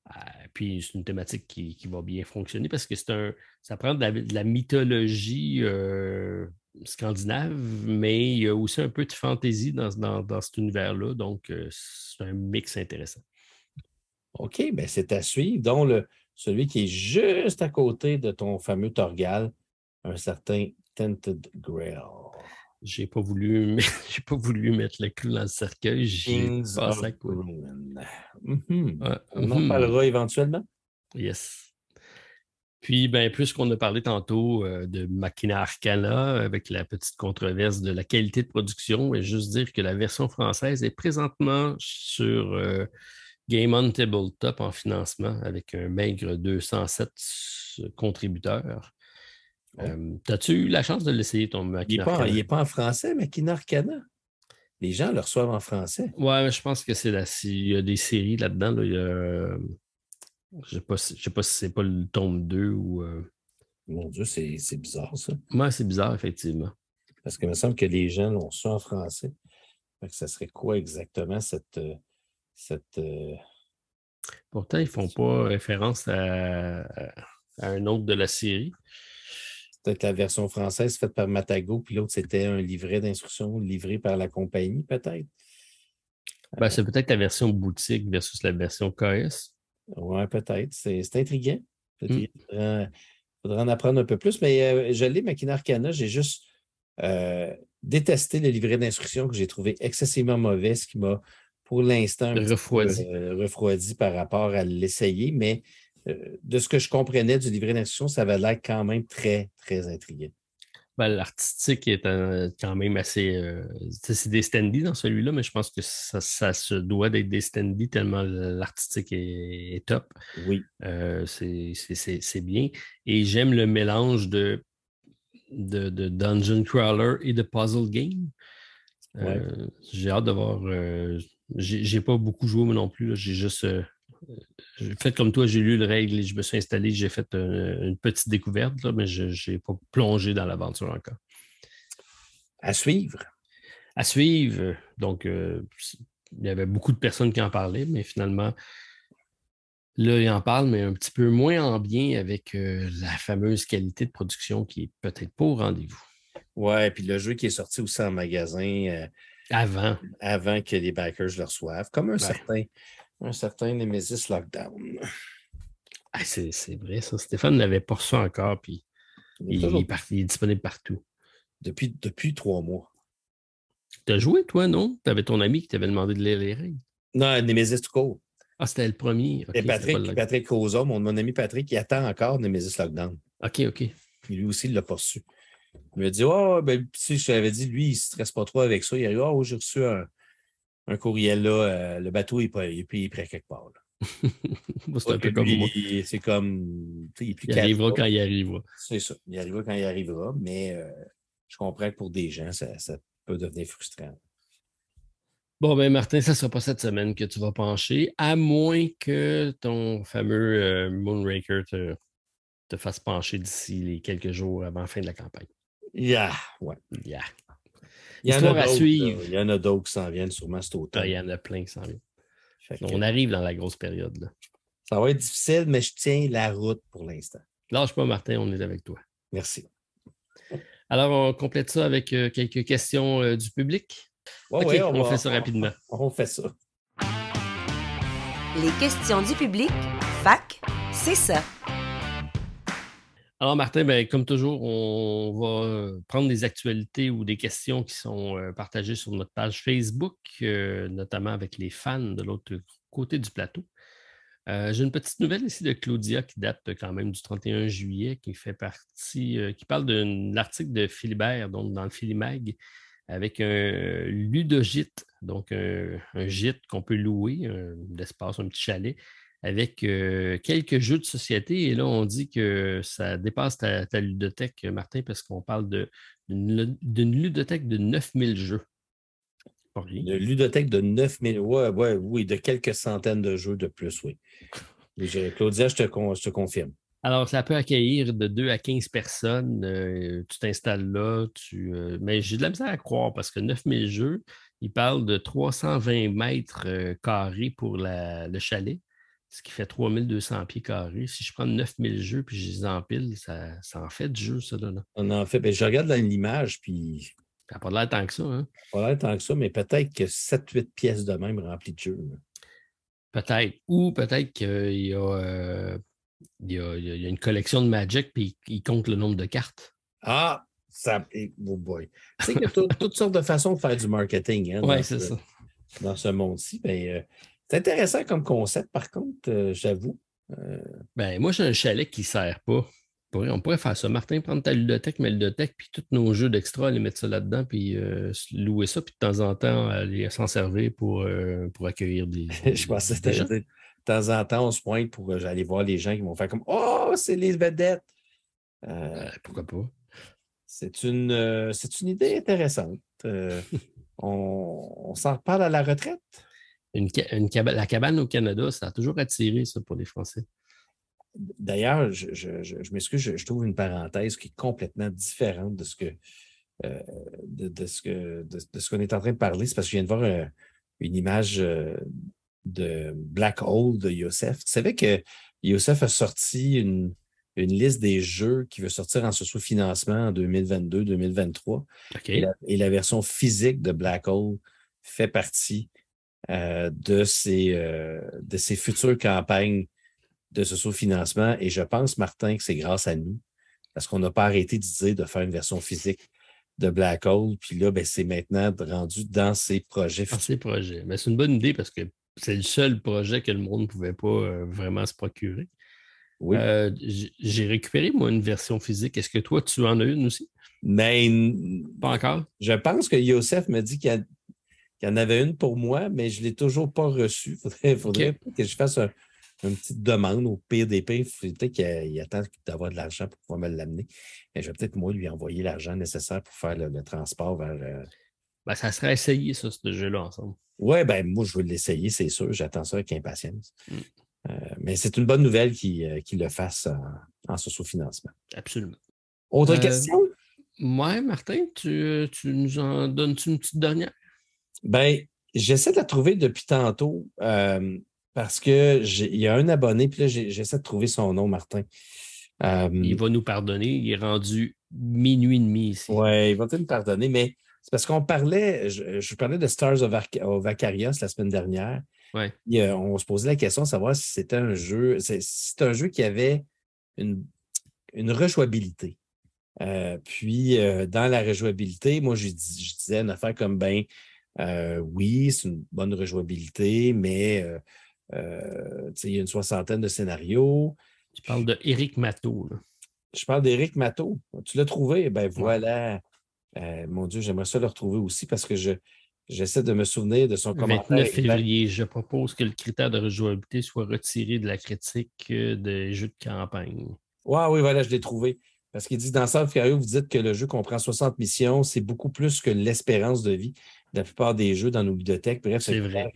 ah, puis c'est une thématique qui, va bien fonctionner parce que c'est un, ça prend de la, mythologie euh, scandinave, mais il y a aussi un peu de fantaisie dans, dans cet univers-là. Donc, c'est un mix intéressant. OK, bien c'est à suivre. Donc, le, celui qui est juste à côté de ton fameux Torgal, un certain Tented Grail. J'ai pas voulu, j'ai pas voulu mettre le clou dans le cercueil. J'ai passé à. Mhm. On en mhm. parlera éventuellement. Yes. Puis, ben, puisqu'on a parlé tantôt euh, de Machina Arcana avec la petite controverse de la qualité de production, et juste dire que la version française est présentement sur euh, Game on Tabletop en financement avec un maigre 207 contributeurs. Euh, as-tu eu la chance de l'essayer, ton Makina Il n'est pas, en français, Makina Arcana? Les gens le reçoivent en français. Ouais, je pense que c'est là. Il y a des séries là-dedans. je ne sais pas, si, sais pas si c'est pas le tome 2 ou. Euh, Mon Dieu, c'est bizarre, ça. Oui, c'est bizarre, effectivement. Parce qu'il me semble que les gens l'ont su en français. ça serait quoi exactement cette. Euh, cette. Euh, Pourtant, ils ne font pas référence à, un autre de la série. Peut-être la version française faite par Matago, puis l'autre, c'était un livret d'instruction livré par la compagnie, peut-être. Ben, c'est peut-être la version boutique versus la version KS. Oui, peut-être. C'est intriguant. Hmm. Il faudra, en apprendre un peu plus, mais euh, je l'ai, Machina Arcana, j'ai juste euh, détesté le livret d'instruction que j'ai trouvé excessivement mauvais, ce qui m'a pour l'instant refroidi. Euh, refroidi par rapport à l'essayer, mais euh, de ce que je comprenais du livret d'instruction, ça avait l'air quand même très, très intriguant. Ben, l'artistique est quand même assez. Euh, c'est des standy dans celui-là, mais je pense que ça, se doit d'être des standy tellement l'artistique est, top. Oui. c'est bien. Et j'aime le mélange de, de, de, dungeon crawler et de puzzle game. J'ai hâte de voir j'ai pas beaucoup joué, moi non plus. J'ai juste euh, fait comme toi, j'ai lu le règle et je me suis installé, j'ai fait une petite découverte, mais je n'ai pas plongé dans l'aventure encore. À suivre. À suivre. Donc, euh, il y avait beaucoup de personnes qui en parlaient, mais finalement, là, ils en parlent, mais un petit peu moins en bien avec euh, la fameuse qualité de production qui est peut-être pas au rendez-vous. Ouais, puis le jeu qui est sorti aussi en magasin avant. Avant que les backers le reçoivent, comme un, certain, un certain Nemesis Lockdown. Ah, c'est vrai, ça. Stéphane ne l'avait pas reçu encore, puis il, est, disponible partout. Depuis, depuis trois mois. Tu as joué, toi, non? Tu avais ton ami qui t'avait demandé de lire les règles. Non, Nemesis to go. Ah, c'était le premier. Et Patrick, Patrick Rosa, mon, mon, ami Patrick, qui attend encore Nemesis Lockdown. OK, OK. lui aussi, il l'a pas reçu. Il m'a dit Oh, ben, si je t'avais dit, lui, il ne stresse pas trop avec ça. Il a dit Oh, j'ai reçu un, courriel là, euh, le bateau est, pas, il est prêt quelque part. c'est un peu comme moi. C'est comme. Il, il arrivera quand il arrivera. C'est ça. Il arrivera quand il arrivera, mais euh, je comprends que pour des gens, ça, peut devenir frustrant. Bon, ben Martin, ça ne sera pas cette semaine que tu vas pencher, à moins que ton fameux euh, Moonraker te, te fasse pencher d'ici les quelques jours avant la fin de la campagne. Yeah, ouais. Yeah. Il y en a à suivre. Il y en a d'autres qui s'en viennent sûrement cet automne. Ah, il y en a plein qui s'en viennent. On arrive dans la grosse période. Là. Ça va être difficile, mais je tiens la route pour l'instant. Lâche pas, Martin, on est avec toi. Merci. Alors, on complète ça avec euh, quelques questions euh, du public. OK, on, fait ça rapidement. On, fait ça. Les questions du public, fac, c'est ça. Alors, Martin, ben, comme toujours, on va euh, prendre des actualités ou des questions qui sont euh, partagées sur notre page Facebook, euh, notamment avec les fans de l'autre côté du plateau. J'ai une petite nouvelle ici de Claudia qui date quand même du 31 juillet, qui fait partie, qui parle d'un article de Philibert, donc dans le Philimag, avec un ludogite, donc un, gîte qu'on peut louer, un espace, un petit chalet, avec quelques jeux de société. Et là, on dit que ça dépasse ta, ludothèque, Martin, parce qu'on parle d'une ludothèque de 9000 jeux. Une ludothèque de 9000, ouais, ouais, oui, de quelques centaines de jeux de plus, oui. Claudia, je te, je te confirme. Alors, ça peut accueillir de 2 à 15 personnes. Euh, tu t'installes là. Tu, euh, mais j'ai de la misère à croire parce que 9000 jeux, ils parlent de 320 mètres euh, carrés pour le chalet, ce qui fait 3200 pieds carrés. Si je prends 9000 jeux puis je les empile, ça, ça en fait du jeu, ça. Là. On en fait. Ben, je regarde l'image, puis. Ça n'a pas l'air tant que ça. Hein? Ça n'a pas l'air tant que ça, mais peut-être que 7-8 pièces de même remplies de jeux. Peut-être. Ou peut-être qu'il y a il y, a, une collection de Magic, puis il compte le nombre de cartes. Ah, ça. Oh boy. Tu sais qu'il y a toutes sortes de façons de faire du marketing. Hein, oui, c'est ça. Dans ce monde-ci. Ben, euh, c'est intéressant comme concept, par contre, euh, j'avoue. Euh, ben, moi, j'ai un chalet qui ne sert pas. On pourrait faire ça. Martin, prendre ta ludothèque, ma ludothèque, puis tous nos jeux d'extra, les mettre ça là-dedans, puis louer ça, puis de temps en temps, aller s'en servir pour, pour accueillir des. Je pensais que c'était de temps en temps, on se pointe pour euh, aller voir les gens qui vont faire comme Oh, c'est les vedettes. Euh, pourquoi pas? C'est une, euh, c'est une idée intéressante. on, s'en reparle à la retraite? Une, la cabane au Canada, ça a toujours attiré ça pour les Français. D'ailleurs, je, je, m'excuse, je, trouve une parenthèse qui est complètement différente de ce que de, ce que de, ce qu'on est en train de parler. C'est parce que je viens de voir une image de Black Hole de Youssef. Tu savais que Youssef a sorti une, liste des jeux qui veut sortir en sous-financement en 2022-2023. Et, la, version physique de Black Hole fait partie euh, de, ces, euh, de ces futures campagnes de ce sous-financement. Et je pense, Martin, que c'est grâce à nous, parce qu'on n'a pas arrêté d'idée de faire une version physique de Black Hole. Puis là, ben, c'est maintenant rendu dans ces projets. Dans ces projets. Mais c'est une bonne idée parce que c'est le seul projet que le monde ne pouvait pas euh, vraiment se procurer. Oui. Euh, j'ai récupéré, moi, une version physique. Est-ce que toi, tu en as une aussi? Mais, pas encore? Je pense que Youssef me dit qu'il y, en avait une pour moi, mais je ne l'ai toujours pas reçue. Il faudrait, que je fasse une petite demande au pire des pires. Peut-être qu'il attend d'avoir de l'argent pour pouvoir me l'amener. Mais je vais peut-être, moi, lui envoyer l'argent nécessaire pour faire le, transport vers. Euh, ben, ça serait essayé, ça, ce jeu-là, ensemble. Oui, ben moi, je veux l'essayer, c'est sûr. J'attends ça avec impatience. Mm. Euh, mais c'est une bonne nouvelle qu'il euh, le fasse en, en sous-financement. Absolument. Autre euh, question? Oui, Martin, tu, nous en donnes-tu une petite dernière? Ben, j'essaie de la trouver depuis tantôt parce qu'il y a un abonné, puis là, j'essaie de trouver son nom, Martin. il va nous pardonner. Il est rendu minuit et demi ici. Oui, il va nous pardonner, mais c'est parce qu'on parlait, je, parlais de Stars of, Acarios la semaine dernière. Ouais. on se posait la question de savoir si c'était un jeu, c'est un jeu qui avait une, une rejouabilité. Euh, puis, euh, dans la rejouabilité, moi, je, disais une affaire comme ben, euh, oui, c'est une bonne rejouabilité, mais il y a une soixantaine de scénarios. Tu parles de Eric Matteau. Je parle d'Éric Matteau. Tu l'as trouvé? Ben voilà. Euh, mon Dieu, j'aimerais ça le retrouver aussi parce que je, j'essaie de me souvenir de son commentaire. 29 février, je propose que le critère de rejouabilité soit retiré de la critique euh, des jeux de campagne. oui, voilà, je l'ai trouvé. Parce qu'il dit dans South Cario, vous dites que le jeu comprend 60 missions, c'est beaucoup plus que l'espérance de vie la plupart des jeux dans nos bibliothèques. Bref, c'est vrai.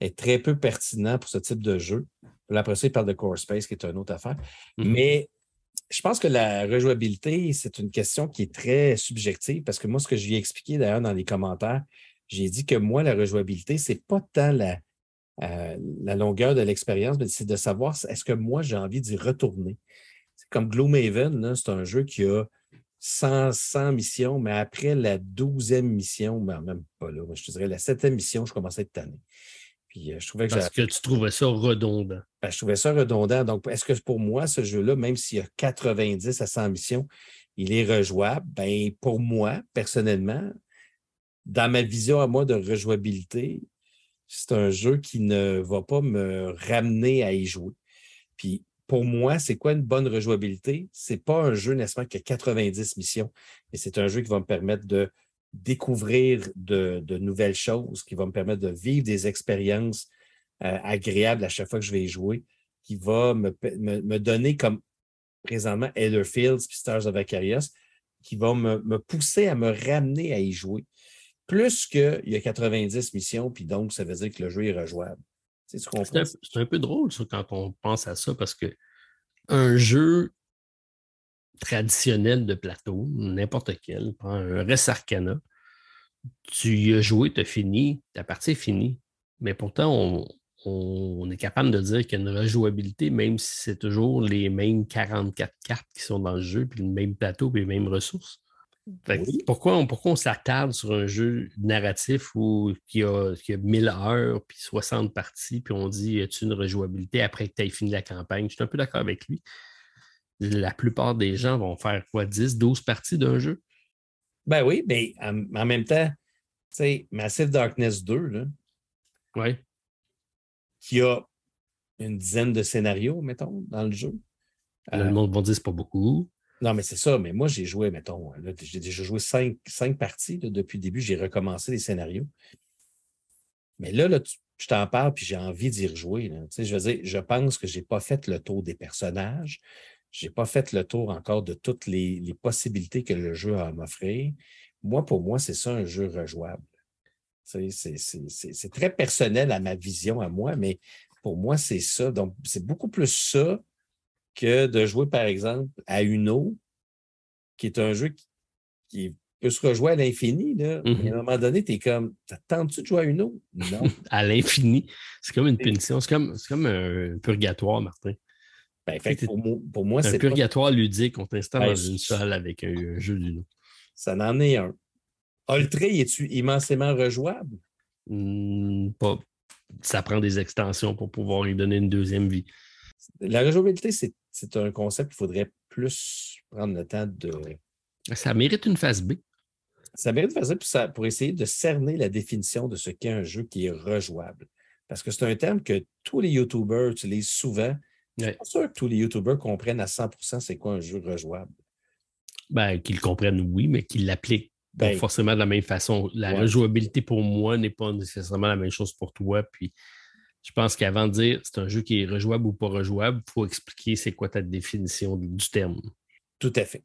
est très peu pertinent pour ce type de jeu. Après ça, il parle de Core Space, qui est une autre affaire. Mm-hmm. Mais je pense que la rejouabilité, c'est une question qui est très subjective parce que moi, ce que je lui ai expliqué d'ailleurs dans les commentaires, j'ai dit que moi, la rejouabilité, ce n'est pas tant la, euh, la longueur de l'expérience, mais c'est de savoir est-ce que moi, j'ai envie d'y retourner? C'est comme Gloomhaven, c'est un jeu qui a 100, missions, mais après la douzième mission, ben, même pas là, je te dirais la septième mission, je commençais à être tanné. Puis, euh, je trouvais que Parce que tu trouvais ça redondant. Ben, je trouvais ça redondant. Donc, est-ce que pour moi, ce jeu-là, même s'il y a 90 à 100 missions, il est rejouable? Ben, pour moi, personnellement, dans ma vision à moi de rejouabilité, c'est un jeu qui ne va pas me ramener à y jouer. Puis pour moi, c'est quoi une bonne rejouabilité? C'est pas un jeu nécessairement qui a 90 missions, mais c'est un jeu qui va me permettre de découvrir de, nouvelles choses, qui vont me permettre de vivre des expériences euh, agréables à chaque fois que je vais y jouer. qui va me, donner comme présentement Elder Fields Stars of Acarius, qui va me, me, pousser à me ramener à y jouer. Plus qu'il y a 90 missions, puis donc ça veut dire que le jeu est rejouable. C'est un, peu drôle quand on pense à ça, parce que un jeu traditionnel de plateau, n'importe quel, un Res Arcana, tu y as joué, tu as fini, ta partie est finie. Mais pourtant, on, on est capable de dire qu'il y a une rejouabilité, même si c'est toujours les mêmes 44 cartes qui sont dans le jeu, puis le même plateau, puis les mêmes ressources. Pourquoi, on, pourquoi on s'attarde sur un jeu narratif où, qui, a, qui a 1000 heures, puis 60 parties, puis on dit y a-tu une rejouabilité après que tu aies fini la campagne? Je suis un peu d'accord avec lui. La plupart des gens vont faire quoi, 10, 12 parties d'un jeu? Ben oui, mais en, même temps, tu sais, Massive Darkness 2, là, ouais qui a une dizaine de scénarios, mettons, dans le jeu. le euh, monde va dire c'est pas beaucoup. Non, mais c'est ça. Mais moi, j'ai joué, mettons, j'ai déjà joué cinq, parties depuis le début. J'ai recommencé les scénarios. Mais là, là je t'en parle, puis j'ai envie d'y rejouer. Je veux dire, je pense que je n'ai pas fait le tour des personnages. Je n'ai pas fait le tour encore de toutes les, les possibilités que le jeu a à m'offrir. Moi, pour moi, c'est ça un jeu rejouable. C'est très personnel à ma vision, à moi, mais pour moi, c'est ça. Donc, c'est beaucoup plus ça que de jouer, par exemple, à Uno, qui est un jeu qui, peut se rejouer à l'infini. À un mm-hmm. moment donné, tu es comme, t'attends-tu de jouer à Uno? Non. à l'infini. C'est comme une punition. C'est comme, comme un purgatoire, Martin. Ben, pour, moi, c'est. Un purgatoire ludique. On t'installe dans une salle avec un, jeu d'Uno. Ça n'en est un. Ultra, es-tu immensément rejouable? Hmm, pas. Ça prend des extensions pour pouvoir y donner une deuxième vie. La rejouabilité, c'est un concept qu'il faudrait plus prendre le temps de. Ça mérite une phase B. Ça mérite une phase B pour essayer de cerner la définition de ce qu'est un jeu qui est rejouable. Parce que c'est un terme que tous les YouTubers utilisent souvent. Je suis pas sûr que tous les YouTubers comprennent à 100% c'est quoi un jeu rejouable. Ben, qu'ils comprennent, oui, mais qu'ils l'appliquent ben, forcément de la même façon. La rejouabilité pour moi n'est pas nécessairement la même chose pour toi. Puis je pense qu'avant de dire c'est un jeu qui est rejouable ou pas rejouable, il faut expliquer c'est quoi ta définition du terme. Tout à fait.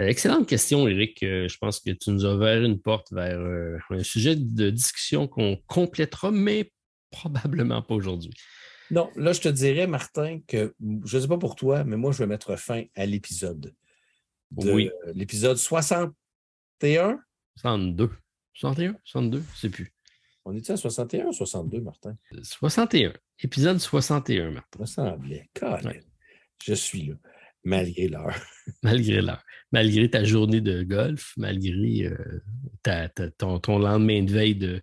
Euh, excellente question, Eric. Euh, je pense que tu nous as ouvert une porte vers euh, un sujet de discussion qu'on complétera, mais probablement pas aujourd'hui. Non, là, je te dirais, Martin, que je ne sais pas pour toi, mais moi, je vais mettre fin à l'épisode. Oui. L'épisode 60 61? 62. 61? 62? Je sais plus. On est-tu à 61 ou 62, Martin? 61. Épisode 61, Martin. Ça semblait. Je suis là, malgré l'heure. malgré l'heure. Malgré ta journée de golf, malgré euh, ton, lendemain de veille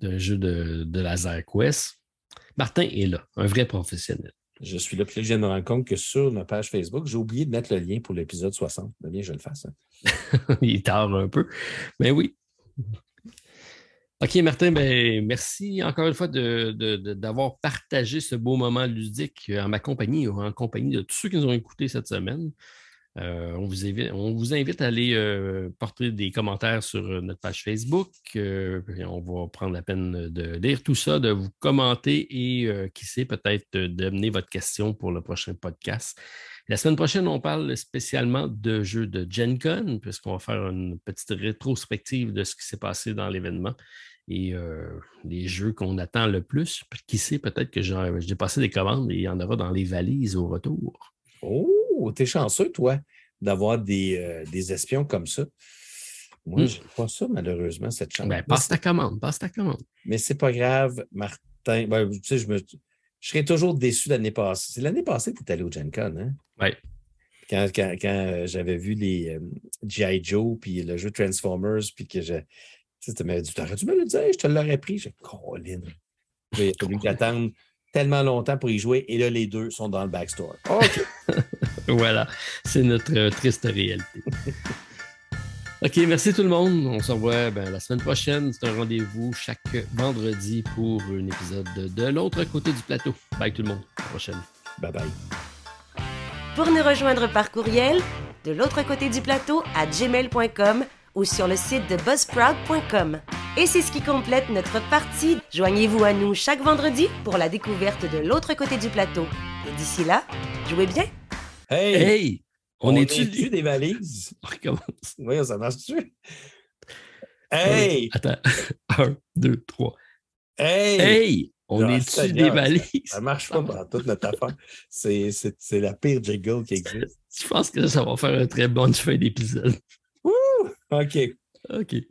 d'un jeu de, de laser quest. Martin est là, un vrai professionnel. Je suis là. Puis là, je viens de me rendre compte que sur ma page Facebook, j'ai oublié de mettre le lien pour l'épisode 60. Bien, je le fasse. Hein. Il tarde un peu. Mais oui. OK, Martin, ben, merci encore une fois d'avoir partagé ce beau moment ludique en ma compagnie ou en compagnie de tous ceux qui nous ont écoutés cette semaine. Euh, on, vous invite, à aller euh, porter des commentaires sur euh, notre page Facebook. on va prendre la peine de lire tout ça, de vous commenter et qui sait peut-être d'amener votre question pour le prochain podcast. La semaine prochaine, on parle spécialement de jeux de Gen Con, puisqu'on va faire une petite rétrospective de ce qui s'est passé dans l'événement et les jeux qu'on attend le plus. Qui sait, peut-être que j'ai passé des commandes et il y en aura dans les valises au retour. Oh, t'es chanceux, toi, d'avoir des, euh, des, espions comme ça. Moi, hmm. je n'ai pas ça, malheureusement, cette chance. Ben, passe ta commande, passe ta commande. Mais c'est pas grave, Martin. Ben, tu sais, je, me, je serais toujours déçu l'année passée. C'est l'année passée que tu es allé au Gen Con, hein? Oui. Quand, quand, quand j'avais vu les euh, G.I. Joe, puis le jeu Transformers, puis que je. Tu m'avais dit, t'aurais dû me le dire, je te l'aurais pris? J'ai Colin. Il a fallu que tellement longtemps pour y jouer. Et là, les deux sont dans le backstore. OK. voilà, c'est notre euh, triste réalité. OK, merci tout le monde. On se revoit ben, la semaine prochaine. C'est un rendez-vous chaque vendredi pour un épisode de, de l'autre côté du plateau. Bye tout le monde. À la prochaine. Bye bye. Pour nous rejoindre par courriel, de l'autre côté du plateau à gmail.com ou sur le site de buzzsprout.com. Et c'est ce qui complète notre partie. Joignez-vous à nous chaque vendredi pour la découverte de l'autre côté du plateau. Et d'ici là, jouez bien. Hey! Hey! On, on est-tu des valises? On recommence. Oui, ça marche-tu? Hey! Attends. Un, deux, trois. Hey! Hey! On Ah, est-tu des valises? Ça marche pas dans toute notre affaire. C'est la pire jiggle qui existe. Je pense que ça va faire un très bon fin d'épisode. OK. OK.